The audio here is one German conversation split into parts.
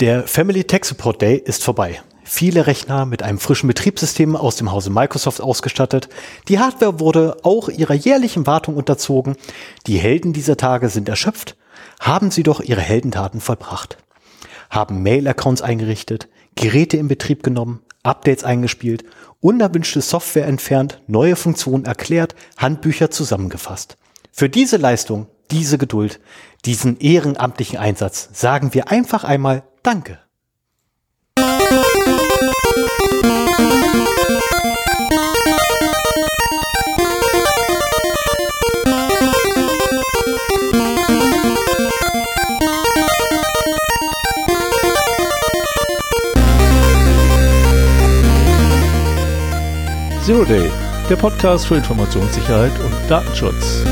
Der Family Tech Support Day ist vorbei. Viele Rechner mit einem frischen Betriebssystem aus dem Hause Microsoft ausgestattet. Die Hardware wurde auch ihrer jährlichen Wartung unterzogen. Die Helden dieser Tage sind erschöpft. Haben sie doch ihre Heldentaten vollbracht. Haben Mail-Accounts eingerichtet, Geräte in Betrieb genommen, Updates eingespielt, unerwünschte Software entfernt, neue Funktionen erklärt, Handbücher zusammengefasst. Für diese Leistung, diese Geduld, diesen ehrenamtlichen Einsatz sagen wir einfach einmal Danke. Zero Day, der Podcast für Informationssicherheit und Datenschutz.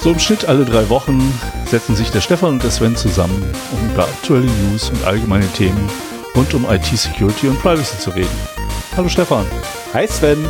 So im Schnitt alle drei Wochen setzen sich der Stefan und der Sven zusammen, um über aktuelle News und allgemeine Themen rund um IT-Security und Privacy zu reden. Hallo Stefan. Hi Sven.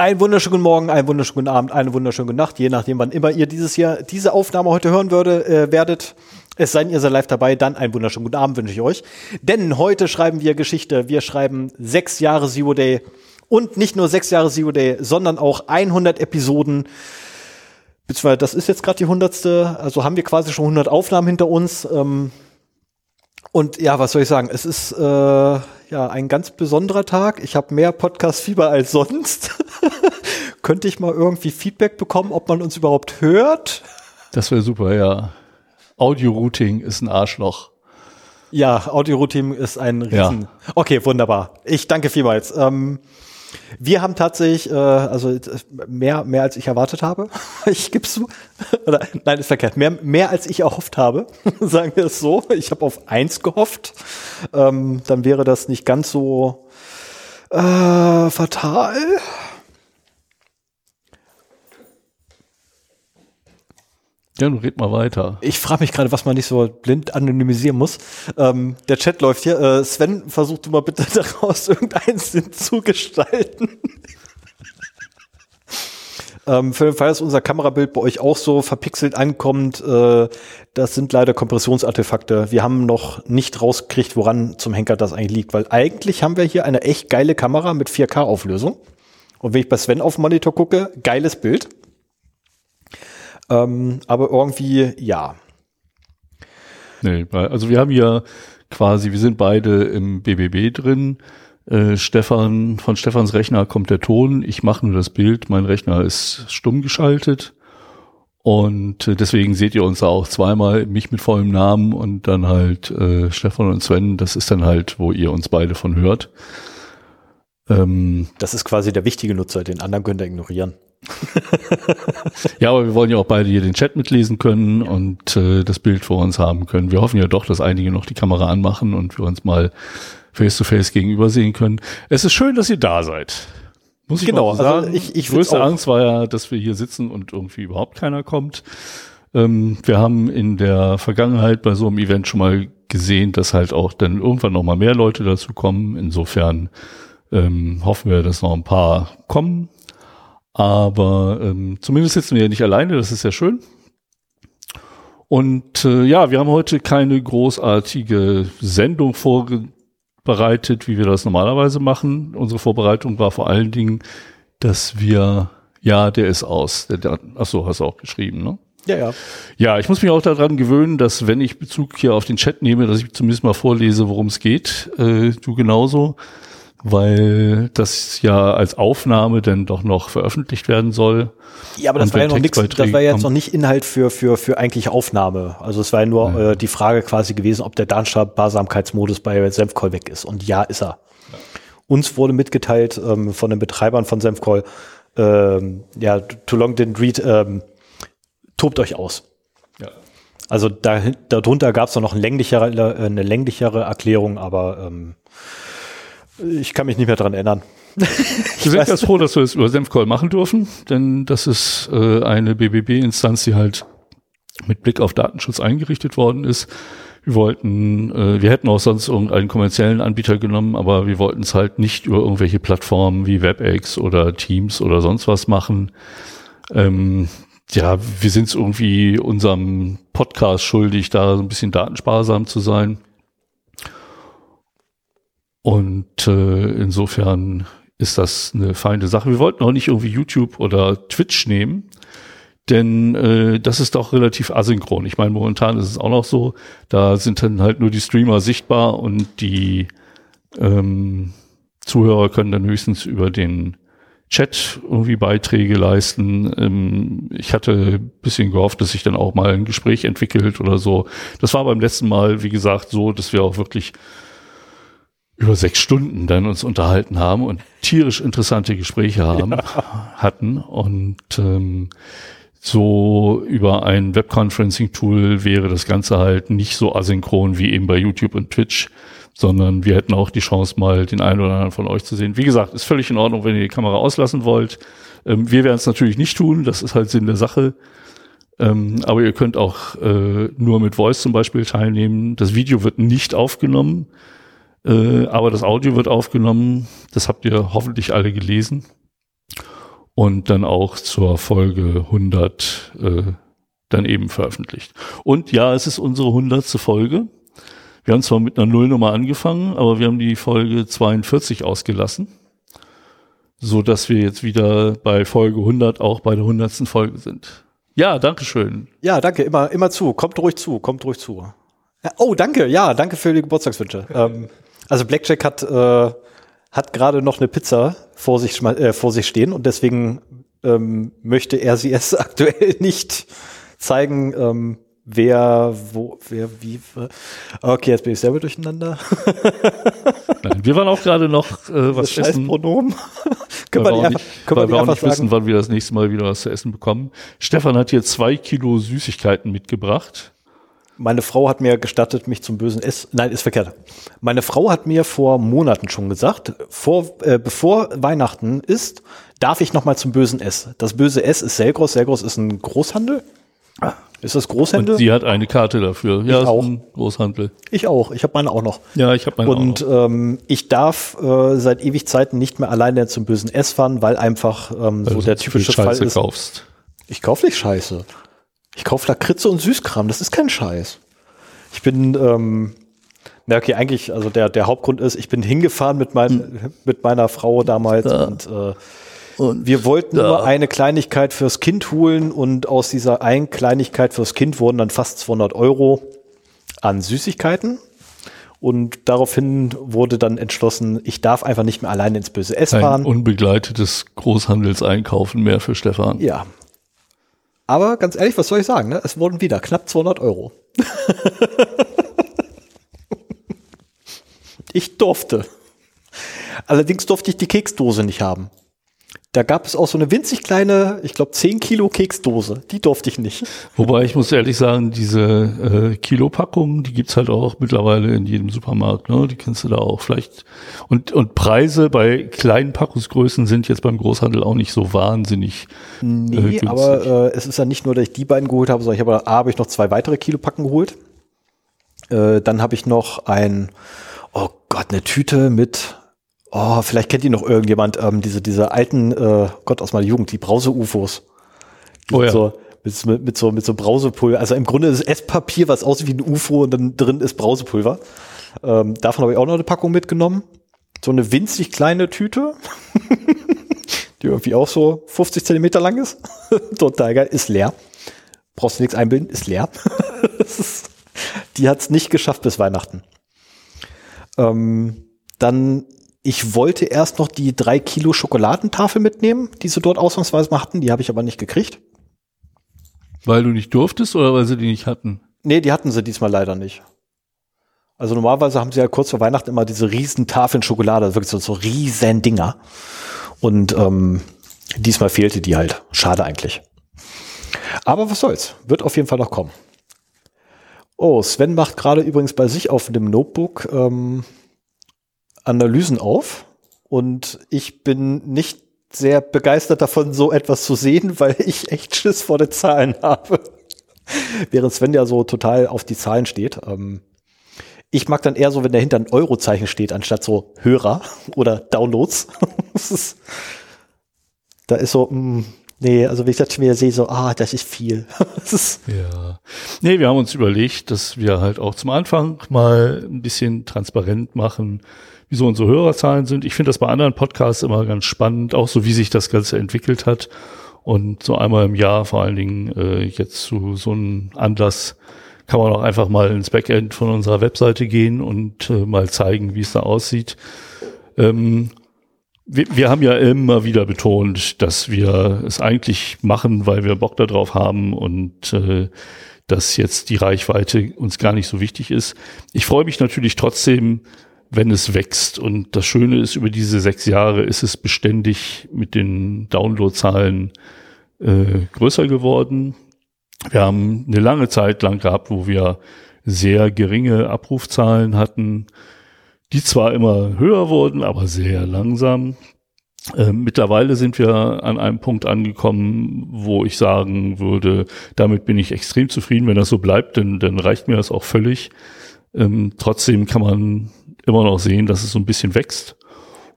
Einen wunderschönen guten Morgen, einen wunderschönen guten Abend, eine wunderschöne gute Nacht, je nachdem, wann immer ihr dieses Jahr diese Aufnahme heute hören würde, äh, werdet. Es sei denn, ihr seid live dabei, dann einen wunderschönen guten Abend wünsche ich euch. Denn heute schreiben wir Geschichte. Wir schreiben sechs Jahre Zero Day und nicht nur sechs Jahre Zero Day, sondern auch 100 Episoden. Beziehungsweise das ist jetzt gerade die hundertste, also haben wir quasi schon 100 Aufnahmen hinter uns. Ähm, und ja, was soll ich sagen? Es ist äh, ja ein ganz besonderer Tag. Ich habe mehr Podcast-Fieber als sonst. Könnte ich mal irgendwie Feedback bekommen, ob man uns überhaupt hört? Das wäre super, ja. Audio-Routing ist ein Arschloch. Ja, Audio-Routing ist ein Riesen. Ja. Okay, wunderbar. Ich danke vielmals. Ähm, wir haben tatsächlich, äh, also mehr, mehr als ich erwartet habe. ich gebe zu. Oder, nein, ist verkehrt. Mehr, mehr als ich erhofft habe. Sagen wir es so. Ich habe auf eins gehofft. Ähm, dann wäre das nicht ganz so äh, fatal. Ja, du red mal weiter. Ich frage mich gerade, was man nicht so blind anonymisieren muss. Ähm, der Chat läuft hier. Äh, Sven, versuch du mal bitte daraus irgendeinen Sinn zu gestalten. ähm, für den Fall, dass unser Kamerabild bei euch auch so verpixelt ankommt, äh, das sind leider Kompressionsartefakte. Wir haben noch nicht rausgekriegt, woran zum Henker das eigentlich liegt, weil eigentlich haben wir hier eine echt geile Kamera mit 4K-Auflösung. Und wenn ich bei Sven auf den Monitor gucke, geiles Bild. Ähm, aber irgendwie, ja. Nee, also wir haben ja quasi, wir sind beide im BBB drin. Äh, Stefan, von Stefans Rechner kommt der Ton, ich mache nur das Bild, mein Rechner ist stumm geschaltet. Und äh, deswegen seht ihr uns da auch zweimal, mich mit vollem Namen und dann halt äh, Stefan und Sven, das ist dann halt, wo ihr uns beide von hört. Ähm, das ist quasi der wichtige Nutzer, den anderen könnt ihr ignorieren ja, aber wir wollen ja auch beide hier den Chat mitlesen können und äh, das Bild vor uns haben können. Wir hoffen ja doch, dass einige noch die Kamera anmachen und wir uns mal face to face gegenüber sehen können. Es ist schön, dass ihr da seid. Muss ich genau, also sagen. Also ich, ich größte Angst war ja, dass wir hier sitzen und irgendwie überhaupt keiner kommt. Ähm, wir haben in der Vergangenheit bei so einem Event schon mal gesehen, dass halt auch dann irgendwann noch mal mehr Leute dazu kommen. Insofern ähm, hoffen wir, dass noch ein paar kommen aber ähm, zumindest sitzen wir ja nicht alleine, das ist ja schön. Und äh, ja, wir haben heute keine großartige Sendung vorbereitet, wie wir das normalerweise machen. Unsere Vorbereitung war vor allen Dingen, dass wir, ja, der ist aus. Der, der, ach so, hast du auch geschrieben, ne? Ja, ja. Ja, ich muss mich auch daran gewöhnen, dass wenn ich Bezug hier auf den Chat nehme, dass ich zumindest mal vorlese, worum es geht. Äh, du genauso weil das ja als Aufnahme dann doch noch veröffentlicht werden soll. Ja, aber das war ja noch nichts, das war jetzt noch nicht Inhalt für, für, für eigentlich Aufnahme. Also es war ja nur ja. Äh, die Frage quasi gewesen, ob der Darmstadt-Barsamkeitsmodus bei Senfcall weg ist. Und ja, ist er. Ja. Uns wurde mitgeteilt ähm, von den Betreibern von Senfcall, ähm, ja, too long didn't read, ähm, tobt euch aus. Ja. Also da, darunter gab es noch eine länglichere, eine länglichere Erklärung, aber ähm, ich kann mich nicht mehr dran erinnern. Wir sind ganz froh, dass wir es über Senfcall machen dürfen, denn das ist äh, eine BBB-Instanz, die halt mit Blick auf Datenschutz eingerichtet worden ist. Wir wollten, äh, wir hätten auch sonst irgendeinen kommerziellen Anbieter genommen, aber wir wollten es halt nicht über irgendwelche Plattformen wie WebEx oder Teams oder sonst was machen. Ähm, ja, wir sind es irgendwie unserem Podcast schuldig, da so ein bisschen datensparsam zu sein. Und äh, insofern ist das eine feine Sache. Wir wollten auch nicht irgendwie YouTube oder Twitch nehmen, denn äh, das ist doch relativ asynchron. Ich meine, momentan ist es auch noch so, da sind dann halt nur die Streamer sichtbar und die ähm, Zuhörer können dann höchstens über den Chat irgendwie Beiträge leisten. Ähm, ich hatte ein bisschen gehofft, dass sich dann auch mal ein Gespräch entwickelt oder so. Das war beim letzten Mal, wie gesagt, so, dass wir auch wirklich über sechs Stunden dann uns unterhalten haben und tierisch interessante Gespräche haben, ja. hatten und ähm, so über ein Webconferencing-Tool wäre das Ganze halt nicht so asynchron wie eben bei YouTube und Twitch, sondern wir hätten auch die Chance, mal den einen oder anderen von euch zu sehen. Wie gesagt, ist völlig in Ordnung, wenn ihr die Kamera auslassen wollt. Ähm, wir werden es natürlich nicht tun, das ist halt Sinn der Sache. Ähm, aber ihr könnt auch äh, nur mit Voice zum Beispiel teilnehmen. Das Video wird nicht aufgenommen. Äh, aber das Audio wird aufgenommen. Das habt ihr hoffentlich alle gelesen. Und dann auch zur Folge 100 äh, dann eben veröffentlicht. Und ja, es ist unsere 100. Folge. Wir haben zwar mit einer Nullnummer angefangen, aber wir haben die Folge 42 ausgelassen. So dass wir jetzt wieder bei Folge 100 auch bei der 100. Folge sind. Ja, danke schön. Ja, danke. Immer, immer zu. Kommt ruhig zu. Kommt ruhig zu. Ja, oh, danke. Ja, danke für die Geburtstagswünsche. ähm, also Blackjack hat, äh, hat gerade noch eine Pizza vor sich, äh, vor sich stehen und deswegen ähm, möchte er sie es aktuell nicht zeigen, ähm, wer, wo, wer, wie. Okay, jetzt bin ich selber durcheinander. Nein, wir waren auch gerade noch äh, was das essen. Pronomen. können wir, wir nicht, können weil wir, wir auch nicht sagen? wissen, wann wir das nächste Mal wieder was zu essen bekommen. Stefan hat hier zwei Kilo Süßigkeiten mitgebracht. Meine Frau hat mir gestattet, mich zum bösen S. Nein, ist verkehrt. Meine Frau hat mir vor Monaten schon gesagt, vor, äh, bevor Weihnachten ist, darf ich noch mal zum bösen S. Das böse S ist Selgros. Selgros ist ein Großhandel. Ist das Großhandel? Und sie hat eine Karte dafür. Ja, ich auch. Großhandel. Ich auch. Ich habe meine auch noch. Ja, ich habe meine Und, auch noch. Und ähm, ich darf äh, seit ewig Zeiten nicht mehr alleine zum bösen S fahren, weil einfach ähm, so der typische Fall ist. Kaufst. Ich kauf nicht Scheiße. Ich kaufe Lakritze und Süßkram, das ist kein Scheiß. Ich bin, ähm, na okay, eigentlich, also der, der Hauptgrund ist, ich bin hingefahren mit, mein, hm. mit meiner Frau damals ja. und, äh, und wir wollten ja. nur eine Kleinigkeit fürs Kind holen und aus dieser einen Kleinigkeit fürs Kind wurden dann fast 200 Euro an Süßigkeiten. Und daraufhin wurde dann entschlossen, ich darf einfach nicht mehr alleine ins böse S fahren. Ein unbegleitetes Großhandelseinkaufen mehr für Stefan. Ja, aber ganz ehrlich, was soll ich sagen? Ne? Es wurden wieder knapp 200 Euro. ich durfte. Allerdings durfte ich die Keksdose nicht haben. Da gab es auch so eine winzig kleine, ich glaube 10 Kilo Keksdose. Die durfte ich nicht. Wobei ich muss ehrlich sagen, diese äh, Kilopackungen, die gibt's halt auch mittlerweile in jedem Supermarkt. Ne? Die kennst du da auch vielleicht. Und, und Preise bei kleinen Packungsgrößen sind jetzt beim Großhandel auch nicht so wahnsinnig. Äh, nee, äh, aber äh, es ist ja nicht nur, dass ich die beiden geholt habe, sondern ich habe A, habe ich noch zwei weitere Kilopacken geholt. Äh, dann habe ich noch ein, oh Gott, eine Tüte mit Oh, vielleicht kennt ihr noch irgendjemand, ähm, diese, diese alten, äh, Gott aus meiner Jugend, die Brause-UFOs. Oh ja. So, mit, mit, mit, so, mit so Brausepulver. Also im Grunde ist es Esspapier, was aussieht wie ein UFO und dann drin ist Brausepulver. Ähm, davon habe ich auch noch eine Packung mitgenommen. So eine winzig kleine Tüte, die irgendwie auch so 50 Zentimeter lang ist. Total geil, ist leer. Brauchst du nichts einbilden, ist leer. die hat es nicht geschafft bis Weihnachten. Ähm, dann ich wollte erst noch die drei Kilo Schokoladentafel mitnehmen, die sie dort ausnahmsweise mal hatten. Die habe ich aber nicht gekriegt. Weil du nicht durftest oder weil sie die nicht hatten? Nee, die hatten sie diesmal leider nicht. Also normalerweise haben sie ja kurz vor Weihnachten immer diese riesen Tafeln Schokolade, also wirklich so, so riesen Dinger. Und ähm, diesmal fehlte die halt. Schade eigentlich. Aber was soll's. Wird auf jeden Fall noch kommen. Oh, Sven macht gerade übrigens bei sich auf dem Notebook ähm, Analysen auf und ich bin nicht sehr begeistert davon, so etwas zu sehen, weil ich echt Schiss vor den Zahlen habe. Während Sven ja so total auf die Zahlen steht. Ähm, ich mag dann eher so, wenn dahinter ein Eurozeichen steht, anstatt so Hörer oder Downloads. ist, da ist so, mh, mm, nee, also wenn ich das mir sehe, so, ah, das ist viel. das ist ja. Nee, wir haben uns überlegt, dass wir halt auch zum Anfang mal ein bisschen transparent machen, wie so unsere Hörerzahlen sind. Ich finde das bei anderen Podcasts immer ganz spannend, auch so wie sich das Ganze entwickelt hat. Und so einmal im Jahr, vor allen Dingen äh, jetzt zu so einem Anlass, kann man auch einfach mal ins Backend von unserer Webseite gehen und äh, mal zeigen, wie es da aussieht. Ähm, wir, wir haben ja immer wieder betont, dass wir es eigentlich machen, weil wir Bock darauf haben und äh, dass jetzt die Reichweite uns gar nicht so wichtig ist. Ich freue mich natürlich trotzdem, wenn es wächst. Und das Schöne ist, über diese sechs Jahre ist es beständig mit den Downloadzahlen äh, größer geworden. Wir haben eine lange Zeit lang gehabt, wo wir sehr geringe Abrufzahlen hatten, die zwar immer höher wurden, aber sehr langsam. Äh, mittlerweile sind wir an einem Punkt angekommen, wo ich sagen würde, damit bin ich extrem zufrieden. Wenn das so bleibt, dann, dann reicht mir das auch völlig. Ähm, trotzdem kann man immer noch sehen, dass es so ein bisschen wächst.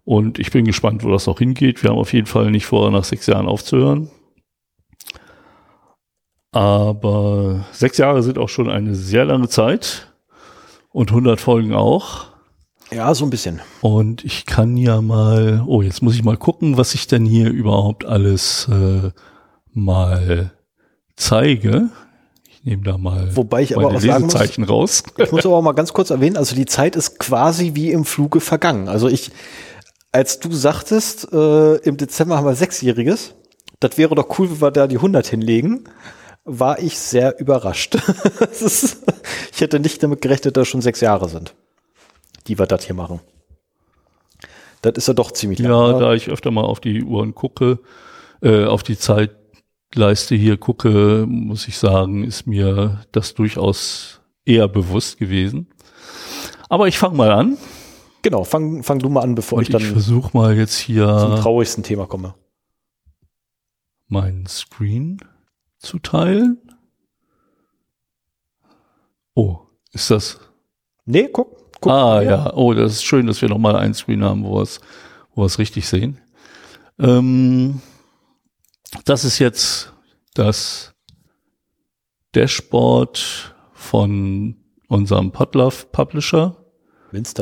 Und ich bin gespannt, wo das noch hingeht. Wir haben auf jeden Fall nicht vor, nach sechs Jahren aufzuhören. Aber sechs Jahre sind auch schon eine sehr lange Zeit und 100 Folgen auch. Ja, so ein bisschen. Und ich kann ja mal, oh, jetzt muss ich mal gucken, was ich denn hier überhaupt alles äh, mal zeige. Ich nehme da mal Wobei ich aber auch sagen muss, raus. Ich muss aber auch mal ganz kurz erwähnen, also die Zeit ist quasi wie im Fluge vergangen. Also ich, als du sagtest, äh, im Dezember haben wir Sechsjähriges, das wäre doch cool, wenn wir da die 100 hinlegen war ich sehr überrascht. ist, ich hätte nicht damit gerechnet, dass schon sechs Jahre sind, die wir das hier machen. Das ist ja doch ziemlich lang. Ja, da ich öfter mal auf die Uhren gucke, äh, auf die Zeitleiste hier gucke, muss ich sagen, ist mir das durchaus eher bewusst gewesen. Aber ich fange mal an. Genau, fang, fang du mal an, bevor Und ich dann ich versuch mal jetzt hier zum traurigsten Thema komme. Mein Screen zu teilen. Oh, ist das? Nee, guck. guck ah, ja. ja. Oh, das ist schön, dass wir nochmal einen Screen haben, wo wir es, wo wir es richtig sehen. Ähm, das ist jetzt das Dashboard von unserem Podlove Publisher.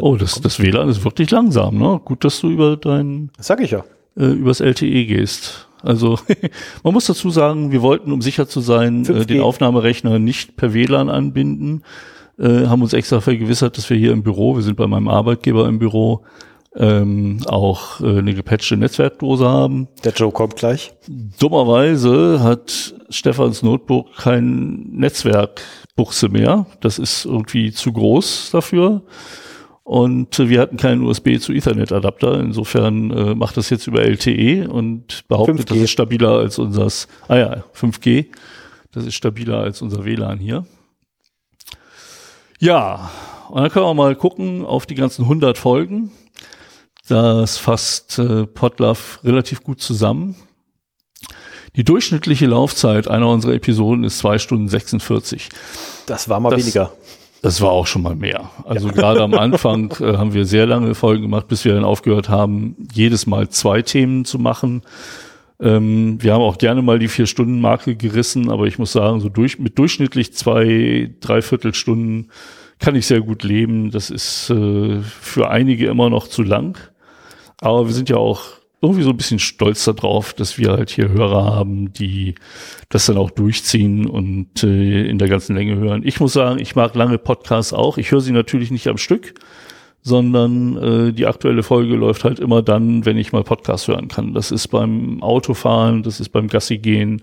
Oh, das, das WLAN ist wirklich langsam, ne? Gut, dass du über dein, das sag ich ja, äh, übers LTE gehst. Also man muss dazu sagen, wir wollten, um sicher zu sein, äh, den Aufnahmerechner nicht per WLAN anbinden, äh, haben uns extra vergewissert, dass wir hier im Büro, wir sind bei meinem Arbeitgeber im Büro, ähm, auch äh, eine gepatchte Netzwerkdose haben. Der Joe kommt gleich. Dummerweise hat Stefans Notebook kein Netzwerkbuchse mehr. Das ist irgendwie zu groß dafür. Und wir hatten keinen USB zu Ethernet Adapter. Insofern äh, macht das jetzt über LTE und behauptet, 5G. das ist stabiler als unser, ah ja, 5G. Das ist stabiler als unser WLAN hier. Ja, und dann können wir mal gucken auf die ganzen 100 Folgen. Das fasst äh, Podlove relativ gut zusammen. Die durchschnittliche Laufzeit einer unserer Episoden ist zwei Stunden 46. Das war mal das, weniger. Das war auch schon mal mehr. Also ja. gerade am Anfang äh, haben wir sehr lange Folgen gemacht, bis wir dann aufgehört haben, jedes Mal zwei Themen zu machen. Ähm, wir haben auch gerne mal die Vier-Stunden-Marke gerissen, aber ich muss sagen, so durch, mit durchschnittlich zwei, dreiviertel Stunden kann ich sehr gut leben. Das ist äh, für einige immer noch zu lang. Aber wir sind ja auch irgendwie so ein bisschen stolz darauf, dass wir halt hier Hörer haben, die das dann auch durchziehen und äh, in der ganzen Länge hören. Ich muss sagen, ich mag lange Podcasts auch. Ich höre sie natürlich nicht am Stück, sondern äh, die aktuelle Folge läuft halt immer dann, wenn ich mal Podcast hören kann. Das ist beim Autofahren, das ist beim Gassi gehen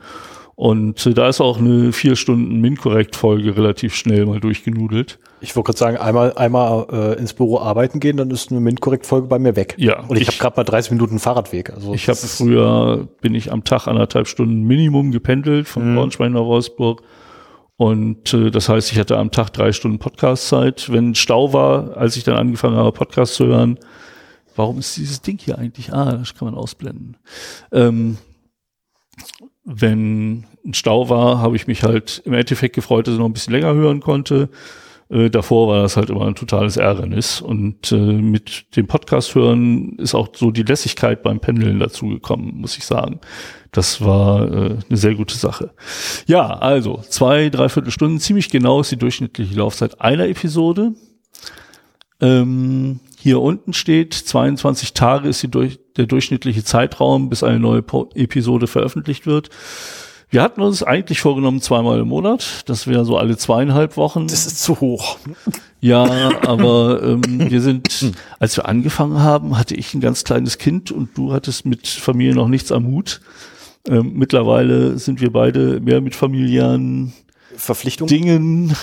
und äh, da ist auch eine vier Stunden Min-Korrekt-Folge relativ schnell mal durchgenudelt. Ich wollte gerade sagen, einmal, einmal äh, ins Büro arbeiten gehen, dann ist eine Min-Korrekt-Folge bei mir weg. Ja. Und ich, ich habe gerade mal 30 Minuten Fahrradweg. Also ich habe früher, bin ich am Tag anderthalb Stunden Minimum gependelt von mhm. Braunschweig nach Wolfsburg. Und äh, das heißt, ich hatte am Tag drei Stunden Podcast-Zeit. Wenn Stau war, als ich dann angefangen habe, Podcast zu hören, warum ist dieses Ding hier eigentlich? Ah, das kann man ausblenden. Ähm, wenn ein Stau war, habe ich mich halt im Endeffekt gefreut, dass ich noch ein bisschen länger hören konnte. Äh, davor war das halt immer ein totales Ärgernis. Und äh, mit dem Podcast hören ist auch so die Lässigkeit beim Pendeln dazugekommen, muss ich sagen. Das war äh, eine sehr gute Sache. Ja, also zwei, dreiviertel Stunden, ziemlich genau ist die durchschnittliche Laufzeit einer Episode. Ähm, hier unten steht, 22 Tage ist die durch, der durchschnittliche Zeitraum, bis eine neue po Episode veröffentlicht wird. Wir hatten uns eigentlich vorgenommen, zweimal im Monat. Das wäre so alle zweieinhalb Wochen. Das ist zu hoch. Ja, aber ähm, wir sind, als wir angefangen haben, hatte ich ein ganz kleines Kind und du hattest mit Familie noch nichts am Hut. Ähm, mittlerweile sind wir beide mehr mit familiären Verpflichtung. Dingen.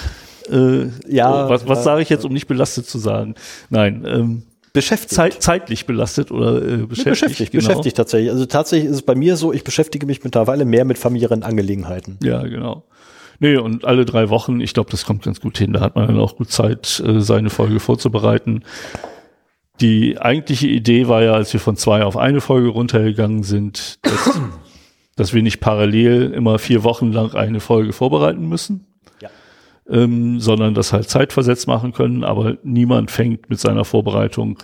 Äh, Ja, was, was äh, sage ich jetzt, um nicht belastet zu sagen? Nein, ähm, Beschäftigt. zeit, zeitlich belastet oder äh, Nee, beschäftigt. beschäftigt, genau. beschäftigt tatsächlich. Also tatsächlich ist es bei mir so, ich beschäftige mich mittlerweile mehr mit familiären Angelegenheiten. Ja, genau. Nee, und alle drei Wochen, ich glaube, das kommt ganz gut hin. Da hat man dann auch gut Zeit, äh, seine Folge vorzubereiten. Die eigentliche Idee war ja, als wir von zwei auf eine Folge runtergegangen sind, dass, dass wir nicht parallel immer vier Wochen lang eine Folge vorbereiten müssen. Ähm, sondern das halt zeitversetzt machen können. Aber niemand fängt mit seiner Vorbereitung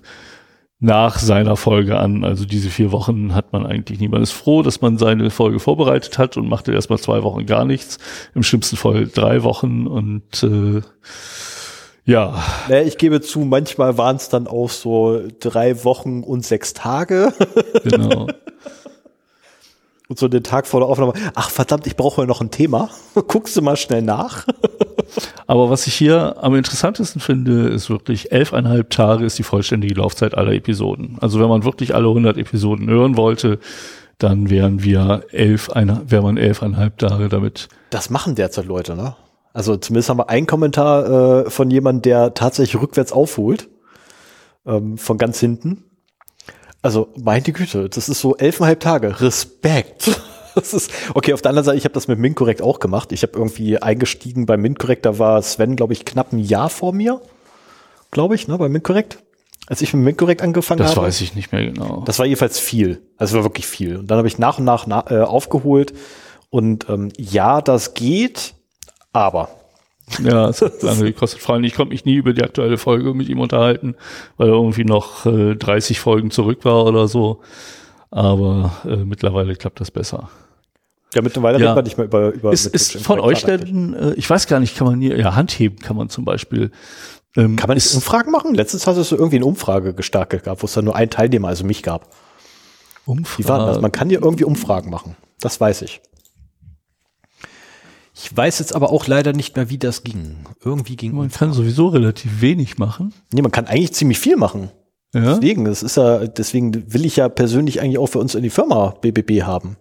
nach seiner Folge an. Also diese vier Wochen hat man eigentlich niemand ist froh, dass man seine Folge vorbereitet hat und macht erstmal zwei Wochen gar nichts. Im schlimmsten Fall drei Wochen und äh, ja, Naja, ich gebe zu, manchmal waren es dann auch so drei Wochen und sechs Tage. genau. Und so den Tag vor der Aufnahme, ach verdammt, ich brauche noch ein Thema. Guckst du mal schnell nach. Aber was ich hier am interessantesten finde, ist wirklich elfeinhalb Tage ist die vollständige Laufzeit aller Episoden. Also wenn man wirklich alle 100 Episoden hören wollte, dann wären wir elf, eine, wäre man elfeinhalb Tage damit. Das machen derzeit Leute, ne? Also zumindest haben wir einen Kommentar äh, von jemandem, der tatsächlich rückwärts aufholt. Ähm, von ganz hinten. Also, meine Güte, das ist so elfeinhalb Tage. Respekt. Das ist, okay, auf der anderen Seite, ich habe das mit MintCorrect auch gemacht. Ich habe irgendwie eingestiegen bei MintCorrect, da war Sven, glaube ich, knapp ein Jahr vor mir. Glaube ich, ne, bei MintCorrect. Als ich mit MintCorrect angefangen Das habe. weiß ich nicht mehr genau. Das war jedenfalls viel. Also war wirklich viel. Und dann habe ich nach und nach na, äh, aufgeholt. Und ähm, ja, das geht, aber Ja, es hat lange gekostet. Vor allem, ich konnte mich nie über die aktuelle Folge mit ihm unterhalten, weil er irgendwie noch äh, 30 Folgen zurück war oder so. Aber äh, mittlerweile klappt das besser. Ja, mittlerweile Ja. redet man nicht mehr über über Ist, ist von euch denn, äh, ich weiß gar nicht, kann man hier, ja, Handheben kann man zum Beispiel. Ähm, Kann man nicht ist, Umfragen machen? Letztens hast du irgendwie eine Umfrage gestartet gehabt, wo es dann nur einen Teilnehmer, also mich gab. Wie war das? Man kann hier irgendwie Umfragen machen. Das weiß ich. Ich weiß jetzt aber auch leider nicht mehr, wie das ging. Irgendwie ging. Man kann sowieso relativ wenig machen. Nee, man kann eigentlich ziemlich viel machen. Ja. Deswegen, das ist ja, deswegen will ich ja persönlich eigentlich auch für uns in die Firma BBB haben.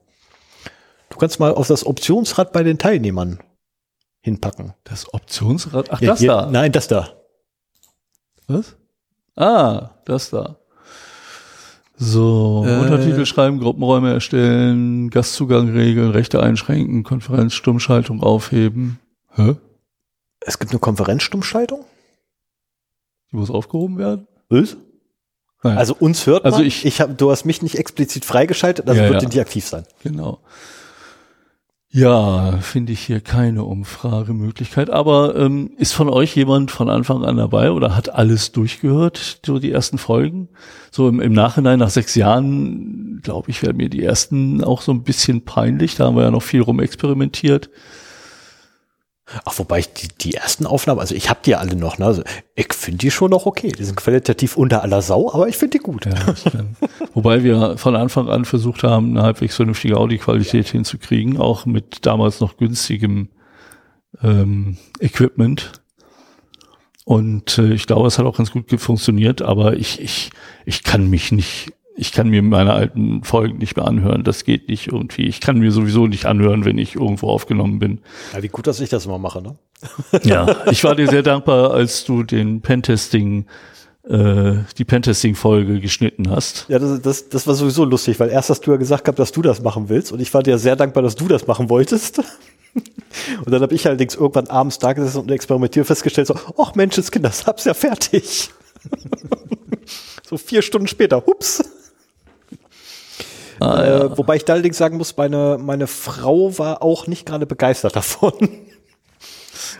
Du kannst mal auf das Optionsrad bei den Teilnehmern hinpacken. Das Optionsrad. Ach, Ja, das hier- da. Nein, das da. Was? Ah, das da. So, Äh. Untertitel schreiben, Gruppenräume erstellen, Gastzugang regeln, Rechte einschränken, Konferenz, Stummschaltung aufheben. Hä? Es gibt eine Konferenzstummschaltung. Die muss aufgehoben werden? Was? Nein. Also uns hört man. Also ich- ich hab, du hast mich nicht explizit freigeschaltet, also Ja, wird ja. die aktiv sein. Genau. Ja, finde ich hier keine Umfragemöglichkeit. Aber ähm, ist von euch jemand von Anfang an dabei oder hat alles durchgehört, so die ersten Folgen? So im, im Nachhinein, nach sechs Jahren, glaube ich, werden mir die ersten auch so ein bisschen peinlich. Da haben wir ja noch viel rumexperimentiert. Ach, wobei ich die, die ersten Aufnahmen, also ich habe die ja alle noch, ne? Also ich finde die schon noch okay. Die sind qualitativ unter aller Sau, aber ich finde die gut. Ja, Wobei wir von Anfang an versucht haben, eine halbwegs vernünftige Audioqualität hinzukriegen, auch mit damals noch günstigem ähm, Equipment. Und äh, ich glaube, es hat auch ganz gut funktioniert, aber ich, ich, ich kann mich nicht, ich kann mir meine alten Folgen nicht mehr anhören. Das geht nicht irgendwie. Ich kann mir sowieso nicht anhören, wenn ich irgendwo aufgenommen bin. Ja, wie gut, dass ich das immer mache, ne? Ja, ich war dir sehr dankbar, als du den Pentesting, äh, die Pentesting-Folge geschnitten hast. Ja, das, das, das war sowieso lustig, weil erst hast du ja gesagt gehabt, dass du das machen willst und ich war dir sehr dankbar, dass du das machen wolltest. Und dann habe ich allerdings irgendwann abends da gesessen und experimentiert festgestellt, so, ach Menschenskind, das hab's ja fertig. so vier Stunden später, hups. Ah, äh, ja. Wobei ich da allerdings sagen muss, meine, meine Frau war auch nicht gerade begeistert davon.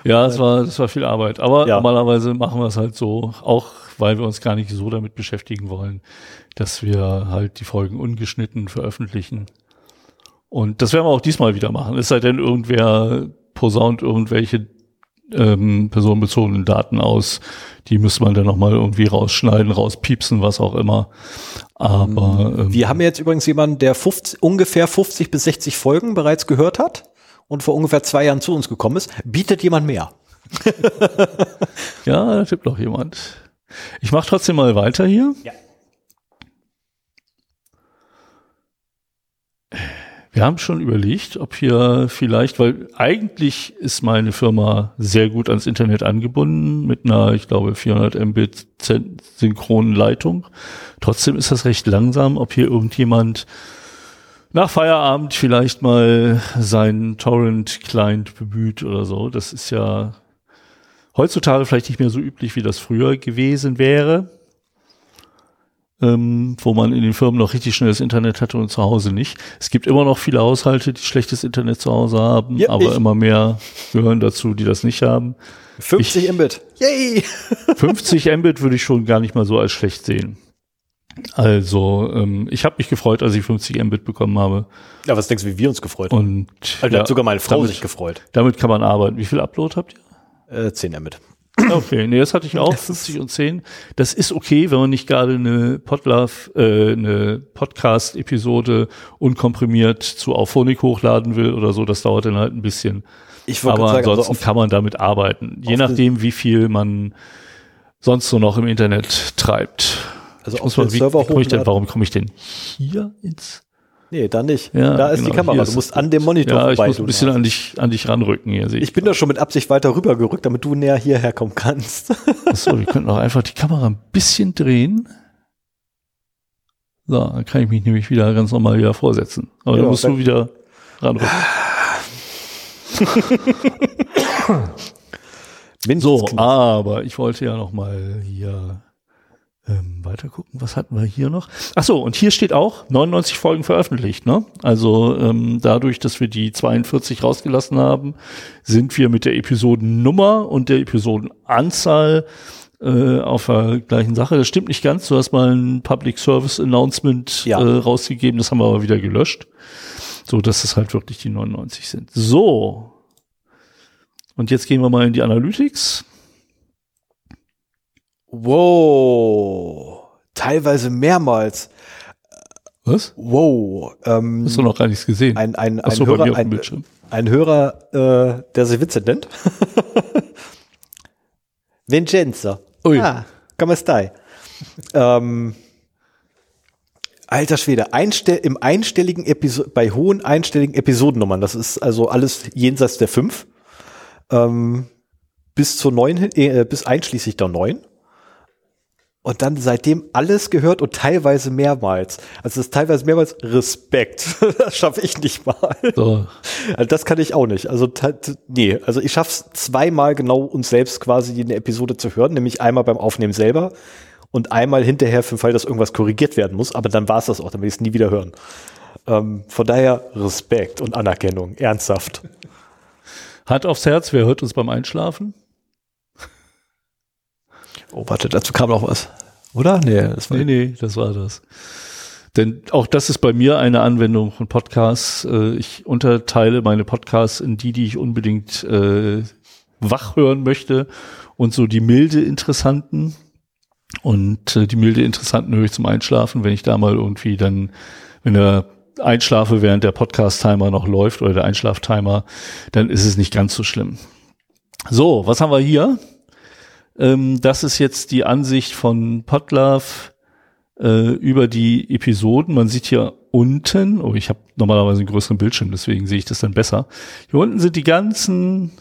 Ja, es war, das war viel Arbeit. Aber ja. normalerweise machen wir es halt so, auch weil wir uns gar nicht so damit beschäftigen wollen, dass wir halt die Folgen ungeschnitten veröffentlichen. Und das werden wir auch diesmal wieder machen. Es sei denn, irgendwer posaunt irgendwelche ähm, personenbezogenen Daten aus. Die müsste man dann nochmal irgendwie rausschneiden, rauspiepsen, was auch immer. Aber ähm, wir haben jetzt übrigens jemanden, der 50, ungefähr 50 bis 60 Folgen bereits gehört hat und vor ungefähr zwei Jahren zu uns gekommen ist. Bietet jemand mehr? ja, da tippt noch jemand. Ich mache trotzdem mal weiter hier. Ja. Wir haben schon überlegt, ob hier vielleicht, weil eigentlich ist meine Firma sehr gut ans Internet angebunden mit einer, ich glaube, 400 Mbit synchronen Leitung. Trotzdem ist das recht langsam, ob hier irgendjemand nach Feierabend vielleicht mal seinen Torrent-Client bemüht oder so. Das ist ja heutzutage vielleicht nicht mehr so üblich, wie das früher gewesen wäre ähm, wo man in den Firmen noch richtig schnelles Internet hatte und zu Hause nicht. Es gibt immer noch viele Haushalte, die schlechtes Internet zu Hause haben, ja, aber ich. immer mehr gehören dazu, die das nicht haben. 50 ich, Mbit. Yay! 50 Mbit würde ich schon gar nicht mal so als schlecht sehen. Also, ähm, ich habe mich gefreut, als ich 50 Mbit bekommen habe. Ja, was denkst du, wie wir uns gefreut haben? Und also, ja, hat sogar meine Frau damit, sich gefreut. Damit kann man arbeiten. Wie viel Upload habt ihr? Äh, 10 Mbit. Okay, nee, das hatte ich auch, 50 und 10. Das ist okay, wenn man nicht gerade eine Podlove, äh, eine Podcast-Episode unkomprimiert zu Auphonic hochladen will oder so. Das dauert dann halt ein bisschen. Ich Aber sagen, also ansonsten also kann man damit arbeiten. Je nachdem, wie viel man sonst so noch im Internet treibt. Also auf den Server wie, wie ich denn, warum komme ich denn hier ins Nee, da nicht. Ja, da ist genau, die Kamera. Du musst an dem Monitor ja, vorbei. Ich muss ein bisschen an dich, an dich ranrücken hier. Ich, ich bin da schon mit Absicht weiter rüber gerückt, damit du näher hierher kommen kannst. Achso, wir könnten auch einfach die Kamera ein bisschen drehen. So, dann kann ich mich nämlich wieder ganz normal wieder vorsetzen. Aber genau, dann musst du wieder ranrücken. so, aber ich wollte ja noch mal hier ähm, weiter gucken, was hatten wir hier noch? Ach so, und hier steht auch 99 Folgen veröffentlicht. Ne? Also ähm, dadurch, dass wir die 42 rausgelassen haben, sind wir mit der Episodennummer und der Episodenanzahl äh, auf der gleichen Sache. Das stimmt nicht ganz. Du hast mal ein Public Service Announcement ja. äh, rausgegeben, das haben wir aber wieder gelöscht. So, dass es halt wirklich die 99 sind. So. Und jetzt gehen wir mal in die Analytics. Wow. Teilweise mehrmals. Was? Wow. Ähm, Hast du noch gar nichts gesehen? Ein, ein, ein, Hörer, ein, ein Hörer, äh, der sich Vincent nennt. Vincenzo. Ui. Ah, come stai? ähm, alter Schwede, Einstell im einstelligen Episode, bei hohen einstelligen Episodennummern, das ist also alles jenseits der fünf, ähm, bis zur neun, äh, bis einschließlich der neun. Und dann seitdem alles gehört und teilweise mehrmals. Also das ist teilweise mehrmals Respekt. das schaffe ich nicht mal. So. Also das kann ich auch nicht. Also nee, also ich schaffe es zweimal genau uns selbst quasi eine Episode zu hören, nämlich einmal beim Aufnehmen selber und einmal hinterher für den Fall, dass irgendwas korrigiert werden muss. Aber dann war es das auch, dann will ich es nie wieder hören. Ähm, von daher Respekt und Anerkennung, ernsthaft. Hand aufs Herz, wer hört uns beim Einschlafen? Oh, warte, dazu kam noch was. Oder? Nee, das war, nee, nee, das war das. Denn auch das ist bei mir eine Anwendung von Podcasts. Äh, ich unterteile meine Podcasts in die, die ich unbedingt äh, wach hören möchte und so die milde Interessanten. Und äh, die milde Interessanten höre ich zum Einschlafen, wenn ich da mal irgendwie dann, wenn der Einschlafe während der Podcast-Timer noch läuft oder der Einschlaftimer, dann ist es nicht ganz so schlimm. So, was haben wir hier? Ähm, das ist jetzt die Ansicht von Podlove äh, über die Episoden. Man sieht hier unten, oh, ich habe normalerweise einen größeren Bildschirm, deswegen sehe ich das dann besser. Hier unten sind die ganzen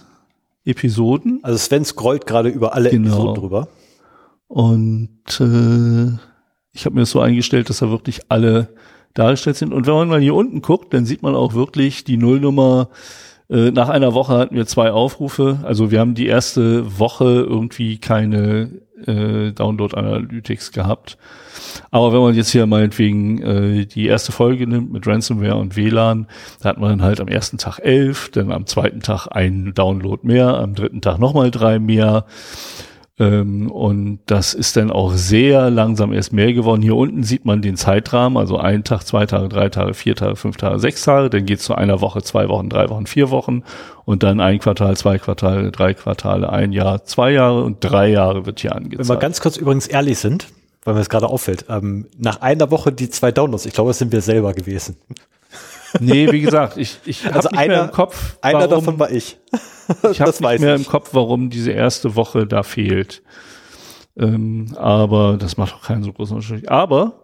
Episoden. Also Sven scrollt gerade über alle genau. Episoden drüber. Und äh, ich habe mir das so eingestellt, dass da wirklich alle dargestellt sind. Und wenn man mal hier unten guckt, dann sieht man auch wirklich die Nullnummer Äh, nach einer Woche hatten wir zwei Aufrufe. Also wir haben die erste Woche irgendwie keine äh, Download Analytics gehabt. Aber wenn man jetzt hier meinetwegen äh, die erste Folge nimmt mit Ransomware und WLAN, da hat man halt am ersten Tag elf, dann am zweiten Tag einen Download mehr, am dritten Tag nochmal drei mehr. Ähm, und das ist dann auch sehr langsam erst mehr geworden. Hier unten sieht man den Zeitrahmen, also ein Tag, zwei Tage, drei Tage, vier Tage, fünf Tage, sechs Tage. Dann geht es zu einer Woche, zwei Wochen, drei Wochen, vier Wochen. Und dann ein Quartal, zwei Quartale, drei Quartale, ein Jahr, zwei Jahre und drei Jahre wird hier angezeigt. Wenn wir ganz kurz übrigens ehrlich sind, weil mir das gerade auffällt, ähm, nach einer Woche die zwei Downloads, ich glaube, das sind wir selber gewesen. Nee, wie gesagt, ich, ich also nicht einer, mehr im Kopf. Einer davon war ich. ich habe nicht mehr ich. im Kopf, warum diese erste Woche da fehlt. Ähm, aber das macht auch keinen so großen Unterschied. Aber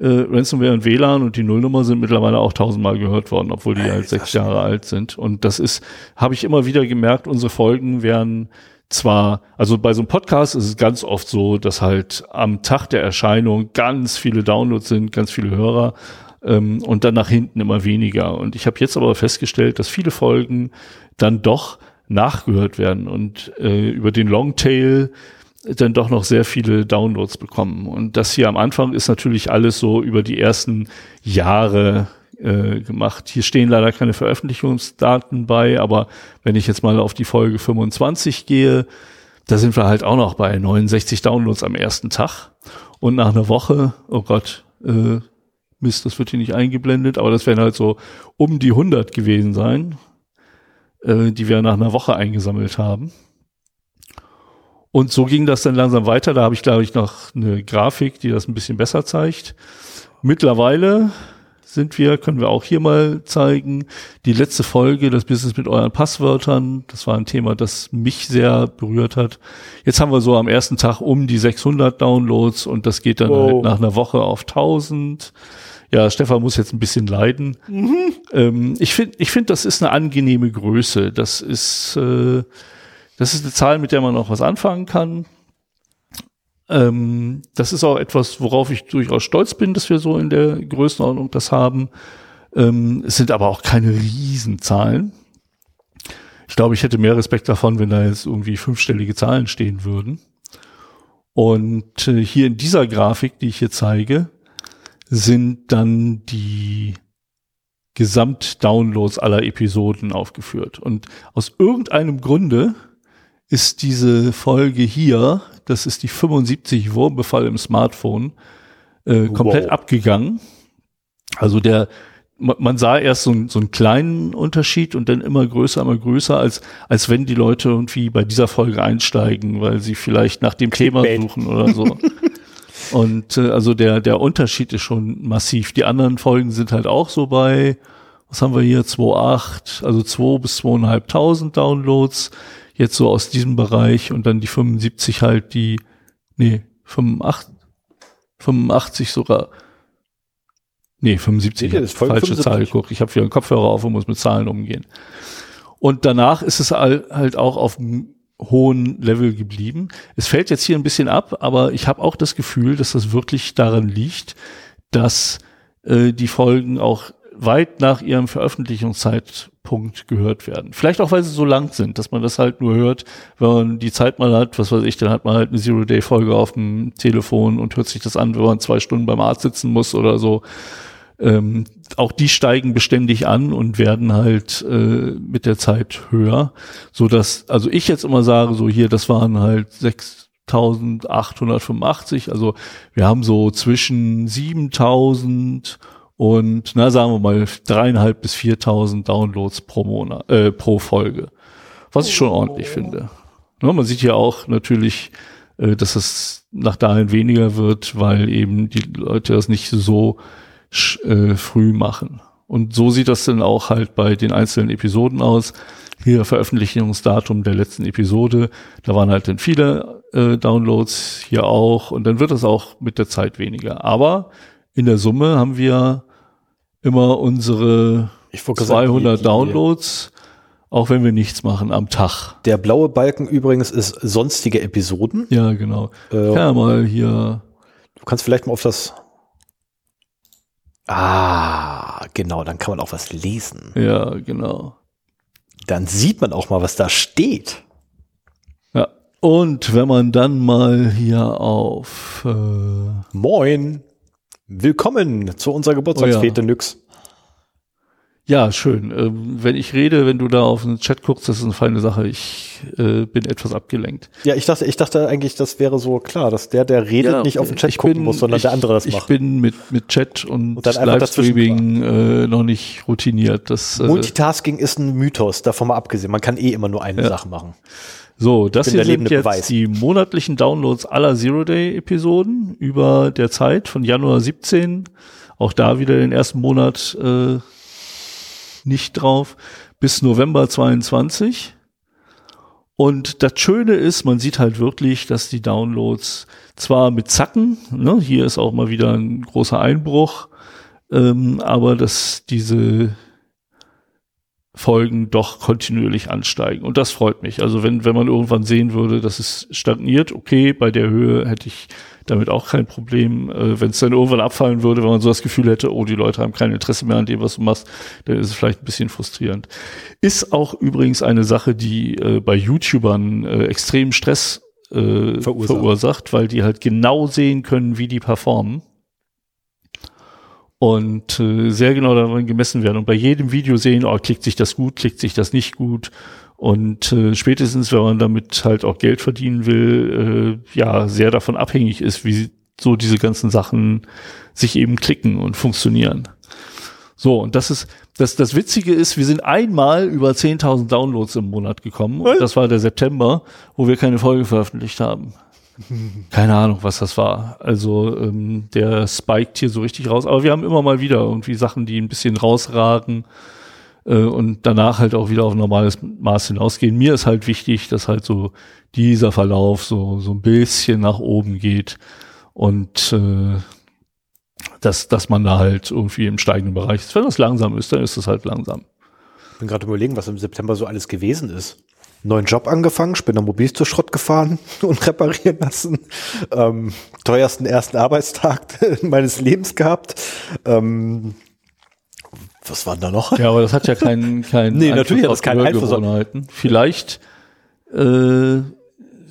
äh, Ransomware und WLAN und die Nullnummer sind mittlerweile auch tausendmal gehört worden, obwohl die halt sechs Jahre alt sind. Und das ist, habe ich immer wieder gemerkt, unsere Folgen werden zwar, also bei so einem Podcast ist es ganz oft so, dass halt am Tag der Erscheinung ganz viele Downloads sind, ganz viele Hörer, ähm, und dann nach hinten immer weniger. Und ich habe jetzt aber festgestellt, dass viele Folgen dann doch nachgehört werden und äh, über den Longtail dann doch noch sehr viele Downloads bekommen. Und das hier am Anfang ist natürlich alles so über die ersten Jahre äh, gemacht. Hier stehen leider keine Veröffentlichungsdaten bei, aber wenn ich jetzt mal auf die Folge 25 gehe, da sind wir halt auch noch bei 69 Downloads am ersten Tag. Und nach einer Woche, oh Gott, äh, Mist, das wird hier nicht eingeblendet, aber das werden halt so um die 100 gewesen sein, äh, die wir nach einer Woche eingesammelt haben. Und so ging das dann langsam weiter. Da habe ich, glaube ich, noch eine Grafik, die das ein bisschen besser zeigt. Mittlerweile sind wir, können wir auch hier mal zeigen. Die letzte Folge, das Business mit euren Passwörtern, das war ein Thema, das mich sehr berührt hat. Jetzt haben wir so am ersten Tag um die 600 Downloads und das geht dann wow. halt nach einer Woche auf 1000. Ja, Stefan muss jetzt ein bisschen leiden. Mhm. Ähm, ich finde, ich finde, das ist eine angenehme Größe. Das ist, äh, das ist eine Zahl, mit der man auch was anfangen kann. Ähm, das ist auch etwas, worauf ich durchaus stolz bin, dass wir so in der Größenordnung das haben. Ähm, es sind aber auch keine Riesenzahlen. Ich glaube, ich hätte mehr Respekt davon, wenn da jetzt irgendwie fünfstellige Zahlen stehen würden. Und äh, hier in dieser Grafik, die ich hier zeige, sind dann die Gesamtdownloads aller Episoden aufgeführt. Und aus irgendeinem Grunde ist diese Folge hier, das ist die 75 Wurmbefall im Smartphone, äh, komplett wow. abgegangen. Also der, man sah erst so, so einen kleinen Unterschied und dann immer größer, immer größer, als, als wenn die Leute irgendwie bei dieser Folge einsteigen, weil sie vielleicht nach dem Thema suchen oder so. Und äh, also der, der Unterschied ist schon massiv. Die anderen Folgen sind halt auch so bei, was haben wir hier, 2,8, also 2 bis 2.500 Downloads, jetzt so aus diesem Bereich und dann die 75 halt die, nee, 85, 85 sogar. Nee, 75, nee, falsche 75. Zahl geguckt. Ich habe wieder einen Kopfhörer auf und muss mit Zahlen umgehen. Und danach ist es halt auch auf dem hohen Level geblieben. Es fällt jetzt hier ein bisschen ab, aber ich habe auch das Gefühl, dass das wirklich daran liegt, dass äh, die Folgen auch weit nach ihrem Veröffentlichungszeitpunkt gehört werden. Vielleicht auch, weil sie so lang sind, dass man das halt nur hört, wenn man die Zeit mal hat, was weiß ich, dann hat man halt eine Zero-Day-Folge auf dem Telefon und hört sich das an, wenn man zwei Stunden beim Arzt sitzen muss oder so. Ähm, auch die steigen beständig an und werden halt äh, mit der Zeit höher, so dass also ich jetzt immer sage, so hier, das waren halt 6.885, also wir haben so zwischen 7.000 und na sagen wir mal dreieinhalb bis 4.000 Downloads pro Monat, äh, pro Folge, was ich schon ordentlich finde. Ja, man sieht ja auch natürlich, äh, dass es nach dahin weniger wird, weil eben die Leute das nicht so äh, früh machen. Und so sieht das dann auch halt bei den einzelnen Episoden aus. Hier Veröffentlichungsdatum der letzten Episode, da waren halt dann viele äh, Downloads, hier auch, und dann wird das auch mit der Zeit weniger. Aber in der Summe haben wir immer unsere 200 sagen, die, Downloads, auch wenn wir nichts machen am Tag. Der blaue Balken übrigens ist sonstige Episoden. Ja, genau. Äh, ja mal hier. Du kannst vielleicht mal auf das Ah, genau, dann kann man auch was lesen. Ja, genau. Dann sieht man auch mal, was da steht. Ja. Und wenn man dann mal hier auf äh, Moin. Willkommen zu unserer Geburtstagsfete, Oh ja. Nyx. Ja, schön. Ähm, wenn ich rede, wenn du da auf den Chat guckst, das ist eine feine Sache. Ich äh, bin etwas abgelenkt. Ja, ich dachte, ich dachte eigentlich, das wäre so klar, dass der, der redet, nicht auf den Chat ich gucken bin- muss, sondern ich, der andere das ich macht. bin mit, mit Chat und, Und Livestreaming äh, noch nicht routiniert. Das, äh, Multitasking ist ein Mythos, davon mal abgesehen. Man kann eh immer nur eine Ja. Sache machen. so, das hier der sind lebende jetzt Beweis. die monatlichen Downloads aller Zero-Day-Episoden über der Zeit von Januar 17, auch da wieder den ersten Monat äh, nicht drauf, bis November 22. Und das Schöne ist, man sieht halt wirklich, dass die Downloads zwar mit Zacken, ne, hier ist auch mal wieder ein großer Einbruch, ähm, aber dass diese Folgen doch kontinuierlich ansteigen. Und das freut mich. Also wenn, wenn man irgendwann sehen würde, dass es stagniert, okay, bei der Höhe hätte ich damit auch kein Problem. Äh, wenn es dann irgendwann abfallen würde, wenn man so das Gefühl hätte, oh, die Leute haben kein Interesse mehr an dem, was du machst, dann ist es vielleicht ein bisschen frustrierend. Ist auch übrigens eine Sache, die äh, bei YouTubern äh, extremen Stress äh, Verursacht. verursacht, weil die halt genau sehen können, wie die performen und äh, sehr genau daran gemessen werden und bei jedem Video sehen, oh, klickt sich das gut, klickt sich das nicht gut und äh, spätestens, wenn man damit halt auch Geld verdienen will, äh, ja, sehr davon abhängig ist, wie so diese ganzen Sachen sich eben klicken und funktionieren. So, und das ist, das, das Witzige ist, wir sind einmal über 10.000 Downloads im Monat gekommen. Und das war der September, wo wir keine Folge veröffentlicht haben. Keine Ahnung, was das war. Also ähm, der spiked hier so richtig raus. Aber wir haben immer mal wieder irgendwie Sachen, die ein bisschen rausragen und danach halt auch wieder auf ein normales Maß hinausgehen. Mir ist halt wichtig, dass halt so dieser Verlauf so, so ein bisschen nach oben geht und äh, dass, dass man da halt irgendwie im steigenden Bereich ist. Wenn das langsam ist, dann ist es halt langsam. Ich bin gerade überlegen, was im September so alles gewesen ist. Neuen Job angefangen, später Mobil zu Schrott gefahren und reparieren lassen. Ähm, teuersten ersten Arbeitstag meines Lebens gehabt. Ähm, was war denn da noch? Ja, aber das hat ja keinen keinen Nee, natürlich hat das keinen Einfluss. Vielleicht äh,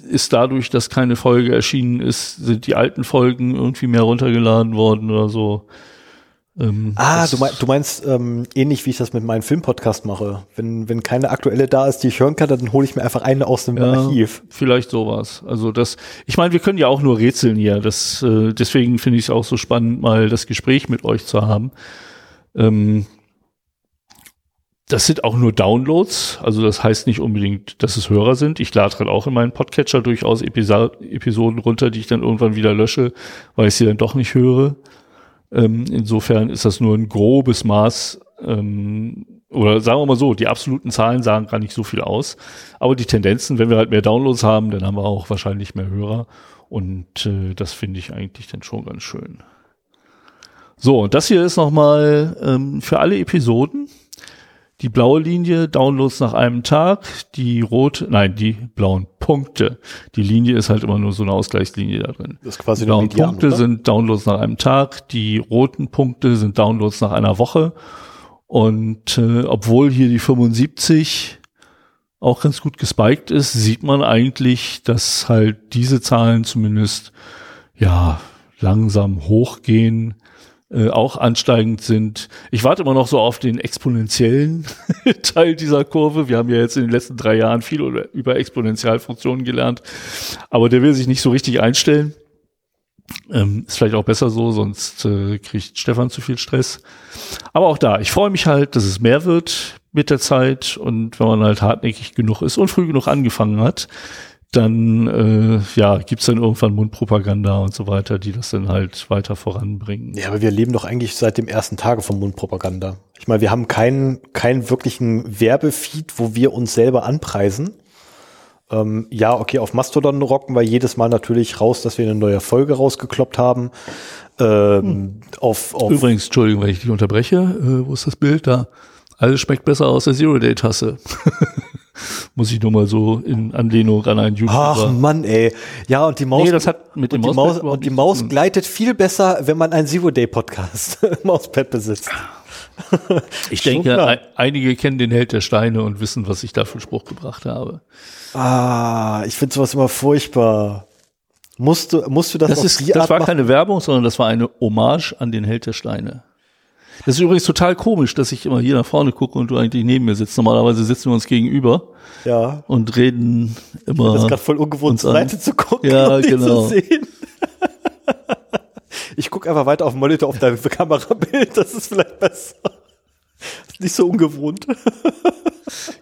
ist dadurch, dass keine Folge erschienen ist, sind die alten Folgen irgendwie mehr runtergeladen worden oder so. Ähm, Ah, du, mein, du meinst ähm, ähnlich wie ich das mit meinem Filmpodcast mache. Wenn, wenn keine aktuelle da ist, die ich hören kann, dann hole ich mir einfach eine aus dem Ja, Archiv. Vielleicht sowas. Also das, ich meine, wir können ja auch nur rätseln hier. Das, äh, deswegen finde ich es auch so spannend, mal das Gespräch mit euch zu haben. Ähm, das sind auch nur Downloads, also das heißt nicht unbedingt, dass es Hörer sind. Ich lade halt auch in meinen Podcatcher durchaus Episa Episoden runter, die ich dann irgendwann wieder lösche, weil ich sie dann doch nicht höre. Ähm, insofern ist das nur ein grobes Maß, ähm, oder sagen wir mal so, die absoluten Zahlen sagen gar nicht so viel aus. Aber die Tendenzen, wenn wir halt mehr Downloads haben, dann haben wir auch wahrscheinlich mehr Hörer. Und äh, das finde ich eigentlich dann schon ganz schön. So, und das hier ist nochmal ähm, für alle Episoden. Die blaue Linie, Downloads nach einem Tag, die rote, nein, die blauen Punkte. Die Linie ist halt immer nur so eine Ausgleichslinie da drin. Das ist quasi Die blauen Median, Punkte oder? sind Downloads nach einem Tag, die roten Punkte sind Downloads nach einer Woche. Und äh, obwohl hier die 75 auch ganz gut gespiked ist, sieht man eigentlich, dass halt diese Zahlen zumindest ja langsam hochgehen, äh, auch ansteigend sind. Ich warte immer noch so auf den exponentiellen Teil dieser Kurve. Wir haben ja jetzt in den letzten drei Jahren viel über- Exponentialfunktionen gelernt, aber der will sich nicht so richtig einstellen. Ähm, ist vielleicht auch besser so, sonst äh, kriegt Stefan zu viel Stress. Aber auch da, ich freue mich halt, dass es mehr wird mit der Zeit und wenn man halt hartnäckig genug ist und früh genug angefangen hat, dann äh, ja, gibt's dann irgendwann Mundpropaganda und so weiter, die das dann halt weiter voranbringen. Ja, aber wir leben doch eigentlich seit dem ersten Tage von Mundpropaganda. Ich meine, wir haben keinen, keinen wirklichen Werbefeed, wo wir uns selber anpreisen. Ähm, ja, okay, auf Mastodon rocken wir jedes Mal natürlich raus, dass wir eine neue Folge rausgekloppt haben. Ähm, auf, auf Übrigens, Entschuldigung, wenn ich dich unterbreche, äh, wo ist das Bild da? Alles schmeckt besser aus der Zero-Day-Tasse. Muss ich nur mal so in Anlehnung an einen Ach YouTuber. Mann, ey. Ja, und die Maus, Nee, das hat mit dem und die Mauspad Maus, und die Maus gleitet viel besser, wenn man ein Zero-Day-Podcast Mauspad besitzt. Ich denke, klar. ein, einige kennen den Held der Steine und wissen, was ich da für einen Spruch gebracht habe. Ah, ich finde sowas immer furchtbar. Musst du, musst du das, Das, auf ist, die das Art war machen? keine Werbung, sondern das war eine Hommage an den Held der Steine. Das ist übrigens total komisch, dass ich immer hier nach vorne gucke und du eigentlich neben mir sitzt. Normalerweise sitzen wir uns gegenüber Ja. und reden immer. Das ist gerade voll ungewohnt, zur. Seite zu gucken Ja, und genau. zu sehen. Ich gucke einfach weiter auf dem Monitor auf dein Kamerabild, das ist vielleicht besser. Ist nicht so ungewohnt.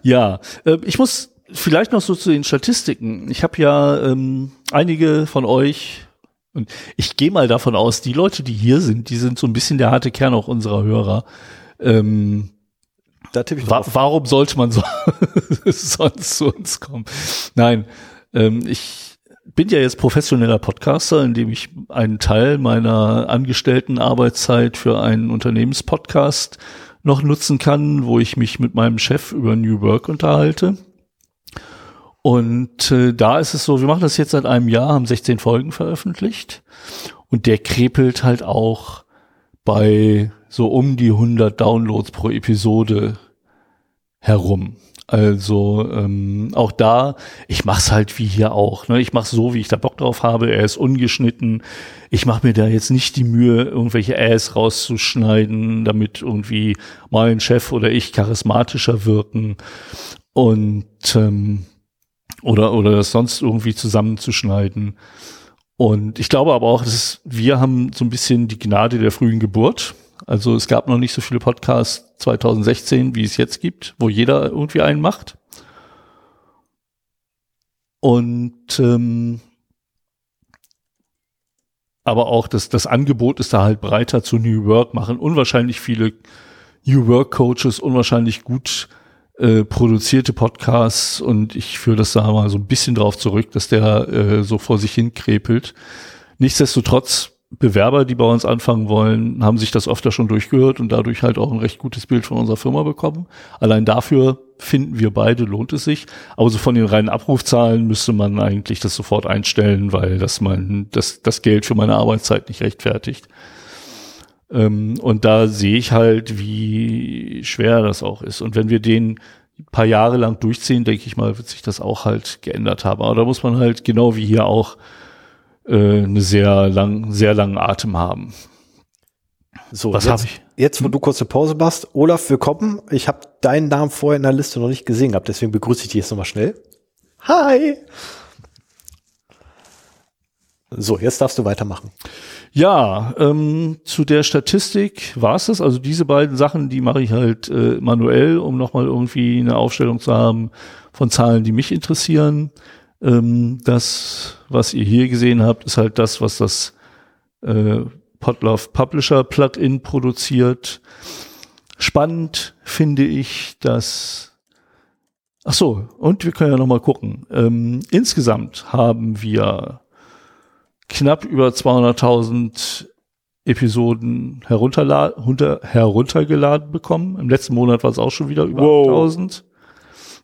Ja, äh, ich muss vielleicht noch so zu den Statistiken. Ich habe ja ähm, einige von euch und ich gehe mal davon aus, die Leute, die hier sind, die sind so ein bisschen der harte Kern auch unserer Hörer. Ähm, Da tippe ich Wa drauf. warum sollte man so sonst zu uns kommen? Nein, ähm, ich bin ja jetzt professioneller Podcaster, indem ich einen Teil meiner angestellten Arbeitszeit für einen Unternehmenspodcast noch nutzen kann, wo ich mich mit meinem Chef über New Work unterhalte. Und äh, da ist es so, wir machen das jetzt seit einem Jahr, haben 16 Folgen veröffentlicht und der krepelt halt auch bei so um die 100 Downloads pro Episode herum. Also ähm, auch da, ich mach's halt wie hier auch. Ne? Ich mach's so, wie ich da Bock drauf habe. Er ist ungeschnitten. Ich mache mir da jetzt nicht die Mühe, irgendwelche Äs rauszuschneiden, damit irgendwie mein Chef oder ich charismatischer wirken und ähm, oder oder das sonst irgendwie zusammenzuschneiden. Und ich glaube aber auch, dass wir haben so ein bisschen die Gnade der frühen Geburt. Also es gab noch nicht so viele Podcasts 2016, wie es jetzt gibt, wo jeder irgendwie einen macht. Und ähm, aber auch das, das Angebot ist da halt breiter zu New Work, machen unwahrscheinlich viele New Work Coaches, unwahrscheinlich gut äh, produzierte Podcasts und ich führe das da mal so ein bisschen drauf zurück, dass der äh, so vor sich hin krepelt. Nichtsdestotrotz, Bewerber, die bei uns anfangen wollen, haben sich das öfter schon durchgehört und dadurch halt auch ein recht gutes Bild von unserer Firma bekommen. Allein dafür finden wir beide, lohnt es sich. Aber so von den reinen Abrufzahlen müsste man eigentlich das sofort einstellen, weil das mein, das, das Geld für meine Arbeitszeit nicht rechtfertigt. Ähm, und da sehe ich halt, wie schwer das auch ist. Und wenn wir den ein paar Jahre lang durchziehen, denke ich mal, wird sich das auch halt geändert haben. Aber da muss man halt genau wie hier auch äh, eine sehr lang, sehr langen Atem haben. So, Was jetzt, habe ich? Jetzt, wo du kurze Pause machst, Olaf, willkommen. Ich habe deinen Namen vorher in der Liste noch nicht gesehen gehabt, deswegen begrüße ich dich jetzt nochmal schnell. Hi! So, jetzt darfst du weitermachen. Ja, ähm, zu der Statistik war es das. Also diese beiden Sachen, die mache ich halt äh, manuell, um nochmal irgendwie eine Aufstellung zu haben von Zahlen, die mich interessieren. Ähm, das, was ihr hier gesehen habt, ist halt das, was das äh, Podlove Publisher Plugin produziert. Spannend finde ich, dass Ach so, und wir können ja noch mal gucken. Ähm, insgesamt haben wir knapp über 200.000 Episoden herunterla runter, heruntergeladen bekommen. Im letzten Monat war es auch schon wieder über Wow. 1000.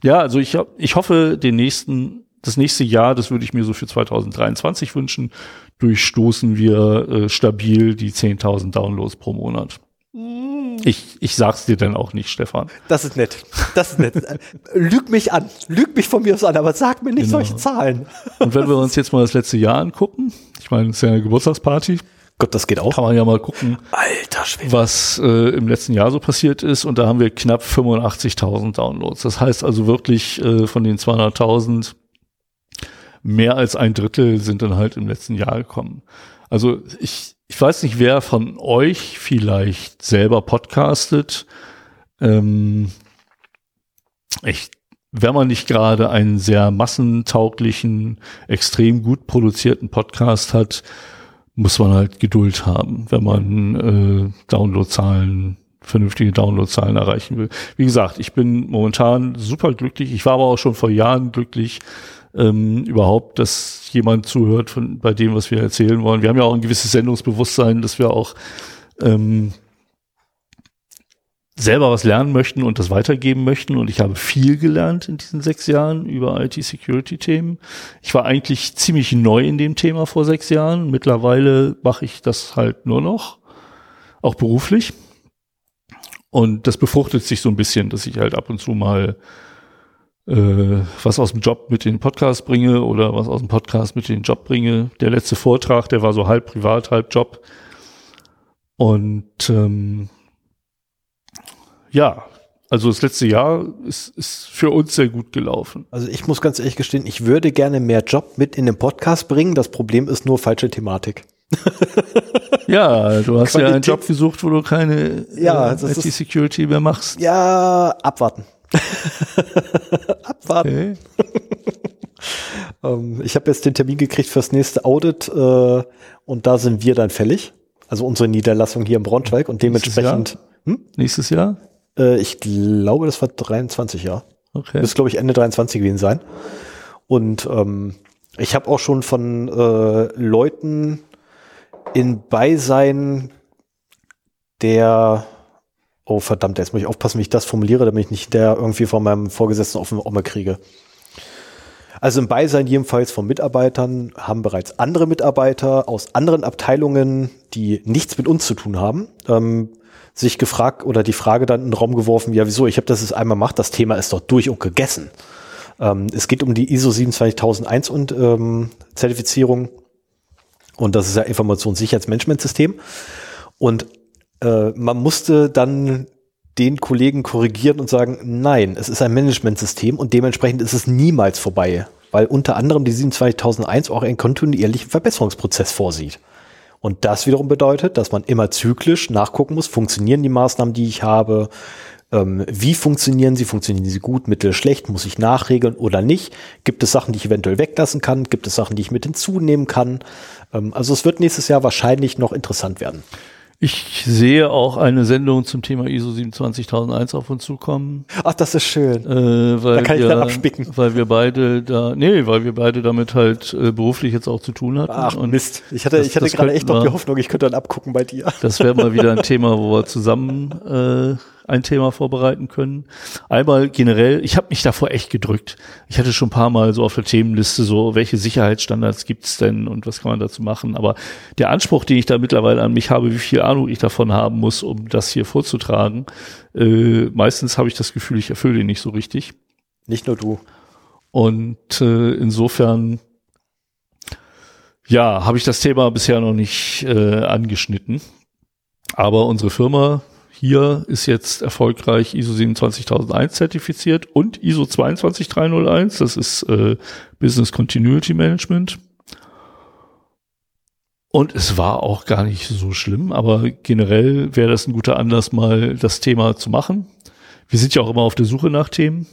Ja, also ich, ich hoffe, den nächsten, das nächste Jahr, das würde ich mir so für 2023 wünschen, durchstoßen wir äh, stabil die 10.000 Downloads pro Monat. Ich, ich sag's dir dann auch nicht, Stefan. Das ist nett. Das ist nett. Lüg mich an. Lüg mich von mir aus an, aber sag mir nicht Genau. solche Zahlen. Und wenn wir uns jetzt mal das letzte Jahr angucken, ich meine, es ist ja eine Geburtstagsparty, Gott, das geht auch. kann man ja mal gucken, Alter Schwede. was äh, im letzten Jahr so passiert ist. Und da haben wir knapp 85.000 Downloads. Das heißt also wirklich äh, von den 200.000 mehr als ein Drittel sind dann halt im letzten Jahr gekommen. Also ich, ich weiß nicht, wer von euch vielleicht selber podcastet. Ähm, ich, wenn man nicht gerade einen sehr massentauglichen, extrem gut produzierten Podcast hat, muss man halt Geduld haben, wenn man äh, Downloadzahlen, vernünftige Downloadzahlen erreichen will. Wie gesagt, ich bin momentan super glücklich. Ich war aber auch schon vor Jahren glücklich, ähm, überhaupt, dass jemand zuhört von bei dem, was wir erzählen wollen. Wir haben ja auch ein gewisses Sendungsbewusstsein, dass wir auch ähm, selber was lernen möchten und das weitergeben möchten. Und ich habe viel gelernt in diesen sechs Jahren über IT-Security-Themen. Ich war eigentlich ziemlich neu in dem Thema vor sechs Jahren. Mittlerweile mache ich das halt nur noch, auch beruflich. Und das befruchtet sich so ein bisschen, dass ich halt ab und zu mal äh, was aus dem Job mit den Podcast bringe oder was aus dem Podcast mit den Job bringe. Der letzte Vortrag, der war so halb privat, halb Job. Und ähm, ja, also das letzte Jahr ist, ist für uns sehr gut gelaufen. Also ich muss ganz ehrlich gestehen, ich würde gerne mehr Job mit in den Podcast bringen. Das Problem ist nur falsche Thematik. ja, du hast Qualität. ja einen Job gesucht, wo du keine ja, äh, IT-Security mehr machst. Ja, abwarten. abwarten. ähm, ich habe jetzt den Termin gekriegt fürs nächste Audit äh, und da sind wir dann fällig. Also unsere Niederlassung hier in Braunschweig und dementsprechend. Nächstes Jahr? Hm? Nächstes Jahr? Äh, ich glaube, das war 23, ja. Okay. Das glaube ich Ende 23 gewesen sein. Und ähm, ich habe auch schon von äh, Leuten in Beisein der Oh verdammt, jetzt muss ich aufpassen, wie ich das formuliere, damit ich nicht der irgendwie von meinem Vorgesetzten auf den Omme kriege. Also im Beisein jedenfalls von Mitarbeitern haben bereits andere Mitarbeiter aus anderen Abteilungen, die nichts mit uns zu tun haben, ähm, sich gefragt oder die Frage dann in den Raum geworfen, ja wieso, ich habe das jetzt einmal gemacht, das Thema ist doch durch und gegessen. Ähm, es geht um die ISO 27001 und ähm, Zertifizierung und das ist ja Informationssicherheitsmanagementsystem und äh, man musste dann den Kollegen korrigieren und sagen, nein, es ist ein Managementsystem und dementsprechend ist es niemals vorbei, weil unter anderem die 27001 auch einen kontinuierlichen Verbesserungsprozess vorsieht. Und das wiederum bedeutet, dass man immer zyklisch nachgucken muss, funktionieren die Maßnahmen, die ich habe, ähm, wie funktionieren sie, funktionieren sie gut, mittel, schlecht, muss ich nachregeln oder nicht, gibt es Sachen, die ich eventuell weglassen kann, gibt es Sachen, die ich mit hinzunehmen kann. Ähm, also es wird nächstes Jahr wahrscheinlich noch interessant werden. Ich sehe auch eine Sendung zum Thema ISO 27001 auf uns zukommen. Ach, das ist schön. Äh, weil da kann wir, ich dann abspicken. Weil wir beide da, nee, weil wir beide damit halt äh, beruflich jetzt auch zu tun hatten. Ach Mist, ich hatte, ich hatte gerade echt noch die Hoffnung, ich könnte dann abgucken bei dir. Das wäre mal wieder ein Thema, wo wir zusammen äh, ein Thema vorbereiten können. Einmal generell, ich habe mich davor echt gedrückt. Ich hatte schon ein paar Mal so auf der Themenliste so, welche Sicherheitsstandards gibt's denn und was kann man dazu machen. Aber der Anspruch, den ich da mittlerweile an mich habe, wie viel Ahnung ich davon haben muss, um das hier vorzutragen, äh, meistens habe ich das Gefühl, ich erfülle ihn nicht so richtig. Nicht nur du. Und äh, insofern ja, habe ich das Thema bisher noch nicht äh, angeschnitten. Aber unsere Firma hier ist jetzt erfolgreich ISO 27001 zertifiziert und ISO 22301, das ist äh, Business Continuity Management. Und es war auch gar nicht so schlimm, aber generell wäre das ein guter Anlass, mal das Thema zu machen. Wir sind ja auch immer auf der Suche nach Themen.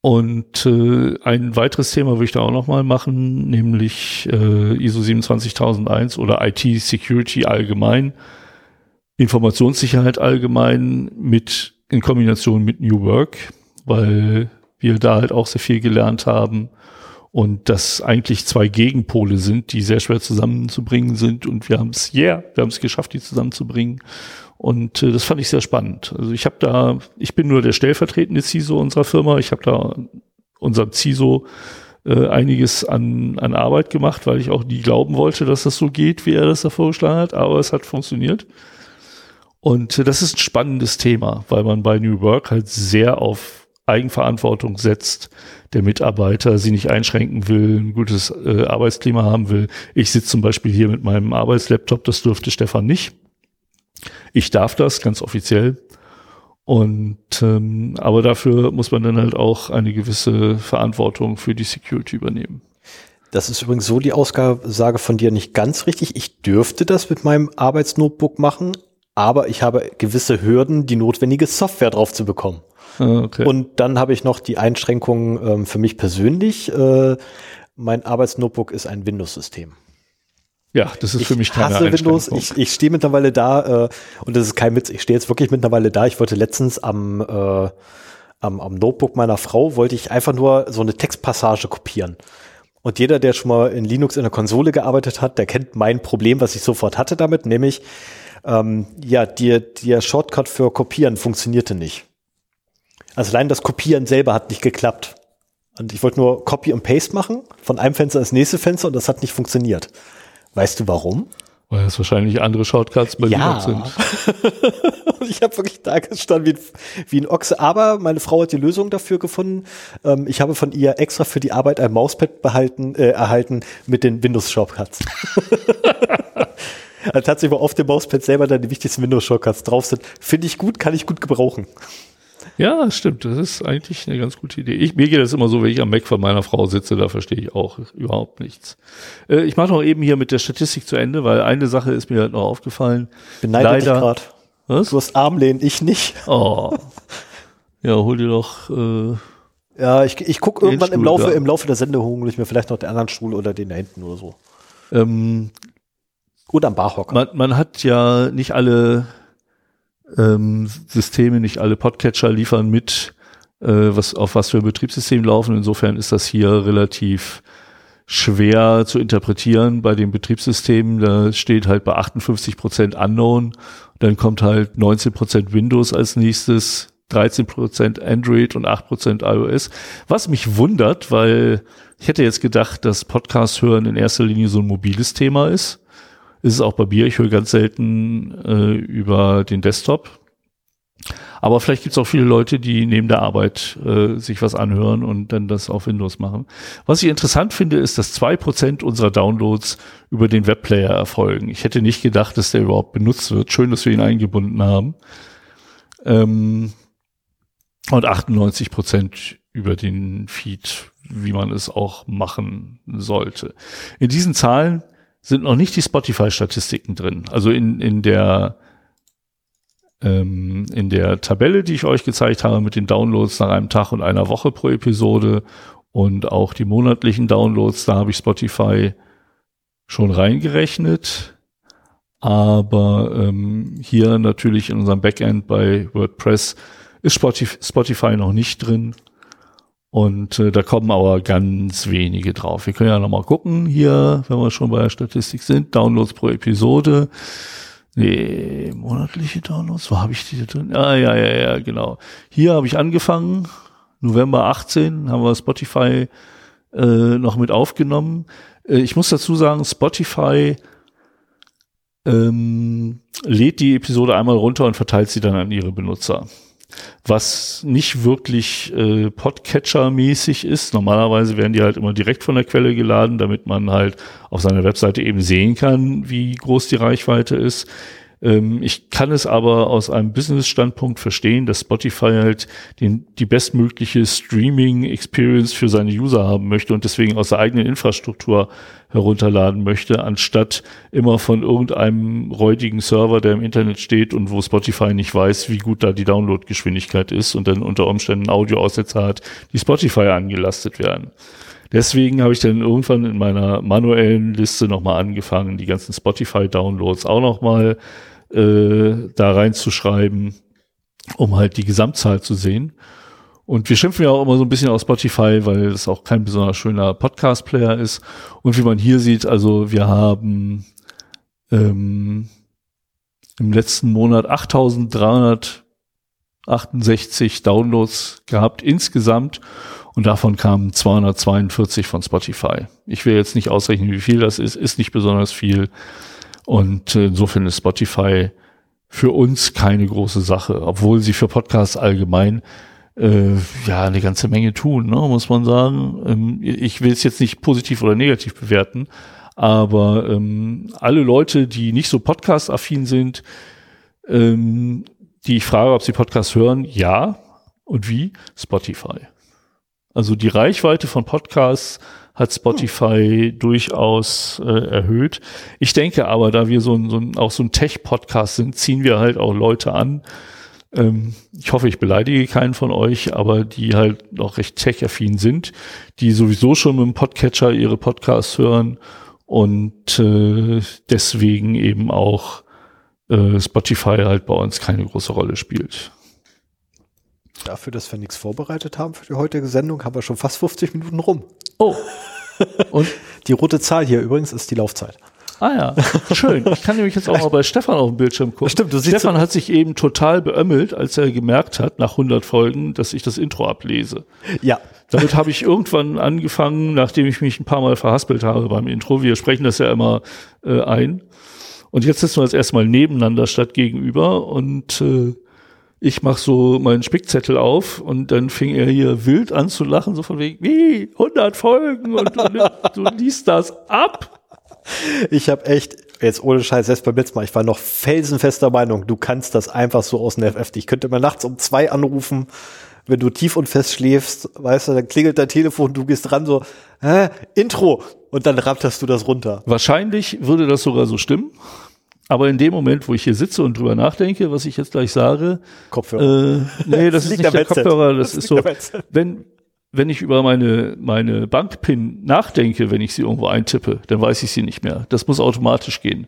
Und äh, ein weiteres Thema würde ich da auch noch mal machen, nämlich äh, ISO 27001 oder IT Security allgemein Informationssicherheit allgemein mit in Kombination mit New Work, weil wir da halt auch sehr viel gelernt haben und das eigentlich zwei Gegenpole sind, die sehr schwer zusammenzubringen sind und wir haben es, yeah, wir haben es geschafft, die zusammenzubringen und äh, das fand ich sehr spannend. Also ich habe da, ich bin nur der stellvertretende CISO unserer Firma, ich habe da unserem CISO äh, einiges an, an Arbeit gemacht, weil ich auch nie glauben wollte, dass das so geht, wie er das da vorgeschlagen hat, aber es hat funktioniert. Und das ist ein spannendes Thema, weil man bei New Work halt sehr auf Eigenverantwortung setzt, der Mitarbeiter sie nicht einschränken will, ein gutes äh, Arbeitsklima haben will. Ich sitze zum Beispiel hier mit meinem Arbeitslaptop, das durfte Stefan nicht. Ich darf das ganz offiziell. Und ähm, aber dafür muss man dann halt auch eine gewisse Verantwortung für die Security übernehmen. Das ist übrigens so die Aussage von dir nicht ganz richtig. Ich dürfte das mit meinem Arbeitsnotebook machen, aber ich habe gewisse Hürden, die notwendige Software drauf zu bekommen. Ah, okay. Und dann habe ich noch die Einschränkungen ähm, für mich persönlich. Äh, mein Arbeitsnotebook ist ein Windows-System. Ja, das ist ich für mich keine hasse Windows. Ich, ich stehe mittlerweile da äh, und das ist kein Witz. Ich stehe jetzt wirklich mittlerweile da. Ich wollte letztens am, äh, am, am Notebook meiner Frau wollte ich einfach nur so eine Textpassage kopieren. Und jeder, der schon mal in Linux in der Konsole gearbeitet hat, der kennt mein Problem, was ich sofort hatte damit, nämlich ähm, ja, der, der Shortcut für Kopieren funktionierte nicht. Also allein das Kopieren selber hat nicht geklappt. Und ich wollte nur Copy und Paste machen von einem Fenster ins nächste Fenster und das hat nicht funktioniert. Weißt du warum? Weil es wahrscheinlich andere Shortcuts bei Ja. Linux sind. ich habe wirklich da gestanden wie, ein- wie ein Ochse. Aber meine Frau hat die Lösung dafür gefunden. Ähm, ich habe von ihr extra für die Arbeit ein Mauspad behalten, äh, erhalten mit den Windows-Shortcuts. also tatsächlich, wo auf dem Mauspad selber dann die wichtigsten Windows-Shortcuts drauf sind. Finde ich gut, kann ich gut gebrauchen. Ja, stimmt. Das ist eigentlich eine ganz gute Idee. Ich, mir geht das immer so, wenn ich am Mac von meiner Frau sitze, da verstehe ich auch überhaupt nichts. Äh, ich mache noch eben hier mit der Statistik zu Ende, weil eine Sache ist mir halt noch aufgefallen. Beneide dich Leider- gerade. Was? Du hast Armlehnen, ich nicht. Oh. Ja, hol dir doch. Äh, Ja, ich, ich gucke irgendwann im Stuhl Laufe, da. im Laufe der Sendung hole ich mir vielleicht noch den anderen Stuhl oder den da hinten oder so. ähm, Oder am Barhocker. man, man hat ja nicht alle ähm, Systeme, nicht alle Podcatcher liefern mit, äh, was auf was für Betriebssystem laufen. Insofern ist das hier relativ schwer zu interpretieren bei den Betriebssystemen. Da steht halt bei 58 Prozent Unknown, dann kommt halt 19 Prozent Windows als nächstes, 13 Prozent Android und 8 Prozent iOS. Was mich wundert, weil ich hätte jetzt gedacht, dass Podcast hören in erster Linie so ein mobiles Thema ist. Ist es auch bei mir. Ich höre ganz selten äh, über den Desktop. Aber vielleicht gibt es auch viele Leute, die neben der Arbeit äh, sich was anhören und dann das auf Windows machen. Was ich interessant finde, ist, dass zwei Prozent unserer Downloads über den Webplayer erfolgen. Ich hätte nicht gedacht, dass der überhaupt benutzt wird. Schön, dass wir ihn eingebunden haben. Ähm, und 98 Prozent über den Feed, wie man es auch machen sollte. In diesen Zahlen sind noch nicht die Spotify-Statistiken drin. Also in, in der ähm, in der Tabelle, die ich euch gezeigt habe, mit den Downloads nach einem Tag und einer Woche pro Episode und auch die monatlichen Downloads, da habe ich Spotify schon reingerechnet. Aber ähm, hier natürlich in unserem Backend bei WordPress ist Spotify, Spotify noch nicht drin. Und äh, da kommen aber ganz wenige drauf. Wir können ja nochmal gucken hier, wenn wir schon bei der Statistik sind. Downloads pro Episode. Nee, monatliche Downloads, wo habe ich die drin? Ah, ja, ja, ja, genau. Hier habe ich angefangen, November 18, haben wir Spotify äh, noch mit aufgenommen. Äh, ich muss dazu sagen, Spotify ähm, lädt die Episode einmal runter und verteilt sie dann an ihre Benutzer. Was nicht wirklich äh, Podcatcher-mäßig ist. Normalerweise werden die halt immer direkt von der Quelle geladen, damit man halt auf seiner Webseite eben sehen kann, wie groß die Reichweite ist. Ähm, ich kann es aber aus einem Business-Standpunkt verstehen, dass Spotify halt den, die bestmögliche Streaming-Experience für seine User haben möchte und deswegen aus der eigenen Infrastruktur herunterladen möchte, anstatt immer von irgendeinem räudigen Server, der im Internet steht und wo Spotify nicht weiß, wie gut da die Downloadgeschwindigkeit ist und dann unter Umständen Audioaussetzer hat, die Spotify angelastet werden. Deswegen habe ich dann irgendwann in meiner manuellen Liste nochmal angefangen, die ganzen Spotify-Downloads auch nochmal äh, da reinzuschreiben, um halt die Gesamtzahl zu sehen. Und wir schimpfen ja auch immer so ein bisschen auf Spotify, weil es auch kein besonders schöner Podcast-Player ist. Und wie man hier sieht, also wir haben ähm, im letzten Monat 8368 Downloads gehabt insgesamt und davon kamen 242 von Spotify. Ich will jetzt nicht ausrechnen, wie viel das ist, ist nicht besonders viel. Und äh, insofern ist Spotify für uns keine große Sache, obwohl sie für Podcasts allgemein äh, ja eine ganze Menge tun, ne, muss man sagen. Ähm, ich will es jetzt nicht positiv oder negativ bewerten, aber ähm, alle Leute, die nicht so Podcast-affin sind, ähm, die ich frage, ob sie Podcasts hören, ja. Und wie? Spotify. Also die Reichweite von Podcasts hat Spotify durchaus äh, erhöht. Ich denke aber, da wir so ein, so ein auch so ein Tech-Podcast sind, ziehen wir halt auch Leute an. Ähm, ich hoffe, ich beleidige keinen von euch, aber die halt noch recht tech-affin sind, die sowieso schon mit dem Podcatcher ihre Podcasts hören und äh, deswegen eben auch äh, Spotify halt bei uns keine große Rolle spielt. Dafür, dass wir nichts vorbereitet haben für die heutige Sendung, haben wir schon fast 50 Minuten rum. Oh. Und Die rote Zahl hier übrigens ist die Laufzeit. Ah ja, schön. Ich kann nämlich jetzt auch mal bei Stefan auf dem Bildschirm gucken. Stimmt, du siehst Stefan hat sich eben total beömmelt, als er gemerkt hat, nach 100 Folgen, dass ich das Intro ablese. Ja. Damit habe ich irgendwann angefangen, nachdem ich mich ein paar Mal verhaspelt habe beim Intro. Wir sprechen das ja immer äh, ein. Und jetzt sitzen wir jetzt erstmal nebeneinander statt gegenüber und äh, ich mache so meinen Spickzettel auf und dann fing er hier wild an zu lachen, so von wegen, wie, 100 Folgen und du, du liest das ab. Ich habe echt, jetzt ohne Scheiß, selbst beim letzten Mal, ich war noch felsenfester Meinung, du kannst das einfach so aus dem FF. Ich könnte mir nachts um zwei anrufen, wenn du tief und fest schläfst, weißt du, dann klingelt dein Telefon, du gehst dran so, hä, Intro, und dann rappterst du das runter. Wahrscheinlich würde das sogar so stimmen. Aber in dem Moment, wo ich hier sitze und drüber nachdenke, was ich jetzt gleich sage, Kopfhörer. Äh, nee, das, Das ist nicht der Headset. Kopfhörer, das, Das ist so, wenn, wenn ich über meine, meine Bankpin nachdenke, wenn ich sie irgendwo eintippe, dann weiß ich sie nicht mehr. Das muss automatisch gehen.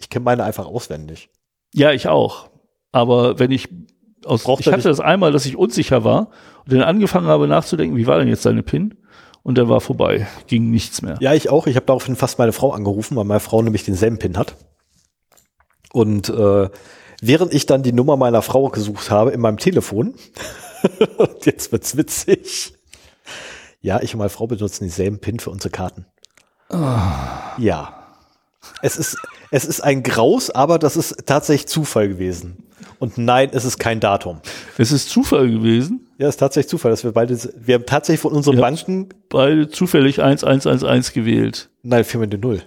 Ich kenne meine einfach auswendig. Ja, ich auch. Aber wenn ich aus, Braucht ich hatte das einmal, dass ich unsicher war und dann angefangen habe nachzudenken, wie war denn jetzt deine PIN? Und dann war vorbei. Ging nichts mehr. Ja, ich auch. Ich habe daraufhin fast meine Frau angerufen, weil meine Frau nämlich denselben PIN hat. Und äh, während ich dann die Nummer meiner Frau gesucht habe in meinem Telefon, und jetzt wird's witzig. Ja, ich und meine Frau benutzen dieselben PIN für unsere Karten. Ja. Es ist, es ist ein Graus, aber das ist tatsächlich Zufall gewesen. Und nein, es ist kein Datum. Es ist Zufall gewesen, Ja, es ist tatsächlich Zufall, dass wir beide, wir haben tatsächlich von unseren Ja. Banken, beide zufällig 1111 gewählt. nein, viermal die Null.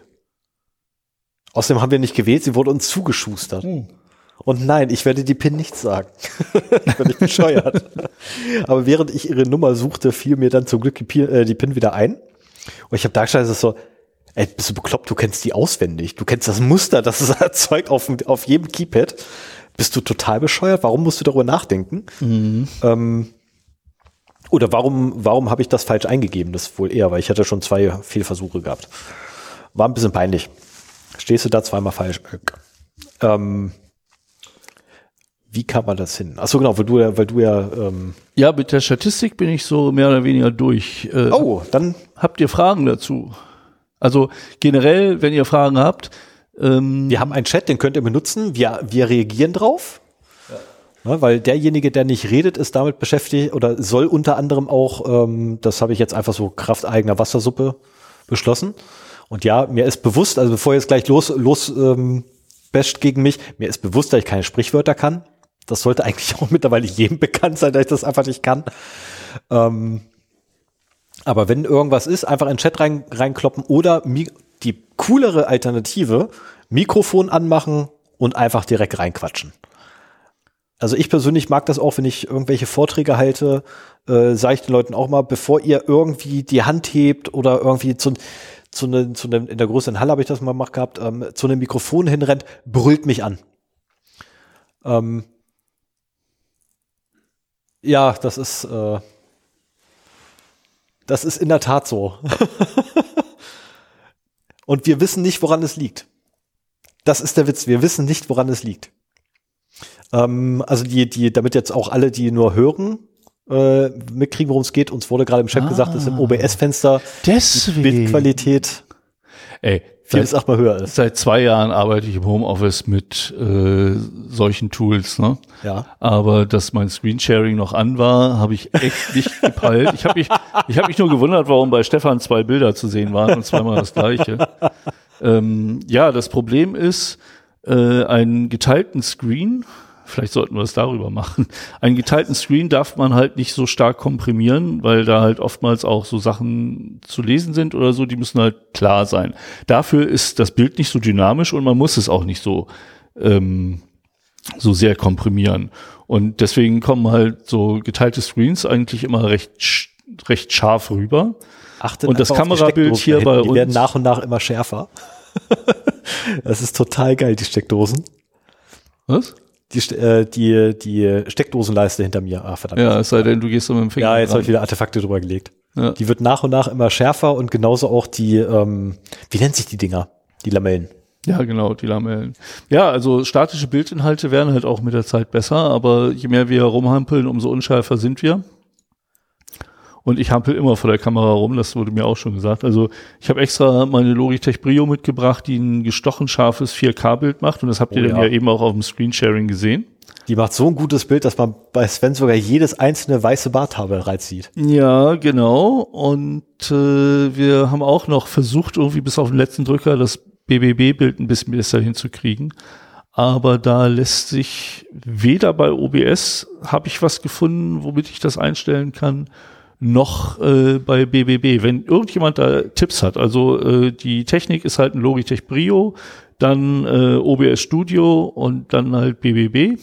Außerdem haben wir nicht gewählt, sie wurde uns zugeschustert. Und nein, ich werde die PIN nicht sagen. ich bin nicht bescheuert. Aber während ich ihre Nummer suchte, fiel mir dann zum Glück die, äh, die PIN wieder ein. Und ich habe da gestanden, es ist so, ey, bist du bekloppt, du kennst die auswendig. Du kennst das Muster, das es erzeugt auf, auf jedem Keypad. Bist du total bescheuert? Warum musst du darüber nachdenken? Ähm, oder warum, warum habe ich das falsch eingegeben? Das wohl eher, weil ich hatte schon zwei Fehlversuche gehabt. War ein bisschen peinlich. Stehst du da zweimal falsch? Ähm, wie kann man das hin? Achso, genau, weil du ja, weil du ja, ähm, Ja, mit der Statistik bin ich so mehr oder weniger durch. Äh, oh, dann, Habt ihr Fragen dazu? Also generell, wenn ihr Fragen habt, ähm, wir haben einen Chat, den könnt ihr benutzen, wir, wir reagieren drauf. Ne, weil derjenige, der nicht redet, ist damit beschäftigt oder soll unter anderem auch, ähm, das habe ich jetzt einfach so Kraft eigener Wassersuppe beschlossen. Und ja, mir ist bewusst, also bevor ihr jetzt gleich los, los ähm, basht gegen mich, mir ist bewusst, dass ich keine Sprichwörter kann. Das sollte eigentlich auch mittlerweile jedem bekannt sein, dass ich das einfach nicht kann. Ähm, aber wenn irgendwas ist, einfach in den Chat rein, reinkloppen oder die coolere Alternative, Mikrofon anmachen und einfach direkt reinquatschen. Also ich persönlich mag das auch, wenn ich irgendwelche Vorträge halte, äh, sage ich den Leuten auch mal, bevor ihr irgendwie die Hand hebt oder irgendwie zu, zu, ne, zu einem, in der größeren Halle habe ich das mal gemacht gehabt, ähm, zu einem Mikrofon hinrennt, brüllt mich an. Ähm, ja, das ist, äh, das ist in der Tat so. Und wir wissen nicht, woran es liegt. Das ist der Witz. Wir wissen nicht, woran es liegt. Ähm, also die, die, damit jetzt auch alle, die nur hören, äh, mitkriegen, worum es geht. Uns wurde gerade im Chat gesagt, dass im OBS-Fenster die deswegen. Bildqualität Ey, vier bis seit, achtmal höher ist. seit zwei Jahren arbeite ich im Homeoffice mit äh, solchen Tools, ne? Ja. Aber dass mein Screensharing noch an war, habe ich echt nicht gepeilt. Ich habe mich, ich habe mich nur gewundert, warum bei Stefan zwei Bilder zu sehen waren und zweimal das gleiche. Ähm, ja, das Problem ist, äh, einen geteilten Screen, vielleicht sollten wir es darüber machen, einen geteilten Screen darf man halt nicht so stark komprimieren, weil da halt oftmals auch so Sachen zu lesen sind oder so, die müssen halt klar sein. Dafür ist das Bild nicht so dynamisch und man muss es auch nicht so ähm, so sehr komprimieren. Und deswegen kommen halt so geteilte Screens eigentlich immer recht, recht scharf rüber. Achtet Und das Kamerabild hier da bei hinten. Die werden uns- nach und nach immer schärfer. das ist total geil, die Steckdosen. Was? Die, äh, die, die Steckdosenleiste hinter mir. Ah, verdammt. Ja, es sei denn, du gehst so mit dem Finger Ja, jetzt habe ich wieder Artefakte drüber gelegt. Ja. Die wird nach und nach immer schärfer und genauso auch die, ähm, wie nennt sich die Dinger? Die Lamellen. Ja, genau, die Lamellen. Ja, also statische Bildinhalte werden halt auch mit der Zeit besser, aber je mehr wir rumhampeln, umso unschärfer sind wir. Und ich hampel immer vor der Kamera rum, das wurde mir auch schon gesagt. Also ich habe extra meine Logitech Brio mitgebracht, die ein gestochen scharfes 4K-Bild macht und das habt ihr Oh dann ja. ja eben auch auf dem Screensharing gesehen. Die macht so ein gutes Bild, dass man bei Sven sogar jedes einzelne weiße Barthaar bereits sieht. Ja, genau. Und äh, wir haben auch noch versucht, irgendwie bis auf den letzten Drücker das BBB-Bild ein bisschen besser hinzukriegen. Aber da lässt sich weder bei OBS habe ich was gefunden, womit ich das einstellen kann, noch äh, bei BBB. Wenn irgendjemand da Tipps hat, also äh, die Technik ist halt ein Logitech Brio, dann äh, OBS Studio und dann halt BBB.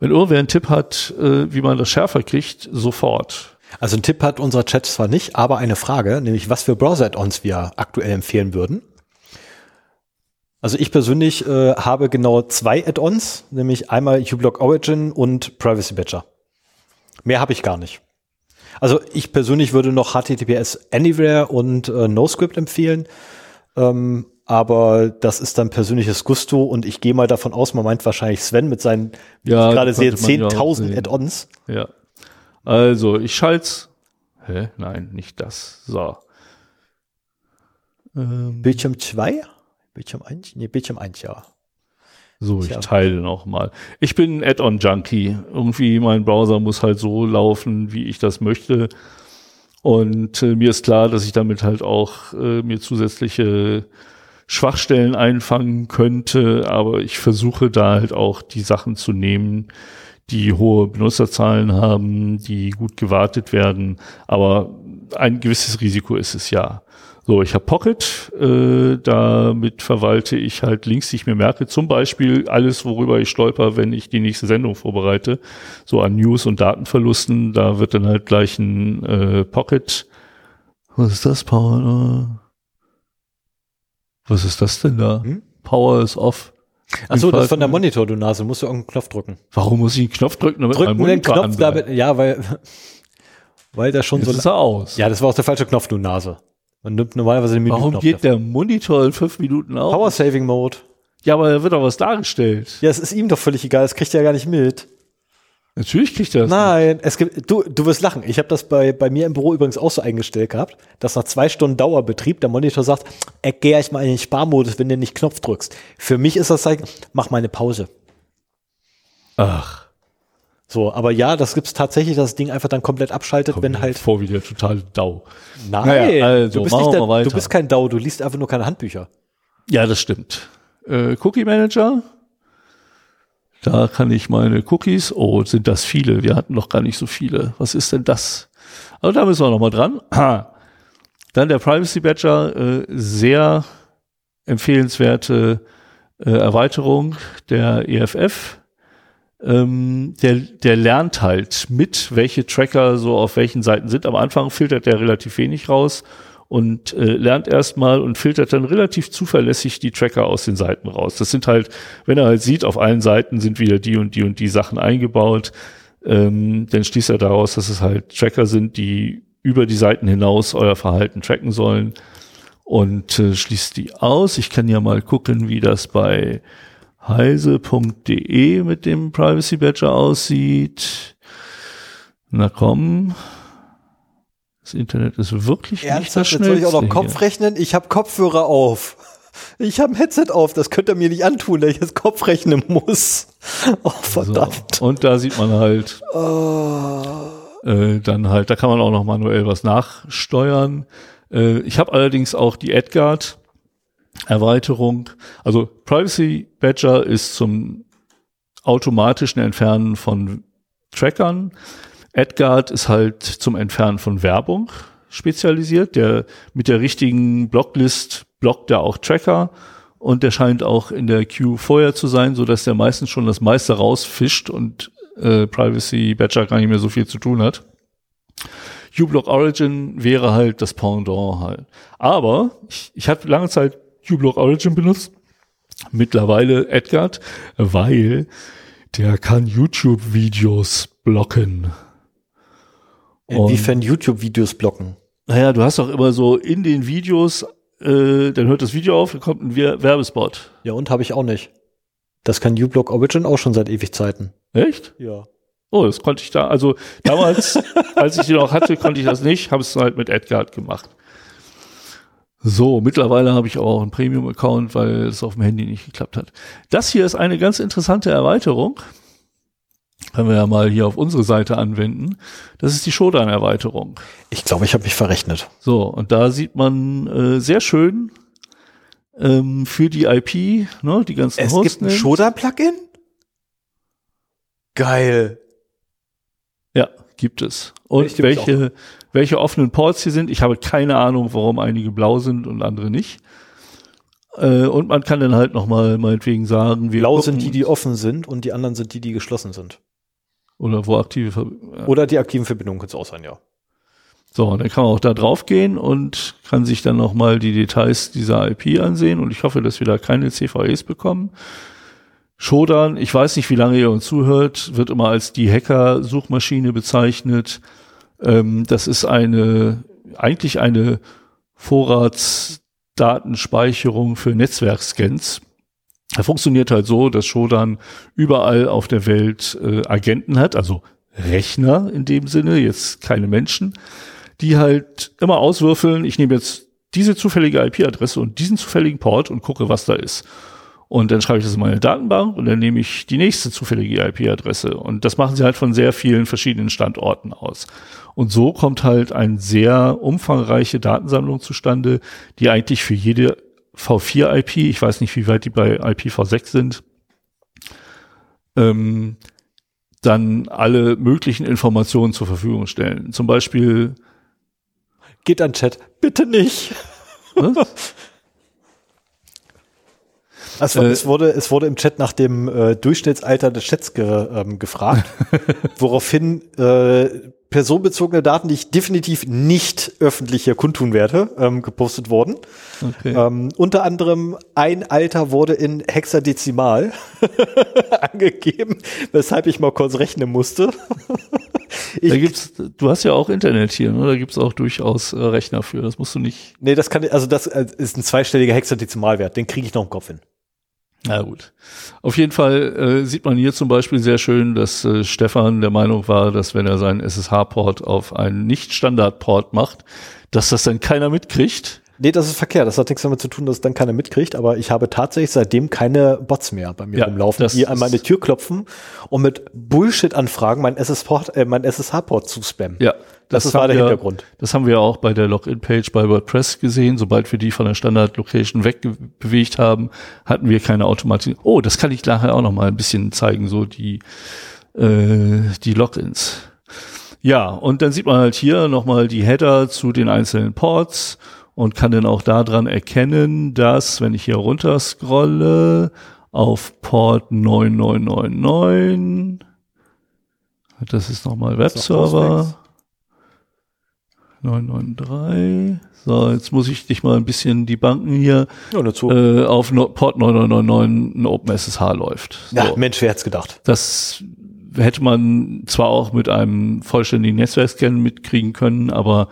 Wenn irgendwer einen Tipp hat, äh, wie man das schärfer kriegt, sofort. Also ein Tipp hat unser Chat zwar nicht, aber eine Frage, nämlich was für Browser-Add-ons wir aktuell empfehlen würden. Also ich persönlich äh, habe genau zwei Add-ons, nämlich einmal uBlock Origin und Privacy Badger. Mehr habe ich gar nicht. Also ich persönlich würde noch HTTPS Anywhere und äh, NoScript empfehlen. Ähm, aber das ist dann persönliches Gusto und ich gehe mal davon aus, man meint wahrscheinlich Sven mit seinen, wie Ja, ich gerade sehe, könnte man ja auch 10.000 sehen. Add-ons. Ja. Also, ich schalt's. Hä? Nein, nicht das. So. Ähm, Bildschirm 2? Bildschirm 1? Nee, Bildschirm 1, ja. So, ich teile noch mal. Ich bin ein Add-on-Junkie. Irgendwie mein Browser muss halt so laufen, wie ich das möchte. Und äh, mir ist klar, dass ich damit halt auch äh, mir zusätzliche Schwachstellen einfangen könnte, aber ich versuche da halt auch die Sachen zu nehmen, die hohe Benutzerzahlen haben, die gut gewartet werden, aber ein gewisses Risiko ist es ja. So, ich habe Pocket, äh, damit verwalte ich halt Links, die ich mir merke, zum Beispiel alles, worüber ich stolper, wenn ich die nächste Sendung vorbereite, so an News und Datenverlusten, da wird dann halt gleich ein äh, Pocket. Was ist das, Power? Was ist das denn da? Hm? Power is off. Achso, das ist von der. Monitor, du Nase. Musst du irgendeinen Knopf drücken. Warum muss ich einen Knopf drücken, damit Drücken den Knopf damit, ja, weil, weil der schon Jetzt so. ist er aus. Ja, das war auch der falsche Knopf, du Nase. Man nimmt normalerweise den Warum Menüknopf geht dafür. der Monitor in fünf Minuten aus? Power Saving Mode. Ja, aber da wird doch was dargestellt. Ja, es ist ihm doch völlig egal, das kriegt er ja gar nicht mit. Natürlich kriegt er das. Nein, es gibt, du, du wirst lachen. Ich habe das bei, bei mir im Büro übrigens auch so eingestellt gehabt, dass nach zwei Stunden Dauerbetrieb der Monitor sagt, geh erst mal in den Sparmodus, wenn du nicht Knopf drückst. Für mich ist das Zeichen, mach mal eine Pause. Ach, So, aber ja, das gibt's tatsächlich, dass das Ding einfach dann komplett abschaltet, kommt wenn halt. vor wie der totale Dau. Nein, Naja, also, du, bist nicht der, mal weiter. du bist kein DAO, du liest einfach nur keine Handbücher. Ja, das stimmt. Äh, Cookie Manager. Da kann ich meine Cookies, oh, sind das viele? Wir hatten noch gar nicht so viele. Was ist denn das? Aber da müssen wir noch mal dran. Dann der Privacy Badger, äh, sehr empfehlenswerte äh, Erweiterung der EFF. Ähm, der, der lernt halt mit, welche Tracker so auf welchen Seiten sind. Am Anfang filtert er relativ wenig raus und äh, lernt erstmal und filtert dann relativ zuverlässig die Tracker aus den Seiten raus. Das sind halt, wenn er halt sieht, auf allen Seiten sind wieder die und die und die Sachen eingebaut, ähm, dann schließt er daraus, dass es halt Tracker sind, die über die Seiten hinaus euer Verhalten tracken sollen und äh, schließt die aus. Ich kann ja mal gucken, wie das bei heise.de mit dem Privacy Badger aussieht. Na komm. Das Internet ist wirklich nicht das Ernsthaft, jetzt soll ich auch noch Kopf hier. rechnen? Ich habe Kopfhörer auf. Ich habe ein Headset auf, das könnt ihr mir nicht antun, dass ich jetzt Kopf rechnen muss. Oh, verdammt. So. Und da sieht man halt Oh. äh, dann halt, da kann man auch noch manuell was nachsteuern. Äh, ich habe allerdings auch die Edgard Erweiterung. Also Privacy Badger ist zum automatischen Entfernen von Trackern. Edgard ist halt zum Entfernen von Werbung spezialisiert. Der mit der richtigen Blocklist blockt er auch Tracker und der scheint auch in der Queue vorher zu sein, so dass der meistens schon das meiste rausfischt und äh, Privacy Badger gar nicht mehr so viel zu tun hat. uBlock Origin wäre halt das Pendant halt. Aber ich, ich habe lange Zeit uBlock Origin benutzt, mittlerweile Edgard, weil der kann YouTube-Videos blocken. Inwiefern YouTube-Videos blocken? Naja, du hast doch immer so in den Videos, äh, dann hört das Video auf, dann kommt ein Wer- Werbespot. Ja, und habe ich auch nicht. Das kann uBlock Origin auch schon seit ewig Zeiten. Echt? Ja. Oh, das konnte ich da, also damals, als ich den auch hatte, konnte ich das nicht, habe es halt mit Edgard gemacht. So, mittlerweile habe ich auch einen Premium-Account, weil es auf dem Handy nicht geklappt hat. Das hier ist eine ganz interessante Erweiterung. Können wir ja mal hier auf unsere Seite anwenden. Das ist die Shodan-Erweiterung. Ich glaube, ich habe mich verrechnet. So, und da sieht man äh, sehr schön, ähm, für die IP, ne, die ganzen Es gibt ein Shodan-Plugin? Geil. Ja, gibt es. Und Echt, welche, welche offenen Ports hier sind, ich habe keine Ahnung, warum einige blau sind und andere nicht. Äh, und man kann dann halt nochmal meinetwegen sagen, wir Blau gucken sind die, die offen sind und die anderen sind die, die geschlossen sind. oder wo aktive Ver ja. Oder die aktiven Verbindungen können es auch sein, ja. So, dann kann man auch da drauf gehen und kann sich dann nochmal die Details dieser IP ansehen und ich hoffe, dass wir da keine CVEs bekommen. Shodan, ich weiß nicht, wie lange ihr uns zuhört, wird immer als die Hacker-Suchmaschine bezeichnet. Ähm, das ist eine, eigentlich eine Vorratsdatenspeicherung für Netzwerkscans. Er funktioniert halt so, dass Shodan überall auf der Welt äh, Agenten hat, also Rechner in dem Sinne, jetzt keine Menschen, die halt immer auswürfeln, ich nehme jetzt diese zufällige IP-Adresse und diesen zufälligen Port und gucke, was da ist. Und dann schreibe ich das in meine Datenbank und dann nehme ich die nächste zufällige IP-Adresse. Und das machen sie halt von sehr vielen verschiedenen Standorten aus. Und so kommt halt eine sehr umfangreiche Datensammlung zustande, die eigentlich für jede V4-IP, ich weiß nicht, wie weit die bei IPv6 sind, ähm, dann alle möglichen Informationen zur Verfügung stellen. Zum Beispiel, Geht an Chat. Bitte nicht. was? Also, Äh, es, wurde, es wurde im Chat nach dem äh, Durchschnittsalter des Chats ge, ähm, gefragt, woraufhin äh, personenbezogene Daten, die ich definitiv nicht öffentlich hier kundtun werde, ähm, gepostet wurden. okay. Ähm, unter anderem ein Alter wurde in Hexadezimal angegeben, weshalb ich mal kurz rechnen musste. ich, da gibt's, du hast ja auch Internet hier, ne? da gibt's auch durchaus äh, Rechner für, das musst du nicht. nee, das kann, also das äh, ist ein zweistelliger Hexadezimalwert, den kriege ich noch im Kopf hin. Na gut. Auf jeden Fall äh, sieht man hier zum Beispiel sehr schön, dass äh, Stefan der Meinung war, dass wenn er seinen SSH-Port auf einen Nicht-Standard-Port macht, dass das dann keiner mitkriegt. Nee, das ist verkehrt. Das hat nichts damit zu tun, dass es dann keiner mitkriegt, aber ich habe tatsächlich seitdem keine Bots mehr bei mir Ja, rumlaufen, die an meine Tür klopfen und mit Bullshit-Anfragen mein SSH-Port äh, mein SSH-Port zuspammen. Ja, Das ist- war der wir, Hintergrund. Das haben wir auch bei der Login-Page bei WordPress gesehen. Sobald wir die von der Standard-Location wegbewegt haben, hatten wir keine Automatisierung. Oh, das kann ich nachher auch noch mal ein bisschen zeigen, so die, äh, die Logins. Ja, und dann sieht man halt hier noch mal die Header zu den einzelnen Ports und kann dann auch daran erkennen, dass, wenn ich hier runter scrolle, auf Port 9999, das ist nochmal Webserver, 993, so, jetzt muss ich dich mal ein bisschen die Banken hier, Ja, äh, auf no Port 9999 ein OpenSSH läuft. So. ja, Mensch, wer hätte gedacht? Das hätte man zwar auch mit einem vollständigen Netzwerkscan mitkriegen können, aber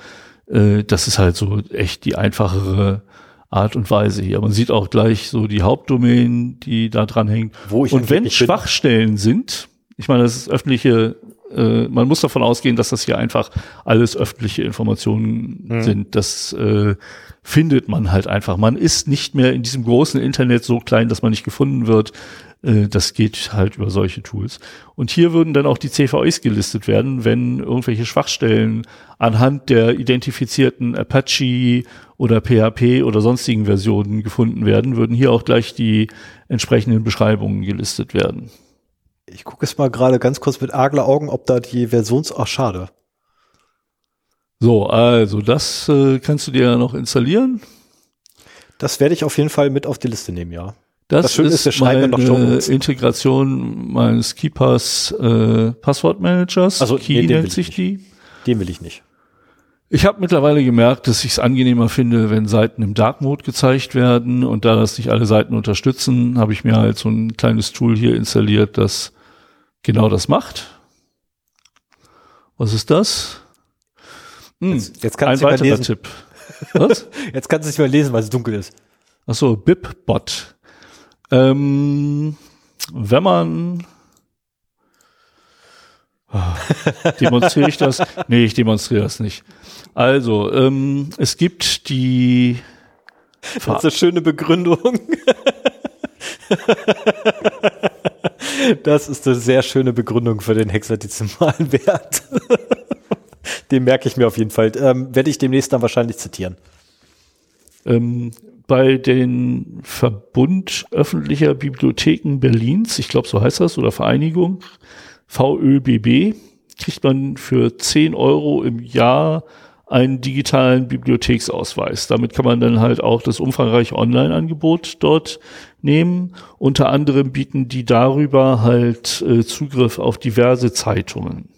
äh, das ist halt so echt die einfachere Art und Weise hier. Man sieht auch gleich so die Hauptdomain, die da dran hängt. Wo ich und wenn angeblich bin. Schwachstellen sind, ich meine, das ist öffentliche, äh, man muss davon ausgehen, dass das hier einfach alles öffentliche Informationen Mhm. sind. Das äh, findet man halt einfach. Man ist nicht mehr in diesem großen Internet so klein, dass man nicht gefunden wird. Äh, Das geht halt über solche Tools. Und hier würden dann auch die CVEs gelistet werden, wenn irgendwelche Schwachstellen anhand der identifizierten Apache oder PHP oder sonstigen Versionen gefunden werden, würden hier auch gleich die entsprechenden Beschreibungen gelistet werden. Ich gucke es mal gerade ganz kurz mit Agleraugen, ob da die Versions... Ach, schade. So, also das äh, kannst du dir ja noch installieren. Das werde ich auf jeden Fall mit auf die Liste nehmen, ja. Das, Das Schöne ist, wir ist schreiben ja meine noch. Integration meines Keepers äh, Passwortmanagers. Also, Key nee, nennt ich sich die. Den will ich nicht. Ich habe mittlerweile gemerkt, dass ich es angenehmer finde, wenn Seiten im Dark Mode gezeigt werden. Und da das nicht alle Seiten unterstützen, habe ich mir halt so ein kleines Tool hier installiert, das genau das macht. Was ist das? Hm, Jetzt, jetzt ein kannst mehr weiterer lesen. Tipp. Was? Jetzt kannst du nicht mehr lesen, weil es dunkel ist. Ach so, BibBot. Ähm, wenn man Ah, demonstriere ich das? Nee, ich demonstriere das nicht. Also, ähm, es gibt die Das ist eine schöne Begründung. Das ist eine sehr schöne Begründung für den hexadezimalen Wert. Den merke ich mir auf jeden Fall. Ähm, werde ich demnächst dann wahrscheinlich zitieren. ähm, bei den Verbund öffentlicher Bibliotheken Berlins, ich glaube so heißt das, oder Vereinigung, VÖBB, kriegt man für 10 Euro im Jahr einen digitalen Bibliotheksausweis. Damit kann man dann halt auch das umfangreiche Online-Angebot dort nehmen. Unter anderem bieten die darüber halt äh, Zugriff auf diverse Zeitungen.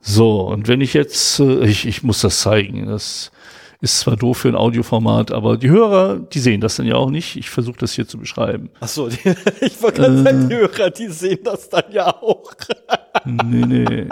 So, und wenn ich jetzt, äh, ich, ich muss das zeigen, das ist zwar doof für ein Audioformat, aber die Hörer, die sehen das dann ja auch nicht. Ich versuche das hier zu beschreiben. Ach so, die, ich wollte gerade äh, sagen, die Hörer, die sehen das dann ja auch. nee, nee.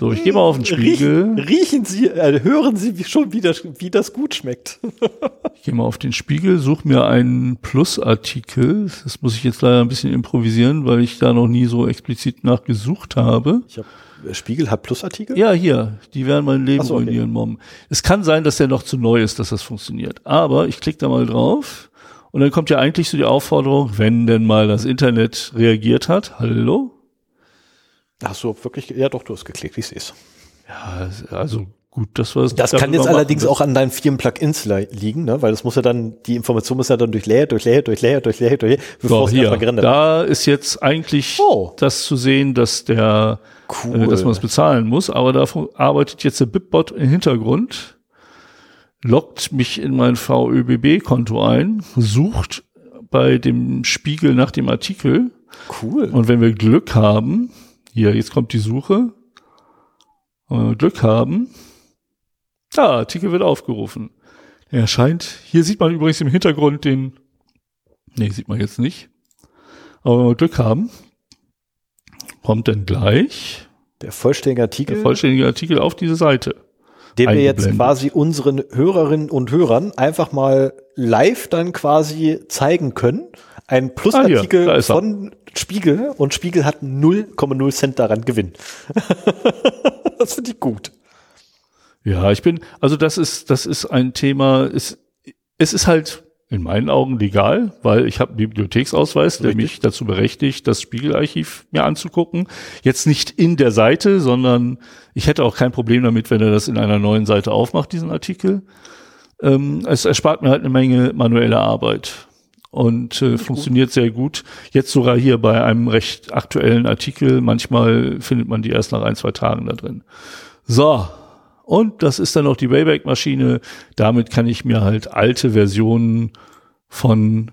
So, ich gehe mal auf den Spiegel. Riechen, riechen Sie, äh, hören Sie schon, wie das, wie das gut schmeckt. ich gehe mal auf den Spiegel, suche mir einen Plusartikel. Das muss ich jetzt leider ein bisschen improvisieren, weil ich da noch nie so explizit nachgesucht habe. Ich habe Spiegel hat Plusartikel? Ja, hier. Die werden mein Leben so, ruinieren, okay. Mom. Es kann sein, dass der noch zu neu ist, dass das funktioniert. Aber ich klicke da mal drauf und dann kommt ja eigentlich so die Aufforderung, wenn denn mal das Internet reagiert hat. Hallo? Hast du wirklich, ja doch, du hast geklickt, ich sehe es. Ja, also gut, das war Das kann jetzt allerdings auch an deinen vielen Plugins liegen, ne? weil das muss ja dann, die Information muss ja dann durch Layer, durch Layer, durch Layer, durch Layer, durch Layer, bevor so, es hier, Da ist jetzt eigentlich oh. das zu sehen, dass der, cool. äh, dass man es bezahlen muss, aber da arbeitet jetzt der Bitbot im Hintergrund, lockt mich in mein VÖBB-Konto ein, sucht bei dem Spiegel nach dem Artikel. Cool. Und wenn wir Glück haben, hier, jetzt kommt die Suche, äh, Glück haben, Ah, Artikel wird aufgerufen. Er erscheint. Hier sieht man übrigens im Hintergrund den. Nee, sieht man jetzt nicht. Aber wenn wir Glück haben, kommt dann gleich der vollständige Artikel. Der vollständige Artikel auf diese Seite. Den wir jetzt quasi unseren Hörerinnen und Hörern einfach mal live dann quasi zeigen können. Ein Plusartikel ah, von Spiegel und Spiegel hat 0,0 Cent daran Gewinn. das finde ich gut. Ja, ich bin, also das ist, das ist ein Thema, es, es ist halt in meinen Augen legal, weil ich habe einen Bibliotheksausweis, der Richtig. mich dazu berechtigt, das Spiegelarchiv mir anzugucken. Jetzt nicht in der Seite, sondern ich hätte auch kein Problem damit, wenn er das in einer neuen Seite aufmacht, diesen Artikel. Ähm, es erspart mir halt eine Menge manuelle Arbeit und äh, funktioniert sehr gut. Jetzt sogar hier bei einem recht aktuellen Artikel. Manchmal findet man die erst nach ein, zwei Tagen da drin. So, und das ist dann auch die Wayback-Maschine. Damit kann ich mir halt alte Versionen von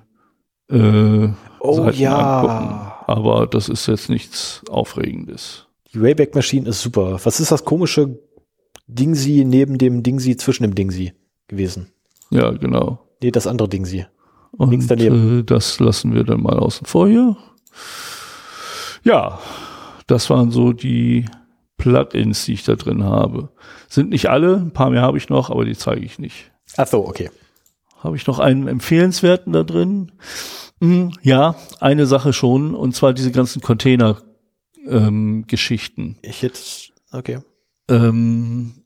äh, oh, Seiten ja. angucken. Aber das ist jetzt nichts Aufregendes. Die Wayback-Maschine ist super. Was ist das komische Dingsi neben dem Dingsi zwischen dem Dingsi gewesen? Ja, genau. Nee, das andere Dingsi. Und Links daneben. Äh, das lassen wir dann mal außen vor hier. Ja, das waren so die Plugins, die ich da drin habe. Sind nicht alle, ein paar mehr habe ich noch, aber die zeige ich nicht. Ach so, okay. Habe ich noch einen empfehlenswerten da drin? Hm, ja, eine Sache schon, und zwar diese ganzen Container-Geschichten. Ähm, ich jetzt, okay. Ähm,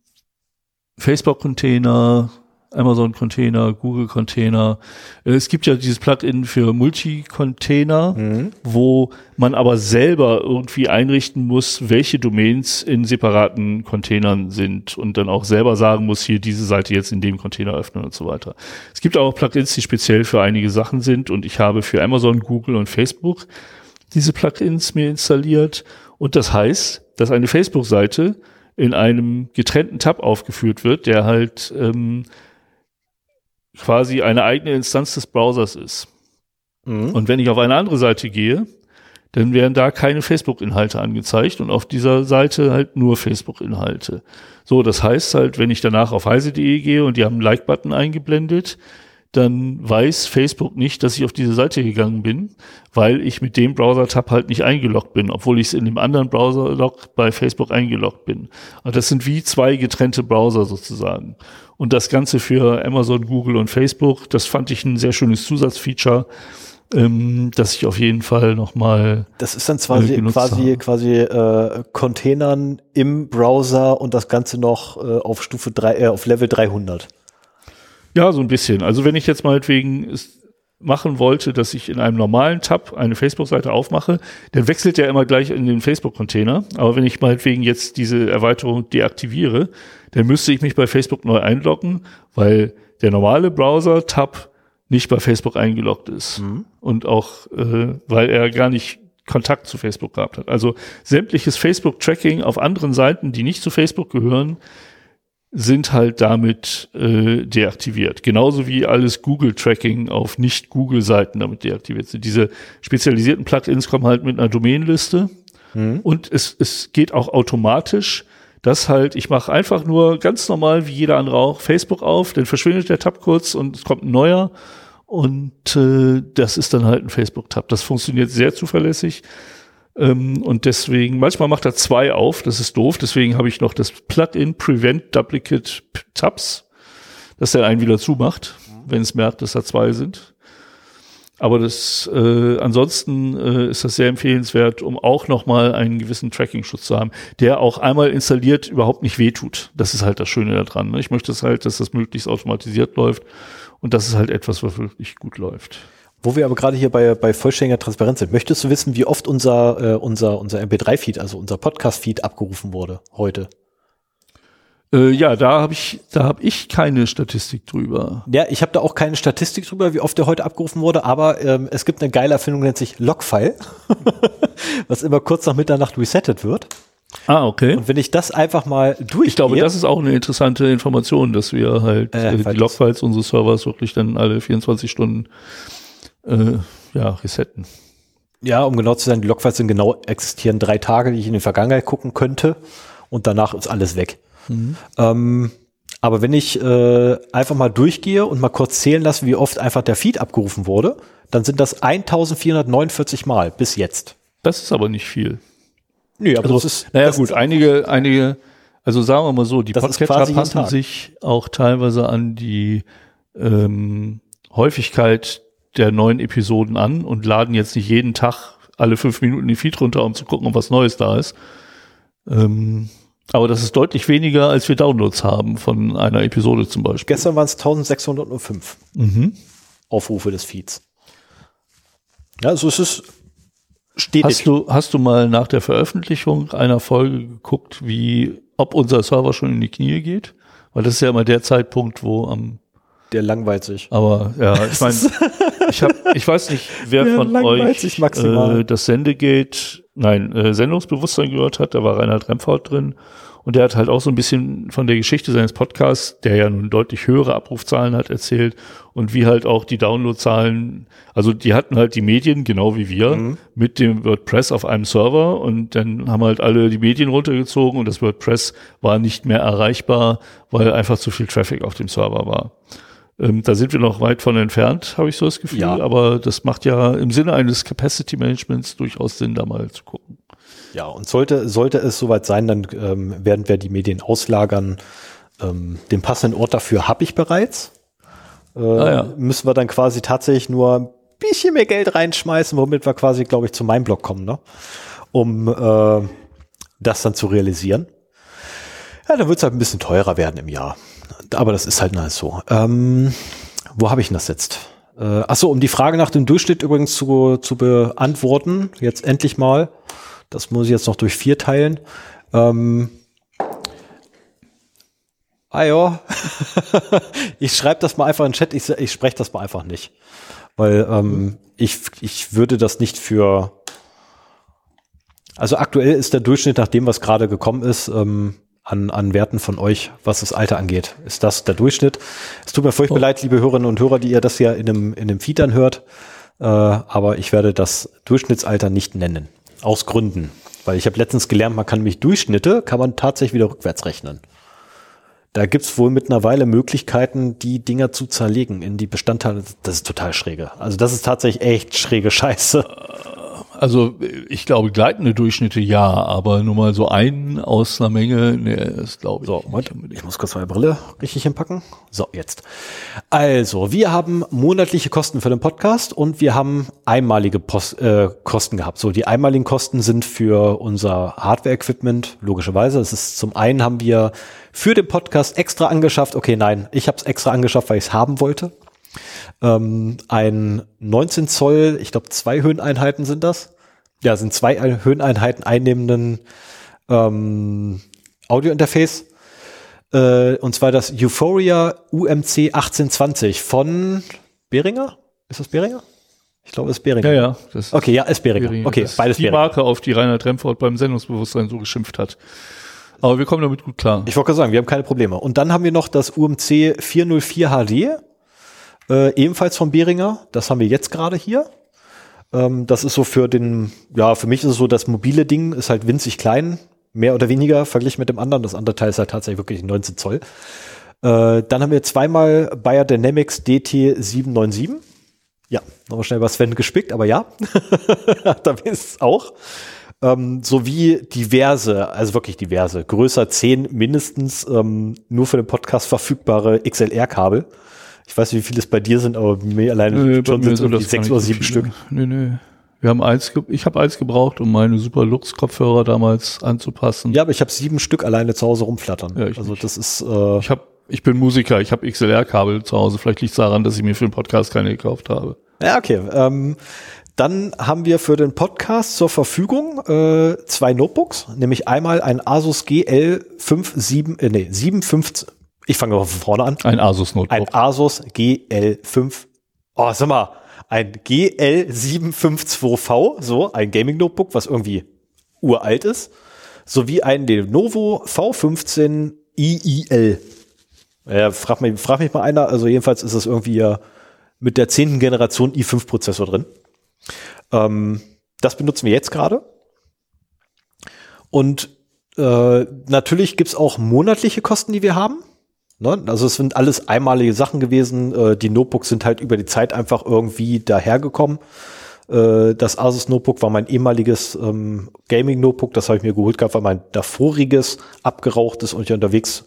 Facebook-Container, Amazon-Container, Google-Container. Äh, es gibt ja dieses Plugin für Multi-Container, mhm. wo man aber selber irgendwie einrichten muss, welche Domains in separaten Containern sind und dann auch selber sagen muss, hier diese Seite jetzt in dem Container öffnen und so weiter. Es gibt auch Plugins, die speziell für einige Sachen sind und ich habe für Amazon, Google und Facebook diese Plugins mir installiert und das heißt, dass eine Facebook-Seite in einem getrennten Tab aufgeführt wird, der halt ähm, quasi eine eigene Instanz des Browsers ist. Mhm. Und wenn ich auf eine andere Seite gehe, dann werden da keine Facebook-Inhalte angezeigt und auf dieser Seite halt nur Facebook-Inhalte. So, das heißt halt, wenn ich danach auf heise.de gehe und die haben einen Like-Button eingeblendet, dann weiß Facebook nicht, dass ich auf diese Seite gegangen bin, weil ich mit dem Browser-Tab halt nicht eingeloggt bin, obwohl ich es in dem anderen Browser-Log bei Facebook eingeloggt bin. Also das sind wie zwei getrennte Browser sozusagen. Und das Ganze für Amazon, Google und Facebook, das fand ich ein sehr schönes Zusatzfeature, ähm, dass ich auf jeden Fall nochmal. Das ist dann quasi, quasi, quasi äh, Containern im Browser und das Ganze noch äh, auf Stufe drei, äh, auf Level 300. Ja, so ein bisschen. Also wenn ich jetzt meinetwegen ist, machen wollte, dass ich in einem normalen Tab eine Facebook-Seite aufmache, dann wechselt der immer gleich in den Facebook-Container. Aber wenn ich meinetwegen jetzt diese Erweiterung deaktiviere, dann müsste ich mich bei Facebook neu einloggen, weil der normale Browser-Tab nicht bei Facebook eingeloggt ist. Mhm. Und auch, äh, weil er gar nicht Kontakt zu Facebook gehabt hat. Also sämtliches Facebook-Tracking auf anderen Seiten, die nicht zu Facebook gehören, sind halt damit äh, deaktiviert. Genauso wie alles Google-Tracking auf Nicht-Google-Seiten damit deaktiviert sind. Diese spezialisierten Plugins kommen halt mit einer Domainliste mhm. und es, es geht auch automatisch, dass halt, ich mache einfach nur ganz normal wie jeder andere auch Facebook auf, dann verschwindet der Tab kurz und es kommt ein neuer und äh, das ist dann halt ein Facebook-Tab. Das funktioniert sehr zuverlässig. Ähm, und deswegen, manchmal macht er zwei auf, das ist doof. Deswegen habe ich noch das Plugin Prevent Duplicate Tabs, dass er einen wieder zumacht, mhm. wenn es merkt, dass da zwei sind. Aber das äh, ansonsten äh, ist das sehr empfehlenswert, um auch nochmal einen gewissen Tracking-Schutz zu haben, der auch einmal installiert überhaupt nicht wehtut. Das ist halt das Schöne daran. Ne? Ich möchte es halt, dass das möglichst automatisiert läuft und das ist halt etwas, was wirklich gut läuft. Wo wir aber gerade hier bei, bei vollständiger Transparenz sind, möchtest du wissen, wie oft unser, äh, unser, unser MP3-Feed, also unser Podcast-Feed abgerufen wurde heute? Äh, ja, da habe ich, da habe ich keine Statistik drüber. Ja, ich habe da auch keine Statistik drüber, wie oft der heute abgerufen wurde, aber ähm, es gibt eine geile Erfindung, nennt sich Logfile, was immer kurz nach Mitternacht resettet wird. Ah, okay. Und wenn ich das einfach mal durch. Ich glaube, das ist auch eine interessante Information, dass wir halt äh, äh die Logfiles unseres Servers wirklich dann alle 24 Stunden äh, ja, resetten. Ja, um genau zu sein, die Logfiles sind genau existieren drei Tage, die ich in die Vergangenheit gucken könnte und danach ist alles weg. Mhm. Ähm, aber wenn ich äh, einfach mal durchgehe und mal kurz zählen lasse, wie oft einfach der Feed abgerufen wurde, dann sind das 1449 Mal bis jetzt. Das ist aber nicht viel. Nee, aber also, das ist. Naja, das gut, einige, einige, also sagen wir mal so, die Podcatcher passen sich auch teilweise an die ähm, Häufigkeit der neuen Episoden an und laden jetzt nicht jeden Tag alle fünf Minuten den Feed runter, um zu gucken, ob was Neues da ist. Ähm, aber das ist deutlich weniger, als wir Downloads haben von einer Episode zum Beispiel. Gestern waren es 1605 mhm. Aufrufe des Feeds. Ja, also es ist stetig. Hast du, hast du mal nach der Veröffentlichung einer Folge geguckt, wie, ob unser Server schon in die Knie geht? Weil das ist ja immer der Zeitpunkt, wo am der langweilt sich. Aber ja, ich meine, ich hab, ich weiß nicht, wer der von euch äh, das Sendegate, nein, äh, Sendungsbewusstsein gehört hat. Da war Reinhard Remford drin und der hat halt auch so ein bisschen von der Geschichte seines Podcasts, der ja nun deutlich höhere Abrufzahlen hat, erzählt und wie halt auch die Downloadzahlen, also die hatten halt die Medien, genau wie wir, mhm. mit dem WordPress auf einem Server und dann haben halt alle die Medien runtergezogen und das WordPress war nicht mehr erreichbar, weil einfach zu viel Traffic auf dem Server war. Ähm, da sind wir noch weit von entfernt, habe ich so das Gefühl, ja. aber das macht ja im Sinne eines Capacity Managements durchaus Sinn, da mal zu gucken. Ja, und sollte, sollte es soweit sein, dann ähm, werden wir die Medien auslagern. Ähm, den passenden Ort dafür habe ich bereits. Äh, ah, ja. Müssen wir dann quasi tatsächlich nur ein bisschen mehr Geld reinschmeißen, womit wir quasi, glaube ich, zu meinem Blog kommen, ne? um äh, das dann zu realisieren. Ja, dann wird es halt ein bisschen teurer werden im Jahr. Aber das ist halt nice so. Ähm, wo habe ich denn das jetzt? Äh, achso, um die Frage nach dem Durchschnitt übrigens zu, zu beantworten, jetzt endlich mal. Das muss ich jetzt noch durch vier teilen. Ähm, ah ja, ich schreibe das mal einfach in den Chat, ich, ich spreche das mal einfach nicht. Weil ähm, ich, ich würde das nicht für. Also aktuell ist der Durchschnitt nach dem, was gerade gekommen ist, ähm, an, an Werten von euch, was das Alter angeht. Ist das der Durchschnitt? Es tut mir furchtbar oh. leid, liebe Hörerinnen und Hörer, die ihr das ja in dem, in dem Feed dann hört. Äh, aber ich werde das Durchschnittsalter nicht nennen. Aus Gründen. Weil ich habe letztens gelernt, man kann nämlich Durchschnitte, kann man tatsächlich wieder rückwärts rechnen. Da gibt's wohl mittlerweile Möglichkeiten, die Dinger zu zerlegen in die Bestandteile. Das ist total schräge. Also das ist tatsächlich echt schräge Scheiße. Also ich glaube, gleitende Durchschnitte ja, aber nur mal so einen aus einer Menge, nee, das glaube ich. So, Moment, ich muss kurz meine Brille richtig hinpacken. So, jetzt. Also, wir haben monatliche Kosten für den Podcast und wir haben einmalige Post, äh, Kosten gehabt. So, die einmaligen Kosten sind für unser Hardware-Equipment, logischerweise. Das ist zum einen haben wir für den Podcast extra angeschafft. Okay, nein, ich habe es extra angeschafft, weil ich es haben wollte ähm, ein 19 Zoll, ich glaube zwei Höheneinheiten sind das. Ja, sind zwei Höheneinheiten einnehmenden ähm, Audiointerface. Äh, und zwar das Euphoria UMC 1820 von Behringer? Ist das Behringer? Ich glaube, es ist Behringer. Ja, ja. Das Okay, ja, ist Behringer. Behringer. Okay, Das ist beides Die Behringer. Marke, auf die Reinhard Remford beim Sendungsbewusstsein so geschimpft hat. Aber wir kommen damit gut klar. Ich wollte gerade sagen, wir haben keine Probleme. Und dann haben wir noch das UMC 404 HD, äh, ebenfalls von Behringer. Das haben wir jetzt gerade hier. Ähm, das ist so für den, ja, für mich ist es so, das mobile Ding ist halt winzig klein, mehr oder weniger verglichen mit dem anderen. Das andere Teil ist halt tatsächlich wirklich 19 Zoll. Äh, dann haben wir zweimal Bayer Dynamics DT797. Ja, nochmal schnell was Sven gespickt, aber ja, da ist es auch. Ähm, sowie diverse, also wirklich diverse, größer 10 mindestens, ähm, nur für den Podcast verfügbare XLR-Kabel. Ich weiß nicht, wie viele es bei dir sind, aber mir alleine Nö, schon sind es irgendwie sechs oder sieben. Stück. Nö, nö. Wir haben eins, ich habe eins gebraucht, um meine Super Lux Kopfhörer damals anzupassen. Ja, aber ich habe sieben Stück alleine zu Hause rumflattern. Ja, ich also nicht. das ist, äh, Ich habe, ich bin Musiker, ich habe XLR-Kabel zu Hause. Vielleicht liegt es daran, dass ich mir für den Podcast keine gekauft habe. Ja, okay. Ähm, dann haben wir für den Podcast zur Verfügung äh, zwei Notebooks, nämlich einmal ein Asus GL57, äh, nee, 750, ich fange mal von vorne an, Ein Asus Notebook. ein Asus GL5, oh, sag mal, ein GL752V, so, ein Gaming Notebook, was irgendwie uralt ist, sowie ein Lenovo V15 IIL. Ja, frag mich, frag mich mal einer, also jedenfalls ist es irgendwie ja mit der zehnten Generation i5-Prozessor drin. Ähm, das benutzen wir jetzt gerade. Und äh, natürlich gibt's auch monatliche Kosten, die wir haben. Ne? Also es sind alles einmalige Sachen gewesen. Äh, die Notebooks sind halt über die Zeit einfach irgendwie dahergekommen. Äh, das Asus Notebook war mein ehemaliges ähm, Gaming Notebook. Das habe ich mir geholt gehabt, weil mein davoriges abgeraucht ist und ich unterwegs,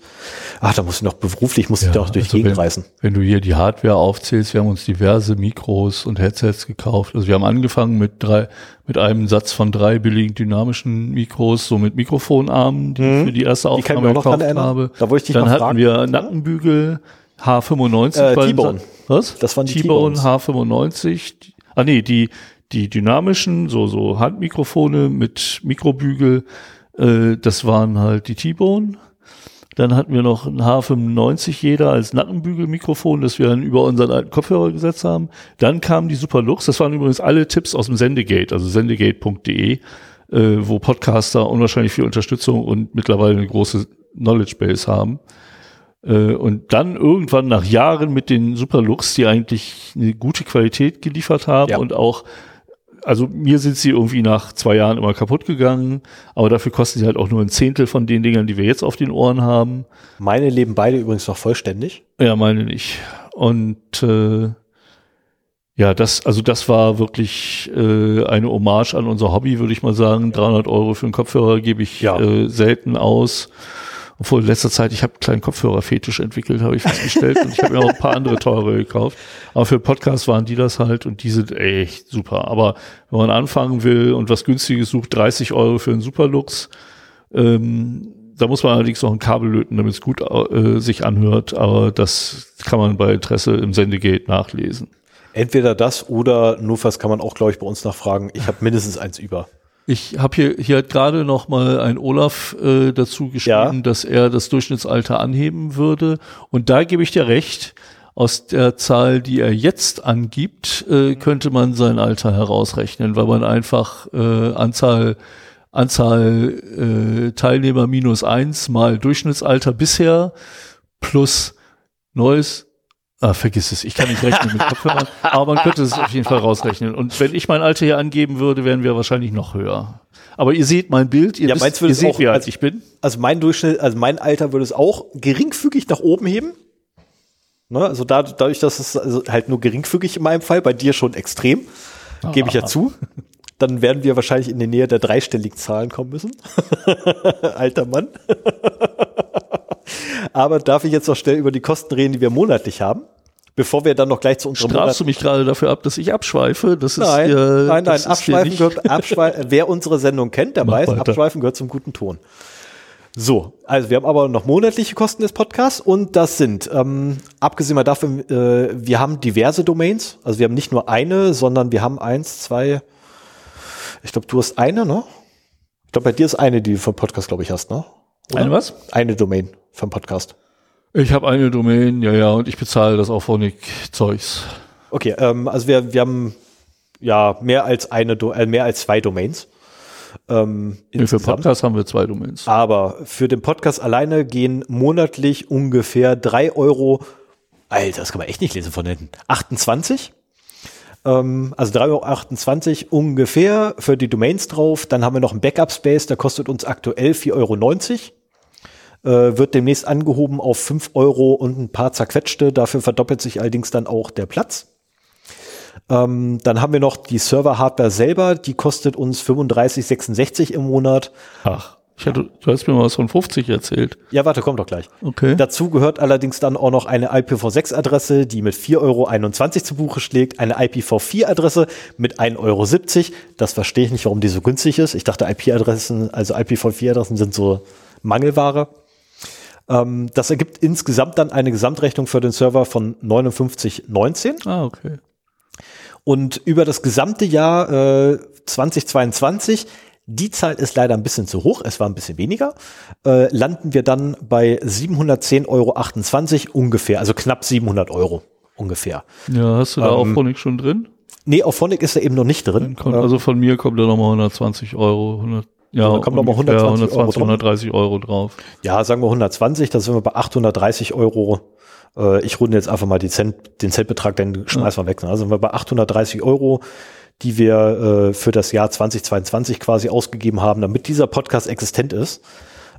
ach, da muss ich noch beruflich, muss ich da auch durch die also Gegend wenn, reisen. Wenn du hier die Hardware aufzählst, wir haben uns diverse Mikros und Headsets gekauft. Also wir haben angefangen mit drei, mit einem Satz von drei billigen dynamischen Mikros, so mit Mikrofonarmen, die ich für die erste Mhm. Die Aufnahme noch dran gekauft habe. Da wollte ich dich Dann hatten fragen. wir Nackenbügel H95. Äh, T-Bone. Was? Das waren die T-Bone T-Bones. H95. Ah nee, die, die dynamischen, so, so Handmikrofone mit Mikrobügel, äh, das waren halt die T-Bone. Dann hatten wir noch ein H95 jeder als Nackenbügelmikrofon, das wir dann über unseren alten Kopfhörer gesetzt haben. Dann kam die Superlux. Das waren übrigens alle Tipps aus dem Sendegate, also sendegate.de, äh, wo Podcaster unwahrscheinlich viel Unterstützung und mittlerweile eine große Knowledge Base haben. Äh, und dann irgendwann nach Jahren mit den Superlux, die eigentlich eine gute Qualität geliefert haben Ja. und auch also mir sind sie irgendwie nach zwei Jahren immer kaputt gegangen, aber dafür kosten sie halt auch nur ein Zehntel von den Dingern, die wir jetzt auf den Ohren haben. Meine leben beide übrigens noch vollständig. Ja, meine nicht. Und äh, ja, das, also das war wirklich äh, eine Hommage an unser Hobby, würde ich mal sagen. 300 Euro für einen Kopfhörer gebe ich Ja. äh, selten aus. Obwohl in letzter Zeit, ich habe einen kleinen Kopfhörerfetisch entwickelt, habe ich festgestellt. und ich habe mir auch ein paar andere teure gekauft. Aber für Podcast waren die das halt und die sind echt super. Aber wenn man anfangen will und was Günstiges sucht, 30 Euro für einen Superlux, ähm, da muss man allerdings noch ein Kabel löten, damit es gut äh, sich anhört. Aber das kann man bei Interesse im Sendegate nachlesen. Entweder das oder notfalls kann man auch, glaube ich, bei uns nachfragen. Ich habe mindestens eins über. Ich habe hier, hier hat gerade noch mal ein Olaf äh, dazu geschrieben, Ja. dass er das Durchschnittsalter anheben würde. Und da gebe ich dir recht. Aus der Zahl, die er jetzt angibt, äh, könnte man sein Alter herausrechnen, weil man einfach äh, Anzahl Anzahl äh, Teilnehmer minus eins mal Durchschnittsalter bisher plus neues Ah, vergiss es, ich kann nicht rechnen mit Kopfhörern, aber man könnte es auf jeden Fall rausrechnen. Und wenn ich mein Alter hier angeben würde, wären wir wahrscheinlich noch höher. Aber ihr seht mein Bild, ihr, Ja, wisst, ihr seht, auch wie alt als- ich bin. Also mein Durchschnitt, also mein Alter würde es auch geringfügig nach oben heben. Ne? Also da, dadurch, dass es also halt nur geringfügig in meinem Fall, bei dir schon extrem, gebe ich ja zu. Dann werden wir wahrscheinlich in die Nähe der dreistelligen Zahlen kommen müssen. Alter Mann. Aber darf ich jetzt noch schnell über die Kosten reden, die wir monatlich haben? Bevor wir dann noch gleich zu unserem Strafst du mich gerade dafür ab, dass ich abschweife? Das ist Nein, ja, nein, nein, ist hier Abschweifen gehört, Abschwei wer unsere Sendung kennt, der Mach weiß, weiter. Abschweifen gehört zum guten Ton. So, also wir haben aber noch monatliche Kosten des Podcasts und das sind, ähm, abgesehen mal davon, äh, wir haben diverse Domains, also wir haben nicht nur eine, sondern wir haben eins, zwei, ich glaube, du hast eine, ne? Ich glaube, bei dir ist eine, die du vom Podcast, glaube ich, hast, ne? Oder? Eine was? Eine Domain vom Podcast. Ich habe eine Domain, ja, ja, und ich bezahle das Auphonic-Zeugs. Okay, ähm, also wir, wir haben ja mehr als eine, Do äh, mehr als zwei Domains. Ähm, nee, für Podcast haben wir zwei Domains. Aber für den Podcast alleine gehen monatlich ungefähr drei Euro, Alter, das kann man echt nicht lesen von hinten, 28. Ähm, also 3,28 Euro ungefähr für die Domains drauf. Dann haben wir noch einen Backup-Space, der kostet uns aktuell 4,90 Euro. Äh, wird demnächst angehoben auf 5 Euro und ein paar zerquetschte. Dafür verdoppelt sich allerdings dann auch der Platz. Ähm, dann haben wir noch die Server-Hardware selber, die kostet uns 35,66 im Monat. Ach. Ich hatte, du hast mir mal was von 50 erzählt. Ja, warte, komm doch gleich. Okay. Dazu gehört allerdings dann auch noch eine IPv6-Adresse, die mit 4,21 Euro zu Buche schlägt, eine IPv4-Adresse mit 1,70 Euro. Das verstehe ich nicht, warum die so günstig ist. Ich dachte, IP-Adressen, also IPv4-Adressen sind so Mangelware. Ähm, das ergibt insgesamt dann eine Gesamtrechnung für den Server von 59,19. Ah, okay. Und über das gesamte Jahr äh, 2022, die Zahl ist leider ein bisschen zu hoch, es war ein bisschen weniger, äh, landen wir dann bei 710,28 Euro ungefähr, also knapp 700 Euro ungefähr. Ja, hast du da ähm, auch Phonic schon drin? Nee, auf Phonic ist er eben noch nicht drin. Kommt, also von mir kommt da nochmal 120 Euro. 100, ja, da kommt nochmal 120 120, Euro 130 Euro drauf. Ja, sagen wir 120, da sind wir bei 830 Euro äh, ich runde jetzt einfach mal die Cent, den Centbetrag, den schmeißen wir weg. Ne? Also sind wir bei 830 Euro, die wir äh, für das Jahr 2022 quasi ausgegeben haben, damit dieser Podcast existent ist.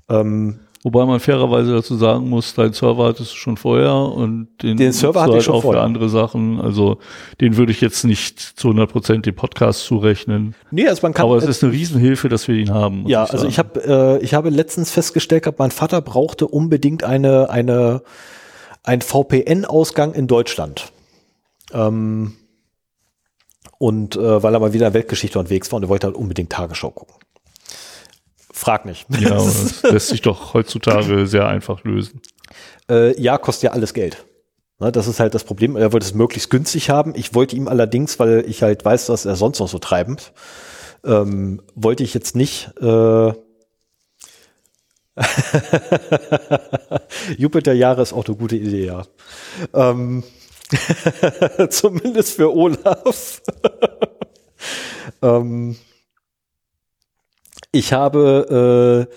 Ähm, Wobei man fairerweise dazu sagen muss, dein Server hattest du schon vorher und den, den Server hatte halt ich schon auch vorher. für andere Sachen. Also den würde ich jetzt nicht zu 100 Prozent dem Podcast zurechnen. Nee, also man kann. Aber es ist eine Riesenhilfe, dass wir ihn haben. Ja, ich also ich habe äh, ich habe letztens festgestellt, gehabt, mein Vater brauchte unbedingt eine eine ein VPN-Ausgang in Deutschland. Ähm, und äh, weil er mal wieder in Weltgeschichte unterwegs war und er wollte halt unbedingt Tagesschau gucken. Frag nicht. Ja, das lässt sich doch heutzutage sehr einfach lösen. Äh, ja, kostet ja alles Geld. Ne, das ist halt das Problem. Er wollte es möglichst günstig haben. Ich wollte ihm allerdings, weil ich halt weiß, was er sonst noch so treibend, ähm, wollte ich jetzt nicht äh, Jupiter-Jahre ist auch eine gute Idee, ja. Ähm, zumindest für Olaf. ähm, ich habe äh,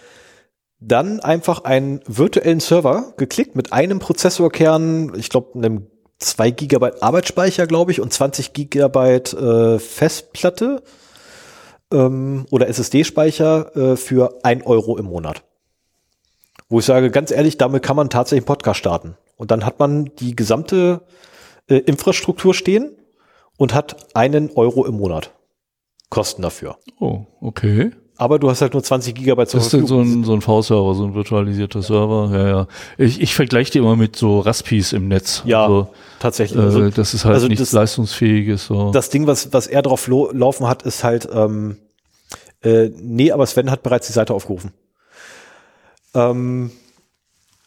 dann einfach einen virtuellen Server geklickt mit einem Prozessorkern, ich glaube, einem 2 Gigabyte Arbeitsspeicher, glaube ich, und 20 Gigabyte äh, Festplatte ähm, oder SSD-Speicher äh, für ein Euro im Monat wo ich sage, ganz ehrlich, damit kann man tatsächlich einen Podcast starten. Und dann hat man die gesamte äh, Infrastruktur stehen und hat einen Euro im Monat Kosten dafür. Oh, okay. Aber du hast halt nur 20 Gigabyte zur Verfügung. Das ist so ein, so ein V-Server, so ein virtualisierter Server. Ja, ja. Ich, ich vergleiche die immer mit so Raspis im Netz. Ja, also, tatsächlich. Also, äh, das ist halt also nichts das, Leistungsfähiges. So. Das Ding, was, was er drauf laufen hat, ist halt, ähm, äh, nee, aber Sven hat bereits die Seite aufgerufen. Ähm,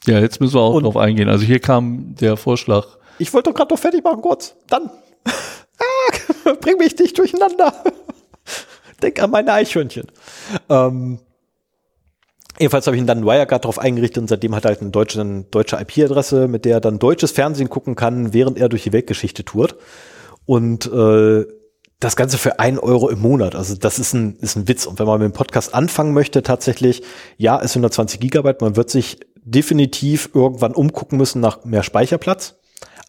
ja, jetzt müssen wir auch drauf eingehen. Also hier kam der Vorschlag. Ich wollte doch gerade noch fertig machen, kurz. Dann. Ah, bring mich nicht durcheinander. Denk an meine Eichhörnchen. Ähm, jedenfalls habe ich ihn dann Wirecard darauf eingerichtet und seitdem hat er halt eine deutsche, deutsche IP-Adresse, mit der er dann deutsches Fernsehen gucken kann, während er durch die Weltgeschichte tourt. Und äh, das Ganze für einen Euro im Monat. Also das ist ein, ist ein Witz. Und wenn man mit dem Podcast anfangen möchte, tatsächlich, ja, ist 120 Gigabyte. Man wird sich definitiv irgendwann umgucken müssen nach mehr Speicherplatz.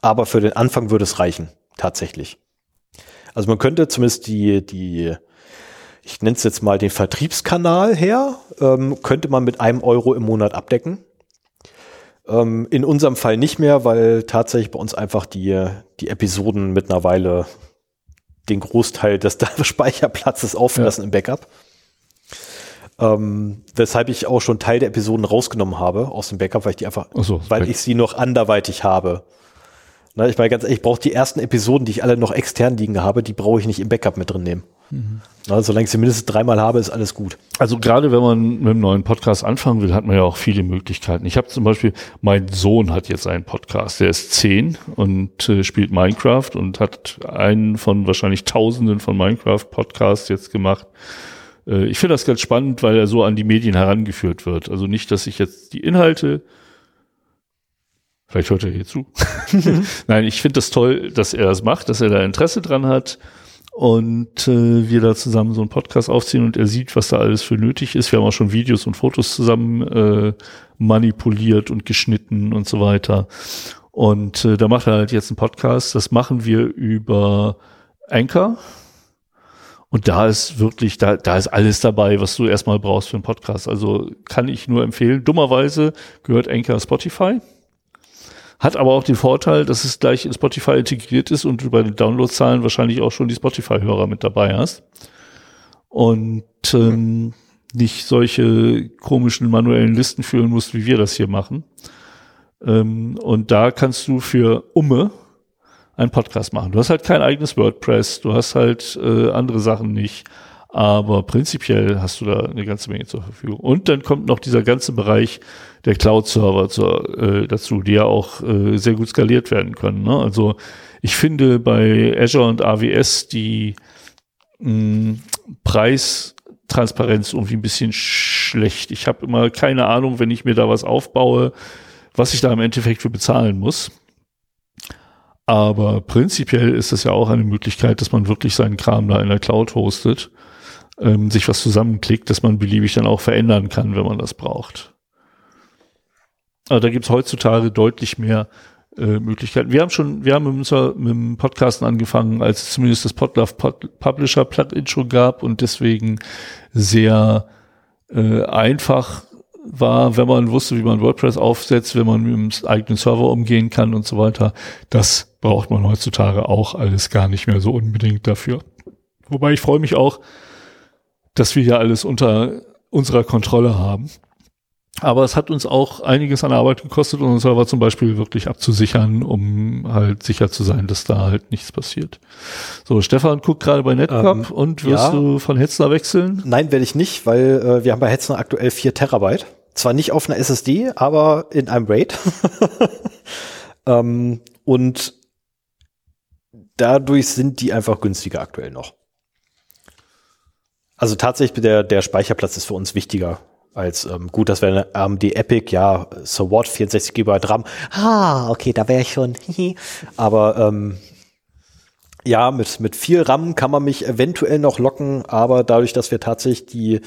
Aber für den Anfang würde es reichen. Tatsächlich. Also man könnte zumindest die, die, ich nenne es jetzt mal den Vertriebskanal her, ähm, könnte man mit einem Euro im Monat abdecken. Ähm, in unserem Fall nicht mehr, weil tatsächlich bei uns einfach die, die Episoden mittlerweile den Großteil des Speicherplatzes auffressen ja. im Backup. Ähm, weshalb ich auch schon Teil der Episoden rausgenommen habe aus dem Backup, weil ich die einfach, so, weil ich sie noch anderweitig habe. Na, ich meine ganz ehrlich, ich brauche die ersten Episoden, die ich alle noch extern liegen habe, die brauche ich nicht im Backup mit drin nehmen. Mhm. Na, solange ich sie mindestens dreimal habe, ist alles gut. Also gerade wenn man mit einem neuen Podcast anfangen will, hat man ja auch viele Möglichkeiten. Ich habe zum Beispiel, mein Sohn hat jetzt einen Podcast, der ist zehn und äh, spielt Minecraft und hat einen von wahrscheinlich Tausenden von Minecraft-Podcasts jetzt gemacht. Äh, ich finde das ganz spannend, weil er so an die Medien herangeführt wird. Also nicht, dass ich jetzt die Inhalte Vielleicht hört er hier zu. Nein, ich finde das toll, dass er das macht, dass er da Interesse dran hat und äh, wir da zusammen so einen Podcast aufziehen und er sieht, was da alles für nötig ist. Wir haben auch schon Videos und Fotos zusammen äh, manipuliert und geschnitten und so weiter. Und äh, da macht er halt jetzt einen Podcast. Das machen wir über Anchor. Und da ist wirklich, da, da ist alles dabei, was du erstmal brauchst für einen Podcast. Also kann ich nur empfehlen. Dummerweise gehört Anchor Spotify. Hat aber auch den Vorteil, dass es gleich in Spotify integriert ist und du bei den Downloadzahlen wahrscheinlich auch schon die Spotify-Hörer mit dabei hast. Und ähm, nicht solche komischen manuellen Listen führen musst, wie wir das hier machen. Ähm, und da kannst du für Umme einen Podcast machen. Du hast halt kein eigenes WordPress, du hast halt äh, andere Sachen nicht, aber prinzipiell hast du da eine ganze Menge zur Verfügung. Und dann kommt noch dieser ganze Bereich der Cloud-Server äh, dazu, die ja auch äh, sehr gut skaliert werden können. Ne? Also ich finde bei Azure und AWS die mh, Preistransparenz irgendwie ein bisschen schlecht. Ich habe immer keine Ahnung, wenn ich mir da was aufbaue, was ich da im Endeffekt für bezahlen muss. Aber prinzipiell ist es ja auch eine Möglichkeit, dass man wirklich seinen Kram da in der Cloud hostet, ähm, sich was zusammenklickt, dass man beliebig dann auch verändern kann, wenn man das braucht. Aber da gibt's heutzutage deutlich mehr äh, Möglichkeiten. Wir haben schon, wir haben mit, mit dem Podcasten angefangen, als es zumindest das Podlove Pod Publisher Plugin schon gab und deswegen sehr äh, einfach war, wenn man wusste, wie man WordPress aufsetzt, wenn man mit dem eigenen Server umgehen kann und so weiter. Das braucht man heutzutage auch alles gar nicht mehr so unbedingt dafür. Wobei ich freue mich auch, dass wir ja alles unter unserer Kontrolle haben. Aber es hat uns auch einiges an Arbeit gekostet, unseren Server zum Beispiel wirklich abzusichern, um halt sicher zu sein, dass da halt nichts passiert. So, Stefan guckt gerade bei NetCup ähm, und wirst ja. du von Hetzner wechseln? Nein, werde ich nicht, weil äh, wir haben bei Hetzner aktuell vier Terabyte. Zwar nicht auf einer SSD, aber in einem RAID. ähm, und dadurch sind die einfach günstiger aktuell noch. Also tatsächlich der, der Speicherplatz ist für uns wichtiger als ähm, gut, dass wir eine AMD Epic, ja, so what, 64 GB RAM. Ah, okay, da wäre ich schon. aber ähm, ja, mit, mit viel RAM kann man mich eventuell noch locken, aber dadurch, dass wir tatsächlich die,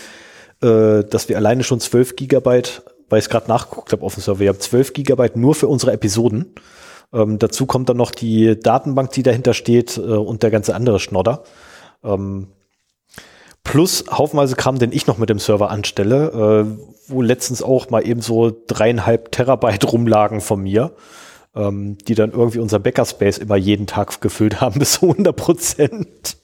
äh, dass wir alleine schon 12 Gigabyte, weil ich es gerade nachgeguckt habe auf dem Server, wir haben 12 Gigabyte nur für unsere Episoden. Ähm, dazu kommt dann noch die Datenbank, die dahinter steht äh, und der ganze andere Schnodder. Ähm, plus haufenweise Kram, den ich noch mit dem Server anstelle, äh, wo letztens auch mal eben so dreieinhalb Terabyte rumlagen von mir, ähm, die dann irgendwie unser Backup-Space immer jeden Tag gefüllt haben bis 100 Prozent.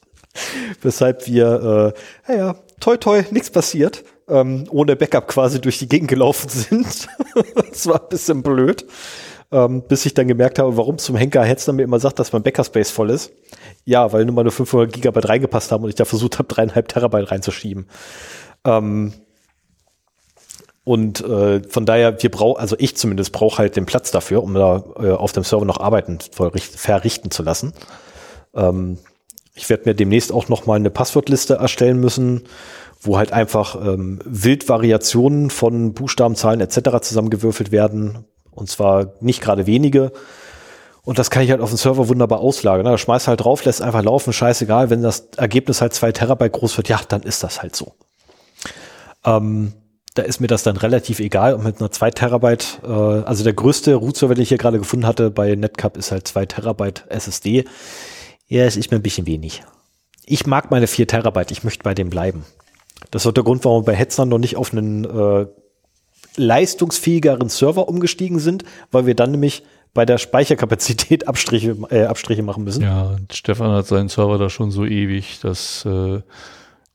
Weshalb wir, äh, naja, toi toi, nichts passiert, ähm, ohne Backup quasi durch die Gegend gelaufen sind. das war ein bisschen blöd ähm, bis ich dann gemerkt habe, warum zum Henker Hetzner mir immer sagt, dass mein Backerspace voll ist. Ja, weil nur mal nur 500 Gigabyte reingepasst haben und ich da versucht habe, dreieinhalb Terabyte reinzuschieben. Ähm, und äh, von daher, wir brauchen, also ich zumindest brauche halt den Platz dafür, um da äh, auf dem Server noch Arbeiten verrichten zu lassen. Ähm, ich werde mir demnächst auch noch mal eine Passwortliste erstellen müssen, wo halt einfach ähm, Wildvariationen von Buchstaben, Zahlen etc. zusammengewürfelt werden, und zwar nicht gerade wenige. Und das kann ich halt auf dem Server wunderbar auslagern. Da schmeißt halt drauf, lässt einfach laufen, scheißegal. Wenn das Ergebnis halt zwei Terabyte groß wird, ja, dann ist das halt so. Ähm, da ist mir das dann relativ egal. Und mit einer zwei Terabyte, äh, also der größte Root-Server, den ich hier gerade gefunden hatte bei Netcup, ist halt zwei Terabyte SSD. Ja, es ist mir ein bisschen wenig. Ich mag meine vier Terabyte, ich möchte bei dem bleiben. Das ist auch der Grund, warum wir bei Hetzner noch nicht auf einen äh, leistungsfähigeren Server umgestiegen sind, weil wir dann nämlich bei der Speicherkapazität Abstriche, äh, Abstriche machen müssen. Ja, Stefan hat seinen Server da schon so ewig, dass äh,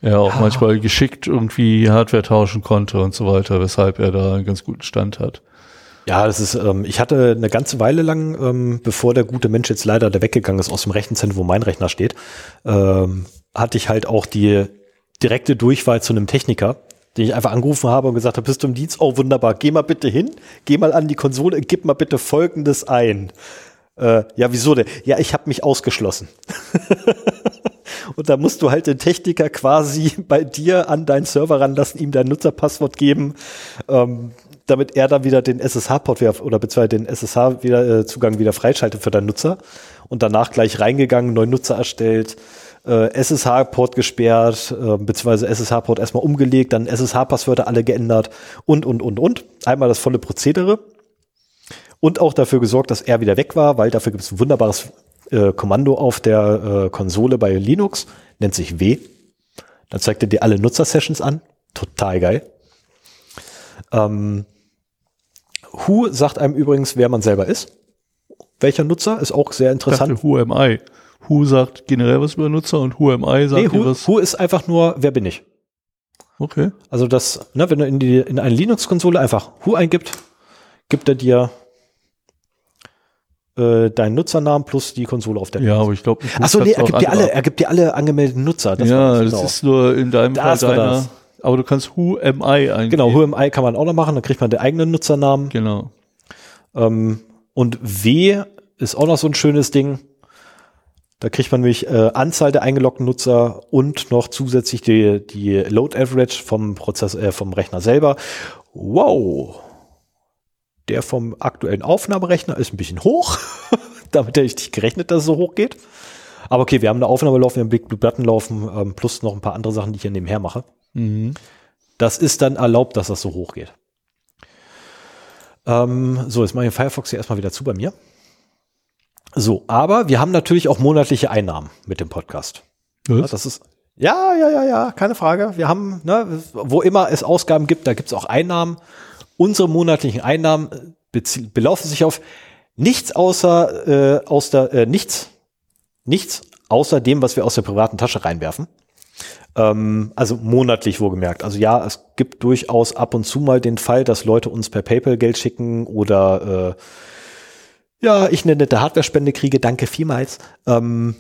er auch ja. manchmal geschickt irgendwie Hardware tauschen konnte und so weiter, weshalb er da einen ganz guten Stand hat. Ja, das ist, ähm, ich hatte eine ganze Weile lang, ähm, bevor der gute Mensch jetzt leider der weggegangen ist aus dem Rechenzentrum, wo mein Rechner steht, ähm, hatte ich halt auch die direkte Durchwahl zu einem Techniker, den ich einfach angerufen habe und gesagt habe, bist du im Dienst? Oh, wunderbar, geh mal bitte hin, geh mal an die Konsole, gib mal bitte Folgendes ein. Äh, ja, wieso denn? Ja, ich habe mich ausgeschlossen. Und da musst du halt den Techniker quasi bei dir an deinen Server ranlassen, ihm dein Nutzerpasswort geben, ähm, damit er dann wieder den SSH-Port oder beziehungsweise den SSH-Zugang wieder, äh, wieder freischaltet für deinen Nutzer. Und danach gleich reingegangen, neuen Nutzer erstellt, SSH-Port gesperrt, äh, beziehungsweise SSH-Port erstmal umgelegt, dann SSH-Passwörter alle geändert und, und, und, und. Einmal das volle Prozedere. Und auch dafür gesorgt, dass er wieder weg war, weil dafür gibt es ein wunderbares äh, Kommando auf der äh, Konsole bei Linux, nennt sich W. Dann zeigt er dir alle Nutzer-Sessions an. Total geil. Ähm, Who sagt einem übrigens, wer man selber ist. Welcher Nutzer ist auch sehr interessant. Who am I? Who sagt generell was über Nutzer und Who am I sagt nee, who, was? Who ist einfach nur, wer bin ich? Okay. Also das, ne, wenn du in die in eine Linux-Konsole einfach Who eingibt, gibt er dir äh, deinen Nutzernamen plus die Konsole auf der Ja, aber ich glaube, Achso, nee, er gibt dir alle, er gibt dir alle angemeldeten Nutzer. Das ja, das genau. ist nur in deinem das Fall deiner. Das. Aber du kannst Who am I eingeben. Genau, Who am I kann man auch noch machen, dann kriegt man den eigenen Nutzernamen. Genau. Ähm, und W ist auch noch so ein schönes Ding. Da kriegt man nämlich äh, Anzahl der eingeloggten Nutzer und noch zusätzlich die, die Load Average vom Prozess, äh, vom Rechner selber. Wow. Der vom aktuellen Aufnahmerechner ist ein bisschen hoch. Damit hätte ich nicht gerechnet, dass es so hoch geht. Aber okay, wir haben eine Aufnahme laufen, wir haben Big Blue Button laufen, ähm, plus noch ein paar andere Sachen, die ich hier nebenher mache. Mhm. Das ist dann erlaubt, dass das so hoch geht. Ähm, so, jetzt mache ich Firefox hier erstmal wieder zu bei mir. So, aber wir haben natürlich auch monatliche Einnahmen mit dem Podcast. Ja, das ist ja, ja, ja, ja, keine Frage. Wir haben, ne, wo immer es Ausgaben gibt, da gibt es auch Einnahmen. Unsere monatlichen Einnahmen belaufen sich auf nichts außer äh, aus der äh, nichts, nichts außer dem, was wir aus der privaten Tasche reinwerfen. Ähm, also monatlich wohlgemerkt. Also ja, es gibt durchaus ab und zu mal den Fall, dass Leute uns per PayPal Geld schicken oder äh, ja, ich eine nette Hardware-Spende kriege, danke vielmals. Ähm,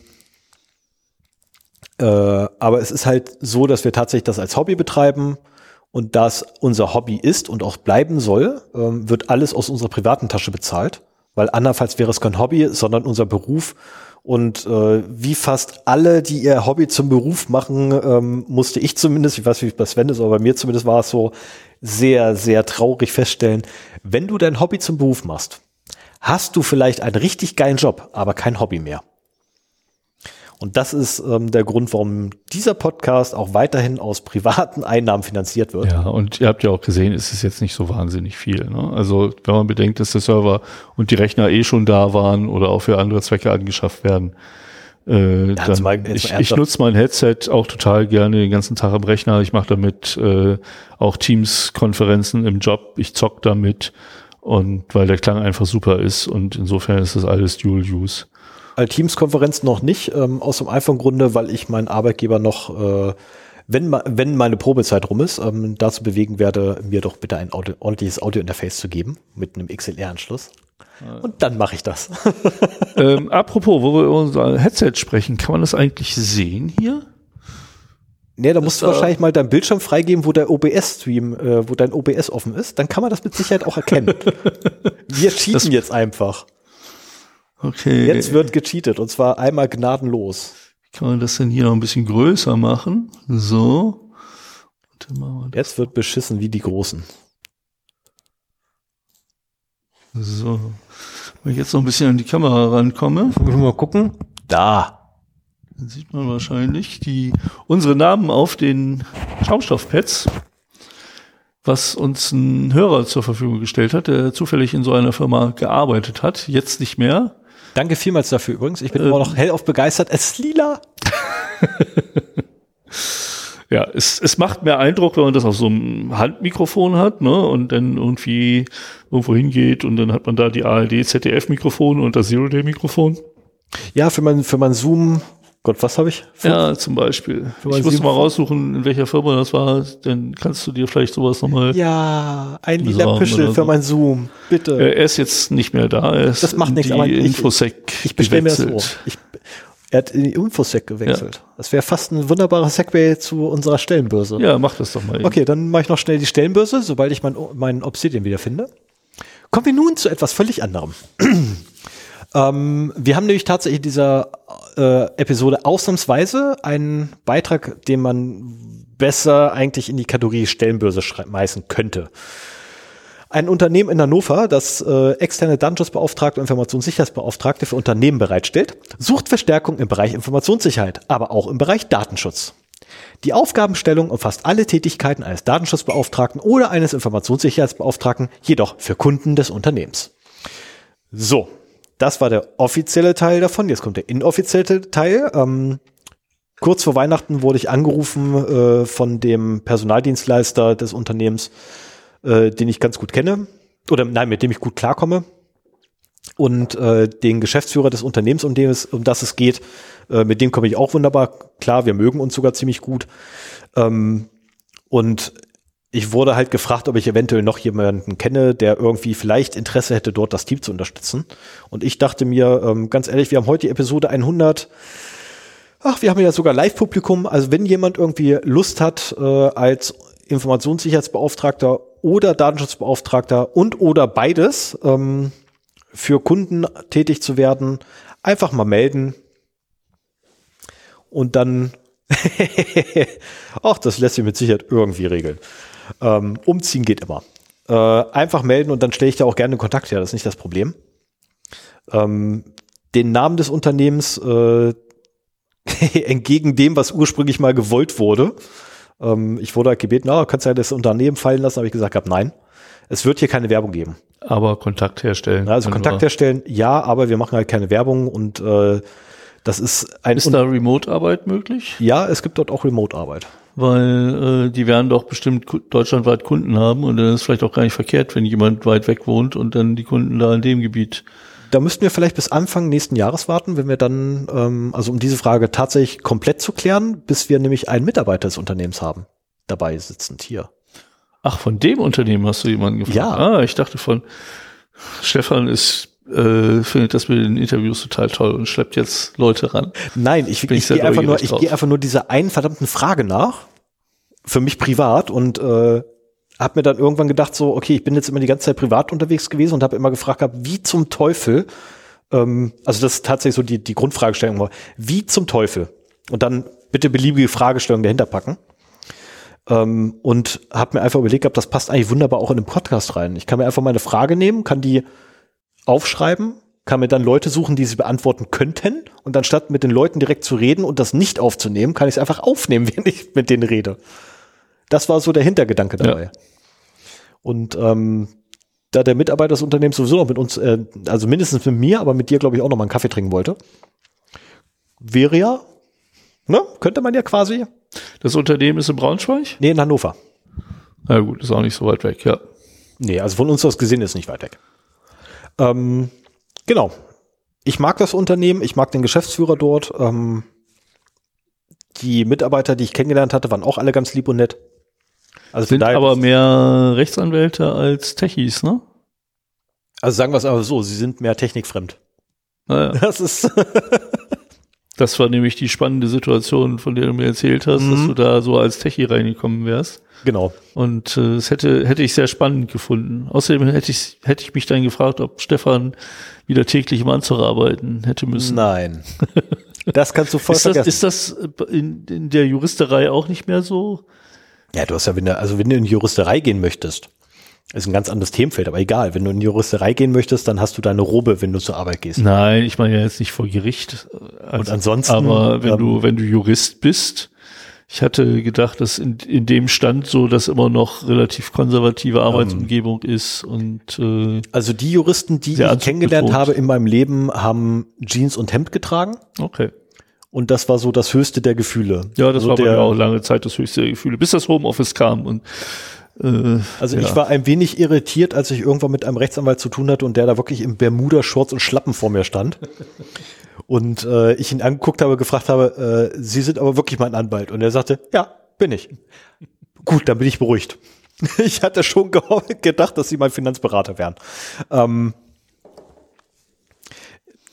äh, aber es ist halt so, dass wir tatsächlich das als Hobby betreiben und das unser Hobby ist und auch bleiben soll, ähm, wird alles aus unserer privaten Tasche bezahlt, weil andernfalls wäre es kein Hobby, sondern unser Beruf. Und äh, wie fast alle, die ihr Hobby zum Beruf machen, ähm, musste ich zumindest, ich weiß nicht, wie es bei Sven ist, aber bei mir zumindest war es so, sehr, sehr traurig feststellen, wenn du dein Hobby zum Beruf machst, hast du vielleicht einen richtig geilen Job, aber kein Hobby mehr. Und das ist ähm, der Grund, warum dieser Podcast auch weiterhin aus privaten Einnahmen finanziert wird. Ja, und ihr habt ja auch gesehen, es ist jetzt nicht so wahnsinnig viel. Ne? Also wenn man bedenkt, dass der Server und die Rechner eh schon da waren oder auch für andere Zwecke angeschafft werden, äh, ja, dann, mal, ich, ich nutze mein Headset auch total gerne den ganzen Tag am Rechner. Ich mache damit äh, auch Teams-Konferenzen im Job. Ich zock damit und weil der Klang einfach super ist und insofern ist das alles Dual Use. Teams-Konferenz noch nicht, ähm, aus dem einfachen Grunde, weil ich meinen Arbeitgeber noch, äh, wenn, wenn meine Probezeit rum ist, ähm, dazu bewegen werde, mir doch bitte ein Audio, ordentliches Audio-Interface zu geben mit einem XLR-Anschluss. Und dann mache ich das. ähm, apropos, wo wir über unser Headset sprechen, kann man das eigentlich sehen hier? Nee, da musst du wahrscheinlich mal deinen Bildschirm freigeben, wo der OBS-Stream, äh, wo dein OBS offen ist. Dann kann man das mit Sicherheit auch erkennen. Wir cheaten das jetzt einfach. Okay. Jetzt wird gecheatet und zwar einmal gnadenlos. Wie kann man das denn hier noch ein bisschen größer machen? So. Jetzt wird beschissen wie die Großen. So. Wenn ich jetzt noch ein bisschen an die Kamera rankomme. Mal gucken. Da. Dann sieht man wahrscheinlich die, unsere Namen auf den Schaumstoffpads, was uns ein Hörer zur Verfügung gestellt hat, der zufällig in so einer Firma gearbeitet hat, jetzt nicht mehr. Danke vielmals dafür übrigens. Ich bin ähm, immer noch hellauf begeistert. Es ist lila. ja, es, es macht mehr Eindruck, wenn man das auf so einem Handmikrofon hat, ne, und dann irgendwie irgendwo hingeht und dann hat man da die ARD ZDF-Mikrofon und das Zero-Day-Mikrofon. Ja, für mein, für mein Zoom Gott, was habe ich? Fünf? Ja, zum Beispiel. Ich muss mal raussuchen, in welcher Firma das war. Dann kannst du dir vielleicht sowas nochmal. Ja, ein lila Püschel für so. mein Zoom. Bitte. Er ist jetzt nicht mehr da. Er ist das macht nichts, aber ich, Infosec ich bestelle mir das so. Ich, er hat in die Infosec gewechselt. Ja. Das wäre fast ein wunderbarer Segway zu unserer Stellenbörse. Ja, mach das doch mal. Eben. Okay, dann mache ich noch schnell die Stellenbörse, sobald ich meinen mein Obsidian wiederfinde. Kommen wir nun zu etwas völlig anderem. Ähm, wir haben nämlich tatsächlich in dieser äh, Episode ausnahmsweise einen Beitrag, den man besser eigentlich in die Kategorie Stellenbörse schmeißen könnte. Ein Unternehmen in Hannover, das äh, externe Datenschutzbeauftragte und Informationssicherheitsbeauftragte für Unternehmen bereitstellt, sucht Verstärkung im Bereich Informationssicherheit, aber auch im Bereich Datenschutz. Die Aufgabenstellung umfasst alle Tätigkeiten eines Datenschutzbeauftragten oder eines Informationssicherheitsbeauftragten, jedoch für Kunden des Unternehmens. So, das war der offizielle Teil davon. Jetzt kommt der inoffizielle Teil. Ähm, kurz vor Weihnachten wurde ich angerufen äh, von dem Personaldienstleister des Unternehmens, äh, den ich ganz gut kenne. Oder nein, mit dem ich gut klarkomme. Und äh, den Geschäftsführer des Unternehmens, um, dem es, um das es geht, äh, mit dem komme ich auch wunderbar klar. Wir mögen uns sogar ziemlich gut. Ähm, und ich wurde halt gefragt, ob ich eventuell noch jemanden kenne, der irgendwie vielleicht Interesse hätte, dort das Team zu unterstützen. Und ich dachte mir, ähm, ganz ehrlich, wir haben heute Episode 100. Ach, wir haben ja sogar Live-Publikum. Also wenn jemand irgendwie Lust hat, äh, als Informationssicherheitsbeauftragter oder Datenschutzbeauftragter und oder beides ähm, für Kunden tätig zu werden, einfach mal melden. Und dann, ach, das lässt sich mit Sicherheit irgendwie regeln. Ähm, umziehen geht immer. Äh, einfach melden und dann stelle ich da auch gerne Kontakt her, das ist nicht das Problem. Ähm, den Namen des Unternehmens äh, entgegen dem, was ursprünglich mal gewollt wurde. Ähm, ich wurde halt gebeten, oh, kannst du ja das Unternehmen fallen lassen, habe ich gesagt, hab, nein. Es wird hier keine Werbung geben. Aber Kontakt herstellen. Also Kontakt herstellen, ja, aber wir machen halt keine Werbung und äh, das ist ein. Ist da Remote-Arbeit möglich? Ja, es gibt dort auch Remote-Arbeit weil äh, die werden doch bestimmt deutschlandweit Kunden haben und dann ist es vielleicht auch gar nicht verkehrt, wenn jemand weit weg wohnt und dann die Kunden da in dem Gebiet. Da müssten wir vielleicht bis Anfang nächsten Jahres warten, wenn wir dann, ähm, also um diese Frage tatsächlich komplett zu klären, bis wir nämlich einen Mitarbeiter des Unternehmens haben, dabei sitzend hier. Ach, von dem Unternehmen hast du jemanden gefragt? Ja. Ah, ich dachte von Stefan ist äh, findet das mit den Interviews total toll und schleppt jetzt Leute ran. Nein, ich, ich, ich gehe einfach nur, ich gehe einfach nur dieser einen verdammten Frage nach für mich privat und äh, habe mir dann irgendwann gedacht so, okay, ich bin jetzt immer die ganze Zeit privat unterwegs gewesen und habe immer gefragt gehabt, wie zum Teufel, ähm, also das ist tatsächlich so die, die Grundfragestellung war, wie zum Teufel? Und dann bitte beliebige Fragestellungen dahinter packen. Ähm, und habe mir einfach überlegt gehabt, das passt eigentlich wunderbar auch in den Podcast rein. Ich kann mir einfach mal eine Frage nehmen, kann die aufschreiben, kann mir dann Leute suchen, die sie beantworten könnten. Und anstatt mit den Leuten direkt zu reden und das nicht aufzunehmen, kann ich es einfach aufnehmen, wenn ich mit denen rede. Das war so der Hintergedanke dabei. Ja. Und ähm, da der Mitarbeiter des Unternehmens sowieso noch mit uns, äh, also mindestens mit mir, aber mit dir, glaube ich, auch noch mal einen Kaffee trinken wollte, wäre ja, ne, könnte man ja quasi. Das Unternehmen ist in Braunschweig? Nee, in Hannover. Na gut, ist auch nicht so weit weg, ja. Nee, also von uns aus gesehen ist nicht weit weg. Ähm, genau. Ich mag das Unternehmen, ich mag den Geschäftsführer dort. Ähm, die Mitarbeiter, die ich kennengelernt hatte, waren auch alle ganz lieb und nett. Also sind aber mehr Rechtsanwälte als Techies, ne? Also sagen wir es aber so, sie sind mehr technikfremd. Naja. Das ist. Das war nämlich die spannende Situation, von der du mir erzählt hast, mhm. dass du da so als Techie reingekommen wärst. Genau. Und äh, das hätte, hätte ich sehr spannend gefunden. Außerdem hätte ich, hätte ich mich dann gefragt, ob Stefan wieder täglich im Anzug arbeiten hätte müssen. Nein. Das kannst du voll ist vergessen. Das, ist das in, in der Juristerei auch nicht mehr so? Ja, du hast ja, wenn du, also wenn du in die Juristerei gehen möchtest, ist ein ganz anderes Themenfeld, aber egal, wenn du in die Juristerei gehen möchtest, dann hast du deine Robe, wenn du zur Arbeit gehst. Nein, ich meine ja jetzt nicht vor Gericht. Also, Und ansonsten. Aber wenn ähm, du, wenn du Jurist bist, ich hatte gedacht, dass in, in dem Stand so, dass immer noch relativ konservative Arbeitsumgebung ähm, ist und äh, also die Juristen, die ich kennengelernt betont. habe in meinem Leben, haben Jeans und Hemd getragen. Okay. Und das war so das höchste der Gefühle. Ja, das also war der, auch lange Zeit das höchste der Gefühle, bis das Homeoffice kam und äh, also ja. ich war ein wenig irritiert, als ich irgendwann mit einem Rechtsanwalt zu tun hatte und der da wirklich im Bermuda-Shorts und Schlappen vor mir stand. Und äh, ich ihn angeguckt habe, gefragt habe, äh, Sie sind aber wirklich mein Anwalt. Und er sagte, ja, bin ich. Gut, dann bin ich beruhigt. Ich hatte schon gedacht, dass Sie mein Finanzberater wären. Ähm,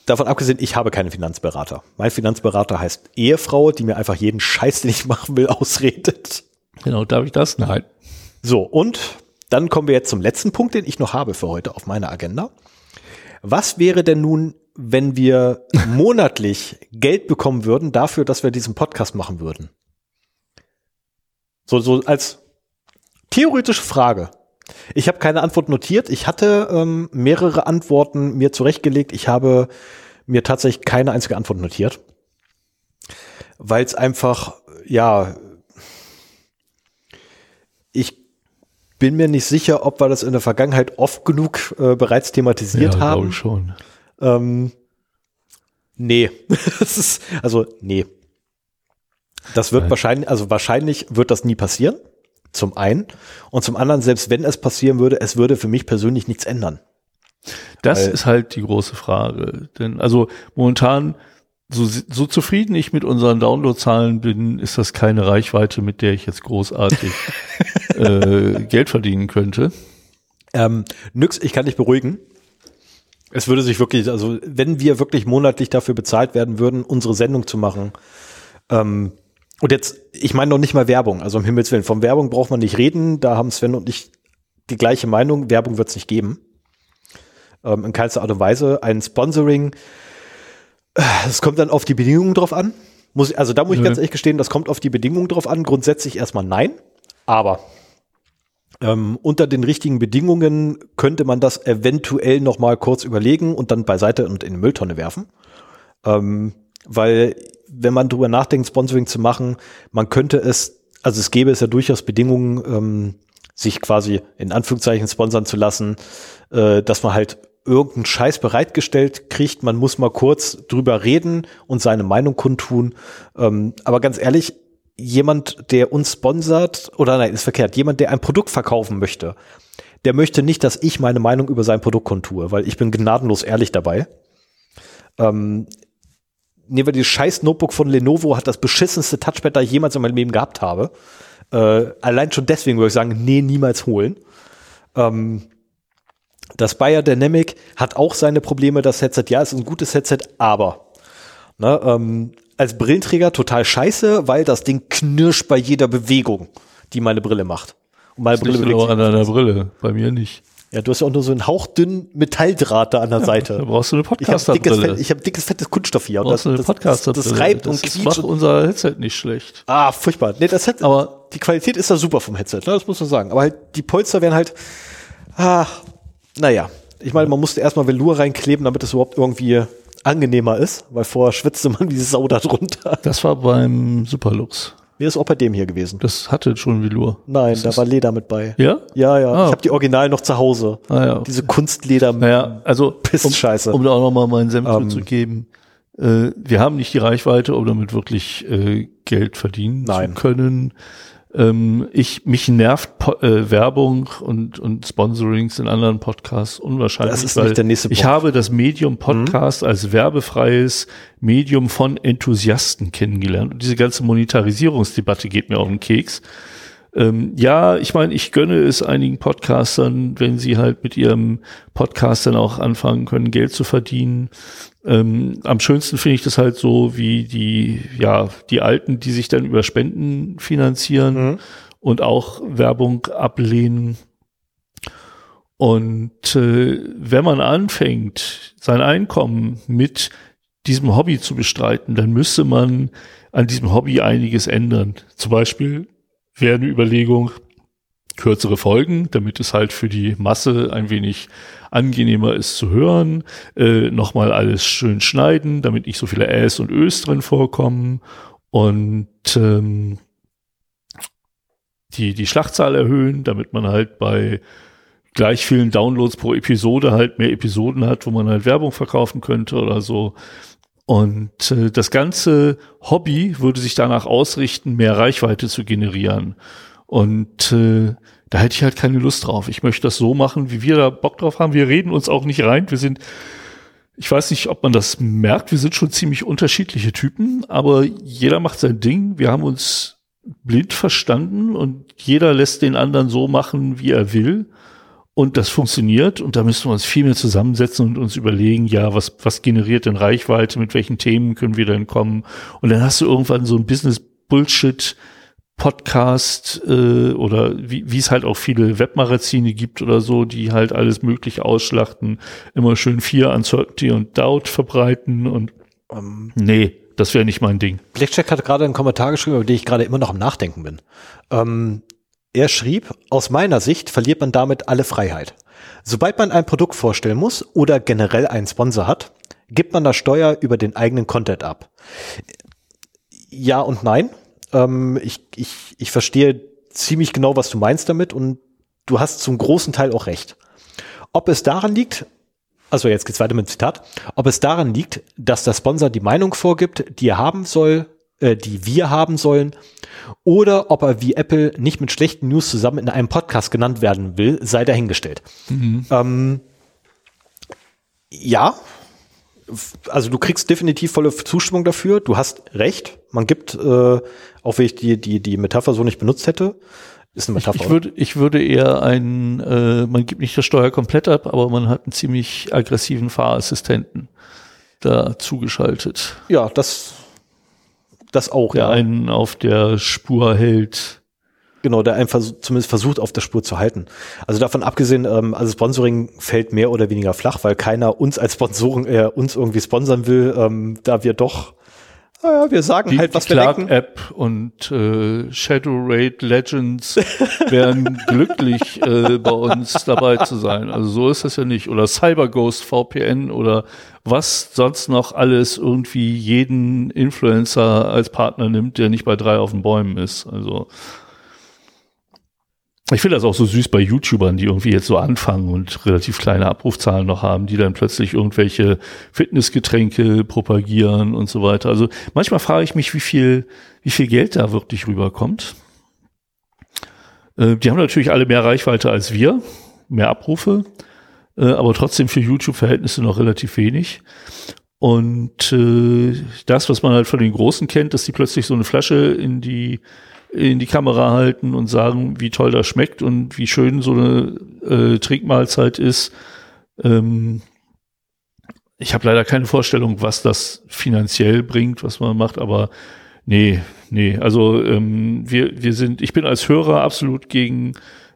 davon abgesehen, ich habe keinen Finanzberater. Mein Finanzberater heißt Ehefrau, die mir einfach jeden Scheiß, den ich machen will, ausredet. Genau, darf ich das? Nein. So, und dann kommen wir jetzt zum letzten Punkt, den ich noch habe für heute auf meiner Agenda. Was wäre denn nun wenn wir monatlich Geld bekommen würden dafür, dass wir diesen Podcast machen würden? So, so als theoretische Frage. Ich habe keine Antwort notiert. Ich hatte ähm, mehrere Antworten mir zurechtgelegt. Ich habe mir tatsächlich keine einzige Antwort notiert, weil es einfach, ja, bin mir nicht sicher, ob wir das in der Vergangenheit oft genug äh, bereits thematisiert ja, haben. Ich schon. Ähm, nee, das ist, also nee. Das wird Nein. wahrscheinlich, also wahrscheinlich wird das nie passieren. Zum einen. Und zum anderen, selbst wenn es passieren würde, es würde für mich persönlich nichts ändern. Das Weil- ist halt die große Frage. Denn also momentan, so, so zufrieden ich mit unseren Downloadzahlen bin, ist das keine Reichweite, mit der ich jetzt großartig äh, Geld verdienen könnte. Ähm, nix, ich kann dich beruhigen. Es würde sich wirklich, also wenn wir wirklich monatlich dafür bezahlt werden würden, unsere Sendung zu machen, ähm, und jetzt, ich meine noch nicht mal Werbung, also um Himmels Willen, von Werbung braucht man nicht reden, da haben Sven und ich die gleiche Meinung, Werbung wird es nicht geben. Ähm, in keinster Art und Weise. Ein Sponsoring, äh, es kommt dann auf die Bedingungen drauf an. Muss, also da muss ich Mhm. ganz ehrlich gestehen, das kommt auf die Bedingungen drauf an. Grundsätzlich erstmal nein, aber ähm, unter den richtigen Bedingungen könnte man das eventuell noch mal kurz überlegen und dann beiseite und in die Mülltonne werfen. Ähm, weil wenn man drüber nachdenkt, Sponsoring zu machen, man könnte es, also es gäbe es ja durchaus Bedingungen, ähm, sich quasi in Anführungszeichen sponsern zu lassen, äh, dass man halt irgendeinen Scheiß bereitgestellt kriegt. Man muss mal kurz drüber reden und seine Meinung kundtun. Ähm, aber ganz ehrlich, jemand, der uns sponsert, oder nein, ist verkehrt, jemand, der ein Produkt verkaufen möchte, der möchte nicht, dass ich meine Meinung über sein Produkt kundtue, weil ich bin gnadenlos ehrlich dabei. Ähm, nehmen wir dieses scheiß Notebook von Lenovo, hat das beschissenste Touchpad, das ich jemals in meinem Leben gehabt habe. Äh, allein schon deswegen würde ich sagen, nee, niemals holen. Ähm, das Bayer Dynamic hat auch seine Probleme, das Headset. Ja, es ist ein gutes Headset, aber ne, ähm, als Brillenträger total scheiße, weil das Ding knirscht bei jeder Bewegung, die meine Brille macht. Und meine Das liegt bewegt aber sich- an deiner Brille, bei mir nicht. Ja, du hast ja auch nur so einen hauchdünnen Metalldraht da an der Da Seite. brauchst du eine Ich habe dickes, Fett, Podcasterbrille. ich hab dickes, fettes Kunststoff hier. Und brauchst du eine das, das, Podcasterbrille. das reibt und das quietscht. macht und- unser Headset nicht schlecht. Ah, furchtbar. Nee, das Headset, Aber- die Qualität ist da super vom Headset, ne? das muss man sagen. Aber halt, die Polster werden halt, ah, naja. Ich meine, man musste erstmal Velour reinkleben, damit es überhaupt irgendwie angenehmer ist, weil vorher schwitzte man wie Sau da drunter. Das war beim Superlux. Mir ist auch bei dem hier gewesen. Das hatte schon Velour. Nein, das da war Leder mit bei. Ja? Ja, ja. Ah. Ich habe die Original noch zu Hause. Ah, ja. Diese Kunstleder. Naja, also um, Pissscheiße. um da auch nochmal meinen Senf Ähm. zu geben. Äh, wir haben nicht die Reichweite, um damit wirklich äh, Geld verdienen Nein. zu können. Ähm, ich, mich nervt po äh, Werbung und, und Sponsorings in anderen Podcasts unwahrscheinlich. Das ist nicht der nächste Ich Punkt. habe das Medium Podcast als werbefreies Medium von Enthusiasten kennengelernt. Und diese ganze Monetarisierungsdebatte geht mir auf den Keks. Ähm, ja, ich meine, ich gönne es einigen Podcastern, wenn sie halt mit ihrem Podcast dann auch anfangen können, Geld zu verdienen. Ähm, am schönsten finde ich das halt so, wie die, ja, die Alten, die sich dann über Spenden finanzieren und auch Werbung ablehnen. Und äh, wenn man anfängt, sein Einkommen mit diesem Hobby zu bestreiten, dann müsste man an diesem Hobby einiges ändern. Zum Beispiel wäre eine Überlegung, kürzere Folgen, damit es halt für die Masse ein wenig angenehmer ist zu hören, äh, nochmal alles schön schneiden, damit nicht so viele Äs und Ös drin vorkommen und ähm, die, die Schlachtzahl erhöhen, damit man halt bei gleich vielen Downloads pro Episode halt mehr Episoden hat, wo man halt Werbung verkaufen könnte oder so. Und äh, das ganze Hobby würde sich danach ausrichten, mehr Reichweite zu generieren. Und äh, da hätte ich halt keine Lust drauf. Ich möchte das so machen, wie wir da Bock drauf haben. Wir reden uns auch nicht rein. Wir sind, ich weiß nicht, ob man das merkt, wir sind schon ziemlich unterschiedliche Typen, aber jeder macht sein Ding. Wir haben uns blind verstanden und jeder lässt den anderen so machen, wie er will. Und das funktioniert und da müssen wir uns viel mehr zusammensetzen und uns überlegen, ja, was, was generiert denn Reichweite, mit welchen Themen können wir denn kommen? Und dann hast du irgendwann so ein Business-Bullshit, Podcast äh, oder wie, es halt auch viele Webmagazine gibt oder so, die halt alles Mögliche ausschlachten, immer schön Fear, Uncertainty und Doubt verbreiten und ähm, nee, das wäre nicht mein Ding. Blackjack hat gerade einen Kommentar geschrieben, über den ich gerade immer noch am Nachdenken bin. Ähm, er schrieb, aus meiner Sicht verliert man damit alle Freiheit. Sobald man ein Produkt vorstellen muss oder generell einen Sponsor hat, gibt man das Steuer über den eigenen Content ab. Ja und nein. Ähm, ich, ich, ich verstehe ziemlich genau, was du meinst damit und du hast zum großen Teil auch recht. Ob es daran liegt, also jetzt geht's weiter mit dem Zitat, ob es daran liegt, dass der Sponsor die Meinung vorgibt, die er haben soll, äh, die wir haben sollen, oder ob er wie Apple nicht mit schlechten News zusammen in einem Podcast genannt werden will, sei dahingestellt. Mhm. Ähm, ja, also du kriegst definitiv volle Zustimmung dafür. Du hast recht. Man gibt, äh, auch wenn ich die, die, die Metapher so nicht benutzt hätte, ist eine Metapher. Ich, ich würde, ich würde eher ein, äh, man gibt nicht das Steuer komplett ab, aber man hat einen ziemlich aggressiven Fahrassistenten da zugeschaltet. Ja, das, das auch, der ja. einen auf der Spur hält. Genau, der einen vers zumindest versucht, auf der Spur zu halten. Also davon abgesehen, ähm, also Sponsoring fällt mehr oder weniger flach, weil keiner uns als Sponsoren, äh, uns irgendwie sponsern will, ähm, da wir doch naja, wir sagen die, halt, was die wir Clark denken. App und äh, Shadow Raid Legends wären glücklich, äh, bei uns dabei zu sein. Also so ist das ja nicht. Oder CyberGhost VPN oder was sonst noch alles irgendwie jeden Influencer als Partner nimmt, der nicht bei drei auf den Bäumen ist. Also ich finde das auch so süß bei YouTubern, die irgendwie jetzt so anfangen und relativ kleine Abrufzahlen noch haben, die dann plötzlich irgendwelche Fitnessgetränke propagieren und so weiter. Also manchmal frage ich mich, wie viel, wie viel Geld da wirklich rüberkommt. Äh, die haben natürlich alle mehr Reichweite als wir, mehr Abrufe, äh, aber trotzdem für YouTube-Verhältnisse noch relativ wenig. Und äh, das, was man halt von den Großen kennt, dass die plötzlich so eine Flasche in die in die Kamera halten und sagen, wie toll das schmeckt und wie schön so eine äh, Trinkmahlzeit ist. Ähm, ich habe leider keine Vorstellung, was das finanziell bringt, was man macht, aber nee, nee. Also ähm, wir, wir sind, ich bin als Hörer absolut gegen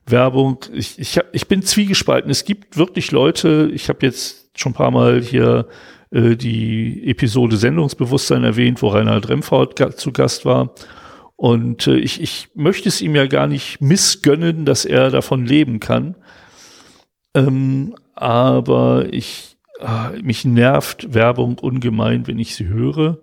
Werbung. Ich, ich, hab, ich bin zwiegespalten. Es gibt wirklich Leute, ich habe jetzt schon ein paar Mal hier äh, die Episode Sendungsbewusstsein erwähnt, wo Reinhard Remford zu Gast war. Und äh, ich, ich möchte es ihm ja gar nicht missgönnen, dass er davon leben kann. Ähm, aber ich, äh, mich nervt Werbung ungemein, wenn ich sie höre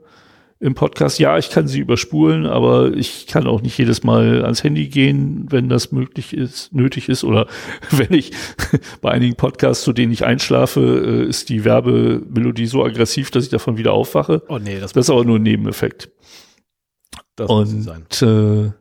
im Podcast. Ja, ich kann sie überspulen, aber ich kann auch nicht jedes Mal ans Handy gehen, wenn das möglich ist, nötig ist. Oder wenn ich bei einigen Podcasts, zu denen ich einschlafe, äh, ist die Werbemelodie so aggressiv, dass ich davon wieder aufwache. Oh nee, das, das ist aber nur ein Nebeneffekt. Das und äh,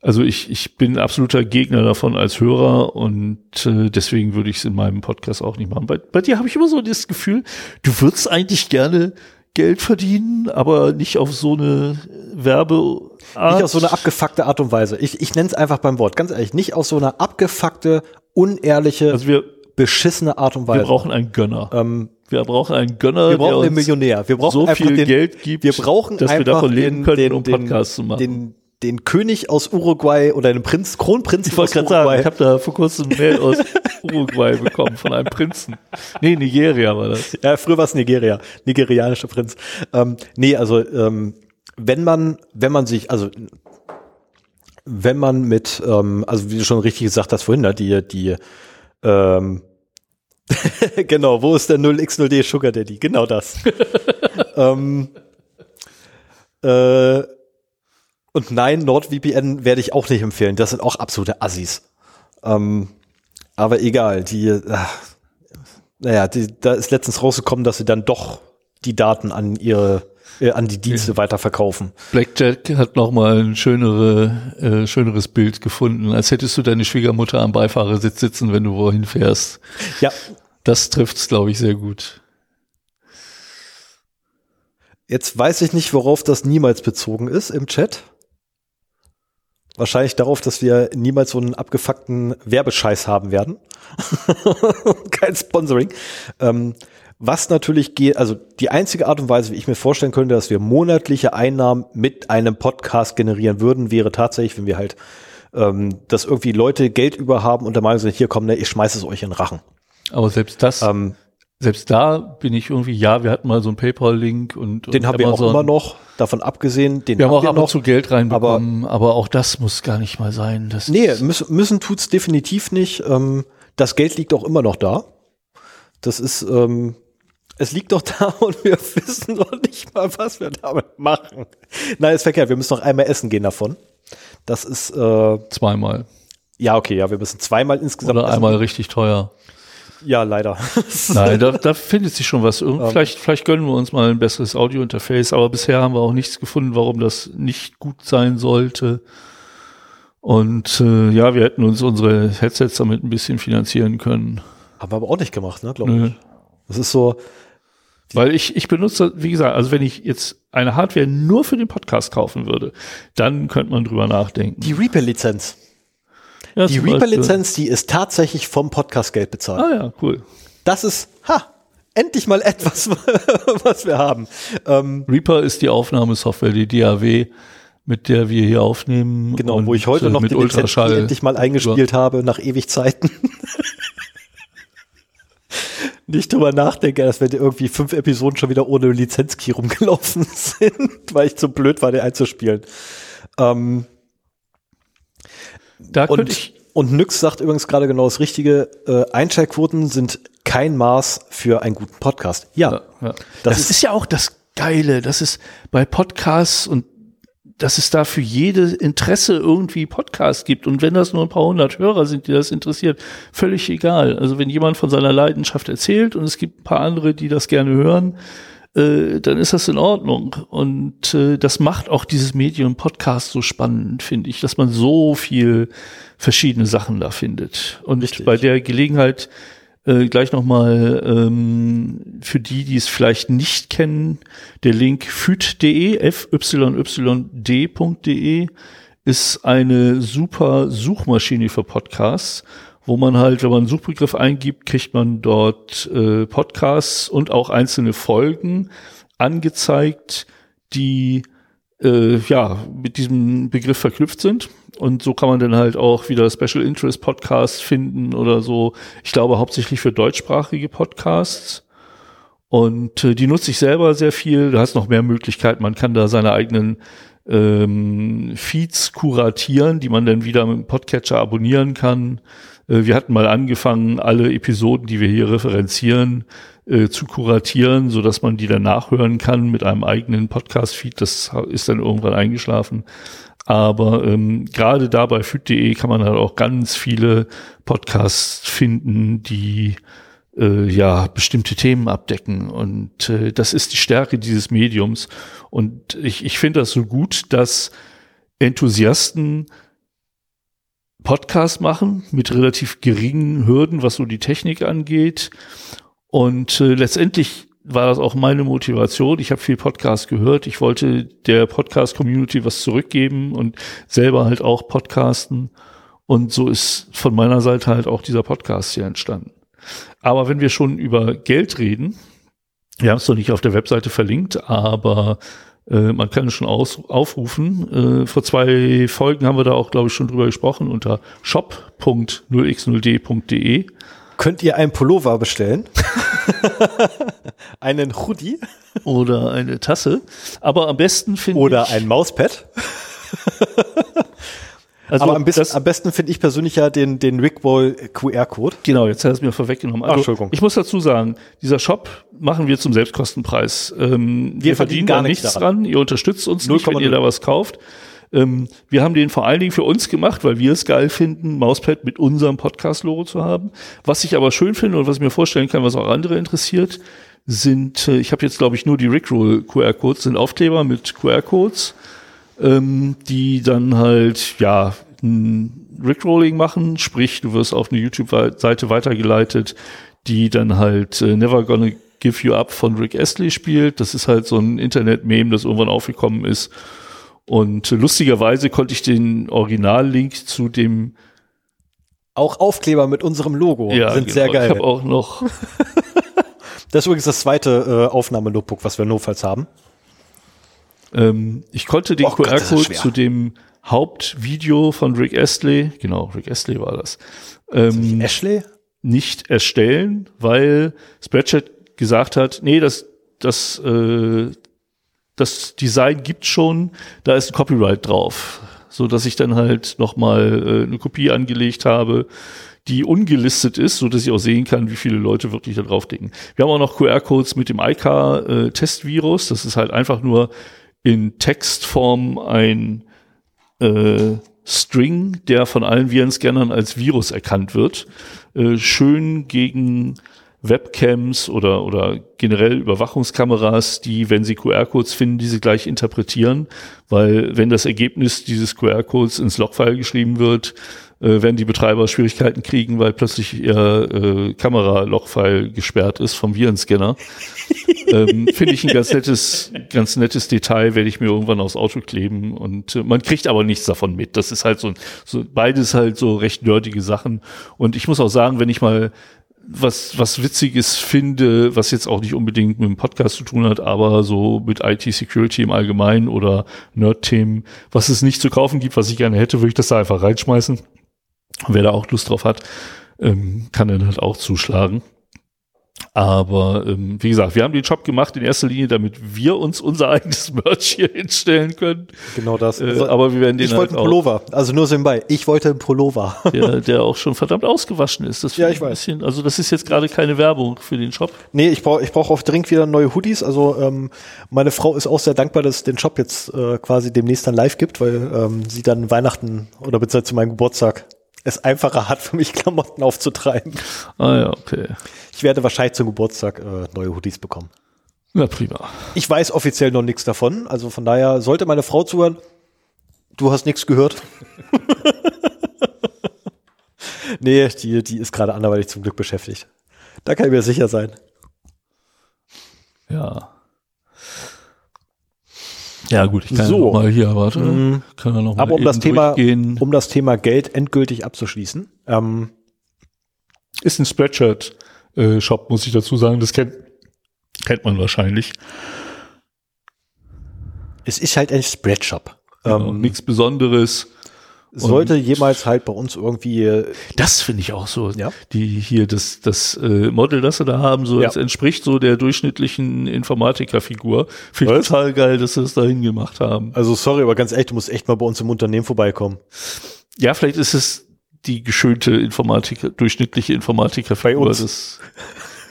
also ich, ich bin absoluter Gegner davon als Hörer und äh, deswegen würde ich es in meinem Podcast auch nicht machen. Bei, bei dir habe ich immer so das Gefühl, du würdest eigentlich gerne Geld verdienen, aber nicht auf so eine Werbe Nicht auf so eine abgefuckte Art und Weise. Ich, ich nenne es einfach beim Wort, ganz ehrlich, nicht auf so eine abgefuckte, unehrliche, also wir, beschissene Art und Weise. Wir brauchen einen Gönner. Ähm, wir brauchen einen Gönner, wir brauchen einen Millionär. Wir brauchen so viel den, Geld gibt, wir brauchen dass wir davon leben können, den, um Podcasts zu machen. Den, den König aus Uruguay oder den Prinz, Kronprinz ich aus Uruguay. Sagen, ich habe da vor kurzem ein Mail aus Uruguay bekommen von einem Prinzen. Nee, Nigeria war das. Ja, früher war es Nigeria, nigerianischer Prinz. Ähm, nee, also ähm, wenn man, wenn man sich, also wenn man mit, ähm, also wie du schon richtig gesagt hast vorhin, ne, die, die ähm, genau, wo ist der 0x0D Sugar Daddy? Genau das. ähm, äh, und nein, NordVPN werde ich auch nicht empfehlen. Das sind auch absolute Assis. Ähm, aber egal, die, äh, naja, die, da ist letztens rausgekommen, dass sie dann doch die Daten an ihre äh, an die Dienste ja. weiterverkaufen. Blackjack hat noch mal ein schönere, äh, schöneres Bild gefunden, als hättest du deine Schwiegermutter am Beifahrersitz sitzen, wenn du wohin fährst. Ja. Das trifft's, glaube ich, sehr gut. Jetzt weiß ich nicht, worauf das niemals bezogen ist im Chat. Wahrscheinlich darauf, dass wir niemals so einen abgefuckten Werbescheiß haben werden. Kein Sponsoring. Ähm, was natürlich geht, also die einzige Art und Weise, wie ich mir vorstellen könnte, dass wir monatliche Einnahmen mit einem Podcast generieren würden, wäre tatsächlich, wenn wir halt, ähm, dass irgendwie Leute Geld über haben und der Meinung sind, hier komm, ne, ich schmeiße es euch in den Rachen. Aber selbst das, Ähm, selbst da bin ich irgendwie, ja, wir hatten mal so einen PayPal-Link und den und haben wir auch immer noch, davon abgesehen, den Wir haben auch wir ab noch. zu Geld reinbekommen, aber, auch das muss gar nicht mal sein. Das Nee, müssen, müssen tut's definitiv nicht. Ähm, das Geld liegt auch immer noch da. Das ist, ähm, es liegt doch da und wir wissen noch nicht mal, was wir damit machen. Nein, ist verkehrt. Wir müssen noch einmal essen gehen davon. Das ist, äh, zweimal. ja, okay, ja, wir müssen zweimal insgesamt Oder essen. einmal richtig teuer. Ja, leider. Nein, da, da findet sich schon was. Irgend, Ähm. vielleicht, vielleicht gönnen wir uns mal ein besseres Audio-Interface, aber bisher haben wir auch nichts gefunden, warum das nicht gut sein sollte. Und äh, ja, wir hätten uns unsere Headsets damit ein bisschen finanzieren können. Haben wir aber auch nicht gemacht, ne, glaube ich. Das ist so, Weil ich, ich benutze, wie gesagt, also wenn ich jetzt eine Hardware nur für den Podcast kaufen würde, dann könnte man drüber nachdenken. die Reaper-Lizenz. Ja, Die Reaper-Lizenz, die ist tatsächlich vom Podcast-Geld bezahlt. Ah ja, cool. Das ist, ha, endlich mal etwas, was wir haben. Ähm, Reaper ist die Aufnahmesoftware, die DAW, mit der wir hier aufnehmen. Genau, und, wo ich heute äh, noch mit die Lizenz Ultraschall. endlich mal eingespielt habe, nach ewig Zeiten. Nicht drüber nachdenke, dass wir irgendwie fünf Episoden schon wieder ohne Lizenzkey rumgelaufen sind, weil ich zu blöd war, den einzuspielen. Ähm, Da könnte und, ich, und Nyx sagt übrigens gerade genau das Richtige, äh, Einschaltquoten sind kein Maß für einen guten Podcast. Ja, Ja, ja. Das Das, ist- ist, ja auch das Geile, dass es bei Podcasts und dass es da für jede Interesse irgendwie Podcast gibt. Und wenn das nur ein paar hundert Hörer sind, die das interessiert, völlig egal. Also wenn jemand von seiner Leidenschaft erzählt und es gibt ein paar andere, die das gerne hören, äh, dann ist das in Ordnung. Und äh, das macht auch dieses Medium Podcast so spannend, finde ich, dass man so viel verschiedene Sachen da findet. Und Richtig. bei der Gelegenheit äh, gleich nochmal ähm, für die, die es vielleicht nicht kennen, der Link fyt.de, fyyd.de ist eine super Suchmaschine für Podcasts, wo man halt, wenn man einen Suchbegriff eingibt, kriegt man dort äh, Podcasts und auch einzelne Folgen angezeigt, die äh, ja mit diesem Begriff verknüpft sind. Und so kann man dann halt auch wieder Special Interest Podcasts finden oder so. Ich glaube hauptsächlich für deutschsprachige Podcasts. Und äh, die nutze ich selber sehr viel. Da hast noch mehr Möglichkeiten. Man kann da seine eigenen ähm, Feeds kuratieren, die man dann wieder mit dem Podcatcher abonnieren kann. Äh, wir hatten mal angefangen, alle Episoden, die wir hier referenzieren, äh, zu kuratieren, so dass man die dann nachhören kann mit einem eigenen Podcast-Feed. Das ist dann irgendwann eingeschlafen. Aber ähm, gerade da bei fyt.de kann man halt auch ganz viele Podcasts finden, die äh, ja bestimmte Themen abdecken. Und äh, das ist die Stärke dieses Mediums. Und ich, ich finde das so gut, dass Enthusiasten Podcasts machen mit relativ geringen Hürden, was so die Technik angeht. Und äh, letztendlich war das auch meine Motivation. Ich habe viel Podcast gehört. Ich wollte der Podcast-Community was zurückgeben und selber halt auch podcasten. Und so ist von meiner Seite halt auch dieser Podcast hier entstanden. Aber wenn wir schon über Geld reden, wir haben es noch nicht auf der Webseite verlinkt, aber äh, man kann es schon aus, aufrufen. Äh, vor zwei Folgen haben wir da auch, glaube ich, schon drüber gesprochen unter shop.0x0d.de. könnt ihr einen Pullover bestellen? einen Hoodie oder eine Tasse. Aber am besten finde ich. oder ein Mauspad? also Aber am besten, das, am besten finde ich persönlich ja den, den Rickball QR-Code. Genau, jetzt hat es mir vorweggenommen. Also, Entschuldigung. Ich muss dazu sagen, dieser Shop machen wir zum Selbstkostenpreis. Ähm, wir, verdienen gar nichts dran. Ihr unterstützt uns nicht, wenn 0,0. ihr da was kauft. Ähm, wir haben den vor allen Dingen für uns gemacht, weil wir es geil finden, Mauspad mit unserem Podcast-Logo zu haben. Was ich aber schön finde und was ich mir vorstellen kann, was auch andere interessiert, sind, äh, ich habe jetzt glaube ich nur die Rickroll QR-Codes, sind Aufkleber mit QR-Codes, ähm, die dann halt, ja, ein Rickrolling machen, sprich, du wirst auf eine YouTube-Seite weitergeleitet, die dann halt äh, Never Gonna Give You Up von Rick Astley spielt. Das ist halt so ein Internet-Meme, das irgendwann aufgekommen ist. Und lustigerweise konnte ich den Originallink zu dem Auch Aufkleber mit unserem Logo ja, sind genau, sehr Ich geil. habe auch noch Das ist übrigens das zweite äh, Aufnahme-Notebook, was wir notfalls haben. Ähm, ich konnte den Oh das QR-Code zu dem Hauptvideo von Rick Astley, genau, Rick Astley war das, ähm, Ashley? nicht erstellen, weil Spreadshirt gesagt hat, nee, das, das, äh, das Design gibt schon, da ist ein Copyright drauf, so dass ich dann halt nochmal äh, eine Kopie angelegt habe, die ungelistet ist, so dass ich auch sehen kann, wie viele Leute wirklich da draufklicken. Wir haben auch noch QR-Codes mit dem IK-Testvirus. das ist halt einfach nur in Textform ein äh, String, der von allen Virenscannern als Virus erkannt wird, äh, schön gegen Webcams oder, oder generell Überwachungskameras, die, wenn sie QR-Codes finden, diese gleich interpretieren, weil wenn das Ergebnis dieses QR-Codes ins Logfile geschrieben wird, äh, werden die Betreiber Schwierigkeiten kriegen, weil plötzlich ihr äh, Kamera-Logfile gesperrt ist vom Virenscanner. ähm, Finde ich ein ganz nettes, ganz nettes Detail, werde ich mir irgendwann aufs Auto kleben und äh, man kriegt aber nichts davon mit. Das ist halt so, so beides halt so recht nerdige Sachen. Und ich muss auch sagen, wenn ich mal was, was Witziges finde, was jetzt auch nicht unbedingt mit dem Podcast zu tun hat, aber so mit IT-Security im Allgemeinen oder Nerd-Themen, was es nicht zu kaufen gibt, was ich gerne hätte, würde ich das da einfach reinschmeißen. Wer da auch Lust drauf hat, ähm, kann dann halt auch zuschlagen. Aber ähm, wie gesagt, wir haben den Job gemacht in erster Linie, damit wir uns unser eigenes Merch hier hinstellen können. Genau das. Äh, Also, aber wir werden den ich wollte halt einen Pullover. Also nur so nebenbei. Ich wollte einen Pullover. der, der auch schon verdammt ausgewaschen ist. Das Ja, ich weiß. Bisschen, also das ist jetzt gerade keine Werbung für den Shop. Nee, ich brauche ich brauch auch dringend wieder neue Hoodies. Also ähm, meine Frau ist auch sehr dankbar, dass es den Shop jetzt äh, quasi demnächst dann live gibt, weil ähm, sie dann Weihnachten oder beziehungsweise zu meinem Geburtstag es einfacher hat für mich, Klamotten aufzutreiben. Ah ja, okay. Ich werde wahrscheinlich zum Geburtstag äh, neue Hoodies bekommen. Na prima. Ich weiß offiziell noch nichts davon. Also von daher sollte meine Frau zuhören. Du hast nichts gehört. nee, die, die ist gerade anderweitig zum Glück beschäftigt. Da kann ich mir sicher sein. Ja. Ja gut, ich kann So. ja mal hier, warte, Mhm. kann ja noch mal Aber um das Thema, durchgehen. um das Thema Geld endgültig abzuschließen. Ähm, Ist ein Spreadshirt-Shop, muss ich dazu sagen. Das kennt, kennt man wahrscheinlich. es ist halt ein Spreadshop. Genau, Ähm, Nichts Besonderes. Sollte jemals halt bei uns irgendwie, äh, Das finde ich auch so. Ja. Die hier, das, das äh, Model, das sie da haben, so, Ja. das entspricht so der durchschnittlichen Informatikerfigur. Finde ich total geil, dass sie das dahin gemacht haben. also sorry, aber ganz ehrlich, du musst echt mal bei uns im Unternehmen vorbeikommen. Ja, vielleicht ist es die geschönte Informatiker, durchschnittliche Informatikerfigur. Bei uns. Das,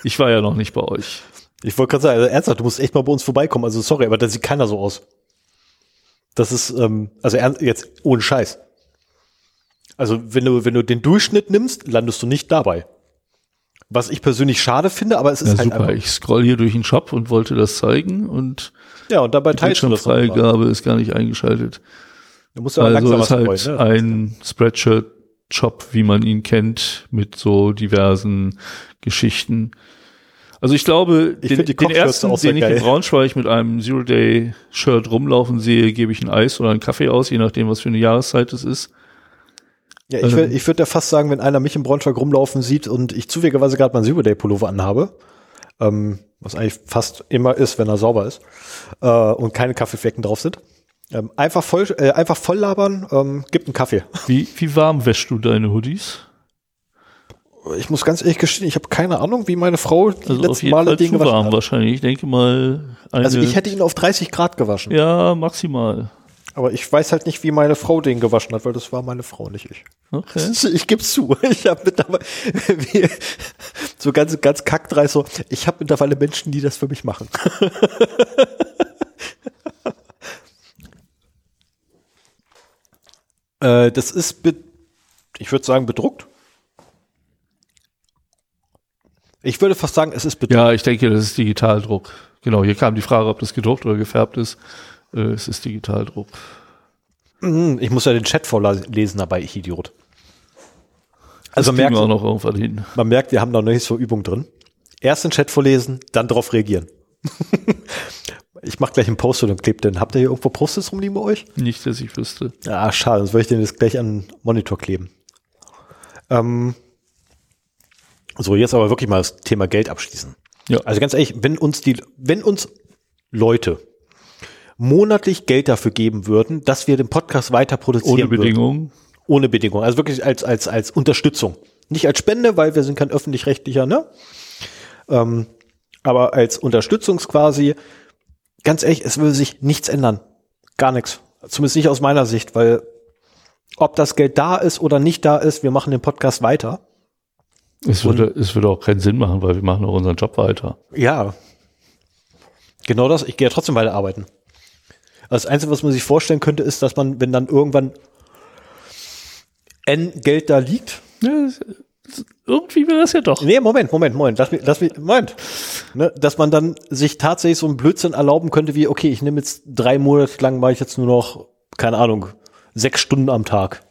ich war ja noch nicht bei euch. Ich wollte gerade sagen, also ernsthaft, du musst echt mal bei uns vorbeikommen. Also sorry, aber da sieht keiner so aus. Das ist, ähm, also jetzt ohne Scheiß. Also wenn du, wenn du den Durchschnitt nimmst, landest du nicht dabei. Was ich persönlich schade finde, aber es ist Ja, halt super. Ich scroll hier durch den Shop und wollte das zeigen und Ja, und dabei die noch mal. Bildschirmfreigabe ist gar nicht eingeschaltet. Du musst aber Also langsam ist halt scrollen, ne? ein Spreadshirt-Shop, wie man ihn kennt, mit so diversen Geschichten. Also ich glaube, Ich den, die den ersten, den ich geil. in Braunschweig mit einem Zero-Day-Shirt rumlaufen sehe, gebe ich ein Eis oder einen Kaffee aus, je nachdem, was für eine Jahreszeit es ist. Ja, ich würde ich würd ja fast sagen, wenn einer mich im Braunschweig rumlaufen sieht und ich zufälligerweise gerade meinen Zero Day Pullover anhabe, ähm, was eigentlich fast immer ist, wenn er sauber ist, äh, und keine Kaffeeflecken drauf sind, ähm, einfach voll, äh, einfach voll labern, ähm, gibt einen Kaffee. Wie, wie warm wäschst du deine Hoodies? Ich muss ganz ehrlich gestehen, ich habe keine Ahnung, wie meine Frau die Also letzten Male Fall den zu warm wahrscheinlich. Ich denke mal Also ich hätte ihn auf 30 Grad gewaschen, ja, maximal. Aber ich weiß halt nicht, wie meine Frau den gewaschen hat, weil das war meine Frau, nicht ich. Okay. Ich geb's zu. Ich habe mittlerweile so ganz ganz kackdreist so. Ich habe mittlerweile Menschen, die das für mich machen. äh, das ist, ich würde sagen, bedruckt. Ich würde fast sagen, es ist bedruckt. Ja, ich denke, das ist Digitaldruck. Genau, hier kam die Frage, ob das gedruckt oder gefärbt ist. Äh, es ist Digitaldruck. Mhm, Ich muss ja den Chat vorlesen dabei, ich Idiot. Also merkt, wir auch noch irgendwann hin. man merkt, wir haben da noch nicht so Übung drin. Erst den Chat vorlesen, dann darauf reagieren. ich mache gleich einen Post und klebe den. Habt ihr hier irgendwo Post-its rumliegen bei euch? Nicht, dass ich wüsste. Ah, schade, sonst würde ich den jetzt gleich an den Monitor kleben. Ähm, so, jetzt aber wirklich mal das Thema Geld abschließen. Ja. Also ganz ehrlich, wenn uns die, wenn uns Leute monatlich Geld dafür geben würden, dass wir den Podcast weiter produzieren Ohne. Bedingungen. Ohne Bedingung. Also wirklich als, als, als Unterstützung. Nicht als Spende, weil wir sind kein öffentlich-rechtlicher, ne? Ähm, aber als Unterstützungs quasi, ganz ehrlich, es würde sich nichts ändern. Gar nichts. Zumindest nicht aus meiner Sicht, weil ob das Geld da ist oder nicht da ist, wir machen den Podcast weiter. Es würde, es würde auch keinen Sinn machen, weil wir machen auch unseren Job weiter. Ja. Genau das. Ich gehe ja trotzdem weiter arbeiten. Das Einzige, was man sich vorstellen könnte, ist, dass man, wenn dann irgendwann N Geld da liegt. Ja, irgendwie will das ja doch. Nee, Moment, Moment, Moment. Lass mich, lass mich, Moment. Ne, dass man dann sich tatsächlich so einen Blödsinn erlauben könnte, wie, okay, ich nehme jetzt drei Monate lang, mache ich jetzt nur noch, keine Ahnung, sechs Stunden am Tag,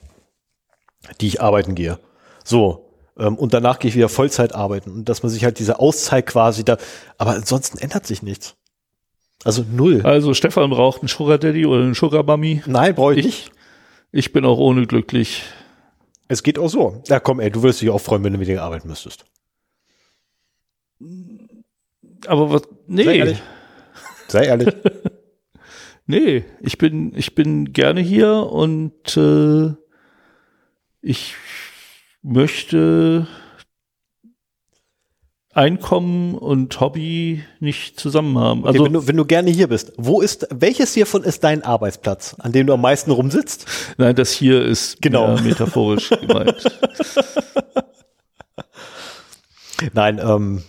die ich arbeiten gehe. So. Ähm, und danach gehe ich wieder Vollzeit arbeiten. Und dass man sich halt diese Auszeit quasi da, aber ansonsten ändert sich nichts. Also null. Also Stefan braucht einen Sugar Daddy oder einen Sugar Mummy. Nein, brauche ich Ich- nicht. Ich bin auch ohne glücklich. Es geht auch so. Ja, komm, ey, du würdest dich auch freuen, wenn du weniger arbeiten müsstest. Aber was? Sei Nee, ehrlich. Sei ehrlich. nee. Ich bin, ich bin gerne hier und äh, ich möchte Einkommen und Hobby nicht zusammen haben. Okay, Also wenn, du, wenn du gerne hier bist, wo ist, welches hiervon ist dein Arbeitsplatz, an dem du am meisten rumsitzt? nein, das hier ist Genau. metaphorisch gemeint. Nein, ähm,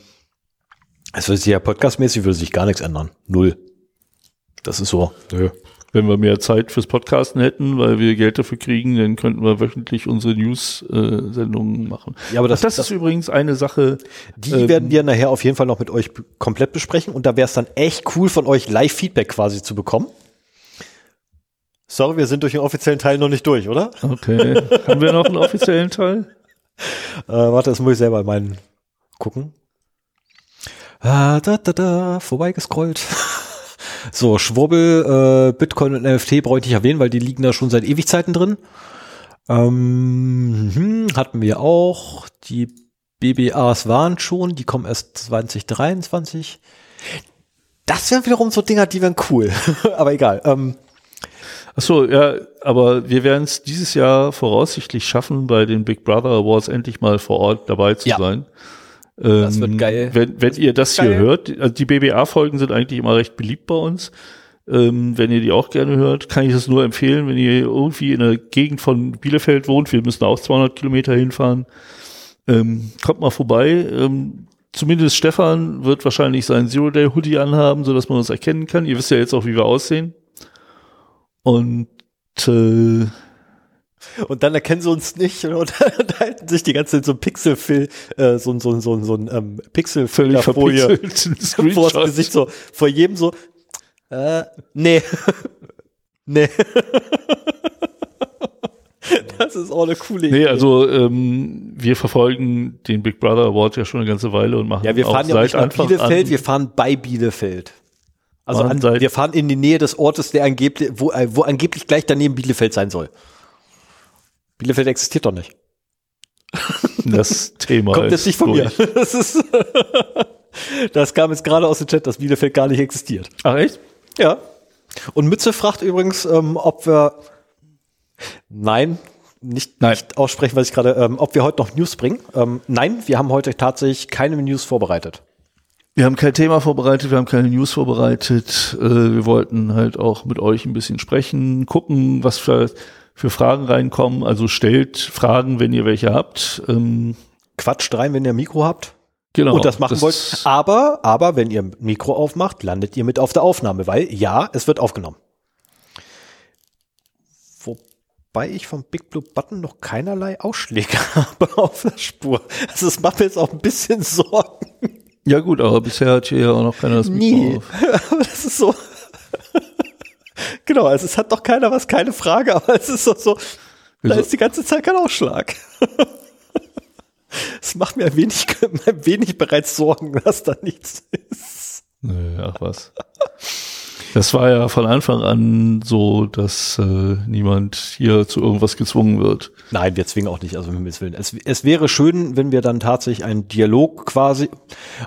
es würde sich ja podcastmäßig würde sich gar nichts ändern. Null. Das ist so. Nö. Wenn wir mehr Zeit fürs Podcasten hätten, weil wir Geld dafür kriegen, dann könnten wir wöchentlich unsere News-Sendungen machen. Ja, aber das- Ach, das, das- ist übrigens eine Sache. Die Ähm, werden wir nachher auf jeden Fall noch mit euch komplett besprechen und da wäre es dann echt cool von euch Live-Feedback quasi zu bekommen. Sorry, wir sind durch den offiziellen Teil noch nicht durch, oder? Okay. Haben wir noch einen offiziellen Teil? Äh, warte, das muss ich selber in meinen gucken. Ah, da, da, da, vorbeigescrollt. so, Schwurbel, äh, Bitcoin und NFT brauche ich nicht erwähnen, weil die liegen da schon seit Ewigzeiten drin. Ähm, hm, hatten wir auch. Die BBAs waren schon, die kommen erst 2023. Das wären wiederum so Dinger, die wären cool. Aber egal. Ähm, Ach so, ja, aber wir werden es dieses Jahr voraussichtlich schaffen, bei den Big Brother Awards endlich mal vor Ort dabei zu Ja. sein. Das Ähm, wird geil. Wenn, wenn ihr das Geil. hier hört, also die BBA-Folgen sind eigentlich immer recht beliebt bei uns. Ähm, wenn ihr die auch gerne hört, kann ich es nur empfehlen, wenn ihr irgendwie in der Gegend von Bielefeld wohnt, wir müssen auch 200 Kilometer hinfahren, ähm, kommt mal vorbei. Ähm, zumindest Stefan wird wahrscheinlich seinen Zero-Day-Hoodie anhaben, sodass man uns erkennen kann. Ihr wisst ja jetzt auch, wie wir aussehen. Und äh, Und dann erkennen sie uns nicht und unterhalten sich die ganze Zeit so ein Pixelfil, äh, so, ein- so, so, so ein ähm, Pixelfilterfolie vor das. Gesicht so, vor jedem so, äh, nee. nee. das ist auch eine coole Idee. Nee, also ähm, wir verfolgen den Big Brother Award ja schon eine ganze Weile und machen ja, wir auch fahren ja auch nicht nach Bielefeld, an, wir fahren bei Bielefeld. Also an, wir fahren in die Nähe des Ortes, der angeblich, wo, äh, wo angeblich gleich daneben Bielefeld sein soll. Bielefeld existiert doch nicht. das Thema Kommt jetzt nicht von durch. mir. Das, ist das kam jetzt gerade aus dem Chat, dass Bielefeld gar nicht existiert. Ach echt? Ja. Und Mütze fragt übrigens, ähm, ob wir nein, nicht, Nein. nicht aussprechen, was ich gerade, ähm, ob wir heute noch News bringen. Ähm, nein, wir haben heute tatsächlich keine News vorbereitet. Wir haben kein Thema vorbereitet, wir haben keine News vorbereitet. Äh, wir wollten halt auch mit euch ein bisschen sprechen, gucken, was für, für Fragen reinkommen. Also stellt Fragen, wenn ihr welche habt. Ähm, Quatscht rein, wenn ihr Mikro habt genau. und das machen wollt. Aber, aber wenn ihr Mikro aufmacht, landet ihr mit auf der Aufnahme, weil ja, es wird aufgenommen. Wobei ich vom Big Blue Button noch keinerlei Ausschläge habe auf der Spur. Also es macht mir jetzt auch ein bisschen Sorgen. Ja gut, aber bisher hat hier ja auch noch keiner das Mikro Nie. auf. Aber das ist so. Genau, also es hat doch keiner was, keine Frage, aber es ist so, so da Wieso? ist die ganze Zeit kein Ausschlag. Es macht mir ein wenig, ein wenig bereits Sorgen, dass da nichts ist. Nö, ach was. Das war ja von Anfang an so, dass äh, niemand hier zu irgendwas gezwungen wird. Nein, wir zwingen auch nicht, also um Willen. Es, es wäre schön, wenn wir dann tatsächlich einen Dialog quasi.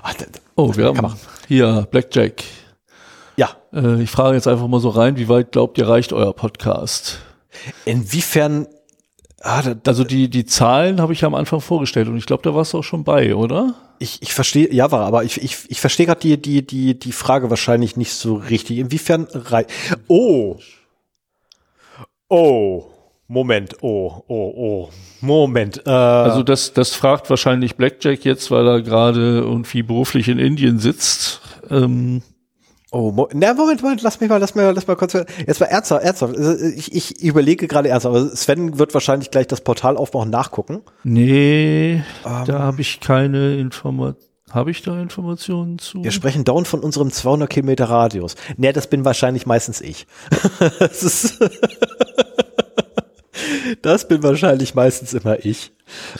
Ach, oh, wir haben hier Blackjack. Ja. Äh, ich frage jetzt einfach mal so rein, wie weit glaubt ihr reicht euer Podcast? Inwiefern Ah, da, also die, die Zahlen habe ich ja am Anfang vorgestellt und ich glaube, da warst du auch schon bei, oder? Ich, ich verstehe, ja, war, aber ich, ich, ich verstehe gerade die, die, die, die Frage wahrscheinlich nicht so richtig. Inwiefern rei Oh. Oh. Moment, oh, oh, oh. Moment. Äh. Also das, das fragt wahrscheinlich Blackjack jetzt, weil er gerade irgendwie beruflich in Indien sitzt. Ähm, Oh, Mo na, Moment, Moment, lass mich mal, lass mal, lass mal kurz. Jetzt mal ernsthaft, ernsthaft. Also, ich, ich überlege gerade ernsthaft, aber Sven wird wahrscheinlich gleich das Portal aufmachen, nachgucken. Nee, um, da habe ich keine Information. Habe ich da Informationen zu? Wir sprechen dauernd von unserem 200 Kilometer Radius. Nee, das bin wahrscheinlich meistens ich. das ist Das bin wahrscheinlich meistens immer ich.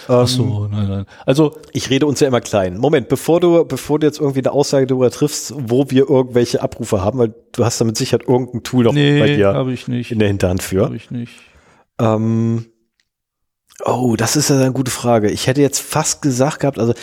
Ach so, ähm, nein, nein. Also ich rede uns ja immer klein. Moment, bevor du, bevor du jetzt irgendwie eine Aussage darüber triffst, wo wir irgendwelche Abrufe haben, weil du hast damit sicher irgendein Tool noch nee, bei dir hab ich nicht. in der Hinterhand für. Hab ich nicht. Ähm, oh, das ist ja eine gute Frage. Ich hätte jetzt fast gesagt gehabt, also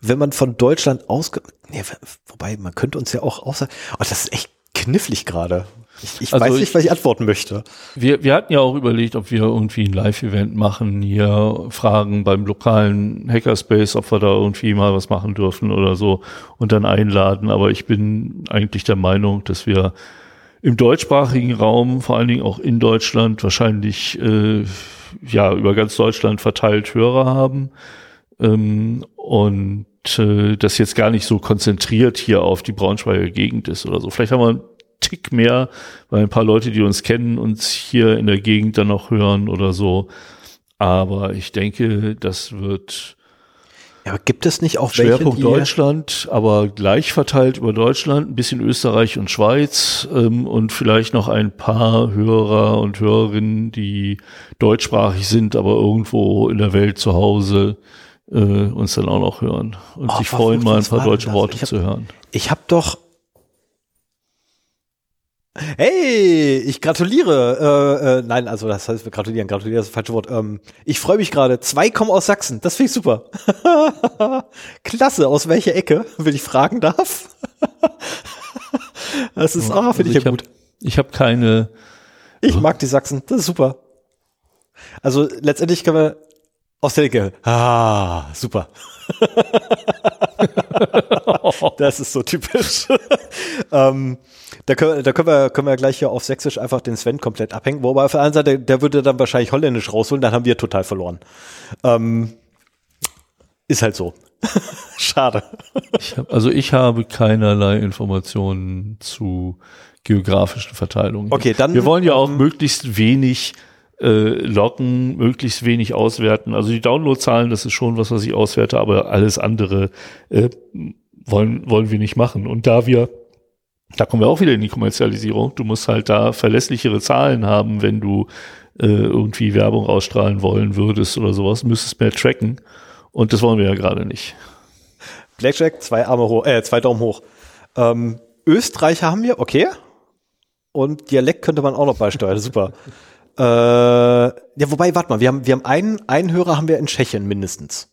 wenn man von Deutschland aus, nee, wobei man könnte uns ja auch außer, oh, das ist echt knifflig gerade. Ich, ich also weiß nicht, was ich antworten möchte. Wir, wir hatten ja auch überlegt, ob wir irgendwie ein Live-Event machen, hier Fragen beim lokalen Hackerspace, ob wir da irgendwie mal was machen dürfen oder so und dann einladen. Aber ich bin eigentlich der Meinung, dass wir im deutschsprachigen Raum, vor allen Dingen auch in Deutschland, wahrscheinlich äh, ja über ganz Deutschland verteilt Hörer haben. Ähm, und äh, das jetzt gar nicht so konzentriert hier auf die Braunschweiger Gegend ist oder so. Vielleicht haben wir Tick mehr, weil ein paar Leute, die uns kennen, uns hier in der Gegend dann noch hören oder so. Aber ich denke, das wird ja, aber gibt es nicht auch Schwerpunkt welche, Deutschland, aber gleich verteilt über Deutschland, ein bisschen Österreich und Schweiz ähm, und vielleicht noch ein paar Hörer und Hörerinnen, die deutschsprachig sind, aber irgendwo in der Welt zu Hause äh, uns dann auch noch hören und oh, sich freuen, mal ein paar deutsche Worte hab, zu hören. Ich habe doch Hey, ich gratuliere. Äh, äh, nein, also das heißt, wir gratulieren. Gratulieren ist das falsche Wort. Ähm, ich freue mich gerade. Zwei kommen aus Sachsen. Das finde ich super. Klasse. Aus welcher Ecke, wenn ich fragen darf? das ist, ah, finde also ich ja gut. ich habe keine. Ich mag die Sachsen. Das ist super. Also letztendlich können wir aus der Ecke. Ah, super. das ist so typisch. ähm, da können, da können wir, können wir gleich hier auf Sächsisch einfach den Sven komplett abhängen. Wobei auf der anderen Seite, der würde dann wahrscheinlich Holländisch rausholen, dann haben wir total verloren. Ähm, ist halt so. Schade. Ich hab, also ich habe keinerlei Informationen zu geografischen Verteilungen. Okay, dann. Wir wollen ja auch ähm, möglichst wenig äh, locken, möglichst wenig auswerten. Also die Downloadzahlen, das ist schon was, was ich auswerte, aber alles andere äh, wollen, wollen wir nicht machen. Und da wir da kommen wir auch wieder in die Kommerzialisierung. Du musst halt da verlässlichere Zahlen haben, wenn du äh, irgendwie Werbung ausstrahlen wollen würdest oder sowas, müsstest mehr tracken. Und das wollen wir ja gerade nicht. Blackjack, zwei Arme hoch, äh, zwei Daumen hoch. Ähm, Österreicher haben wir, okay. Und Dialekt könnte man auch noch beisteuern, super. äh, ja, wobei, warte mal, wir haben, wir haben einen, einen Hörer haben wir in Tschechien mindestens.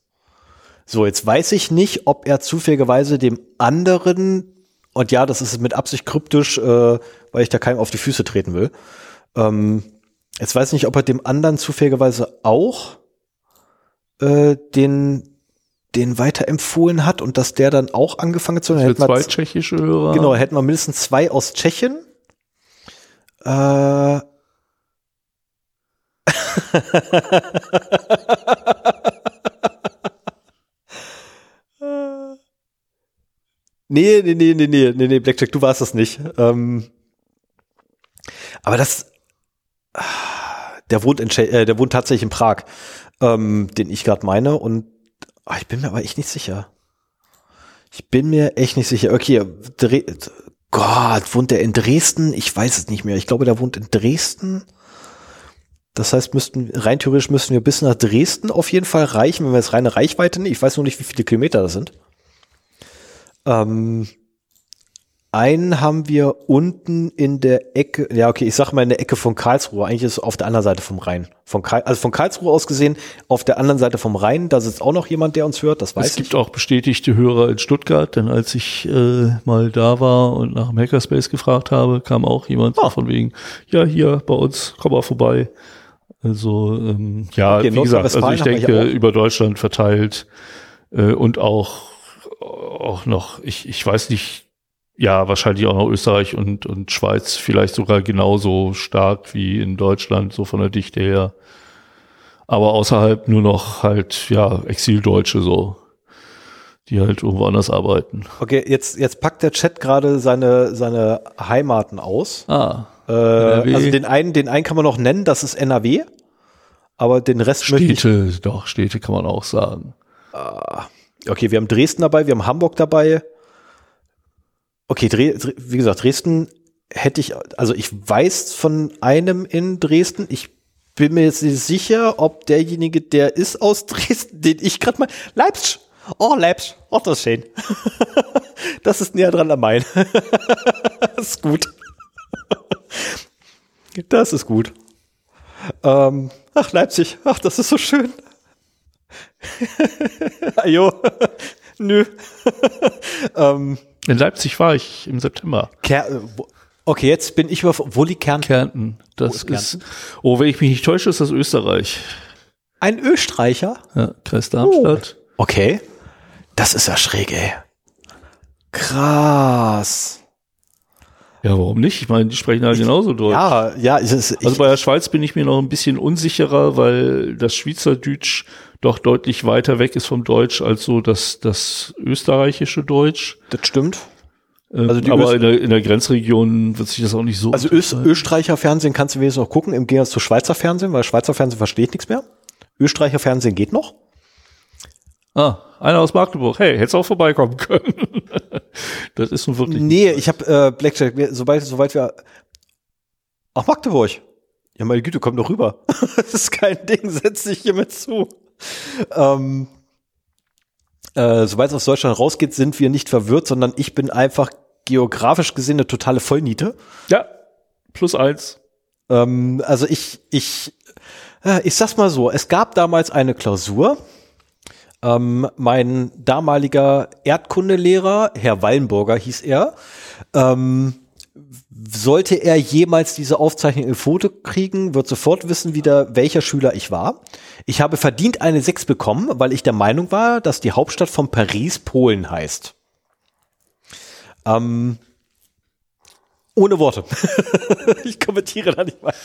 So, jetzt weiß ich nicht, ob er zufälligerweise dem anderen und ja, das ist mit Absicht kryptisch, äh, weil ich da keinem auf die Füße treten will. Ähm, jetzt weiß ich nicht, ob er dem anderen zufälligerweise auch äh, den den weiterempfohlen hat und dass der dann auch angefangen zu hören. Zwei tschechische Hörer. Genau, hätten wir mindestens zwei aus Tschechien. Äh, Nee, nee, nee, nee, nee, nee, nee, Blackjack, du warst das nicht. Ähm, aber das, der wohnt in, äh, der wohnt tatsächlich in Prag, ähm, den ich gerade meine und ach, ich bin mir aber echt nicht sicher. Ich bin mir echt nicht sicher. Okay, Dre Gott, wohnt der in Dresden? Ich weiß es nicht mehr. Ich glaube, der wohnt in Dresden. Das heißt, müssten, rein theoretisch müssten wir bis nach Dresden auf jeden Fall reichen, wenn wir jetzt reine Reichweite nehmen. Ich weiß nur nicht, wie viele Kilometer das sind. Ähm, einen haben wir unten in der Ecke, ja okay, ich sag mal in der Ecke von Karlsruhe, eigentlich ist es auf der anderen Seite vom Rhein. Von Karl, also von Karlsruhe aus gesehen, auf der anderen Seite vom Rhein, da sitzt auch noch jemand, der uns hört, das weiß es gibt auch bestätigte Hörer in Stuttgart, denn als ich äh, mal da war und nach dem Hackerspace gefragt habe, kam auch jemand Ah. von wegen, ja, hier bei uns, komm mal vorbei. Also ähm, ja, Okay, wie gesagt, also ich denke auch. über Deutschland verteilt äh, und auch auch noch, ich, ich weiß nicht, ja, wahrscheinlich auch noch Österreich und, und Schweiz vielleicht sogar genauso stark wie in Deutschland, so von der Dichte her. Aber außerhalb nur noch halt, ja, Exildeutsche so, die halt irgendwo anders arbeiten. Okay, jetzt, jetzt packt der Chat gerade seine, seine Heimaten aus. Ah, Äh, also den einen, den einen kann man noch nennen, das ist NRW. Aber den Rest. Städte, doch, Städte kann man auch sagen. Okay, wir haben Dresden dabei, wir haben Hamburg dabei. Okay, Dre Dre wie gesagt, Dresden hätte ich, also ich weiß von einem in Dresden, ich bin mir jetzt nicht sicher, ob derjenige, der ist aus Dresden, den ich gerade mal, Leipzig, oh Leipzig, oh das ist schön. das ist näher dran am Main. das ist gut. das ist gut. Ähm, ach, Leipzig, ach, das ist so schön. Ajo, nö. ähm, In Leipzig war ich im September. Ker äh, okay, jetzt bin ich über, wo liegt Kern? Kärnten. Das ist ist, oh, wenn ich mich nicht täusche, ist das Österreich. Ein Österreicher? Ja, Kreis Darmstadt. Okay. Das ist ja schräg, ey. Krass. Ja, warum nicht? Ich meine, die sprechen ja genauso Deutsch. Ja, ja, es ist, Also bei der Schweiz bin ich mir noch ein bisschen unsicherer, weil das Schweizerdeutsch doch deutlich weiter weg ist vom Deutsch als so das, das österreichische Deutsch. das stimmt. Ähm, Also die aber Öst- in der, in der Grenzregion wird sich das auch nicht so. Also Öst, Österreicher Fernsehen kannst du wenigstens noch gucken, im Gegensatz zu Schweizer Fernsehen, weil Schweizer Fernsehen versteht nichts mehr. Österreicher Fernsehen geht noch. ah, einer aus Magdeburg. Hey, hättest auch vorbeikommen können. das ist nun wirklich. Nee, ich habe äh, Blackjack, sobald, sobald wir. Ach, Magdeburg. Ja, meine Güte, komm doch rüber. das ist kein Ding, setz dich hier mit zu. Ähm, äh, sobald es aus Deutschland rausgeht, sind wir nicht verwirrt, sondern ich bin einfach geografisch gesehen eine totale Vollniete. Ja, plus eins. Ähm, also ich, ich, äh, ich sag's mal so, es gab damals eine Klausur. Ähm, mein damaliger Erdkundelehrer, Herr Wallenburger hieß er, ähm, sollte er jemals diese Aufzeichnung im Foto kriegen, wird sofort wissen wieder, welcher Schüler ich war. Ich habe verdient eine 6 bekommen, weil ich der Meinung war, dass die Hauptstadt von Paris Polen heißt. Ähm, ohne Worte. ich kommentiere da nicht weiter.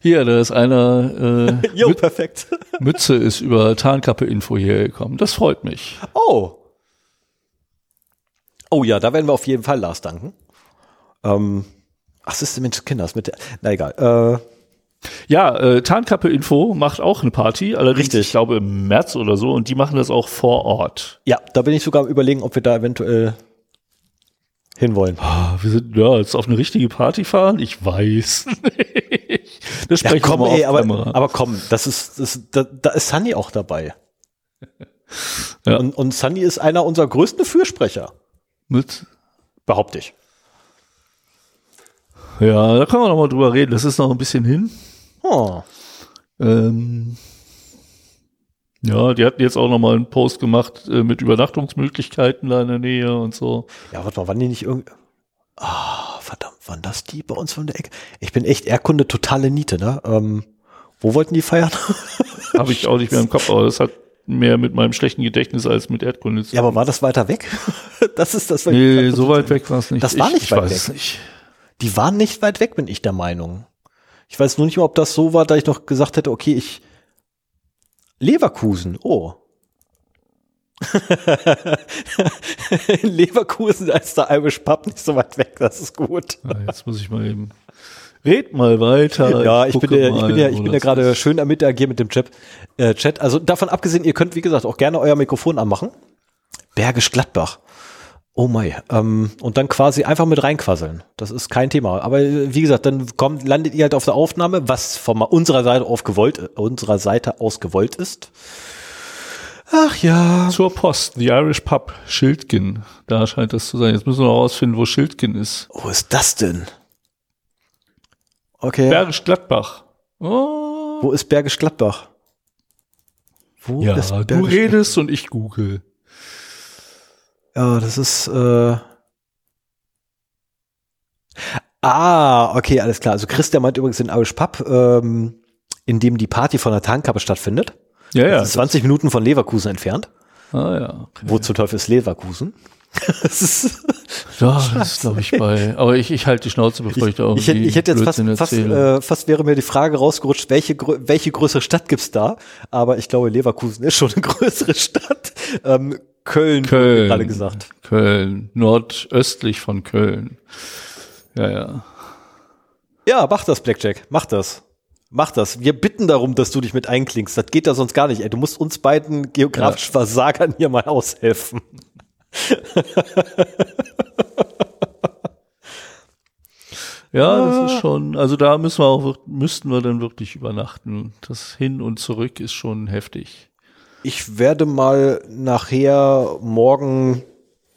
Hier, da ist einer, äh, Jo, Müt- perfekt. Mütze ist über Tarnkappe-Info hierher gekommen. Das freut mich. Oh. Oh ja, da werden wir auf jeden Fall Lars danken. Ähm, ach, ist Mensch, Kinders mit der, na egal. Äh, Ja, äh, Tarnkappe-Info macht auch eine Party, allerdings, Richtig. ich glaube im März oder so, und die machen das auch vor Ort. ja, da bin ich sogar am überlegen, ob wir da eventuell hinwollen. Ah, wir sind ja jetzt auf eine richtige Party fahren? Ich weiß nicht. Das Ja, sprechen wir komm, ey, aber, Kamera. aber komm, das ist, das, da, da ist Sunny auch dabei. Ja. Und, und Sunny ist einer unserer größten Fürsprecher, Mit, behaupte ich. Ja, da können wir noch mal drüber reden. Das ist noch ein bisschen hin. Oh. Ähm, ja, die hatten jetzt auch noch mal einen Post gemacht äh, mit Übernachtungsmöglichkeiten da in der Nähe und so. Ja, warte mal, wann die nicht irgendwie. Ah, verdammt, wann das die bei uns von der Ecke? Ich bin echt Erdkunde totale Niete, ne? Ähm, wo wollten die feiern? Habe ich auch nicht mehr im Kopf, aber das hat mehr mit meinem schlechten Gedächtnis als mit Erdkunde zu Ja, aber war das weiter weg? das ist das. ich Nee, so weit weg war es nicht. Das war ich, nicht ich weit weiß weg. es nicht. Die waren nicht weit weg, bin ich der Meinung. Ich weiß nur nicht mehr, ob das so war, da ich noch gesagt hätte, okay, ich Leverkusen, oh. In Leverkusen ist der Irish Pub nicht so weit weg, das ist gut. Ah, jetzt muss ich mal eben. Red mal weiter. Ja, ich bin gucke ja, ich bin ja, ich bin ja gerade schön am Interagieren mit dem Chat. Äh, Chat. Also davon abgesehen, ihr könnt, wie gesagt, auch gerne euer Mikrofon anmachen. Bergisch Gladbach. Oh my. Ähm, und dann quasi einfach mit reinquasseln. Das ist kein Thema. Aber äh, wie gesagt, dann kommt, landet ihr halt auf der Aufnahme, was von unserer Seite auf gewollt, unserer Seite aus gewollt ist. Ach ja. Zur Post, The Irish Pub, Schildgen. Da scheint das zu sein. Jetzt müssen wir noch rausfinden, wo Schildgen ist. Wo ist das denn? Okay. Bergisch Gladbach. Oh. Wo ist Bergisch Gladbach? Wo Ja, ist du Bergisch redest und ich google. Ja, das ist. Äh ah, okay, alles klar. Also Christian meint übrigens den Irish Pub, ähm, in dem die Party von der Tarnkappe stattfindet. Ja, ja. Das ist 20 Minuten von Leverkusen entfernt. Ah, ja. Okay. Wo zum Teufel ist Leverkusen? Das ist, Ja, das ist, glaube ich, bei. Aber ich, ich halte die Schnauze, bevor ich, da irgendwie ich, hätte- ich hätte jetzt fast, Blödsinn fast, äh, fast wäre mir die Frage rausgerutscht, welche, welche größere Stadt gibt's da? Aber ich glaube, Leverkusen ist schon eine größere Stadt. Ähm, Köln, Köln. gerade gesagt. Köln. Nordöstlich von Köln. Ja, ja. Ja, mach das, Blackjack. Mach das. Mach das. Wir bitten darum, dass du dich mit einklingst. Das geht da sonst gar nicht. Ey. Du musst uns beiden geografischen Versagern hier mal aushelfen. Ja, das ist schon, also da müssen wir auch, müssten wir dann wirklich übernachten. Das Hin und Zurück ist schon heftig. Ich werde mal nachher morgen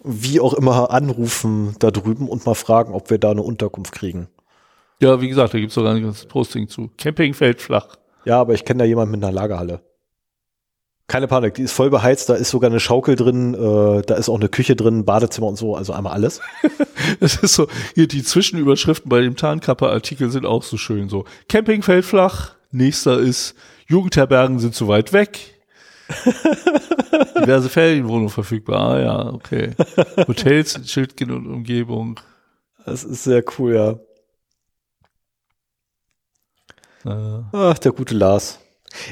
wie auch immer anrufen da drüben und mal fragen, ob wir da eine Unterkunft kriegen. Ja, wie gesagt, da gibt's sogar ein ganzes Posting zu. Campingfeld flach. Ja, aber ich kenne da jemanden mit einer Lagerhalle. Keine Panik, die ist voll beheizt, da ist sogar eine Schaukel drin, äh, da ist auch eine Küche drin, Badezimmer und so, also einmal alles. Es ist so, hier die Zwischenüberschriften bei dem Tarnkappe-Artikel sind auch so schön so. Campingfeld flach, nächster ist Jugendherbergen sind zu weit weg. Diverse Ferienwohnungen verfügbar. Ah ja, okay. Hotels in Schildgen und Umgebung. Das ist sehr cool, ja. Äh, Ach, der gute Lars.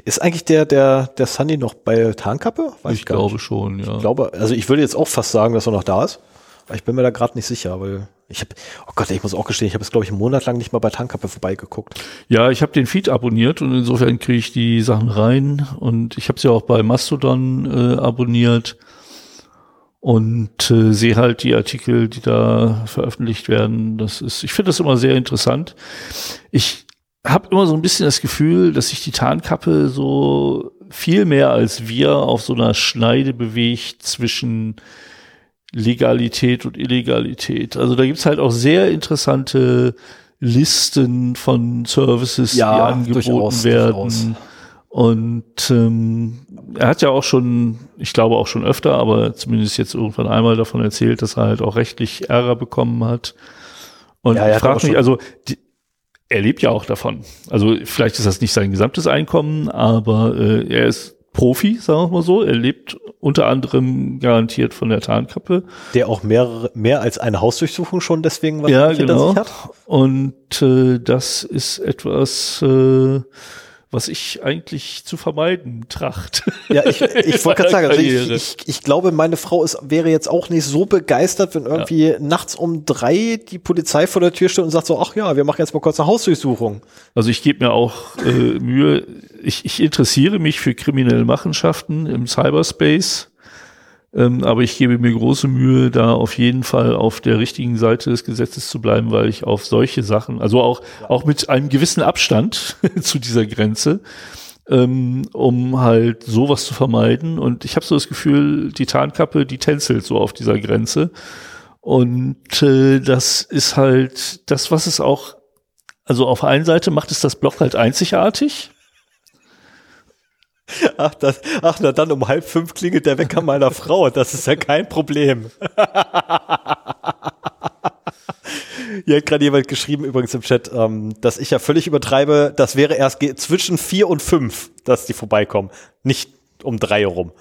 Ist eigentlich der, der, der Sunny noch bei Tarnkappe? Weiß ich glaube nicht. schon, ja. Ich glaube, also ich würde jetzt auch fast sagen, dass er noch da ist. Aber ich bin mir da gerade nicht sicher, weil ich habe, oh Gott, ich muss auch gestehen, ich habe jetzt, glaube ich, einen Monat lang nicht mal bei Tarnkappe vorbeigeguckt. Ja, ich habe den Feed abonniert und insofern kriege ich die Sachen rein und ich habe sie auch bei Mastodon äh, abonniert und äh, sehe halt die Artikel, die da veröffentlicht werden. Das ist, ich finde das immer sehr interessant. Ich habe immer so ein bisschen das Gefühl, dass sich die Tarnkappe so viel mehr als wir auf so einer Schneide bewegt zwischen Legalität und Illegalität. Also da gibt's halt auch sehr interessante Listen von Services, Ja, die angeboten durchaus, werden. durchaus. Und ähm, er hat ja auch schon, ich glaube auch schon öfter, aber zumindest jetzt irgendwann einmal davon erzählt, dass er halt auch rechtlich Ärger bekommen hat. Und Ja, ich frage mich, also die, er lebt ja auch davon. Also vielleicht ist das nicht sein gesamtes Einkommen, aber äh, er ist Profi, sagen wir mal so. Er lebt unter anderem garantiert von der Tarnkappe. Der auch mehrere, mehr als eine Hausdurchsuchung schon deswegen was Ja, hinter genau. sich hat. Und äh, das ist etwas, äh, was ich eigentlich zu vermeiden tracht. Ja, ich, ich wollte gerade sagen, also ich, ich, ich glaube, meine Frau ist, wäre jetzt auch nicht so begeistert, wenn irgendwie nachts um drei die Polizei vor der Tür steht und sagt so, ach ja, wir machen jetzt mal kurz eine Hausdurchsuchung. Also ich gebe mir auch äh, Mühe, ich, ich interessiere mich für kriminelle Machenschaften im Cyberspace, ähm, aber ich gebe mir große Mühe, da auf jeden Fall auf der richtigen Seite des Gesetzes zu bleiben, weil ich auf solche Sachen, also auch, auch mit einem gewissen Abstand zu dieser Grenze, ähm, um halt sowas zu vermeiden. Und ich habe so das Gefühl, die Tarnkappe, die tänzelt so auf dieser Grenze. Und äh, das ist halt das, was es auch also auf der einen Seite macht es das Blog halt einzigartig. Ach, das, ach, na dann um halb fünf klingelt der Wecker meiner Frau. Das ist ja kein Problem. Hier hat gerade jemand geschrieben, übrigens im Chat, ähm, dass ich ja völlig übertreibe. Das wäre erst zwischen vier und fünf, dass die vorbeikommen. Nicht um drei rum.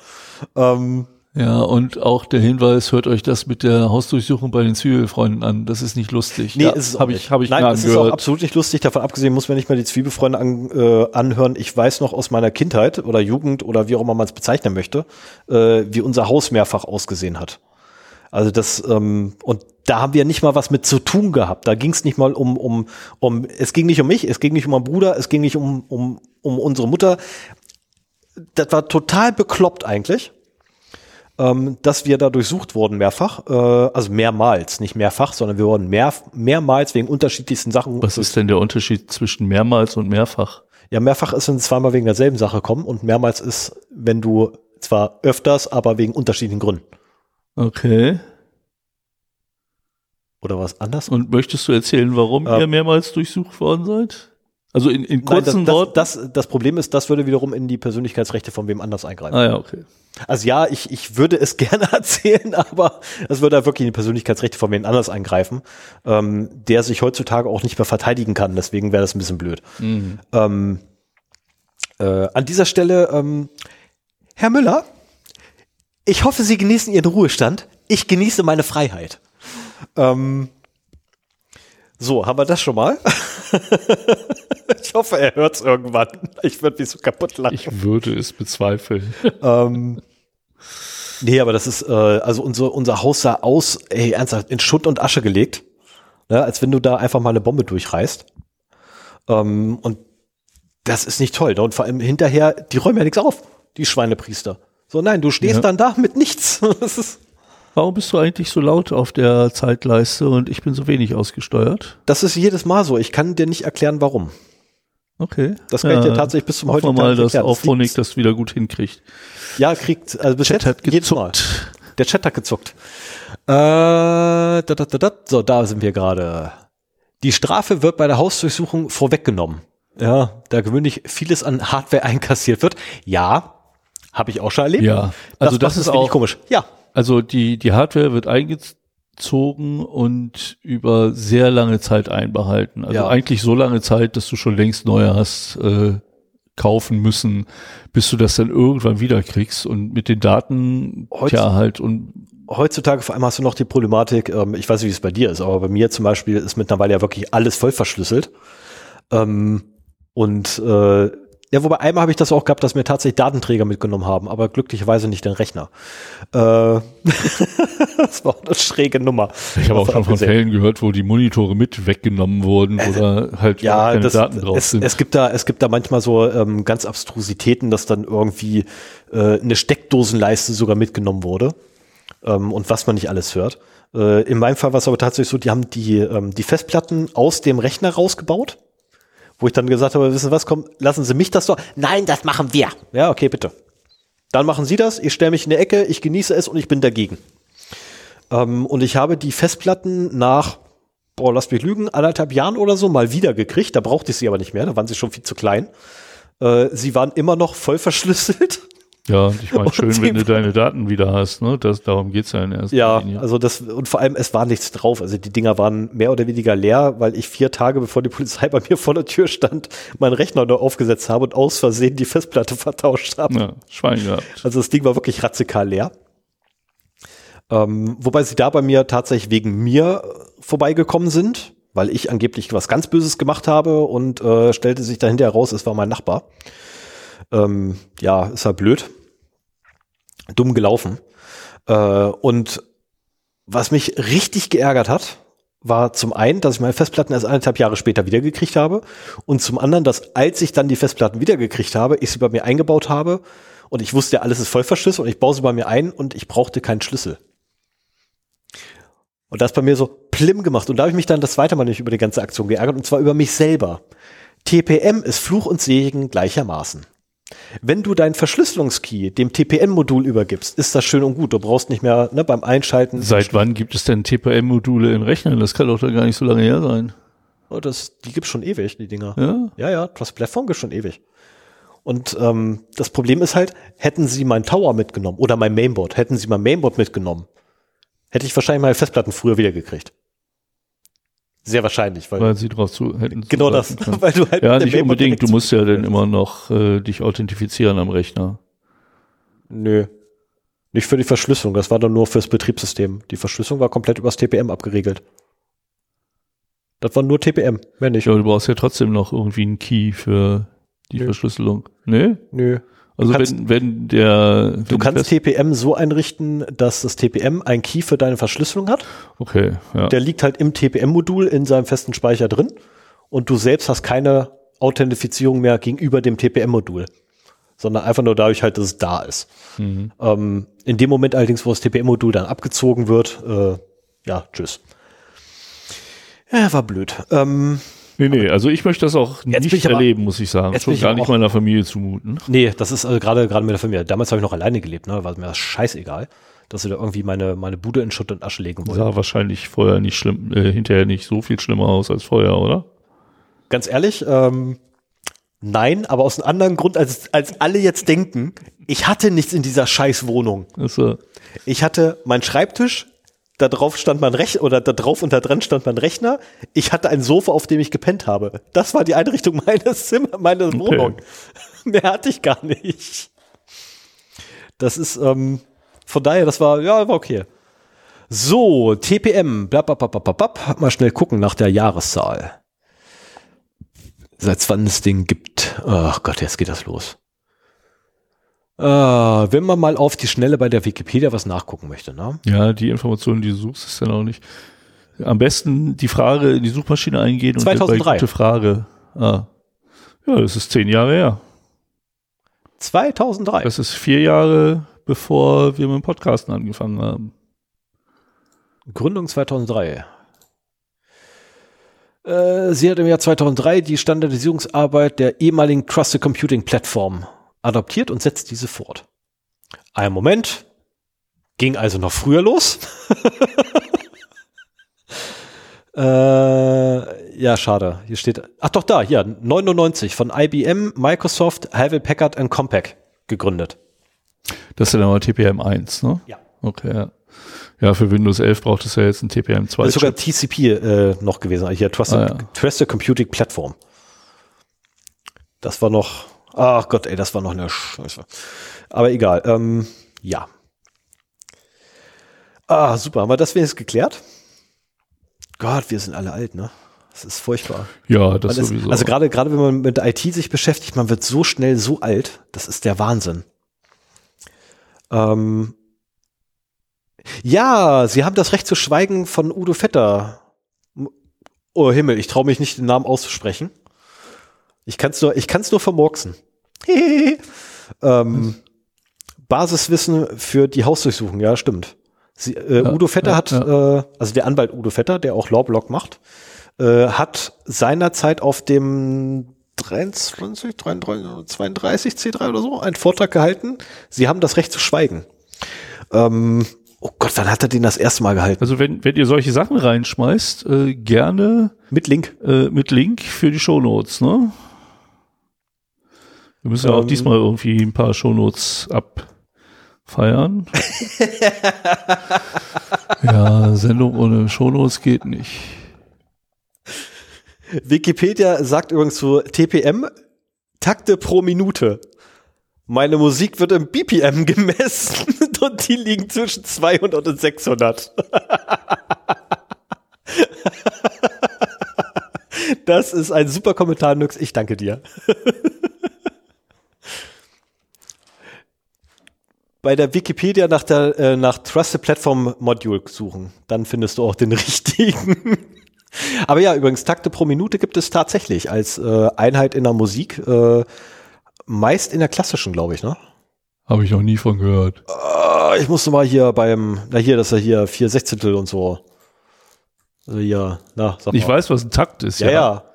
Ähm, Ja, und auch der Hinweis, hört euch das mit der Hausdurchsuchung bei den Zwiebelfreunden an. Das ist nicht lustig. Nee, ja, ist es nicht. ich, hab ich Nein, es ist auch absolut nicht lustig. Davon abgesehen muss man nicht mal die Zwiebelfreunde an, äh, anhören. Ich weiß noch aus meiner Kindheit oder Jugend oder wie auch immer man es bezeichnen möchte, äh, wie unser Haus mehrfach ausgesehen hat. Also das, ähm, und da haben wir nicht mal was mit zu tun gehabt. Da ging es nicht mal um, um, um, es ging nicht um mich, es ging nicht um meinen Bruder, es ging nicht um, um, um unsere Mutter. Das war total bekloppt eigentlich ähm, dass wir da durchsucht wurden mehrfach, äh, also mehrmals, nicht mehrfach, sondern wir wurden mehr, mehrmals wegen unterschiedlichsten Sachen. Was ist denn der Unterschied zwischen mehrmals und mehrfach? Ja, mehrfach ist, wenn zweimal wegen derselben Sache kommen und mehrmals ist, wenn du zwar öfters, aber wegen unterschiedlichen Gründen. Okay. Oder was anders? Und möchtest du erzählen, warum Ähm. ihr mehrmals durchsucht worden seid? Also in, in Nein, kurzen das, Worten. das, das, das Problem ist, das würde wiederum in die Persönlichkeitsrechte von wem anders eingreifen. ah ja, okay. Also ja, ich, ich würde es gerne erzählen, aber es würde wirklich in die Persönlichkeitsrechte von wem anders eingreifen, ähm, der sich heutzutage auch nicht mehr verteidigen kann. Deswegen wäre das ein bisschen blöd. Ähm, äh, an dieser Stelle, ähm, Herr Müller, ich hoffe, Sie genießen Ihren Ruhestand. Ich genieße meine Freiheit. Ähm, so, haben wir das schon mal? ich hoffe, er hört es irgendwann. Ich würde mich so kaputt lachen. Ich würde es bezweifeln. Ähm, nee, aber das ist, äh, also unser, unser Haus sah aus, ey, ernsthaft, in Schutt und Asche gelegt. Ne, als wenn du da einfach mal eine Bombe durchreißt. Ähm, und das ist nicht toll. Ne? Und vor allem hinterher, die räumen ja nichts auf, die Schweinepriester. So, nein, du stehst Ja. dann da mit nichts. Das ist, Warum bist du eigentlich so laut auf der Zeitleiste und ich bin so wenig ausgesteuert? das ist jedes Mal so. Ich kann dir nicht erklären, warum. Okay. Das kann ich dir tatsächlich bis zum heutigen Tag mal, dass. Das Auphonic das wieder gut hinkriegt. Ja, kriegt, also bis Chat jetzt hat jedes Mal. gezuckt. Der Chat hat gezuckt. Äh, da, da, da. So, da sind wir gerade. Die Strafe wird bei der Hausdurchsuchung vorweggenommen. Ja, da gewöhnlich vieles an Hardware einkassiert wird. Ja, habe ich auch schon erlebt. Ja, also das macht ist auch- komisch. Ja, Also die, die Hardware wird eingezogen und über sehr lange Zeit einbehalten. Also Ja. eigentlich so lange Zeit, dass du schon längst neue hast äh, kaufen müssen, bis du das dann irgendwann wieder kriegst. Und mit den Daten, Heutz- tja halt, und heutzutage vor allem hast du noch die Problematik, ähm, ich weiß nicht, wie es bei dir ist, aber bei mir zum Beispiel ist mittlerweile ja wirklich alles voll verschlüsselt. Ähm, und äh, ja, wobei einmal habe ich das auch gehabt, dass mir tatsächlich Datenträger mitgenommen haben, aber glücklicherweise nicht den Rechner. Äh, das war auch eine schräge Nummer. ich habe auch schon von. Fällen gehört, wo die Monitore mit weggenommen wurden, wo da halt Ja, keine das, Daten drauf es, sind. es gibt da, es gibt da manchmal so ähm, ganz Abstrusitäten, dass dann irgendwie äh, eine Steckdosenleiste sogar mitgenommen wurde ähm, und was man nicht alles hört. Äh, in meinem Fall war es aber tatsächlich so, die haben die ähm, die Festplatten aus dem Rechner rausgebaut, wo ich dann gesagt habe, wissen Sie was, komm, lassen Sie mich das doch. Nein, das machen wir. Ja, okay, bitte. Dann machen Sie das. Ich stelle mich in eine Ecke, ich genieße es und ich bin dagegen. Ähm, und ich habe die Festplatten nach boah, lass mich lügen, anderthalb Jahren oder so mal wieder gekriegt. Da brauchte ich sie aber nicht mehr, da waren sie schon viel zu klein. Äh, sie waren immer noch voll verschlüsselt. Ja, und ich meine, schön, wenn du deine Daten wieder hast, ne? Das, darum geht's ja in erster Ja, Linie. also das, und vor allem, es war nichts drauf. Also die Dinger waren mehr oder weniger leer, weil ich vier Tage bevor die Polizei bei mir vor der Tür stand, meinen Rechner neu aufgesetzt habe und aus Versehen die Festplatte vertauscht habe. Ja, Schwein gehabt. Also das Ding war wirklich radikal leer. Ähm, wobei sie da bei mir tatsächlich wegen mir äh, vorbeigekommen sind, weil ich angeblich was ganz Böses gemacht habe und äh, stellte sich dahinter heraus, es war mein Nachbar. Ähm, ja, ist halt blöd. Dumm gelaufen. Äh, und was mich richtig geärgert hat, war zum einen, dass ich meine Festplatten erst eineinhalb Jahre später wiedergekriegt habe und zum anderen, dass als ich dann die Festplatten wiedergekriegt habe, ich sie bei mir eingebaut habe und ich wusste ja, alles ist voll verschlüsselt und ich baue sie bei mir ein und ich brauchte keinen Schlüssel. Und das bei mir so plim gemacht und da habe ich mich dann das zweite Mal nicht über die ganze Aktion geärgert und zwar über mich selber. TPM ist Fluch und Segen gleichermaßen. Wenn du deinen Verschlüsselungskey dem TPM-Modul übergibst, ist das schön und gut. Du brauchst nicht mehr ne, beim Einschalten. Seit wann gibt es denn TPM-Module in Rechnern? Das kann doch da gar nicht so lange her sein. Oh, das, die gibt's schon ewig, die Dinger. Ja? Ja, ja, Trust Platform gibt's schon ewig. Und ähm, das Problem ist halt, hätten sie mein Tower mitgenommen oder mein Mainboard, hätten sie mein Mainboard mitgenommen, hätte ich wahrscheinlich meine Festplatten früher wiedergekriegt. Sehr wahrscheinlich, weil, Weil sie drauf zu hätten. genau das, können. weil du halt Ja, nicht unbedingt. Du musst ja dann immer noch äh, dich authentifizieren am Rechner. Nö. Nicht für die Verschlüsselung, das war dann nur fürs Betriebssystem. Die Verschlüsselung war komplett übers TPM abgeregelt. Das war nur TPM, mehr nicht. Ja, du brauchst ja trotzdem noch irgendwie einen Key für die Nö. Verschlüsselung. Nee? Nö. Also kannst- wenn, wenn der wenn Du kannst TPM so einrichten, dass das TPM ein Key für deine Verschlüsselung hat. Okay, ja. Der liegt halt im TPM-Modul in seinem festen Speicher drin und du selbst hast keine Authentifizierung mehr gegenüber dem TPM-Modul, sondern einfach nur dadurch halt, dass es da ist. Mhm. Ähm, in dem Moment allerdings, wo das TPM-Modul dann abgezogen wird, äh, ja, tschüss. Ja, war blöd. Ähm, Nee, nee, also ich möchte das auch Jetzt nicht ich aber- erleben, muss ich sagen. Schon gar nicht meiner Familie zumuten. Nee, das ist also gerade gerade mit der Familie. Damals habe ich noch alleine gelebt, ne? War mir das scheißegal, dass sie da irgendwie meine, meine Bude in Schutt und Asche legen wollen. Sah wahrscheinlich vorher nicht schlimm, äh, hinterher nicht so viel schlimmer aus als vorher, oder? Ganz ehrlich, ähm, nein, aber aus einem anderen Grund, als, als alle jetzt denken, ich hatte nichts in dieser Scheißwohnung. Also, Ich hatte meinen Schreibtisch, da drauf stand mein Rechner, oder da drauf und da dran stand mein Rechner. Ich hatte ein Sofa, auf dem ich gepennt habe. Das war die Einrichtung meines Zimmer, meiner Wohnung. Mehr hatte ich gar nicht. Das ist, ähm, von daher, das war, ja, war okay. So, TPM, blab, blab, blab, blab, blab. mal schnell gucken nach der Jahreszahl. Seit wann es den gibt. Ach Gott, jetzt geht das los. Äh, wenn man mal auf die Schnelle bei der Wikipedia was nachgucken möchte, ne? ja, die Informationen, die du suchst, ist dann auch nicht. Am besten die Frage in die Suchmaschine eingehen und 2003. bei gute Frage. Ah. Ja, das ist zehn Jahre her. 2003. Das ist vier Jahre, bevor wir mit dem Podcasten angefangen haben. Gründung 2003. Äh, sie hat im Jahr 2003 die Standardisierungsarbeit der ehemaligen Trusted Computing Plattform adoptiert und setzt diese fort. Ein Moment. Ging also noch früher los. äh, ja, schade. Hier steht, ach doch da, hier, 99 von IBM, Microsoft, Havel Packard und Compaq gegründet. Das ist dann aber TPM 1, ne? Ja. Okay, ja. Ja, für Windows 11 braucht es ja jetzt ein TPM 2. Das ist sogar TCP äh, noch gewesen, also hier Trusted, Ah, ja. Trusted Computing Platform. Das war noch, ach Gott, ey, das war noch eine Scheiße. Aber egal, ähm, ja. Ah, super, haben wir das wenigstens geklärt? Gott, wir sind alle alt, ne? Das ist furchtbar. ja, das ist, sowieso. also gerade gerade wenn man mit IT sich beschäftigt, man wird so schnell so alt, das ist der Wahnsinn. Ähm, ja, Sie haben das Recht zu schweigen von Udo Vetter. Oh Himmel, ich traue mich nicht den Namen auszusprechen. Ich kann es nur, ich kann's nur vermurksen. ähm, Basiswissen für die Hausdurchsuchung, ja, stimmt. Sie, äh, Ja, Udo Vetter ja, hat, Äh, also der Anwalt Udo Vetter, der auch Lawblock macht, äh, hat seinerzeit auf dem 23, 33, 32 C3 oder so einen Vortrag gehalten. Sie haben das Recht zu schweigen. Ähm, oh Gott, wann hat er den das erste Mal gehalten? also wenn, wenn ihr solche Sachen reinschmeißt, äh, gerne Mit Link. äh, mit Link für die Shownotes, ne? Wir müssen ja auch Ähm. diesmal irgendwie ein paar Shownotes abfeiern. ja, Sendung ohne Shownotes geht nicht. Wikipedia sagt übrigens zu TPM Takte pro Minute. Meine Musik wird im BPM gemessen und die liegen zwischen 200 und 600. Das ist ein super Kommentar, Nux. Ich danke dir. Bei der Wikipedia nach der äh, nach Trusted Platform Module suchen, dann findest du auch den richtigen. Aber ja, übrigens, Takte pro Minute gibt es tatsächlich als äh, Einheit in der Musik, äh, meist in der klassischen, glaube ich, ne? Habe ich noch nie von gehört. Ah, ich musste mal hier beim, na hier, das ist ja hier vier Sechzehntel und so. Also hier, na, sag mal. Ich weiß, was ein Takt ist. Ja, ja.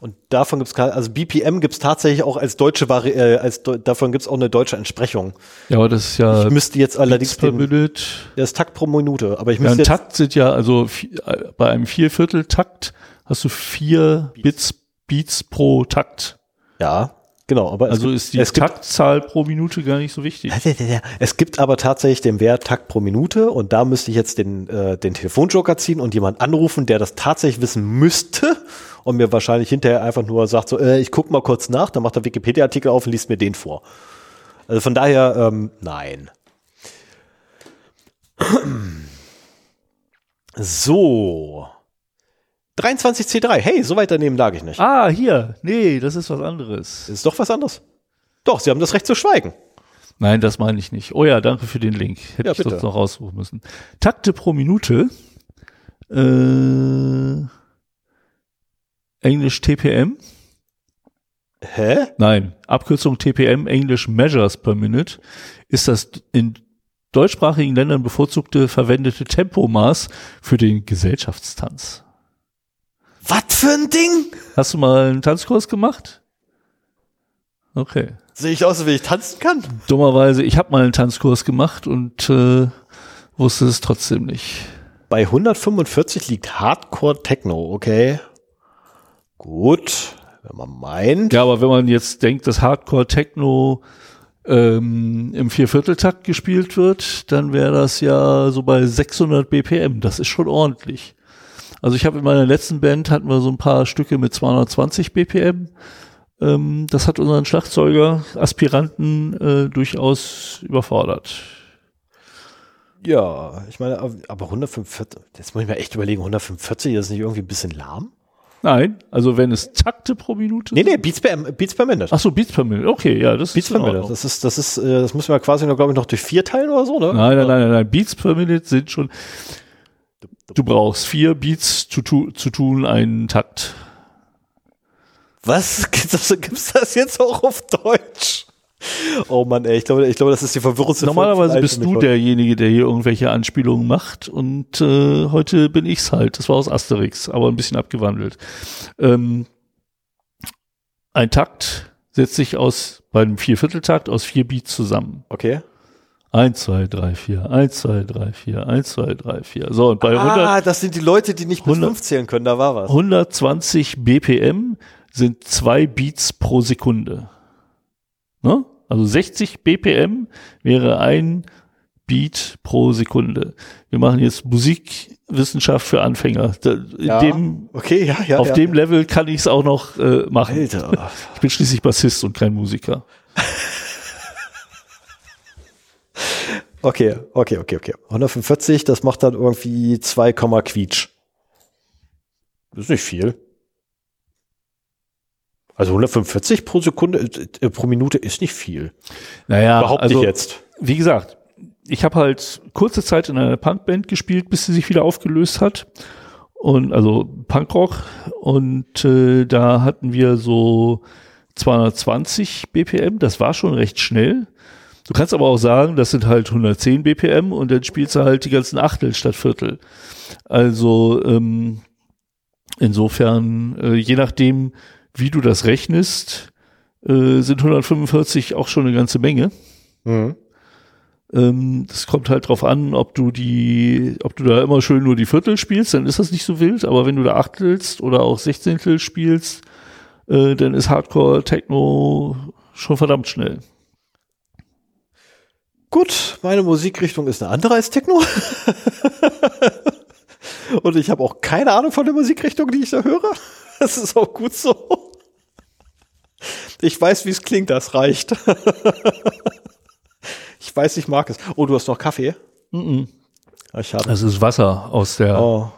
Und davon gibt's also BPM gibt's tatsächlich auch als deutsche Vari äh, als davon gibt's auch eine deutsche Entsprechung. Ja, aber das ist ja Ich müsste jetzt allerdings per den, Minute. der ist Takt pro Minute, aber ich Ja, müsste ein jetzt, Takt sind ja, also äh, bei einem Vierviertel-Takt hast du vier Bits, Beats pro Takt. ja, genau, aber es Also gibt- ist die es Taktzahl pro Minute gar nicht so wichtig. Es gibt aber tatsächlich den Wert Takt pro Minute und da müsste ich jetzt den, äh, den Telefonjoker ziehen und jemand anrufen, der das tatsächlich wissen müsste und mir wahrscheinlich hinterher einfach nur sagt so, äh, ich guck mal kurz nach, dann macht er Wikipedia-Artikel auf und liest mir den vor. Also von daher, ähm, nein. So. 23C3, hey, so weit daneben lag ich nicht. Ah, hier. Nee, das ist was anderes. Ist doch was anderes. Doch, Sie haben das Recht zu schweigen. Nein, das meine ich nicht. Oh ja, danke für den Link. Hätte Ja, ich bitte. sonst noch raussuchen müssen. Takte pro Minute. Äh, Englisch TPM. Hä? Nein, Abkürzung TPM, Englisch Measures per Minute, ist das in deutschsprachigen Ländern bevorzugte verwendete Tempomaß für den Gesellschaftstanz. Was für ein Ding? Hast du mal einen Tanzkurs gemacht? Okay. Sehe ich aus, wie ich tanzen kann? Dummerweise, ich habe mal einen Tanzkurs gemacht und äh, wusste es trotzdem nicht. Bei 145 liegt Hardcore Techno, okay. Gut, wenn man meint. Ja, aber wenn man jetzt denkt, dass Hardcore Techno ähm, im Viervierteltakt gespielt wird, dann wäre das ja so bei 600 BPM. Das ist schon ordentlich. Also ich habe in meiner letzten Band hatten wir so ein paar Stücke mit 220 BPM. Ähm, das hat unseren Schlagzeuger, Aspiranten äh, durchaus überfordert. Ja, ich meine, aber 145, jetzt muss ich mir echt überlegen, 145 ist nicht irgendwie ein bisschen lahm? Nein, also wenn es Takte pro Minute Nee, nee, Beats per, Beats per Minute. Ach so, Beats per Minute. Okay, ja, das Beats ist per Minute. Das ist, das ist, äh, das müssen wir quasi noch, glaube ich, noch durch vier teilen oder so, ne? Nein, nein, nein, nein, nein. Beats per Minute sind schon. Du brauchst vier Beats zu, tu, zu tun, einen Takt. Was? Gibt's das, jetzt auch auf Deutsch? Oh Mann, ey, ich glaube, ich glaube, das ist die verwirrendste Normalerweise bist du derjenige, der hier irgendwelche Anspielungen macht und äh, heute bin ich's halt. Das war aus Asterix, aber ein bisschen abgewandelt. Ähm, ein Takt setzt sich aus bei einem Viervierteltakt aus vier Beats zusammen. Okay. Eins, zwei, drei, vier, eins, zwei, drei, vier, eins, zwei, drei, vier. So, und bei 100, Ah, das sind die Leute, die nicht bis 100 fünf zählen können, da war was. 120 BPM sind zwei Beats pro Sekunde. Ne? Also 60 BPM wäre ein Beat pro Sekunde. Wir machen jetzt Musikwissenschaft für Anfänger. Da, Ja. dem, Okay, ja, ja. auf ja. dem Level kann ich es auch noch äh, machen. Alter. Ich bin schließlich Bassist und kein Musiker. Okay, okay, okay, okay. 145, das macht dann irgendwie 2, Quietsch. Das ist nicht viel. Also 145 pro Sekunde, äh, pro Minute ist nicht viel. Naja, Behaupte also ich jetzt. wie gesagt, ich habe halt kurze Zeit in einer Punkband gespielt, bis sie sich wieder aufgelöst hat. Und also Punkrock. Und äh, da hatten wir so 220 BPM. Das war schon recht schnell. Du kannst aber auch sagen, das sind halt 110 BPM und dann spielst du halt die ganzen Achtel statt Viertel. Also ähm, insofern, äh, je nachdem, wie du das rechnest, äh, sind 145 auch schon eine ganze Menge. Mhm. Ähm, das kommt halt drauf an, ob du die, ob du da immer schön nur die Viertel spielst, dann ist das nicht so wild, aber wenn du da Achtelst oder auch Sechzehntel spielst, äh, dann ist Hardcore Techno schon verdammt schnell. Gut, meine Musikrichtung ist eine andere als Techno. Und ich habe auch keine Ahnung von der Musikrichtung, die ich da höre. Das ist auch gut so. Ich weiß, wie es klingt, das reicht. Ich weiß, ich mag es. Oh, du hast noch Kaffee? Mhm. Ah, schade. Das ist Wasser aus der Oh,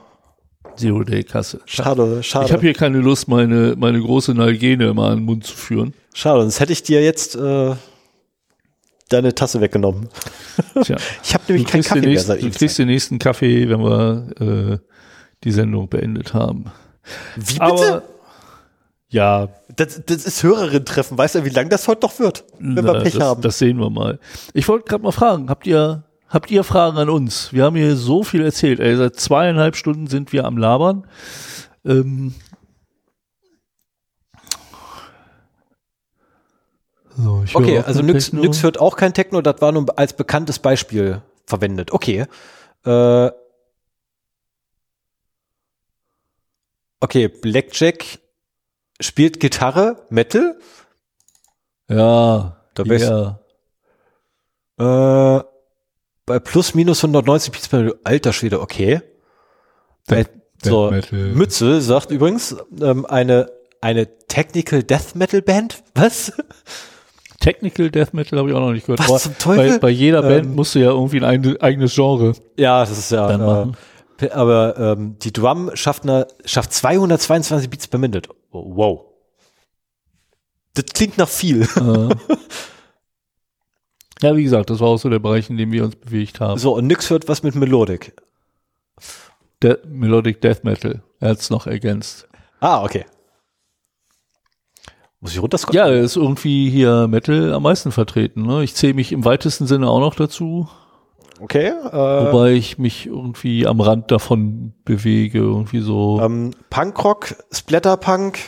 Zero-Day-Kasse. schade, schade. Ich habe hier keine Lust, meine, meine große Nalgene mal in den Mund zu führen. schade, sonst hätte ich dir jetzt äh, deine Tasse weggenommen. Tja, Ich habe nämlich keinen Kaffee mehr nächsten, du kriegst den nächsten Kaffee, wenn wir äh, die Sendung beendet haben. Wie bitte? Aber ja, das, das ist Hörerin-Treffen. Weißt du, wie lang das heute noch wird, wenn wir Na, Pech das, haben? Das sehen wir mal. Ich wollte gerade mal fragen, habt ihr, habt ihr Fragen an uns? Wir haben hier so viel erzählt. Ey, seit zweieinhalb Stunden sind wir am Labern. Ähm, so, Okay, also Nyx, Techno. Nyx hört auch kein Techno, das war nur als bekanntes Beispiel verwendet. Okay. Äh, okay, Blackjack spielt Gitarre, Metal. Ja, Da ja. Äh, bei plus minus 190 Beats per. Alter Schwede, okay. Bei, so, Metal. Mütze sagt übrigens, ähm, eine, eine Technical Death Metal Band. Was? Technical Death Metal habe ich auch noch nicht gehört. Was Aber zum Teufel? Bei, bei jeder Band Ähm, musst du ja irgendwie ein eigen- eigenes Genre Ja, das ist ja. dann machen. Äh, aber ähm, die Drum schafft, eine, schafft 222 Beats per Minute. Oh, wow. Das klingt nach viel. Äh. ja, wie gesagt, das war auch so der Bereich, in dem wir uns bewegt haben. So, und nix hört was mit Melodic. Der Melodic Death Metal. Er hat es noch ergänzt. Ah, okay. Muss ich runterscrollen? Ja, ist irgendwie hier Metal am meisten vertreten. Ne? Ich zähle mich im weitesten Sinne auch noch dazu. Okay. Äh, Wobei ich mich irgendwie am Rand davon bewege, irgendwie so. ähm, Punkrock, Splatterpunk,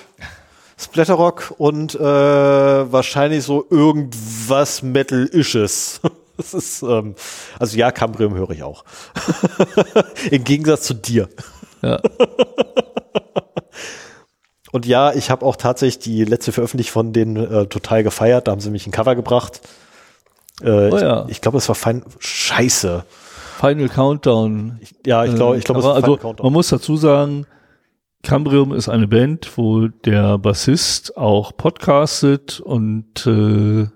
Splatterrock und äh, wahrscheinlich so irgendwas Metal-isches. Das ist, ähm, also ja, Cambrium höre ich auch. Im Gegensatz zu dir. Ja. Und ja, ich habe auch tatsächlich die letzte Veröffentlichung von denen äh, total gefeiert. Da haben sie mich ein Cover gebracht. Äh, Oh ja. Ich, ich glaube, es war fein. Scheiße. Final Countdown. Ja, ich glaube, ich glaube, es war also Final Countdown. man muss dazu sagen, Cambrium ist eine Band, wo der Bassist auch podcastet und äh,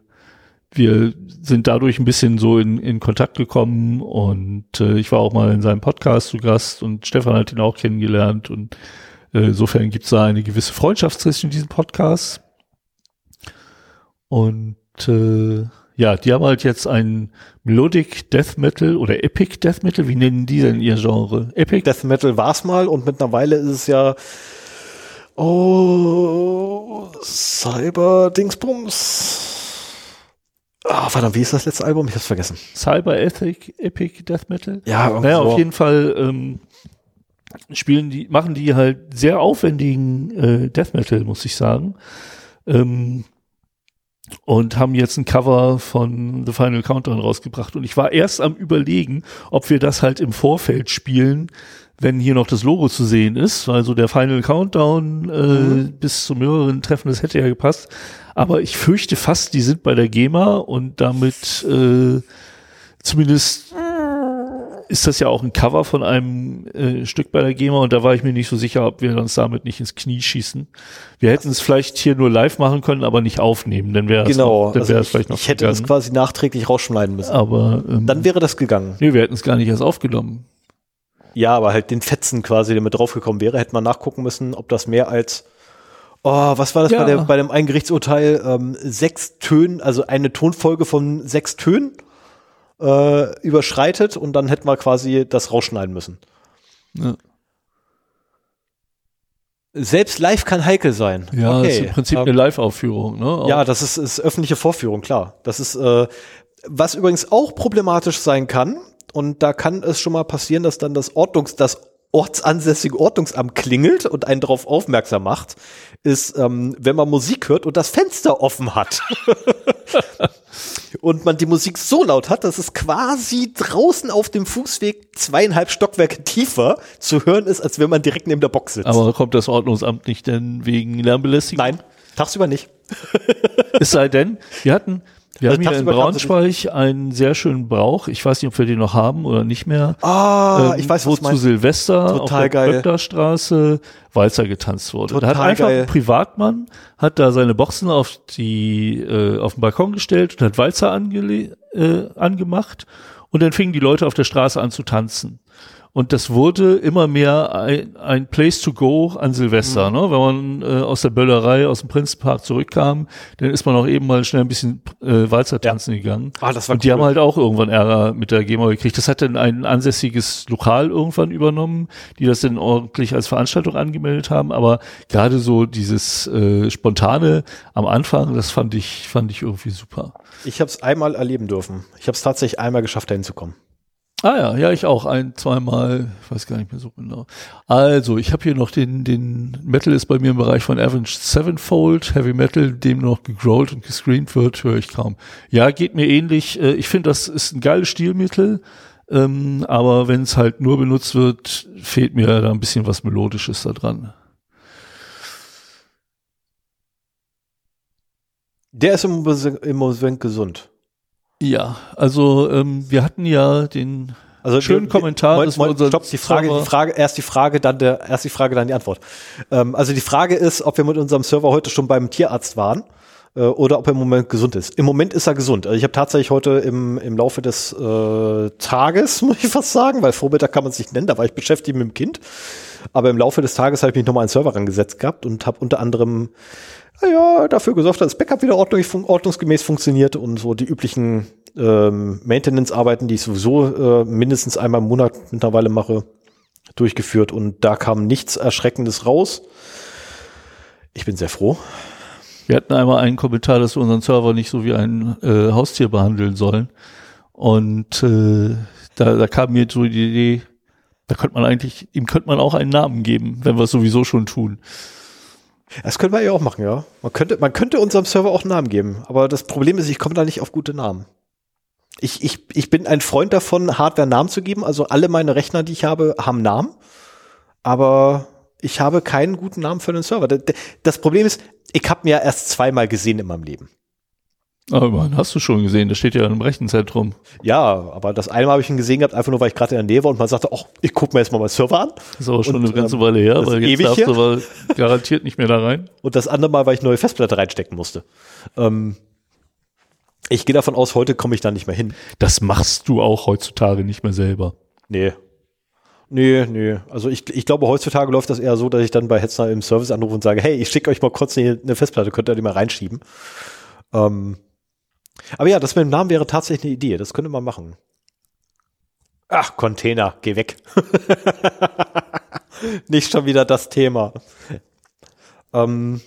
wir sind dadurch ein bisschen so in, in Kontakt gekommen und äh, ich war auch mal in seinem Podcast zu Gast und Stefan hat ihn auch kennengelernt und insofern gibt es da eine gewisse Freundschaft zwischen diesen Podcasts. Und äh, ja, die haben halt jetzt einen Melodic Death Metal oder Epic Death Metal, wie nennen die denn ihr Genre? Epic? Death Metal war's mal und mittlerweile ist es ja oh Cyber Dingsbums. Ah, verdammt, wie ist das letzte Album? Ich hab's vergessen. Cyber Ethic, Epic Death Metal? Ja, Naja, so. auf jeden Fall ähm, spielen die, machen die halt sehr aufwendigen äh, Death Metal, muss ich sagen. Ähm, und haben jetzt ein Cover von The Final Countdown rausgebracht. Und ich war erst am überlegen, ob wir das halt im Vorfeld spielen, wenn hier noch das Logo zu sehen ist. Also der Final Countdown äh, bis zum mehreren Treffen, das hätte ja gepasst. Aber ich fürchte fast, die sind bei der GEMA und damit äh, zumindest ist das ja auch ein Cover von einem äh, Stück bei der GEMA und da war ich mir nicht so sicher, ob wir uns damit nicht ins Knie schießen. Wir hätten es vielleicht hier nur live machen können, aber nicht aufnehmen, dann wäre es Genau, dann also es ich, vielleicht noch ich hätte das gegangen. quasi nachträglich rausschneiden müssen. aber ähm, Dann wäre das gegangen. nee, wir hätten es gar nicht erst aufgenommen. Ja, aber halt den Fetzen quasi, der mit draufgekommen wäre, hätte man nachgucken müssen, ob das mehr als Oh, was war das Ja. bei, der, bei dem einen Gerichtsurteil? Ähm, sechs Tönen, also eine Tonfolge von sechs Tönen äh, überschreitet und dann hätten wir quasi das rausschneiden müssen. Ja. Selbst live kann heikel sein. Ja, das ist im Prinzip ähm, eine Live-Aufführung. Ne? Auch- Ja, das ist, ist öffentliche Vorführung, klar. Das ist, äh, was übrigens auch problematisch sein kann, und da kann es schon mal passieren, dass dann das Ordnungs, das ortsansässige Ordnungsamt klingelt und einen darauf aufmerksam macht, ist, ähm, wenn man Musik hört und das Fenster offen hat. und man die Musik so laut hat, dass es quasi draußen auf dem Fußweg zweieinhalb Stockwerke tiefer zu hören ist, als wenn man direkt neben der Box sitzt. Aber kommt das Ordnungsamt nicht denn wegen Lärmbelästigung? Nein, tagsüber nicht. Es sei denn, wir hatten, wir Also haben hier in Braunschweig einen sehr schönen Brauch. Ich weiß nicht, ob wir den noch haben oder nicht mehr. Ah, ähm, ich weiß, wo was zu meinst. Silvester Total auf der. Böcklerstraße Walzer getanzt wurde. da hat Total einfach geil. ein Privatmann, hat da seine Boxen auf die, äh, auf den Balkon gestellt und hat Walzer angele äh, angemacht und dann fingen die Leute auf der Straße an zu tanzen. Und das wurde immer mehr ein, ein Place to go an Silvester. Mhm. Ne? Wenn man äh, aus der Böllerei, aus dem Prinzenpark zurückkam, dann ist man auch eben mal schnell ein bisschen äh, Walzer tanzen gegangen. Ah, das war Und die cool. haben halt auch irgendwann Ärger mit der GEMA gekriegt. Das hat dann ein ansässiges Lokal irgendwann übernommen, die das dann ordentlich als Veranstaltung angemeldet haben. Aber gerade so dieses äh, spontane am Anfang, das fand ich fand ich irgendwie super. Ich habe es einmal erleben dürfen. Ich habe es tatsächlich einmal geschafft, dahin zu kommen. Ah ja, ja, ich auch ein, zweimal, ich weiß gar nicht mehr so genau. Also, ich habe hier noch den, den Metal ist bei mir im Bereich von Avenged Sevenfold, Heavy Metal, dem noch gegrollt und gescreent wird, höre ich kaum. Ja, geht mir ähnlich. Äh, Ich finde, das ist ein geiles Stilmittel, ähm, aber wenn es halt nur benutzt wird, fehlt mir da ein bisschen was Melodisches da dran. Der ist im, im Moment gesund. Ja, also ähm, wir hatten ja den Also Schönen wir- Kommentar, Moment, unseren stopp, die Frage, die Frage, erst die Frage, dann der, erst die Frage, dann die Antwort. Ähm, also die Frage ist, ob wir mit unserem Server heute schon beim Tierarzt waren äh, oder ob er im Moment gesund ist. Im Moment ist er gesund. Also ich habe tatsächlich heute im, im Laufe des äh, Tages, muss ich fast sagen, weil Vormittag kann man es nicht nennen, da war ich beschäftigt mit dem Kind. Aber im Laufe des Tages habe ich mich nochmal an den Server rangesetzt gehabt und habe unter anderem ja, dafür gesorgt, dass das Backup wieder ordnung, fun ordnungsgemäß funktioniert und so die üblichen ähm, Maintenance-Arbeiten, die ich sowieso äh, mindestens einmal im Monat mittlerweile mache, durchgeführt und da kam nichts Erschreckendes raus. Ich bin sehr froh. Wir hatten einmal einen Kommentar, dass wir unseren Server nicht so wie ein äh, Haustier behandeln sollen. Und äh, da, da kam mir so die Idee, da könnte man eigentlich, ihm könnte man auch einen Namen geben, wenn wir es sowieso schon tun. Das können wir ja auch machen, ja. Man könnte, man könnte unserem Server auch einen Namen geben, aber das Problem ist, ich komme da nicht auf gute Namen. Ich, ich, ich bin ein Freund davon, Hardware Namen zu geben. Also alle meine Rechner, die ich habe, haben Namen. Aber ich habe keinen guten Namen für den Server. Das Problem ist, ich habe mir ja erst zweimal gesehen in meinem Leben. Aber man, hast du schon gesehen, das steht ja im Rechenzentrum. Ja, aber das eine Mal habe ich ihn gesehen gehabt, einfach nur, weil ich gerade in der Nähe war und man sagte, ach, ich gucke mir jetzt mal meinen Server an. Das ist aber schon und, eine ganze ähm, Weile her, weil jetzt darfst du aber garantiert nicht mehr da rein. Und das andere Mal, weil ich neue Festplatte reinstecken musste. Ähm, ich gehe davon aus, heute komme ich da nicht mehr hin. Das machst du auch heutzutage nicht mehr selber. Nee. Nee, nee. Also ich, ich glaube, heutzutage läuft das eher so, dass ich dann bei Hetzner im Service anrufe und sage, hey, ich schicke euch mal kurz eine, eine Festplatte, könnt ihr die mal reinschieben. Ähm, aber ja, das mit dem Namen wäre tatsächlich eine Idee. Das könnte man machen. Ach, Container, geh weg. Nicht schon wieder das Thema. Ähm,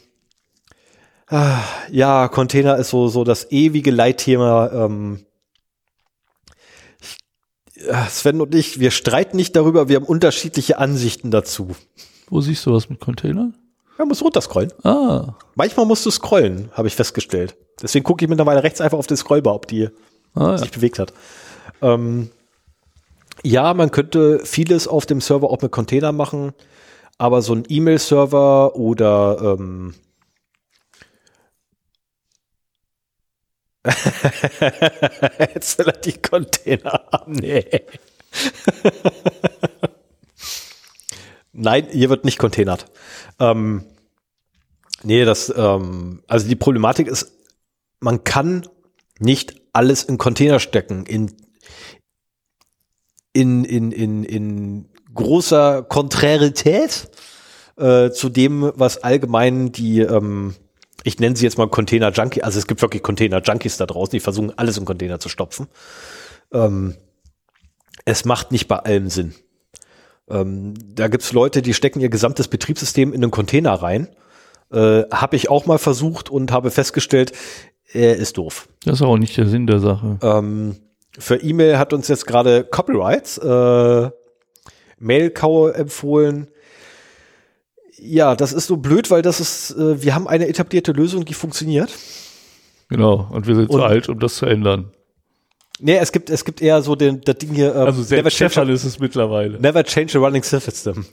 ah, ja, Container ist so, so das ewige Leitthema. Ähm, Sven und ich, wir streiten nicht darüber, wir haben unterschiedliche Ansichten dazu. Wo siehst du was mit Container? Ja, musst runterscrollen. Ah. Manchmal musst du scrollen, habe ich festgestellt. Deswegen gucke ich mittlerweile rechts einfach auf den Scrollbar, ob die ah, sich ja. bewegt hat. Ähm, ja, man könnte vieles auf dem Server auch mit Container machen, aber so ein E-Mail-Server oder ähm, Jetzt will er die Container haben. Nee. Nein, hier wird nicht containert. Ähm, nee, das, ähm, also die Problematik ist, man kann nicht alles in Container stecken, in, in, in, in, in großer Konträrität äh, zu dem, was allgemein die, ähm, ich nenne sie jetzt mal Container Junkie, also es gibt wirklich Container Junkies da draußen, die versuchen alles in Container zu stopfen. Ähm, es macht nicht bei allem Sinn. Ähm, da gibt's Leute, die stecken ihr gesamtes Betriebssystem in einen Container rein. Äh, habe ich auch mal versucht und habe festgestellt, er ist doof. Das ist auch nicht der Sinn der Sache. Ähm, für E-Mail hat uns jetzt gerade Copyrights äh, Mailcow empfohlen. Ja, das ist so blöd, weil das ist, äh, wir haben eine etablierte Lösung, die funktioniert. Genau, und wir sind und, zu alt, um das zu ändern. Nee, es gibt, es gibt eher so den, das Ding hier. Ähm, also sehr change, ist es mittlerweile. Never change a running system.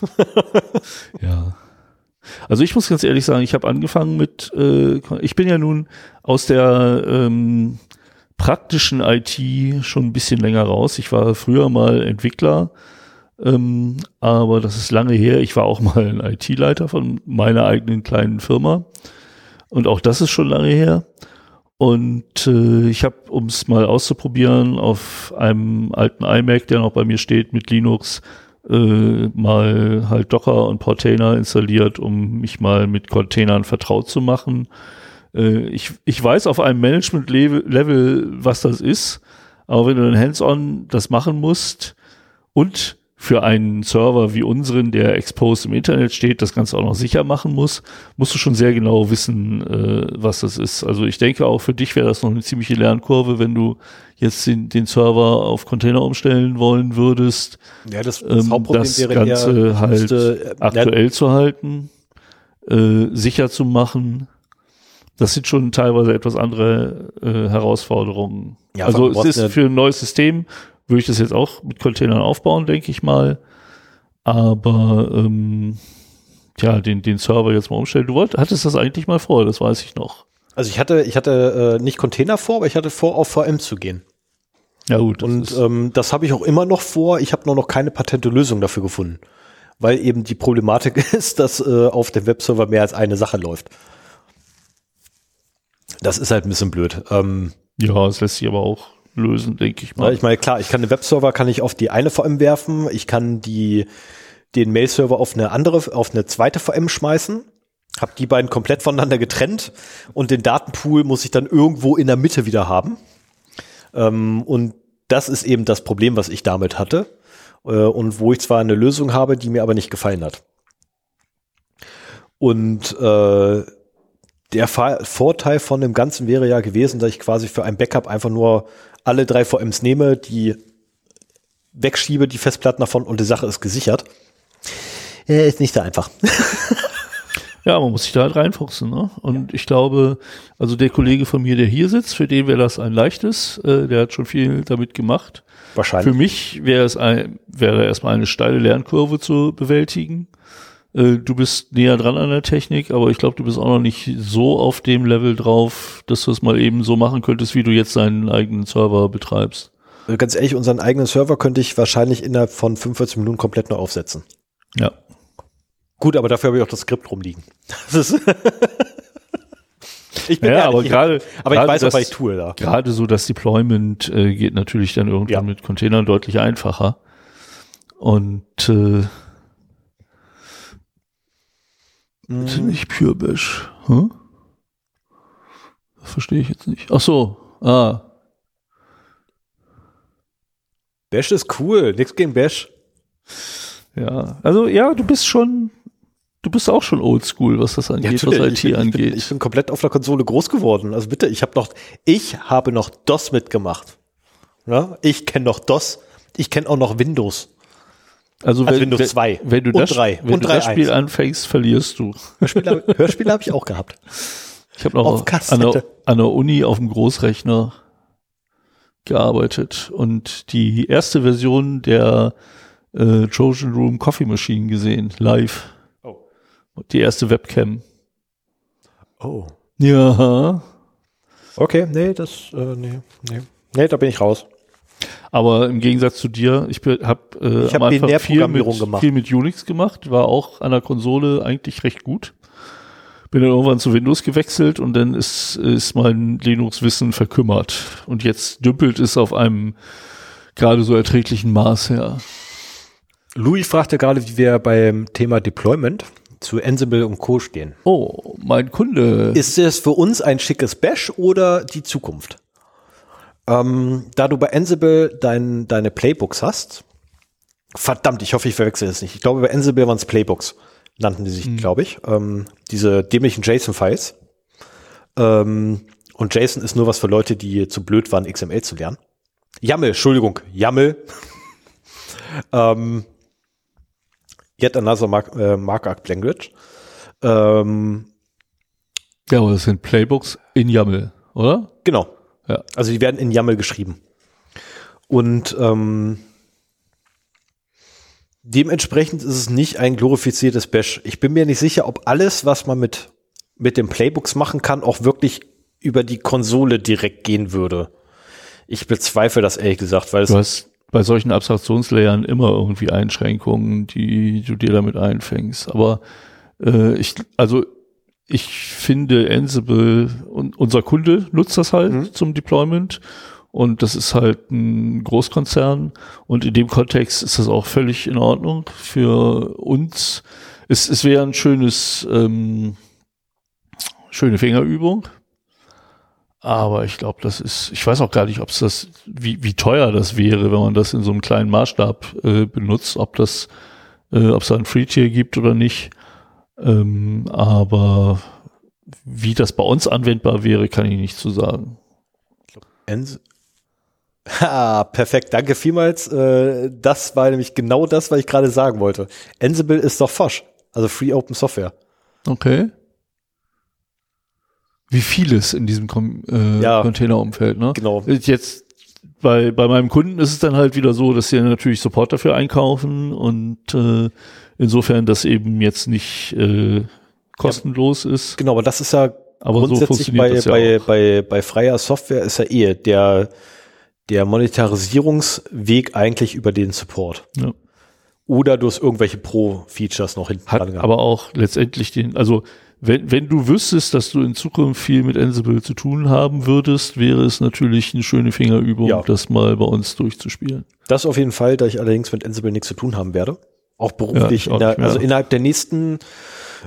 ja. Also ich muss ganz ehrlich sagen, ich habe angefangen mit, äh, ich bin ja nun aus der ähm, praktischen IT schon ein bisschen länger raus. Ich war früher mal Entwickler, ähm, aber das ist lange her. Ich war auch mal ein IT-Leiter von meiner eigenen kleinen Firma und auch das ist schon lange her. Und äh, ich habe, um es mal auszuprobieren, auf einem alten iMac, der noch bei mir steht, mit Linux, äh, mal halt Docker und Portainer installiert, um mich mal mit Containern vertraut zu machen. Äh, ich, ich weiß auf einem Management-Level, was das ist, aber wenn du dann hands-on das machen musst und für einen Server wie unseren, der exposed im Internet steht, das Ganze auch noch sicher machen muss, musst du schon sehr genau wissen, äh, was das ist. Also ich denke auch für dich wäre das noch eine ziemliche Lernkurve, wenn du jetzt den, den Server auf Container umstellen wollen würdest. Ja, das, das ähm, Hauptproblem das wäre Ganze eher, halt müsste, äh, aktuell zu halten, äh, sicher zu machen. Das sind schon teilweise etwas andere äh, Herausforderungen. Ja, also es ist für ein neues System würde ich das jetzt auch mit Containern aufbauen, denke ich mal. Aber ähm, ja, den, den Server jetzt mal umstellen. Du wolltest, hattest das eigentlich mal vor, das weiß ich noch. Also ich hatte, ich hatte äh, nicht Container vor, aber ich hatte vor, auf VM zu gehen. Ja gut. Und ähm, das habe ich auch immer noch vor. Ich habe nur noch keine patente Lösung dafür gefunden. Weil eben die Problematik ist, dass äh, auf dem Webserver mehr als eine Sache läuft. Das ist halt ein bisschen blöd. Ähm, ja, es lässt sich aber auch lösen, denke ich mal. Ich meine, klar, ich kann den Webserver kann ich auf die eine VM werfen, ich kann die den Mail-Server auf eine andere, auf eine zweite VM schmeißen, habe die beiden komplett voneinander getrennt und den Datenpool muss ich dann irgendwo in der Mitte wieder haben. Ähm, und das ist eben das Problem, was ich damit hatte äh, und wo ich zwar eine Lösung habe, die mir aber nicht gefallen hat. Und äh, der Vorteil von dem Ganzen wäre ja gewesen, dass ich quasi für ein Backup einfach nur alle drei VMs nehme, die wegschiebe die Festplatten davon und die Sache ist gesichert. Äh, ist nicht so einfach. Ja, man muss sich da halt reinfuchsen. Ne? Und ich glaube, also der Kollege von mir, der hier sitzt, für den wäre das ein leichtes. Äh, der hat schon viel damit gemacht. Wahrscheinlich. Für mich wäre es ein, wäre erstmal eine steile Lernkurve zu bewältigen. Äh, du bist näher dran an der Technik, aber ich glaube, du bist auch noch nicht so auf dem Level drauf, dass du es mal eben so machen könntest, wie du jetzt deinen eigenen Server betreibst. Also ganz ehrlich, unseren eigenen Server könnte ich wahrscheinlich innerhalb von 45 Minuten komplett neu aufsetzen. Ja. Gut, aber dafür habe ich auch das Skript rumliegen. Ich Ja, ehrlich, aber ich- gerade, aber ich weiß das- was ich tue da. Gerade so das Deployment äh, geht natürlich dann irgendwann Ja. mit Containern deutlich einfacher. Und äh, Mhm. nicht Pure Bash. Hm? Das verstehe ich jetzt nicht. Ach so. Ah, Bash ist cool, nix gegen Bash. ja. Also ja, du bist schon, du bist auch schon oldschool, was das angeht, was IT ich, bin, ich, angeht. bin, ich bin komplett auf der Konsole groß geworden. Also bitte, ich habe noch, ich habe noch DOS mitgemacht. Ja, ich kenne noch DOS. Ich kenne auch noch Windows. also also wenn, Windows wenn, 2 wenn du und das, 3 wenn und du das 3.1. Spiel anfängst, verlierst du. Hörspiele, Hörspiele habe ich auch gehabt. Ich habe noch an der, an der Uni auf dem Großrechner gearbeitet und die erste Version der äh, Trojan Room Coffee Machine gesehen, live. Die erste Webcam. Oh. Ja, Okay, nee, das, äh, nee, nee. Nee, da bin ich raus. aber im Gegensatz zu dir, ich habe äh, Ich am hab Anfang viel mit, gemacht. viel mit Unix gemacht, war auch an der Konsole eigentlich recht gut. Bin dann irgendwann zu Windows gewechselt und dann ist, ist mein Linux-Wissen verkümmert. Und jetzt dümpelt es auf einem gerade so erträglichen Maß her. Louis fragte gerade, wie wir beim Thema Deployment zu Ansible und Co. stehen. Oh, mein Kunde. Ist es für uns ein schickes Bash oder die Zukunft? Ähm, da du bei Ansible dein, deine Playbooks hast, verdammt, ich hoffe, ich verwechsel es nicht. Ich glaube, bei Ansible waren es Playbooks, nannten die sich, glaube ich. Ähm, diese dämlichen JSON-Files. Ähm, und JSON ist nur was für Leute, die zu blöd waren, XML zu lernen. YAML, Entschuldigung, YAML. ähm, yet another mark, äh, Markup Language. Ähm, ja, aber das sind Playbooks in YAML, oder? Genau. Ja. Also die werden in YAML geschrieben. Und ähm, dementsprechend ist es nicht ein glorifiziertes Bash. Ich bin mir nicht sicher, ob alles, was man mit, mit den Playbooks machen kann, auch wirklich über die Konsole direkt gehen würde. Ich bezweifle das ehrlich gesagt, weil es Du hast bei solchen Abstraktionslayern immer irgendwie Einschränkungen, die du dir damit einfängst. Aber äh, ich, also ich finde Ansible und unser Kunde nutzt das halt zum Deployment und das ist halt ein Großkonzern und in dem Kontext ist das auch völlig in Ordnung für uns. Es, es wäre ein schönes, ähm, schöne Fingerübung. Aber ich glaube, das ist, ich weiß auch gar nicht, ob es das, wie, wie teuer das wäre, wenn man das in so einem kleinen Maßstab äh, benutzt, ob das, äh, ob es da ein Free-Tier gibt oder nicht. Ähm, aber wie das bei uns anwendbar wäre, kann ich nicht zu sagen. Ans Ha, perfekt, danke vielmals. Äh, das war nämlich genau das, was ich gerade sagen wollte. Ansible ist doch Fosch, also Free Open Software. Okay. Wie vieles in diesem äh, Ja. Containerumfeld, ne? Genau. Jetzt bei, bei meinem Kunden ist es dann halt wieder so, dass sie natürlich Support dafür einkaufen und äh, insofern das eben jetzt nicht äh, kostenlos ist. Genau, aber das ist ja Aber so grundsätzlich funktioniert bei, ja bei, auch. bei, bei freier Software ist ja eh der, der Monetarisierungsweg eigentlich über den Support. Ja. Oder du hast irgendwelche Pro-Features noch hinten Hat dran gehabt. aber auch letztendlich den, also wenn, wenn du wüsstest, dass du in Zukunft viel mit Ansible zu tun haben würdest, wäre es natürlich eine schöne Fingerübung, Ja. das mal bei uns durchzuspielen. Das auf jeden Fall, da ich allerdings mit Ansible nichts zu tun haben werde. Auch beruflich, Ja, auch in der, also innerhalb der nächsten,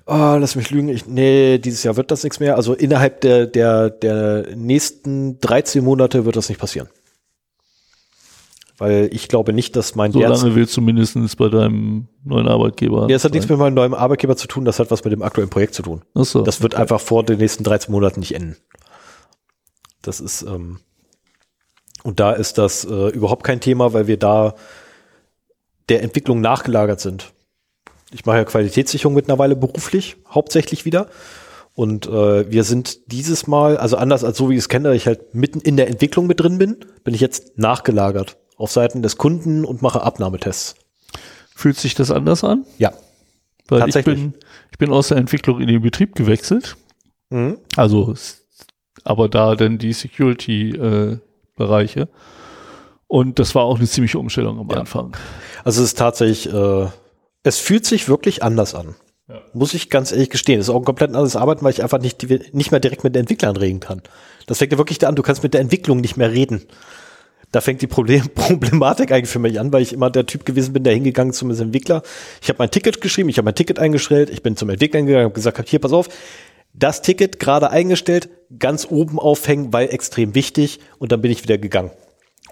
oh, lass mich lügen, ich, nee, dieses Jahr wird das nichts mehr. Also innerhalb der, der, der nächsten 13 Monate wird das nicht passieren. Weil ich glaube nicht, dass mein So lange willst du mindestens bei deinem neuen Arbeitgeber. Nee, das hat nichts sein. mit meinem neuen Arbeitgeber zu tun, das hat was mit dem aktuellen Projekt zu tun. Ach so, Das wird okay. einfach vor den nächsten 13 Monaten nicht enden. Das ist, ähm, und da ist das äh, überhaupt kein Thema, weil wir da der Entwicklung nachgelagert sind. Ich mache ja Qualitätssicherung mittlerweile beruflich, hauptsächlich wieder. Und äh, wir sind dieses Mal, also anders als so wie ich es kenne, dass ich halt mitten in der Entwicklung mit drin bin, bin ich jetzt nachgelagert auf Seiten des Kunden und mache Abnahmetests. Fühlt sich das anders an? Ja. Weil ich bin, ich bin aus der Entwicklung in den Betrieb gewechselt. Mhm. Also, aber da dann die Security-Bereiche. Äh, und das war auch eine ziemliche Umstellung am ja. Anfang. Also es ist tatsächlich, äh, es fühlt sich wirklich anders an. Ja. Muss ich ganz ehrlich gestehen. Es ist auch ein komplett anderes Arbeiten, weil ich einfach nicht, nicht mehr direkt mit den Entwicklern reden kann. Das fängt ja wirklich da an, du kannst mit der Entwicklung nicht mehr reden. Da fängt die Problem Problematik eigentlich für mich an, weil ich immer der Typ gewesen bin, der hingegangen zum Entwickler. Ich habe mein Ticket geschrieben, ich habe mein Ticket eingestellt, ich bin zum Entwickler gegangen, habe gesagt, hier, pass auf, das Ticket gerade eingestellt, ganz oben aufhängen, weil extrem wichtig und dann bin ich wieder gegangen.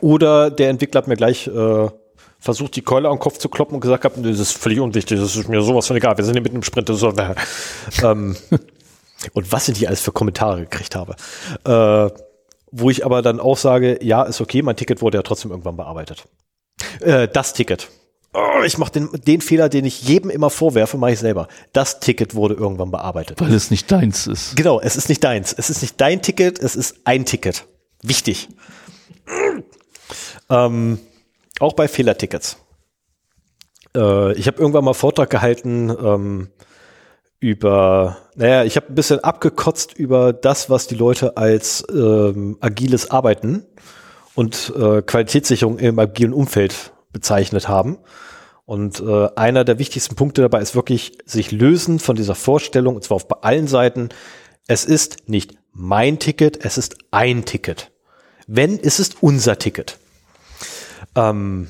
Oder der Entwickler hat mir gleich äh, versucht, die Keule am Kopf zu kloppen und gesagt hat, das ist völlig unwichtig, das ist mir sowas von egal, wir sind hier mit einem Sprint. So, äh, ähm, und was sind die alles für Kommentare gekriegt habe. Äh, wo ich aber dann auch sage, ja, ist okay, mein Ticket wurde ja trotzdem irgendwann bearbeitet. Äh, das Ticket. Oh, ich mache den, den Fehler, den ich jedem immer vorwerfe, mache ich selber. Das Ticket wurde irgendwann bearbeitet. Weil es nicht deins ist. Genau, es ist nicht deins. Es ist nicht dein Ticket, es ist ein Ticket. Wichtig. Ähm, auch bei Fehlertickets. Äh, ich habe irgendwann mal Vortrag gehalten ähm, über, naja, ich habe ein bisschen abgekotzt über das, was die Leute als ähm, agiles Arbeiten und äh, Qualitätssicherung im agilen Umfeld bezeichnet haben. Und äh, einer der wichtigsten Punkte dabei ist wirklich sich lösen von dieser Vorstellung, und zwar auf allen Seiten, es ist nicht mein Ticket, es ist ein Ticket. Wenn, ist es unser Ticket. Ähm,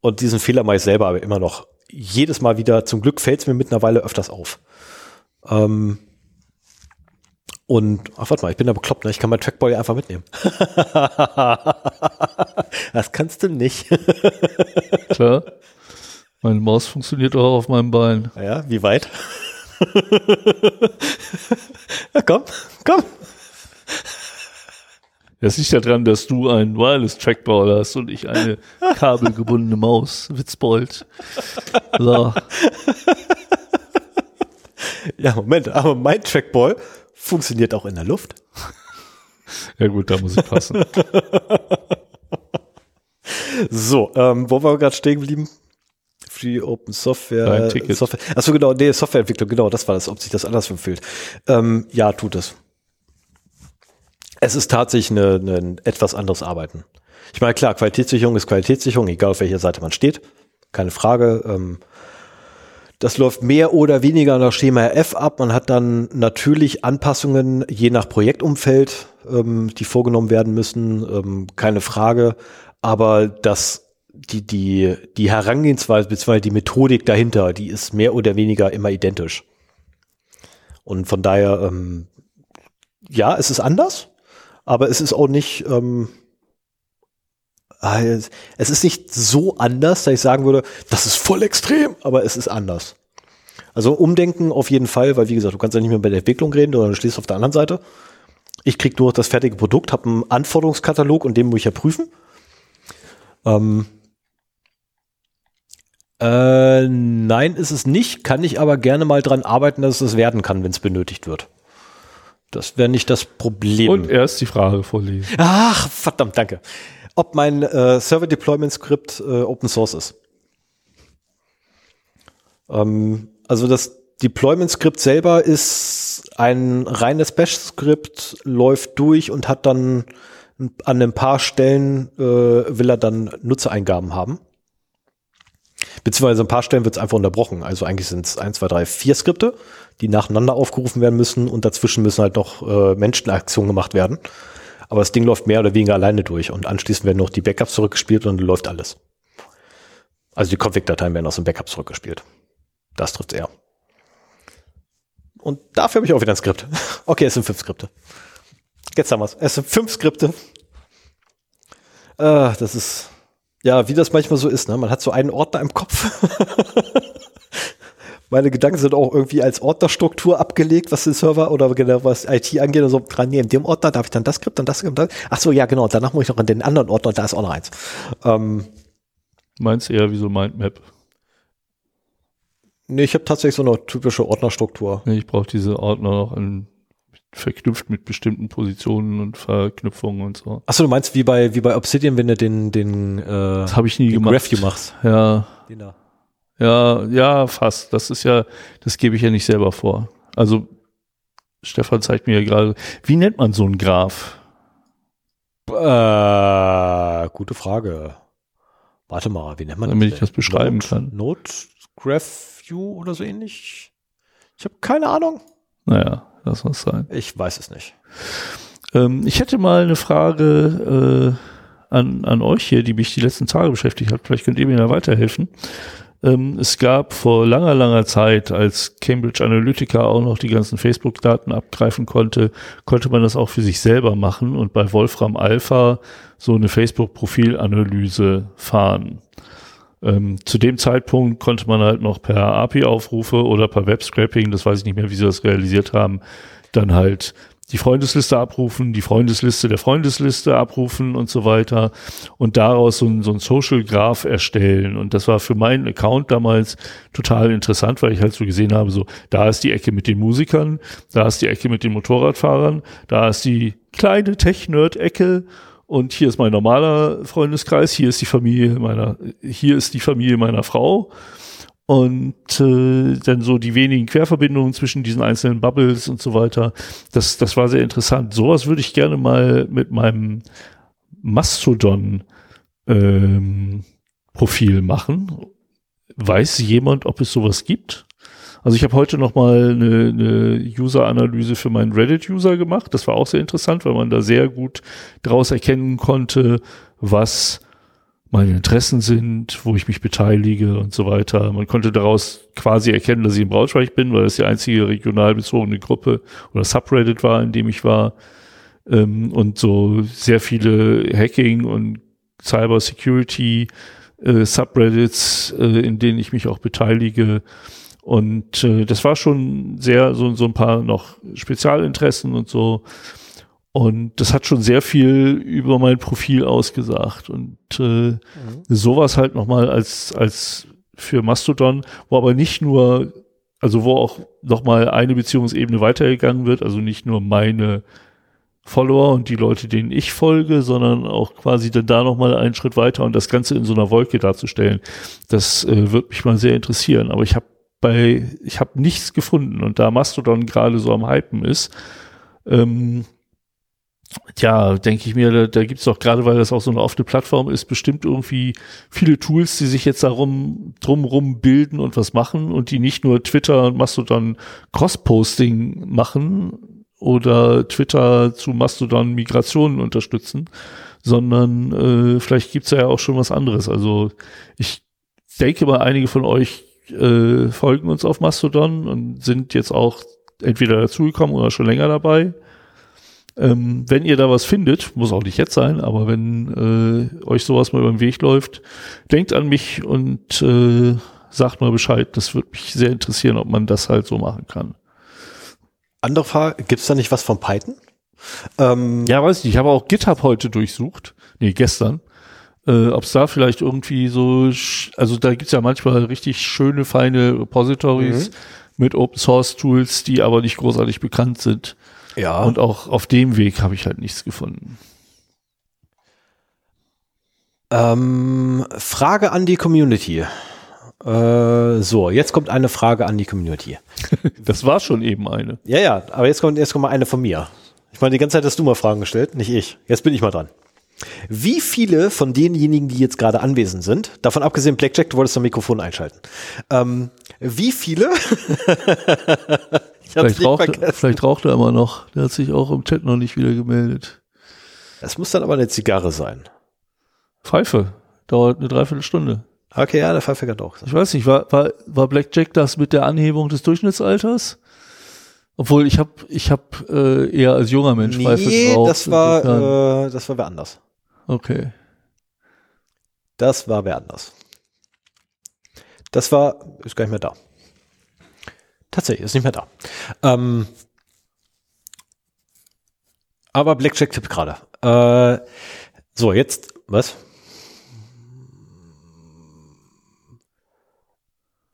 und diesen Fehler mache ich selber aber immer noch. Jedes Mal wieder, zum Glück fällt es mir mittlerweile öfters auf. Ähm, und, ach, warte mal, ich bin da bekloppt, ne? Ich kann mein Trackball einfach mitnehmen. das kannst du nicht. Klar. Meine Maus funktioniert auch auf meinem Bein. Ja, wie weit? ja, komm, komm. Das liegt ja daran, dass du einen Wireless-Trackball hast und ich eine kabelgebundene Maus. Witzbold. So. Ja, Moment, aber mein Trackball funktioniert auch in der Luft. Ja gut, da muss ich passen. so, ähm, wo waren wir gerade stehen geblieben? Free Open Software. Software. Achso, genau, nee, Softwareentwicklung, genau, das war das, ob sich das anders fühlt. Ähm, ja, tut es. Es ist tatsächlich eine, eine etwas anderes Arbeiten. Ich meine, klar, Qualitätssicherung ist Qualitätssicherung, egal auf welcher Seite man steht. Keine Frage. Ähm, das läuft mehr oder weniger nach Schema F ab. Man hat dann natürlich Anpassungen je nach Projektumfeld, ähm, die vorgenommen werden müssen. Ähm, keine Frage. Aber das, die, die, die Herangehensweise bzw. die Methodik dahinter, die ist mehr oder weniger immer identisch. Und von daher, ähm, ja, es ist anders aber es ist auch nicht, ähm, ah, es ist nicht so anders, dass ich sagen würde, das ist voll extrem, aber es ist anders. Also umdenken auf jeden Fall, weil wie gesagt, du kannst ja nicht mehr bei der Entwicklung reden, sondern du schließt auf der anderen Seite. Ich krieg nur das fertige Produkt, habe einen Anforderungskatalog und den muss ich ja prüfen. Ähm, äh, nein, ist es nicht, kann ich aber gerne mal dran arbeiten, dass es werden kann, wenn es benötigt wird. Das wäre nicht das Problem. Und erst die Frage vorlesen. Ach, verdammt, danke. Ob mein äh, Server-Deployment-Skript äh, Open Source ist. Ähm, also das Deployment-Skript selber ist ein reines Bash-Skript, läuft durch und hat dann an ein paar Stellen äh, will er dann Nutzereingaben haben. Beziehungsweise ein paar Stellen wird es einfach unterbrochen. Also eigentlich sind es eins, zwei, drei, vier Skripte die nacheinander aufgerufen werden müssen und dazwischen müssen halt noch äh, Menschenaktionen gemacht werden. Aber das Ding läuft mehr oder weniger alleine durch und anschließend werden noch die Backups zurückgespielt und dann läuft alles. Also die Config-Dateien werden aus dem Backup zurückgespielt. Das trifft er. Und dafür habe ich auch wieder ein Skript. Okay, es sind fünf Skripte. Jetzt haben wir es. Es sind fünf Skripte. Äh, das ist, ja, wie das manchmal so ist, ne? Man hat so einen Ordner im Kopf. meine Gedanken sind auch irgendwie als Ordnerstruktur abgelegt, was den Server oder genau was IT angeht. Und so dran, nee, in dem Ordner darf ich dann das Skript und das Skript. Ach so, ja, genau. Danach muss ich noch in den anderen Ordner da ist auch noch eins. Ähm, Meinst eher wie so Mindmap. Nee, ich habe tatsächlich so eine typische Ordnerstruktur. Nee, ich brauche diese Ordner noch in, verknüpft mit bestimmten Positionen und Verknüpfungen und so. Achso, du meinst wie bei, wie bei Obsidian, wenn du den, den, äh, Das habe ich nie den gemacht. Graph View machst. Ja, da. ja, ja, fast. Das ist ja, das gebe ich ja nicht selber vor. Also Stefan zeigt mir ja gerade, wie nennt man so einen Graph? Äh, gute Frage. Warte mal, wie nennt man Damit das? ich das beschreiben Node, kann. Node Graph View oder so ähnlich? Ich habe keine Ahnung. Naja, lass uns sein. Ich weiß es nicht. Ähm, ich hätte mal eine Frage äh, an, an euch hier, die mich die letzten Tage beschäftigt hat. Vielleicht könnt ihr mir da weiterhelfen. Ähm, es gab vor langer, langer Zeit, als Cambridge Analytica auch noch die ganzen Facebook-Daten abgreifen konnte, konnte man das auch für sich selber machen und bei Wolfram Alpha so eine Facebook-Profilanalyse fahren. Ähm, zu dem Zeitpunkt konnte man halt noch per API-Aufrufe oder per Web-Scraping, das weiß ich nicht mehr, wie sie das realisiert haben, dann halt die Freundesliste abrufen, die Freundesliste der Freundesliste abrufen und so weiter und daraus so so ein Social Graph erstellen. Und das war für meinen Account damals total interessant, weil ich halt so gesehen habe, so, da ist die Ecke mit den Musikern, da ist die Ecke mit den Motorradfahrern, da ist die kleine Tech-Nerd-Ecke und hier ist mein normaler Freundeskreis, hier ist die Familie meiner, hier ist die Familie meiner Frau und äh, dann so die wenigen Querverbindungen zwischen diesen einzelnen Bubbles und so weiter. Das, das war sehr interessant. Sowas würde ich gerne mal mit meinem Mastodon ähm, Profil machen. Weiß jemand, ob es sowas gibt? Also ich habe heute noch mal eine, eine User-Analyse für meinen Reddit-User gemacht. Das war auch sehr interessant, weil man da sehr gut daraus erkennen konnte, was meine Interessen sind, wo ich mich beteilige und so weiter. Man konnte daraus quasi erkennen, dass ich in Braunschweig bin, weil das die einzige regional bezogene Gruppe oder Subreddit war, in dem ich war. Ähm, und so sehr viele Hacking und Cyber Security äh, Subreddits, äh, in denen ich mich auch beteilige. Und äh, das war schon sehr, so, so ein paar noch Spezialinteressen und so. Und das hat schon sehr viel über mein Profil ausgesagt. Und äh, sowas halt nochmal als, als für Mastodon, wo aber nicht nur, also wo auch nochmal eine Beziehungsebene weitergegangen wird, also nicht nur meine Follower und die Leute, denen ich folge, sondern auch quasi dann da nochmal einen Schritt weiter und das Ganze in so einer Wolke darzustellen. Das äh, wird mich mal sehr interessieren. Aber ich habe bei, ich habe nichts gefunden und da Mastodon gerade so am Hypen ist, ähm, ja, denke ich mir, da, da gibt es doch gerade, weil das auch so eine offene Plattform ist, bestimmt irgendwie viele Tools, die sich jetzt darum drumrum bilden und was machen und die nicht nur Twitter und Mastodon Cross-Posting machen oder Twitter zu Mastodon Migrationen unterstützen, sondern äh, vielleicht gibt's ja auch schon was anderes. Also ich denke mal, einige von euch äh, folgen uns auf Mastodon und sind jetzt auch entweder dazugekommen oder schon länger dabei. Ähm, wenn ihr da was findet, muss auch nicht jetzt sein, aber wenn äh, euch sowas mal über den Weg läuft, denkt an mich und äh, sagt mal Bescheid. Das würde mich sehr interessieren, ob man das halt so machen kann. Andere Frage, gibt's da nicht was von Python? Ähm, Ja, weiß nicht. Ich habe auch GitHub heute durchsucht. Nee, gestern. Äh, Ob es da vielleicht irgendwie so, also da gibt's ja manchmal richtig schöne, feine Repositories mit Open Source Tools, die aber nicht großartig bekannt sind. ja. Und auch auf dem Weg habe ich halt nichts gefunden. Ähm, Frage an die Community. Äh, so, jetzt kommt eine Frage an die Community. Das war schon eben eine. Ja, ja, aber jetzt kommt, jetzt kommt mal eine von mir. Ich meine, die ganze Zeit hast du mal Fragen gestellt, nicht ich. Jetzt bin ich mal dran. Wie viele von denjenigen, die jetzt gerade anwesend sind, davon abgesehen, Blackjack, du wolltest dein Mikrofon einschalten, ähm, wie viele? ich Vielleicht raucht, er, vielleicht raucht er immer noch. Der hat sich auch im Chat noch nicht wieder gemeldet. Das muss dann aber eine Zigarre sein. Pfeife. Dauert eine Dreiviertelstunde. Okay, ja, der Pfeife kann auch. Ich weiß nicht, war, war, war Blackjack das mit der Anhebung des Durchschnittsalters? Obwohl ich habe ich hab, äh, eher als junger Mensch Pfeife Nee, geraucht. das war, äh, das war wer anders. Okay. Das war wer anders. Das war, ist gar nicht mehr da. Tatsächlich, ist nicht mehr da. Ähm, aber Blackjack tippt gerade. Äh, so, jetzt, was?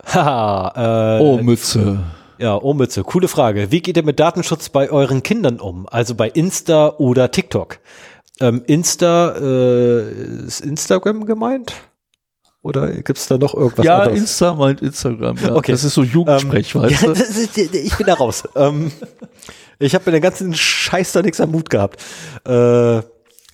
Haha, äh, Oh, Mütze. Ja, oh Mütze, coole Frage. Wie geht ihr mit Datenschutz bei euren Kindern um? Also bei Insta oder TikTok? Ähm, Insta, äh, ist Instagram gemeint? Oder gibt's da noch irgendwas ja, anderes? Insta meint Instagram. Ja. Okay. Das ist so Jugendsprech, Ähm, weißt ja, du? ist, ich bin da raus. ähm, ich habe mit den ganzen Scheiß da nichts am Mut gehabt. Äh,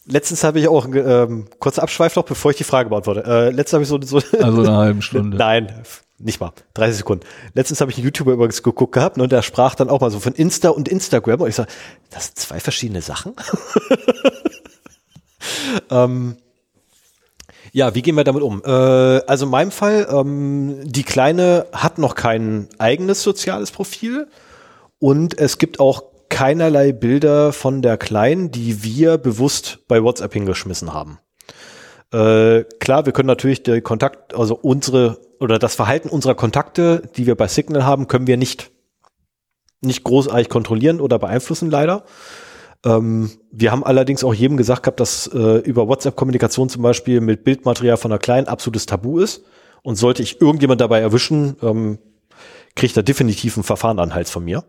letztens habe ich auch, ähm, kurzer Abschweif noch, bevor ich die Frage beantworte. Äh, letztens habe ich so, so Also eine halbe Stunde. Nein, nicht mal. 30 Sekunden. Letztens habe ich einen YouTuber übrigens geguckt gehabt ne, und der sprach dann auch mal so von Insta und Instagram und ich sage, das sind zwei verschiedene Sachen. Ähm, ja, wie gehen wir damit um? Äh, also in meinem Fall, ähm, die Kleine hat noch kein eigenes soziales Profil und es gibt auch keinerlei Bilder von der Kleinen, die wir bewusst bei WhatsApp hingeschmissen haben. Äh, klar, wir können natürlich den Kontakt, also unsere oder das Verhalten unserer Kontakte, die wir bei Signal haben, können wir nicht nicht großartig kontrollieren oder beeinflussen, leider. Ähm, wir haben allerdings auch jedem gesagt gehabt, dass äh, über WhatsApp-Kommunikation zum Beispiel mit Bildmaterial von einer Kleinen absolutes Tabu ist. Und sollte ich irgendjemand dabei erwischen, ähm, kriegt er definitiv ein Verfahren an Hals von mir.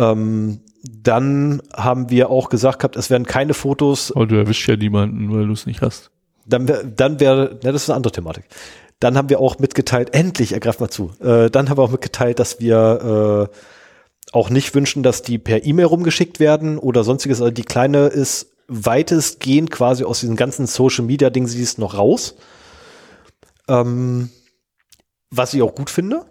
Ähm, dann haben wir auch gesagt gehabt, es werden keine Fotos Aber du erwischst ja niemanden, weil du es nicht hast. dann wäre, dann wäre, ja, das ist eine andere Thematik. Dann haben wir auch mitgeteilt, endlich, ergreift mal zu, äh, dann haben wir auch mitgeteilt, dass wir äh, auch nicht wünschen, dass die per E-Mail rumgeschickt werden oder sonstiges. Also die Kleine ist weitestgehend quasi aus diesen ganzen Social-Media-Dingen, sie ist noch raus. Ähm, was ich auch gut finde.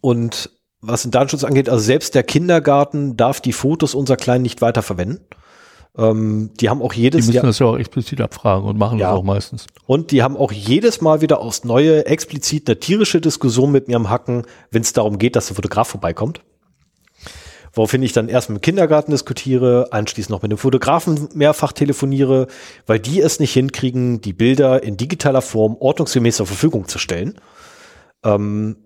Und was den Datenschutz angeht, also selbst der Kindergarten darf die Fotos unserer Kleinen nicht weiterverwenden. Ähm, die haben auch Die jedes müssen Jahr das ja auch explizit abfragen und machen Ja. das auch meistens. und die haben auch jedes Mal wieder aufs Neue explizit eine tierische Diskussion mit mir am Hacken, wenn es darum geht, dass der Fotograf vorbeikommt. Woraufhin ich dann erst mit dem Kindergarten diskutiere, anschließend noch mit dem Fotografen mehrfach telefoniere, weil die es nicht hinkriegen, die Bilder in digitaler Form ordnungsgemäß zur Verfügung zu stellen. Ähm,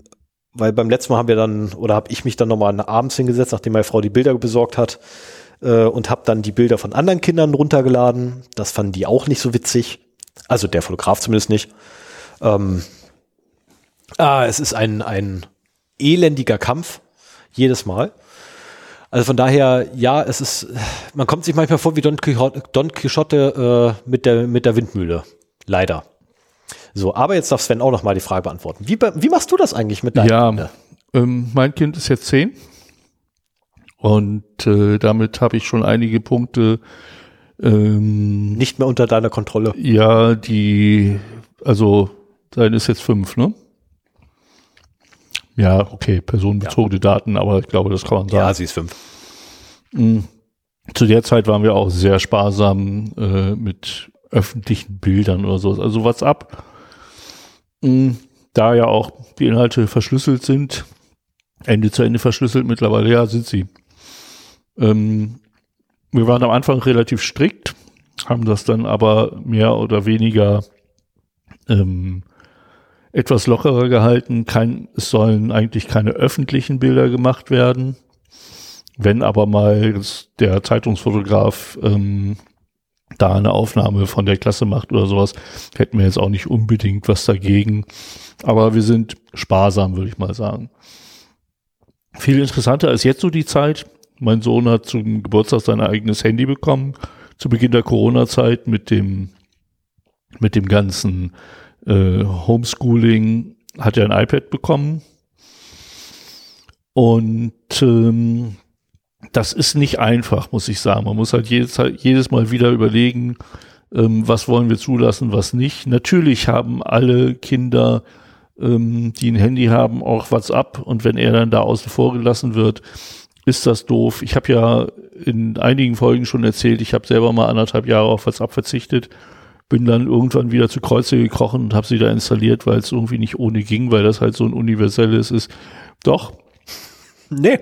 weil beim letzten Mal haben wir dann, oder habe ich mich dann nochmal abends hingesetzt, nachdem meine Frau die Bilder besorgt hat, äh, und habe dann die Bilder von anderen Kindern runtergeladen. Das fanden die auch nicht so witzig. Also der Fotograf zumindest nicht. Ähm, ah, es ist ein, ein elendiger Kampf, jedes Mal. Also von daher, ja, es ist, man kommt sich manchmal vor wie Don Quixote, Don Quixote äh, mit, der, mit der Windmühle. Leider. So, aber jetzt darf Sven auch noch mal die Frage beantworten. Wie, wie machst du das eigentlich mit deinen Ja, Kindern? ähm, mein Kind ist jetzt zehn und äh, damit habe ich schon einige Punkte, ähm, Nicht mehr unter deiner Kontrolle. ja, die, also sein ist jetzt fünf, ne? Ja, okay, personenbezogene Daten, aber ich glaube, das kann man sagen. sie ist fünf. Mm. Zu der Zeit waren wir auch sehr sparsam äh, mit öffentlichen Bildern oder sowas. Also WhatsApp, mh, da ja auch die Inhalte verschlüsselt sind, Ende zu Ende verschlüsselt mittlerweile, ja, sind sie. Ähm, wir waren am Anfang relativ strikt, haben das dann aber mehr oder weniger ähm, etwas lockerer gehalten. Kein, es sollen eigentlich keine öffentlichen Bilder gemacht werden. Wenn aber mal der Zeitungsfotograf ähm, da eine Aufnahme von der Klasse macht oder sowas, hätten wir jetzt auch nicht unbedingt was dagegen. Aber wir sind sparsam, würde ich mal sagen. Viel interessanter als jetzt so die Zeit. Mein Sohn hat zum Geburtstag sein eigenes Handy bekommen, zu Beginn der Corona-Zeit mit dem, mit dem ganzen äh, Homeschooling hat er ein iPad bekommen. Und ähm, das ist nicht einfach, muss ich sagen. Man muss halt jedes, jedes Mal wieder überlegen, ähm, was wollen wir zulassen, was nicht. Natürlich haben alle Kinder, ähm, die ein Handy haben, auch WhatsApp. Und wenn er dann da außen vor gelassen wird, ist das doof. Ich habe ja in einigen Folgen schon erzählt, ich habe selber mal anderthalb Jahre auf WhatsApp verzichtet, bin dann irgendwann wieder zu Kreuze gekrochen und habe sie da installiert, weil es irgendwie nicht ohne ging, weil das halt so ein universelles ist. Doch, Nee,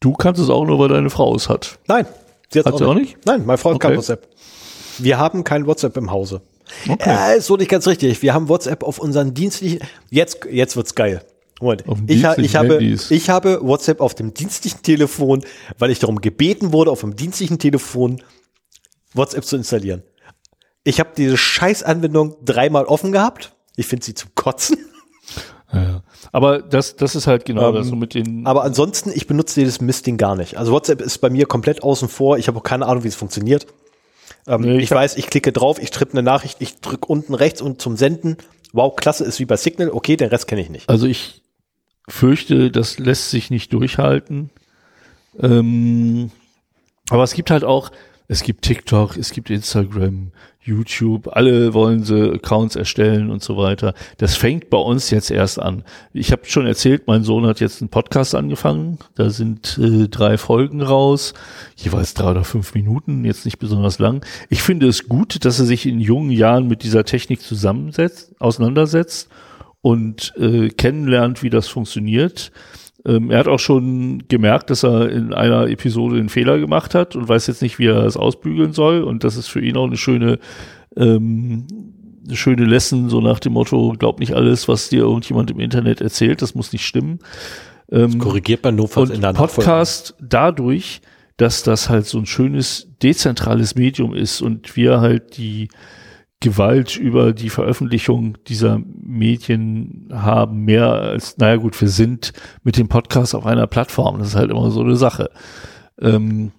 du kannst es auch nur, weil deine Frau es hat. nein. Sie Hat sie auch nicht? Nein, meine Frau hat kein Okay. WhatsApp. Wir haben kein WhatsApp im Hause. Okay. Ja, ist so nicht ganz richtig. Wir haben WhatsApp auf unseren dienstlichen, jetzt, jetzt wird's geil. Moment. Ich, ha, ich, habe, Handys. ich habe WhatsApp auf dem dienstlichen Telefon, weil ich darum gebeten wurde, auf dem dienstlichen Telefon WhatsApp zu installieren. Ich habe diese Scheißanwendung dreimal offen gehabt. Ich finde sie zum Kotzen. Ja. Aber das, das ist halt genau ähm, das so mit den. Aber ansonsten, ich benutze dieses Mistding gar nicht. Also WhatsApp ist bei mir komplett außen vor. Ich habe auch keine Ahnung, wie es funktioniert. Ähm, nee, ich, ich weiß, ich klicke drauf, ich trippe eine Nachricht, ich drücke unten rechts und zum Senden. Wow, klasse, ist wie bei Signal. Okay, den Rest kenne ich nicht. Also ich fürchte, das lässt sich nicht durchhalten. Ähm, aber es gibt halt auch, es gibt TikTok, es gibt Instagram, YouTube, alle wollen sie Accounts erstellen und so weiter. Das fängt bei uns jetzt erst an. Ich habe schon erzählt, mein Sohn hat jetzt einen Podcast angefangen. Da sind äh, drei Folgen raus, jeweils drei oder fünf Minuten, jetzt nicht besonders lang. Ich finde es gut, dass er sich in jungen Jahren mit dieser Technik zusammensetzt, auseinandersetzt und äh, kennenlernt, wie das funktioniert. Ähm, er hat auch schon gemerkt, dass er in einer Episode einen Fehler gemacht hat und weiß jetzt nicht, wie er es ausbügeln soll. Und das ist für ihn auch eine schöne, ähm, eine schöne Lesson, so nach dem Motto, glaub nicht alles, was dir irgendjemand im Internet erzählt, das muss nicht stimmen. Ähm, korrigiert man nur in der Podcast dadurch, dass das halt so ein schönes dezentrales Medium ist und wir halt die Gewalt über die Veröffentlichung dieser Medien haben, mehr als, naja gut, wir sind mit dem Podcast auf einer Plattform. Das ist halt immer so eine Sache. Ähm,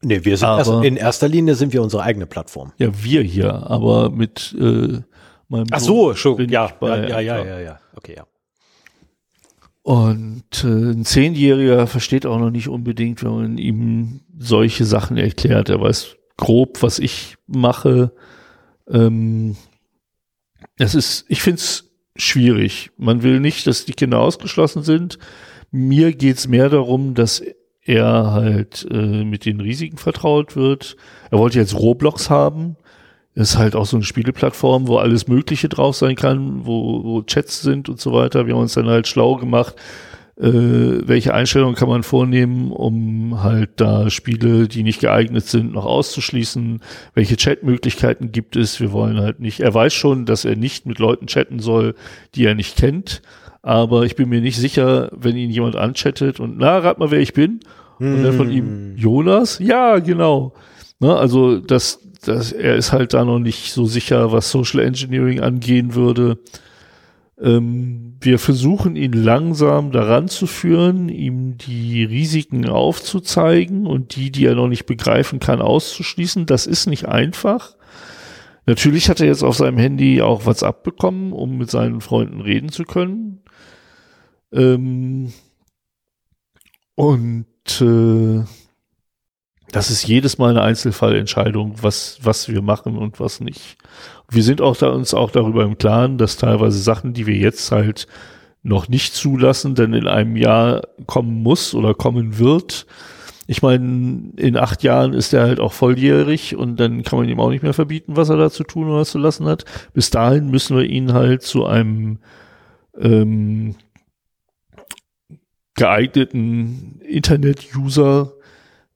nee, wir sind aber, erst, in erster Linie sind wir unsere eigene Plattform. Ja, wir hier, aber mit äh, meinem Ach so, schon, ja, ja, ja, ja, ja, ja, okay, ja. Und äh, ein Zehnjähriger versteht auch noch nicht unbedingt, wenn man ihm solche Sachen erklärt. Er weiß grob, was ich mache ähm, es ist, ich finde es schwierig. Man will nicht, dass die Kinder ausgeschlossen sind. Mir geht's mehr darum, dass er halt äh, mit den Risiken vertraut wird. Er wollte jetzt Roblox haben. Ist halt auch so eine Spieleplattform, wo alles Mögliche drauf sein kann, wo, wo Chats sind und so weiter. Wir haben uns dann halt schlau gemacht, äh, welche Einstellungen kann man vornehmen, um halt da Spiele, die nicht geeignet sind, noch auszuschließen? Welche Chatmöglichkeiten gibt es? Wir wollen halt nicht, er weiß schon, dass er nicht mit Leuten chatten soll, die er nicht kennt, aber ich bin mir nicht sicher, wenn ihn jemand anchattet und na, rat mal, wer ich bin. Und dann von ihm, hm. Jonas? Ja, genau. Ne, also das, das, er ist halt da noch nicht so sicher, was Social Engineering angehen würde. Ähm, wir versuchen ihn langsam daran zu führen, ihm die Risiken aufzuzeigen und die, die er noch nicht begreifen kann, auszuschließen. Das ist nicht einfach. Natürlich hat er jetzt auf seinem Handy auch WhatsApp bekommen, um mit seinen Freunden reden zu können. Ähm, und äh, das ist jedes Mal eine Einzelfallentscheidung, was, was wir machen und was nicht. Wir sind auch da, uns auch darüber im Klaren, dass teilweise Sachen, die wir jetzt halt noch nicht zulassen, denn in einem Jahr kommen muss oder kommen wird. Ich meine, in acht Jahren ist er halt auch volljährig und dann kann man ihm auch nicht mehr verbieten, was er da zu tun oder zu lassen hat. Bis dahin müssen wir ihn halt zu einem ähm, geeigneten Internet-User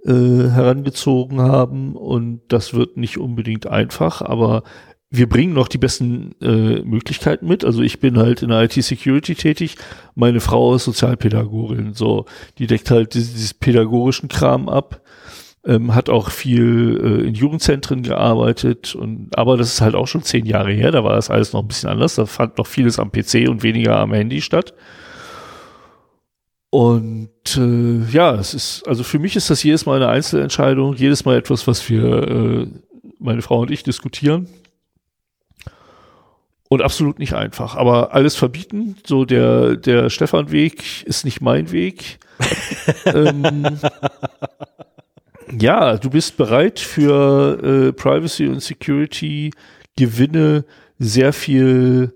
äh, herangezogen haben und das wird nicht unbedingt einfach, aber wir bringen noch die besten äh, Möglichkeiten mit. Also ich bin halt in der IT-Security tätig. Meine Frau ist Sozialpädagogin. So, die deckt halt dieses, dieses pädagogischen Kram ab. Ähm, hat auch viel äh, in Jugendzentren gearbeitet und aber das ist halt auch schon zehn Jahre her. Da war das alles noch ein bisschen anders. Da fand noch vieles am PC und weniger am Handy statt. Und äh, ja, es ist, also für mich ist das jedes Mal eine Einzelentscheidung, jedes Mal etwas, was wir, äh, meine Frau und ich diskutieren. Und absolut nicht einfach. Aber alles verbieten, so der, der Stefan-Weg ist nicht mein Weg. ähm, ja, du bist bereit für äh, Privacy und Security Gewinne sehr viel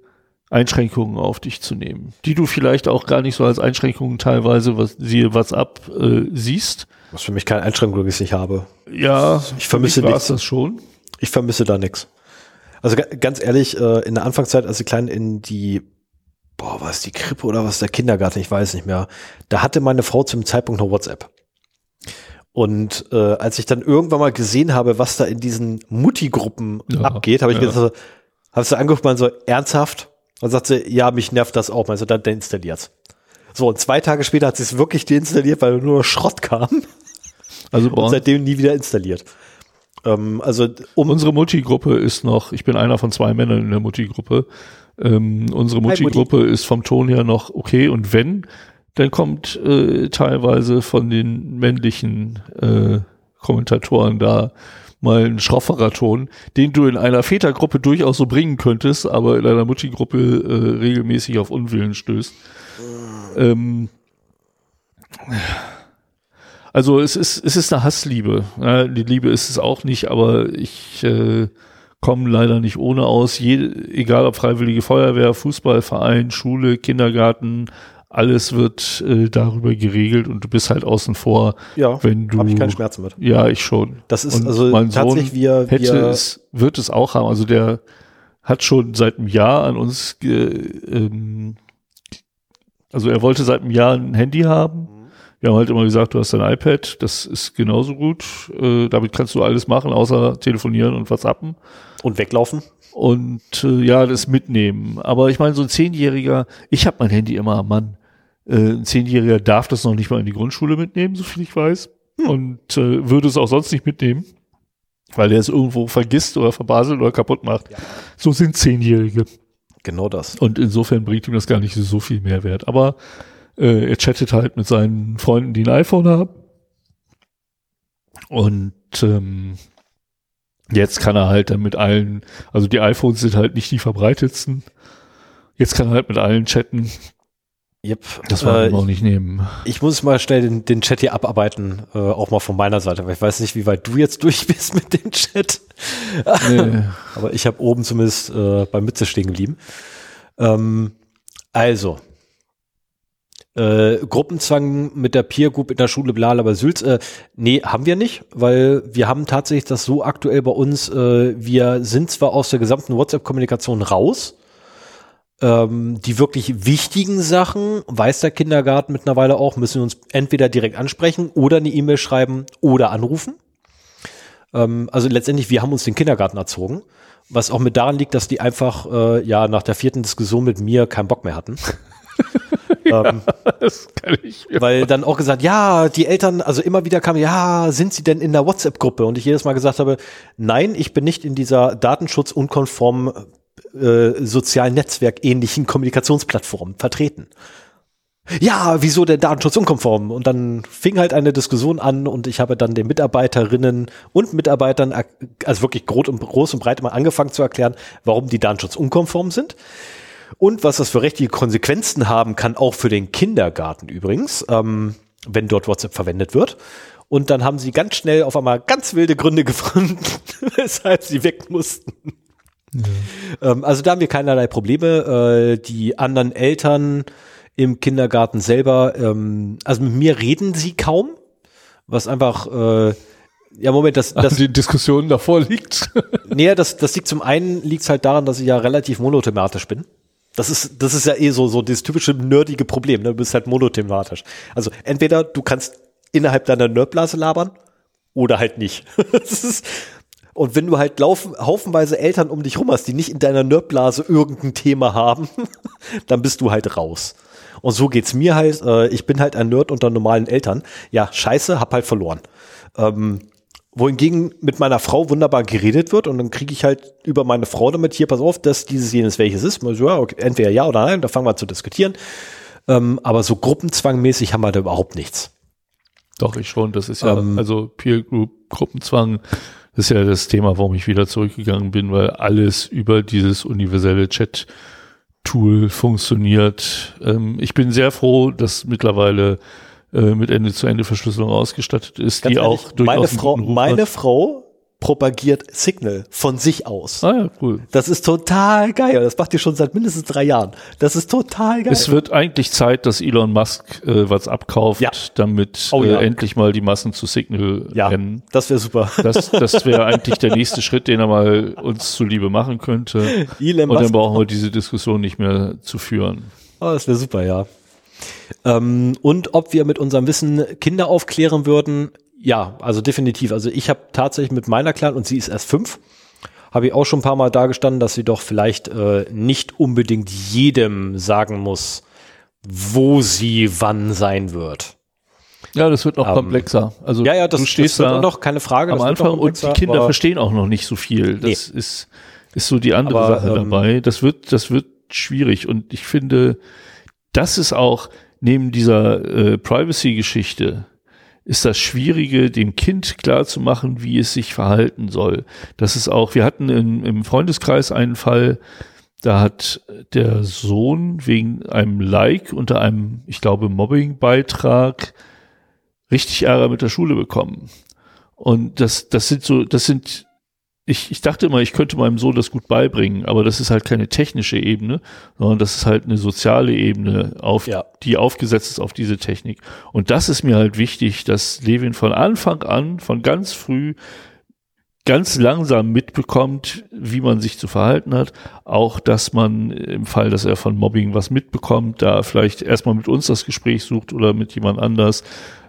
Einschränkungen auf dich zu nehmen, die du vielleicht auch gar nicht so als Einschränkungen teilweise, was siehe WhatsApp äh, siehst. Was für mich keine Einschränkung ist, ich habe. Ja, ich vermisse nichts. das schon. Ich vermisse da nichts. Also ganz ehrlich, äh, in der Anfangszeit, als ich klein in die, boah, war es die Krippe oder was der Kindergarten, ich weiß nicht mehr, da hatte meine Frau zum Zeitpunkt noch WhatsApp. Und äh, als ich dann irgendwann mal gesehen habe, was da in diesen Mutti-Gruppen ja, abgeht, habe ich ja. gesagt, hast du angeguckt, man so ernsthaft? Und sagt sie, ja, mich nervt das auch. Also dann deinstalliert. So, und zwei Tage später hat sie es wirklich deinstalliert, weil nur Schrott kam. Also und seitdem nie wieder installiert. Ähm, also um Unsere Multigruppe ist noch, ich bin einer von zwei Männern in der Multigruppe. Ähm, unsere Mutti-Gruppe ist vom Ton her noch okay und wenn, dann kommt äh, teilweise von den männlichen äh, Kommentatoren da mal ein schrofferer Ton, den du in einer Vätergruppe durchaus so bringen könntest, aber in einer Mutti-Gruppe äh, regelmäßig auf Unwillen stößt. Ähm, also es ist, es ist eine Hassliebe. Die Liebe ist es auch nicht, aber ich äh, komme leider nicht ohne aus. Je, egal ob Freiwillige Feuerwehr, Fußballverein, Schule, Kindergarten, alles wird äh, darüber geregelt und du bist halt außen vor, Ja, wenn du. habe ich keine Schmerzen mit. Ja, ich schon. Das ist Und also mein tatsächlich Sohn wir, hätte wir es, wird es auch haben. Also der hat schon seit einem Jahr an uns, ge, ähm, also er wollte seit einem Jahr ein Handy haben. Wir haben halt immer gesagt, du hast ein iPad, das ist genauso gut. Äh, damit kannst du alles machen, außer telefonieren und WhatsAppen. und weglaufen. Und äh, ja, das mitnehmen. Aber ich meine, so ein Zehnjähriger, ich habe mein Handy immer am Mann. Äh, ein Zehnjähriger darf das noch nicht mal in die Grundschule mitnehmen, so viel ich weiß. Und äh, würde es auch sonst nicht mitnehmen, weil er es irgendwo vergisst oder verbaselt oder kaputt macht. Ja. So sind Zehnjährige. Genau das. Und insofern bringt ihm das gar nicht so viel Mehrwert. Aber äh, er chattet halt mit seinen Freunden, die ein iPhone haben. Und ähm, jetzt kann er halt dann mit allen, also die iPhones sind halt nicht die verbreitetsten. Jetzt kann er halt mit allen chatten. Yep. Das war äh, ihm auch nicht nehmen. Ich muss mal schnell den, den Chat hier abarbeiten, äh, auch mal von meiner Seite, weil ich weiß nicht, wie weit du jetzt durch bist mit dem Chat. Nee. Aber ich habe oben zumindest äh, beim Mütze stehen geblieben. Ähm, also, äh, Gruppenzwang mit der Peer Group in der Schule Blalaber Sülz, äh, nee, haben wir nicht, weil wir haben tatsächlich das so aktuell bei uns, äh, wir sind zwar aus der gesamten WhatsApp-Kommunikation raus, ähm, die wirklich wichtigen Sachen, weiß der Kindergarten mittlerweile auch, müssen wir uns entweder direkt ansprechen oder eine E-Mail schreiben oder anrufen. Ähm, also letztendlich, wir haben uns den Kindergarten erzogen, was auch mit daran liegt, dass die einfach äh, ja nach der vierten Diskussion mit mir keinen Bock mehr hatten. ähm, Das kann ich. weil dann auch gesagt, ja, die Eltern, also immer wieder kam, ja, sind sie denn in der WhatsApp-Gruppe? Und ich jedes Mal gesagt habe, nein, ich bin nicht in dieser datenschutzunkonformen äh, sozialen Netzwerk ähnlichen Kommunikationsplattform vertreten. Ja, wieso der Datenschutz unkonform? Und dann fing halt eine Diskussion an und ich habe dann den Mitarbeiterinnen und Mitarbeitern, er- also wirklich groß und, groß und breit mal angefangen zu erklären, warum die Datenschutz unkonform sind. Und was das für rechtliche Konsequenzen haben kann, auch für den Kindergarten übrigens, ähm, wenn dort WhatsApp verwendet wird. Und dann haben sie ganz schnell auf einmal ganz wilde Gründe gefunden, weshalb sie weg mussten. Ähm, also da haben wir keinerlei Probleme. Äh, die anderen Eltern im Kindergarten selber, ähm, also mit mir reden sie kaum, was einfach, äh, ja Moment, das, das, dass die Diskussion davor liegt. Nee, das, das liegt zum einen liegt halt daran, dass ich ja relativ monothematisch bin. Das ist, das ist ja eh so, so das typische nerdige Problem, ne? Du bist halt monothematisch. Also entweder du kannst innerhalb deiner Nerdblase labern oder halt nicht. ist, und wenn du halt laufen, haufenweise Eltern um dich rum hast, die nicht in deiner Nerdblase irgendein Thema haben, dann bist du halt raus. Und so geht's mir halt. Äh, ich bin halt ein Nerd unter normalen Eltern. Ja, scheiße, hab halt verloren. Ähm, wohingegen mit meiner Frau wunderbar geredet wird und dann kriege ich halt über meine Frau damit, hier, pass auf, dass dieses jenes welches ist. So, ja, okay, entweder ja oder nein, da fangen wir an zu diskutieren. Ähm, aber so gruppenzwangmäßig haben wir da überhaupt nichts. Doch, ich schon. Das ist ja, Ähm. also Peer Group, Gruppenzwang, das ist ja das Thema, warum ich wieder zurückgegangen bin, weil alles über dieses universelle Chat-Tool funktioniert. Ähm, ich bin sehr froh, dass mittlerweile äh, mit Ende-zu-Ende-Verschlüsselung ausgestattet ist, Ganz die ehrlich, auch durchaus meine Frau, Ruf meine hat. Frau propagiert Signal von sich aus. Ah ja, cool. Das ist total geil. Das macht die schon seit mindestens drei Jahren. Das ist total geil. Es wird eigentlich Zeit, dass Elon Musk äh, was abkauft, Ja. damit Oh ja. äh, endlich mal die Massen zu Signal ja, rennen. das wäre super. Das, das wäre eigentlich der nächste Schritt, den er mal uns zuliebe machen könnte. Elon Und dann brauchen wir diese Diskussion nicht mehr zu führen. Oh, das wäre super, ja. Ähm, und ob wir mit unserem Wissen Kinder aufklären würden, ja, also definitiv. Also ich habe tatsächlich mit meiner Kleinen, und sie ist erst fünf, habe ich auch schon ein paar Mal dargestanden, dass sie doch vielleicht äh, nicht unbedingt jedem sagen muss, wo sie wann sein wird. Ja, das wird noch Ähm, komplexer. Also Ja, ja, das, du stehst das da noch keine Frage. am Anfang und die Kinder verstehen auch noch nicht so viel. Das ist, ist so die andere Aber, Sache ähm, dabei. Das wird, das wird schwierig. Und ich finde, das ist auch neben dieser äh, Privacy-Geschichte ist das Schwierige, dem Kind klarzumachen, wie es sich verhalten soll. Das ist auch, wir hatten in, im Freundeskreis einen Fall, da hat der Sohn wegen einem Like unter einem, ich glaube, Mobbing-Beitrag richtig Ärger mit der Schule bekommen. Und das, das sind so, das sind ich, ich dachte immer, ich könnte meinem Sohn das gut beibringen, aber das ist halt keine technische Ebene, sondern das ist halt eine soziale Ebene, auf, ja. die aufgesetzt ist auf diese Technik. Und das ist mir halt wichtig, dass Levin von Anfang an, von ganz früh, ganz langsam mitbekommt, wie man sich zu verhalten hat. Auch, dass man im Fall, dass er von Mobbing was mitbekommt, da vielleicht erstmal mit uns das Gespräch sucht oder mit jemand anders,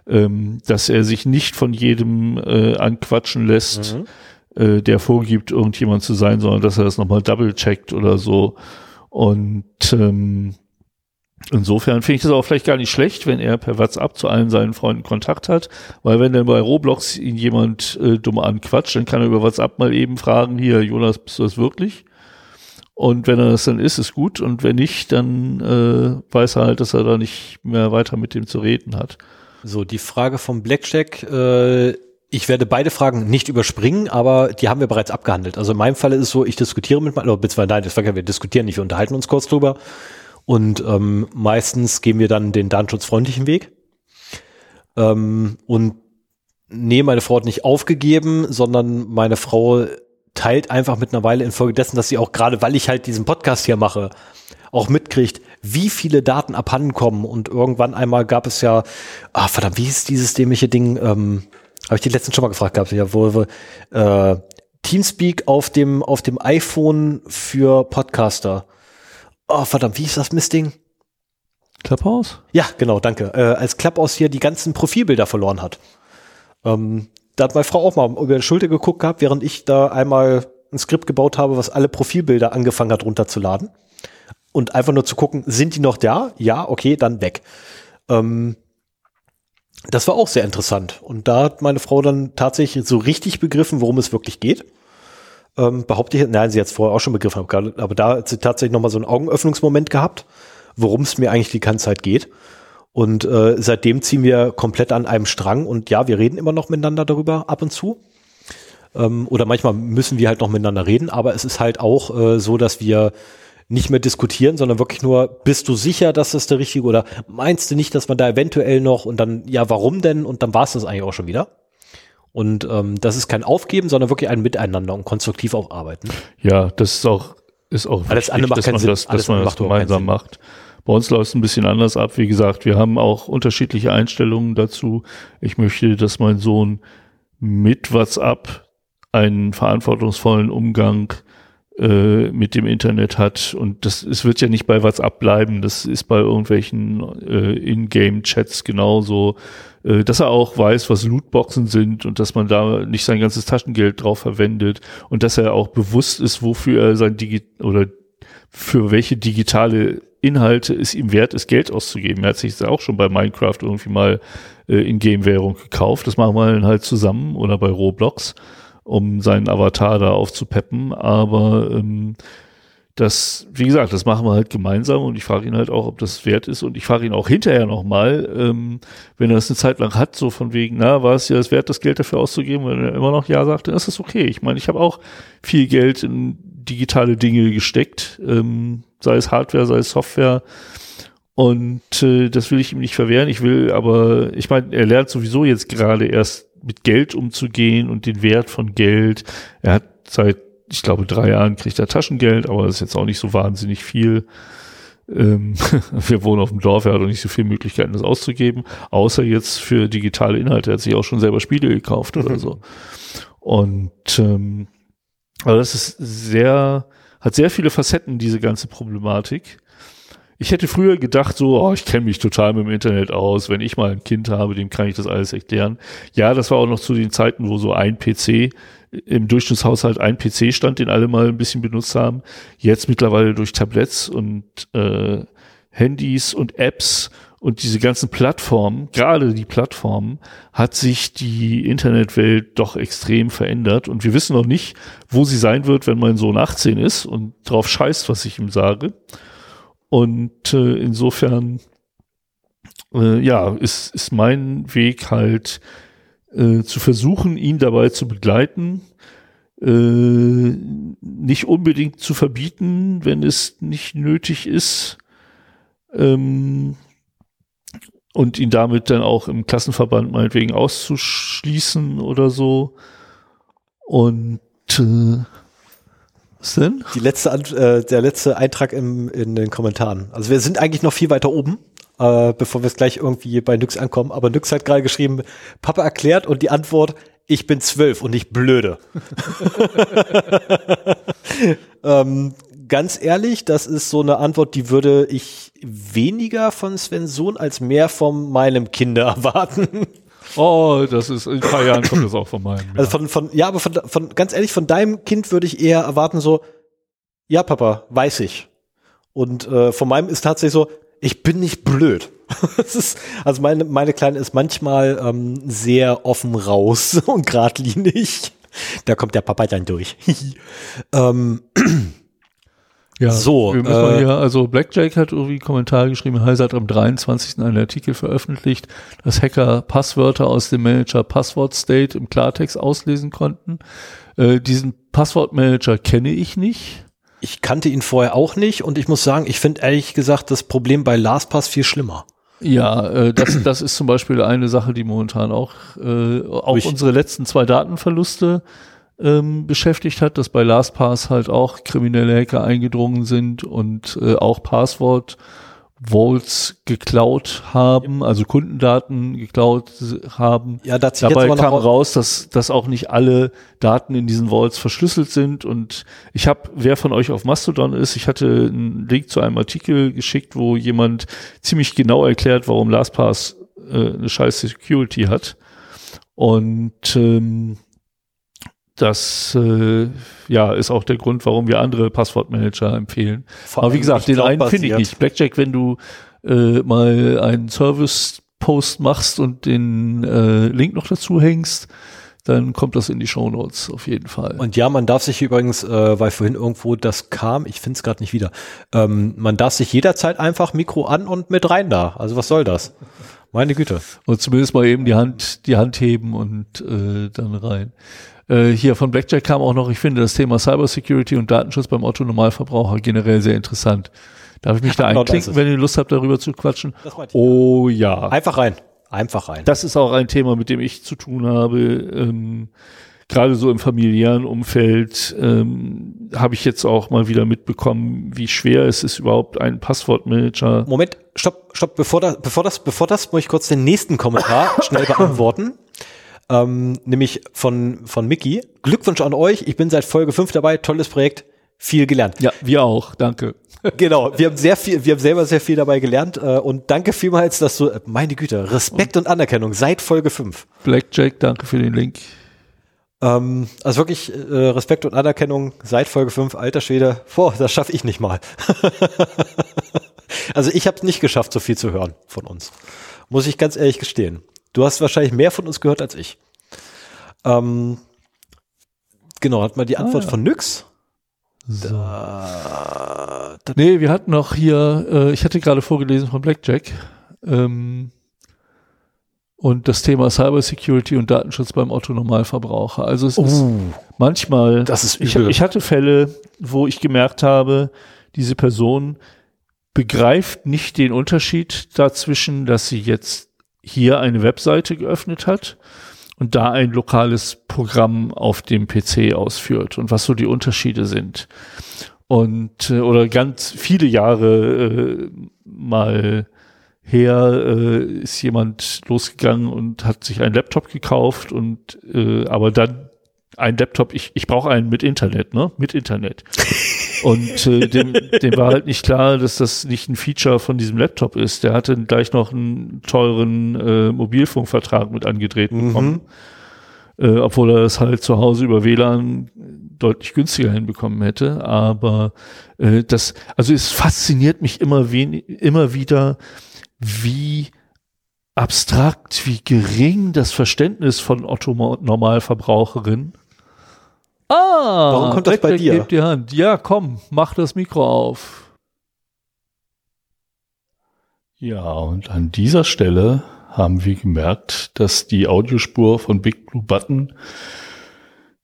ähm, dass er sich nicht von jedem äh, anquatschen lässt. Mhm äh, der vorgibt, irgendjemand zu sein, sondern dass er das nochmal double-checkt oder so. Und ähm, insofern finde ich das auch vielleicht gar nicht schlecht, wenn er per WhatsApp zu allen seinen Freunden Kontakt hat, weil wenn dann bei Roblox ihn jemand äh, dumm anquatscht, dann kann er über WhatsApp mal eben fragen, hier, Jonas, bist du das wirklich? Und wenn er das dann ist, ist gut. Und wenn nicht, dann äh, weiß er halt, dass er da nicht mehr weiter mit dem zu reden hat. So, die Frage vom Blackjack, äh, ich werde beide Fragen nicht überspringen, aber die haben wir bereits abgehandelt. Also in meinem Fall ist es so, ich diskutiere mit meinem, beziehungsweise nein, das wir diskutieren nicht, wir unterhalten uns kurz drüber. Und ähm, meistens gehen wir dann den datenschutzfreundlichen Weg. Ähm, und nee, meine Frau hat nicht aufgegeben, sondern meine Frau teilt einfach mittlerweile infolgedessen, dass sie auch gerade, weil ich halt diesen Podcast hier mache, auch mitkriegt, wie viele Daten abhanden kommen. Und irgendwann einmal gab es ja, ah verdammt, wie ist dieses dämliche Ding? Ähm, habe ich die letzten schon mal gefragt gehabt, ja, wo, wo äh, Teamspeak auf dem, auf dem iPhone für Podcaster. Oh, verdammt, wie ist das Mistding? Clubhouse? Ja, genau, danke. Äh, als Clubhouse hier die ganzen Profilbilder verloren hat. Ähm, da hat meine Frau auch mal über die Schulter geguckt gehabt, während ich da einmal ein Skript gebaut habe, was alle Profilbilder angefangen hat runterzuladen. Und einfach nur zu gucken, sind die noch da? Ja, okay, dann weg. Ähm, das war auch sehr interessant. Und da hat meine Frau dann tatsächlich so richtig begriffen, worum es wirklich geht. Ähm, behaupte ich, nein, sie hat es vorher auch schon begriffen, aber da hat sie tatsächlich nochmal so einen Augenöffnungsmoment gehabt, worum es mir eigentlich die ganze Zeit geht. Und äh, seitdem ziehen wir komplett an einem Strang und ja, wir reden immer noch miteinander darüber ab und zu. Ähm, oder manchmal müssen wir halt noch miteinander reden, aber es ist halt auch äh, so, dass wir nicht mehr diskutieren, sondern wirklich nur, bist du sicher, dass das der richtige oder meinst du nicht, dass man da eventuell noch und dann, ja, warum denn? Und dann war es das eigentlich auch schon wieder. Und ähm, das ist kein Aufgeben, sondern wirklich ein Miteinander und konstruktiv auch arbeiten. Ja, das ist auch, ist auch Alles wichtig, macht dass man Sinn. das, dass man das gemeinsam macht. Bei uns läuft es ein bisschen anders ab. Wie gesagt, wir haben auch unterschiedliche Einstellungen dazu. Ich möchte, dass mein Sohn mit WhatsApp einen verantwortungsvollen Umgang äh, mit dem Internet hat. Und das es wird ja nicht bei WhatsApp bleiben, das ist bei irgendwelchen äh, Ingame-Chats genauso, äh, dass er auch weiß, was Lootboxen sind und dass man da nicht sein ganzes Taschengeld drauf verwendet und dass er auch bewusst ist, wofür er sein Digi oder für welche digitale Inhalte es ihm wert ist, Geld auszugeben. Er hat sich das auch schon bei Minecraft irgendwie mal äh, in Game-Währung gekauft. Das machen wir dann halt zusammen oder bei Roblox um seinen Avatar da aufzupeppen. Aber ähm, das, wie gesagt, das machen wir halt gemeinsam und ich frage ihn halt auch, ob das wert ist und ich frage ihn auch hinterher nochmal, ähm, wenn er das eine Zeit lang hat, so von wegen, na, war es ja das wert, das Geld dafür auszugeben, wenn er immer noch Ja sagt, dann ist das okay. Ich meine, ich habe auch viel Geld in digitale Dinge gesteckt, ähm, sei es Hardware, sei es Software und äh, das will ich ihm nicht verwehren. Ich will aber, ich meine, er lernt sowieso jetzt gerade erst mit Geld umzugehen und den Wert von Geld. Er hat seit, ich glaube, drei Jahren kriegt er Taschengeld, aber das ist jetzt auch nicht so wahnsinnig viel. Ähm, wir wohnen auf dem Dorf, er hat auch nicht so viele Möglichkeiten, das auszugeben, außer jetzt für digitale Inhalte. Er hat sich auch schon selber Spiele gekauft oder so. Und ähm, aber das ist sehr, hat sehr viele Facetten, diese ganze Problematik. Ich hätte früher gedacht, so, oh, ich kenne mich total mit dem Internet aus. Wenn ich mal ein Kind habe, dem kann ich das alles erklären. Ja, das war auch noch zu den Zeiten, wo so ein PC im Durchschnittshaushalt ein PC stand, den alle mal ein bisschen benutzt haben. Jetzt mittlerweile durch Tablets und äh, Handys und Apps und diese ganzen Plattformen, gerade die Plattformen, hat sich die Internetwelt doch extrem verändert. Und wir wissen noch nicht, wo sie sein wird, wenn mein Sohn 18 ist und drauf scheißt, was ich ihm sage. Und äh, insofern, äh, ja, ist, ist mein Weg halt äh, zu versuchen, ihn dabei zu begleiten, äh, nicht unbedingt zu verbieten, wenn es nicht nötig ist. Ähm, und ihn damit dann auch im Klassenverband meinetwegen auszuschließen oder so. Und äh, denn? Die letzte, äh, der letzte Eintrag im, in den Kommentaren. Also wir sind eigentlich noch viel weiter oben, äh, bevor wir es gleich irgendwie bei Nyx ankommen. Aber Nyx hat gerade geschrieben, Papa erklärt und die Antwort, ich bin zwölf und nicht blöde. ähm, ganz ehrlich, das ist so eine Antwort, die würde ich weniger von Sven Sohn als mehr von meinem Kinder erwarten. Oh, das ist in ein paar Jahren kommt das auch von meinem. Ja. Also von, von, ja, aber von, von, ganz ehrlich, von deinem Kind würde ich eher erwarten so, ja, Papa, weiß ich. Und äh, von meinem ist tatsächlich so, ich bin nicht blöd. ist, also meine, meine Kleine ist manchmal ähm, sehr offen raus und geradlinig. Da kommt der Papa dann durch. ähm, ja, so. Wir müssen äh, hier, also Blackjack hat irgendwie Kommentar geschrieben, Heise hat am 23. einen Artikel veröffentlicht, dass Hacker Passwörter aus dem Manager Passwort State im Klartext auslesen konnten. Äh, diesen Passwortmanager kenne ich nicht. Ich kannte ihn vorher auch nicht und ich muss sagen, ich finde ehrlich gesagt das Problem bei LastPass viel schlimmer. Ja, äh, das, das ist zum Beispiel eine Sache, die momentan auch, äh, auch unsere letzten zwei Datenverluste ähm, beschäftigt hat, dass bei LastPass halt auch kriminelle Hacker eingedrungen sind und äh, auch Passwort Vaults geklaut haben, also Kundendaten geklaut haben. Ja, da Dabei kam raus, dass, dass auch nicht alle Daten in diesen Vaults verschlüsselt sind. Und ich habe, wer von euch auf Mastodon ist, ich hatte einen Link zu einem Artikel geschickt, wo jemand ziemlich genau erklärt, warum LastPass äh, eine scheiß Security hat. Und ähm, das äh, ja ist auch der Grund, warum wir andere Passwortmanager empfehlen. Vor Aber wie gesagt, den einen finde ich nicht. Blackjack, wenn du äh, mal einen Service-Post machst und den äh, Link noch dazu hängst, dann kommt das in die Show Notes auf jeden Fall. Und ja, man darf sich übrigens, äh, weil vorhin irgendwo das kam, ich finde es gerade nicht wieder, ähm, man darf sich jederzeit einfach Mikro an und mit rein da. Also was soll das? Meine Güte. Und zumindest mal eben die Hand, die Hand heben und äh, dann rein. Äh, hier von Blackjack kam auch noch, ich finde das Thema Cybersecurity und Datenschutz beim Otto Normalverbraucher generell sehr interessant. Darf ich mich da genau einklinken, wenn ihr Lust habt, darüber zu quatschen? Oh ja. Einfach rein. Einfach rein. Das ist auch ein Thema, mit dem ich zu tun habe. Ähm, Gerade so im familiären Umfeld ähm, habe ich jetzt auch mal wieder mitbekommen, wie schwer es ist, überhaupt einen Passwortmanager. Moment, stopp, stopp, bevor das, bevor das, bevor das, muss ich kurz den nächsten Kommentar schnell beantworten ähm, nämlich von, von Mickey. Glückwunsch an euch, ich bin seit Folge 5 dabei, tolles Projekt, viel gelernt. Ja, wir auch, danke. Genau, wir haben sehr viel, wir haben selber sehr viel dabei gelernt äh, und danke vielmals, dass du, äh, meine Güte, Respekt und, und Anerkennung seit Folge 5. Blackjack, danke für den Link. Ähm, also wirklich äh, Respekt und Anerkennung seit Folge 5, alter Schwede, boah, das schaffe ich nicht mal. also ich habe es nicht geschafft, so viel zu hören von uns. Muss ich ganz ehrlich gestehen. Du hast wahrscheinlich mehr von uns gehört als ich. Ähm, genau, hat mal die Antwort ah, ja. von Nyx. So. Da, da, nee, wir hatten noch hier, äh, ich hatte gerade vorgelesen von Blackjack. Ähm, und das Thema Cybersecurity und Datenschutz beim Otto-Normalverbraucher. Also es uh, ist manchmal, das ist ich, ich hatte Fälle, wo ich gemerkt habe, diese Person begreift nicht den Unterschied dazwischen, dass sie jetzt hier eine Webseite geöffnet hat und da ein lokales Programm auf dem PC ausführt und was so die Unterschiede sind. Und äh, oder ganz viele Jahre äh, mal her äh, ist jemand losgegangen und hat sich einen Laptop gekauft und äh, aber dann ein Laptop, ich, ich brauche einen mit Internet, ne? Mit Internet. Und äh, dem, dem war halt nicht klar, dass das nicht ein Feature von diesem Laptop ist. Der hatte gleich noch einen teuren äh, Mobilfunkvertrag mit angedreht mhm. bekommen. Äh, obwohl er das halt zu Hause über WLAN deutlich günstiger hinbekommen hätte. Aber äh, das, also es fasziniert mich immer, wenig, immer wieder, wie abstrakt, wie gering das Verständnis von Otto Normalverbraucherinnen Ah, Warum kommt das bei dir? Hebt die Hand. Ja, komm, mach das Mikro auf. Ja, und an dieser Stelle haben wir gemerkt, dass die Audiospur von Big Blue Button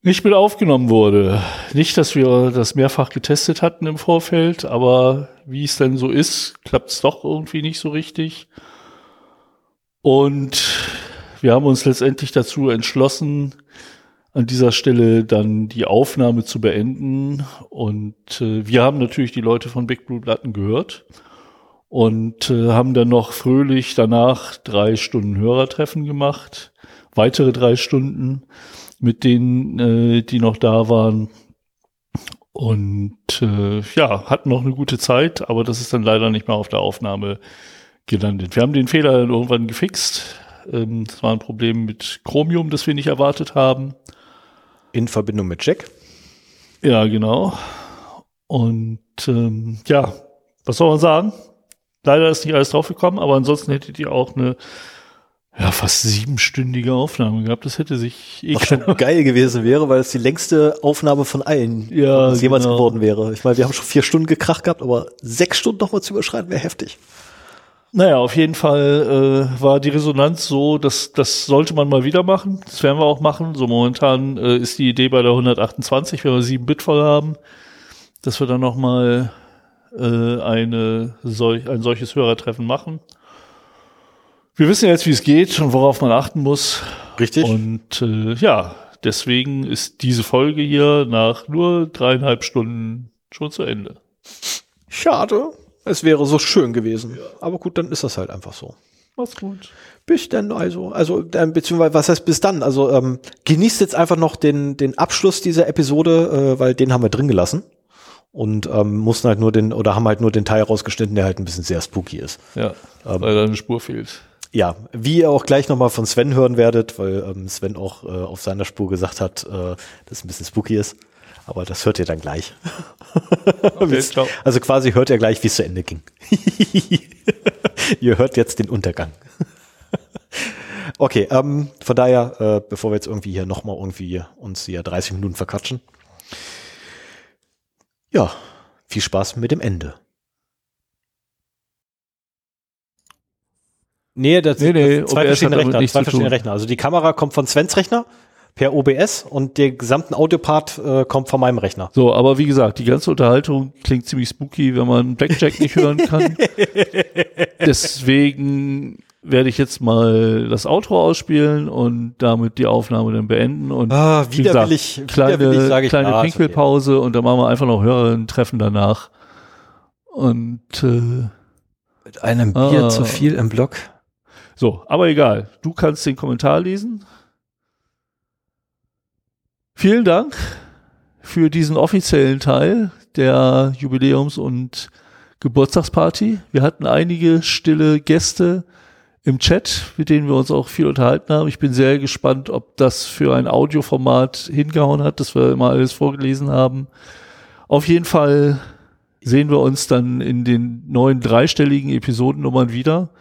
nicht mit aufgenommen wurde. Nicht, dass wir das mehrfach getestet hatten im Vorfeld, aber wie es denn so ist, klappt es doch irgendwie nicht so richtig. Und wir haben uns letztendlich dazu entschlossen, an dieser Stelle dann die Aufnahme zu beenden. Und äh, wir haben natürlich die Leute von Big Blue Platten gehört und äh, haben dann noch fröhlich danach drei Stunden Hörertreffen gemacht, weitere drei Stunden mit denen, äh, die noch da waren. Und äh, ja, hatten noch eine gute Zeit, aber das ist dann leider nicht mehr auf der Aufnahme gelandet. Wir haben den Fehler irgendwann gefixt. Ähm, das war ein Problem mit Chromium, das wir nicht erwartet haben. In Verbindung mit Jack. Ja, genau. Und ähm, ja, was soll man sagen? Leider ist nicht alles draufgekommen, aber ansonsten hättet ihr auch eine ja, fast siebenstündige Aufnahme gehabt. Das hätte sich eh Was schon geil gewesen wäre, weil es die längste Aufnahme von allen ja, jemals genau. geworden wäre. Ich meine, wir haben schon vier Stunden gekracht gehabt, aber sechs Stunden nochmal zu überschreiten wäre heftig. Naja, auf jeden Fall äh, war die Resonanz so, dass das sollte man mal wieder machen. Das werden wir auch machen. So momentan äh, ist die Idee bei der 128, wenn wir 7 Bit voll haben, dass wir dann noch mal äh, eine solch, ein solches Hörertreffen machen. Wir wissen jetzt, wie es geht und worauf man achten muss. Richtig. Und äh, ja, deswegen ist diese Folge hier nach nur dreieinhalb Stunden schon zu Ende. Schade. Es wäre so schön gewesen. Ja. Aber gut, dann ist das halt einfach so. Mach's gut. Bis dann, also, also, äh, beziehungsweise, was heißt bis dann? Also, ähm, genießt jetzt einfach noch den, den Abschluss dieser Episode, äh, weil den haben wir drin gelassen. Und ähm, mussten halt nur den, oder haben halt nur den Teil rausgeschnitten, der halt ein bisschen sehr spooky ist. Ja, ähm, weil da eine Spur fehlt. Ja, wie ihr auch gleich nochmal von Sven hören werdet, weil ähm, Sven auch äh, auf seiner Spur gesagt hat, äh, dass es ein bisschen spooky ist. Aber das hört ihr dann gleich. Okay, also quasi hört ihr gleich, wie es zu Ende ging. ihr hört jetzt den Untergang. okay, ähm, von daher, äh, bevor wir jetzt irgendwie hier nochmal irgendwie uns hier 30 Minuten verquatschen. Ja, viel Spaß mit dem Ende. Nee, das nee, nee, zwei verschiedene Rechner. Zwei verschiedene Rechner. Also die Kamera kommt von Svens Rechner per OBS und der gesamten Audiopart äh, kommt von meinem Rechner. So, aber wie gesagt, die ganze Unterhaltung klingt ziemlich spooky, wenn man Blackjack nicht hören kann. Deswegen werde ich jetzt mal das Outro ausspielen und damit die Aufnahme dann beenden und ah, widerwillig, gesagt, kleine, widerwillig, ich, kleine ah, Pinkelpause okay. und dann machen wir einfach noch Hörerinnen-Treffen danach. Und äh, mit einem Bier ah, zu viel im Blog. So, aber egal. Du kannst den Kommentar lesen. Vielen Dank für diesen offiziellen Teil der Jubiläums- und Geburtstagsparty. Wir hatten einige stille Gäste im Chat, mit denen wir uns auch viel unterhalten haben. Ich bin sehr gespannt, ob das für ein Audioformat hingehauen hat, dass wir immer alles vorgelesen haben. Auf jeden Fall sehen wir uns dann in den neuen dreistelligen Episodennummern wieder.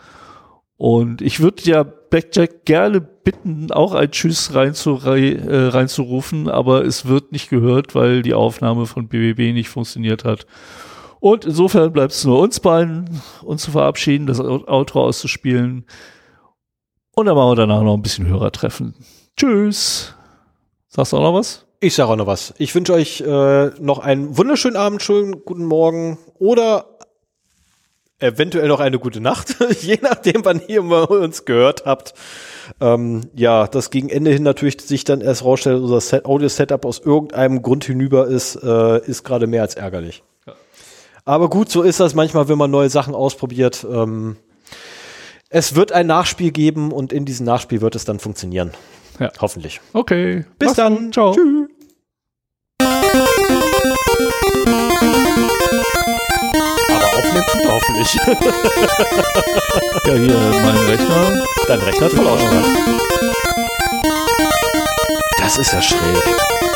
Und ich würde ja Blackjack gerne bitten, auch ein Tschüss reinzu, äh, reinzurufen, aber es wird nicht gehört, weil die Aufnahme von BBB nicht funktioniert hat. Und insofern bleibt es nur uns beiden, uns zu verabschieden, das Outro auszuspielen. Und dann machen wir danach noch ein bisschen Hörertreffen. Tschüss. Sagst du auch noch was? Ich sage auch noch was. Ich wünsche euch äh, noch einen wunderschönen Abend, schönen guten Morgen oder eventuell noch eine gute Nacht, je nachdem, wann ihr uns gehört habt. Ähm, ja, das gegen Ende hin natürlich sich dann erst rausstellt, unser Set Audio-Setup aus irgendeinem Grund hinüber ist, äh, ist gerade mehr als ärgerlich. Ja. Aber gut, so ist das manchmal, wenn man neue Sachen ausprobiert. Ähm, es wird ein Nachspiel geben und in diesem Nachspiel wird es dann funktionieren. Ja. Hoffentlich. Okay. Bis Mach's dann. Ciao. Tschüss. Hoffentlich. ja, hier mein Rechner. Dein Rechner hat Vollausschlag. Das ist ja schräg.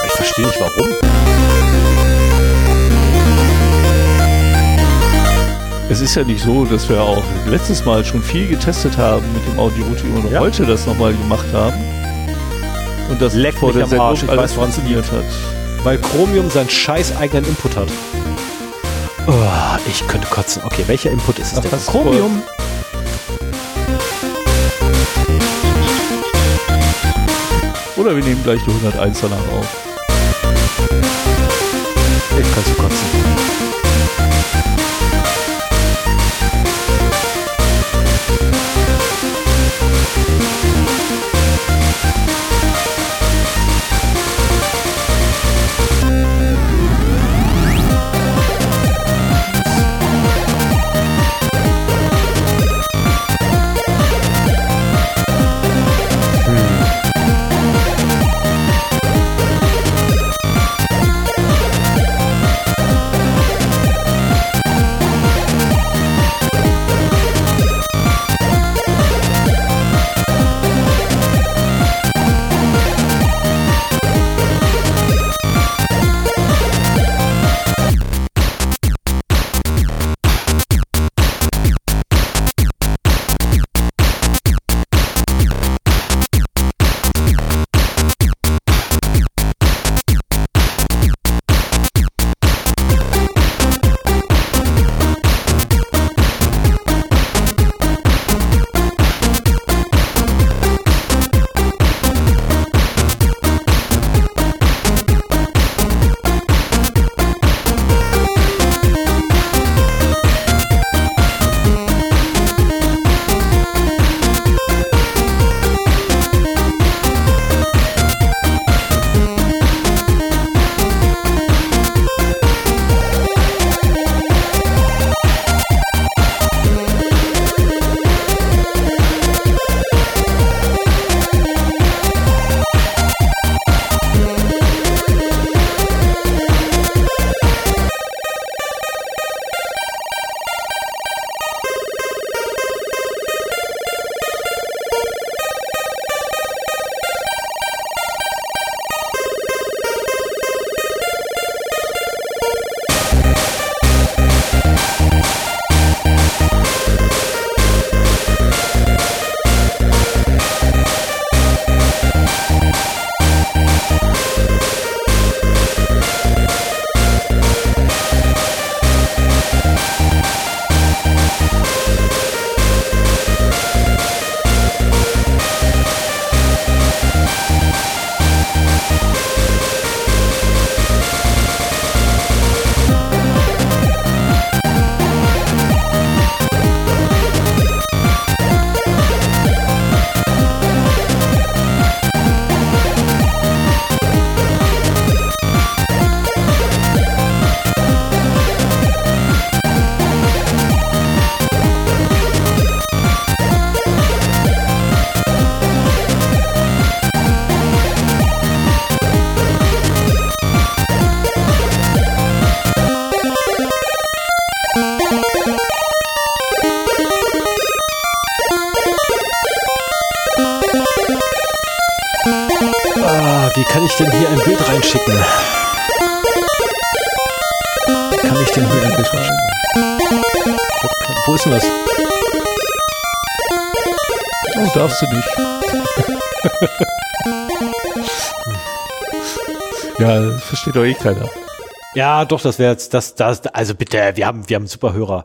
Ich verstehe nicht warum. Es ist ja nicht so, dass wir auch letztes Mal schon viel getestet haben mit dem Audio-Routing und ja. heute das nochmal gemacht haben. Und das Leck vor der Sendung alles weiß, funktioniert hat. Weil Chromium seinen scheiß eigenen Input hat. Oh, ich könnte kotzen. Okay, welcher Input ist es Ach, denn? Chromium. Oder wir nehmen gleich die 101er nach auf. Ich kann zu kotzen. versteht doch eh keiner. Ja, doch, das wäre jetzt, das, das, also bitte, wir haben, wir haben super Hörer.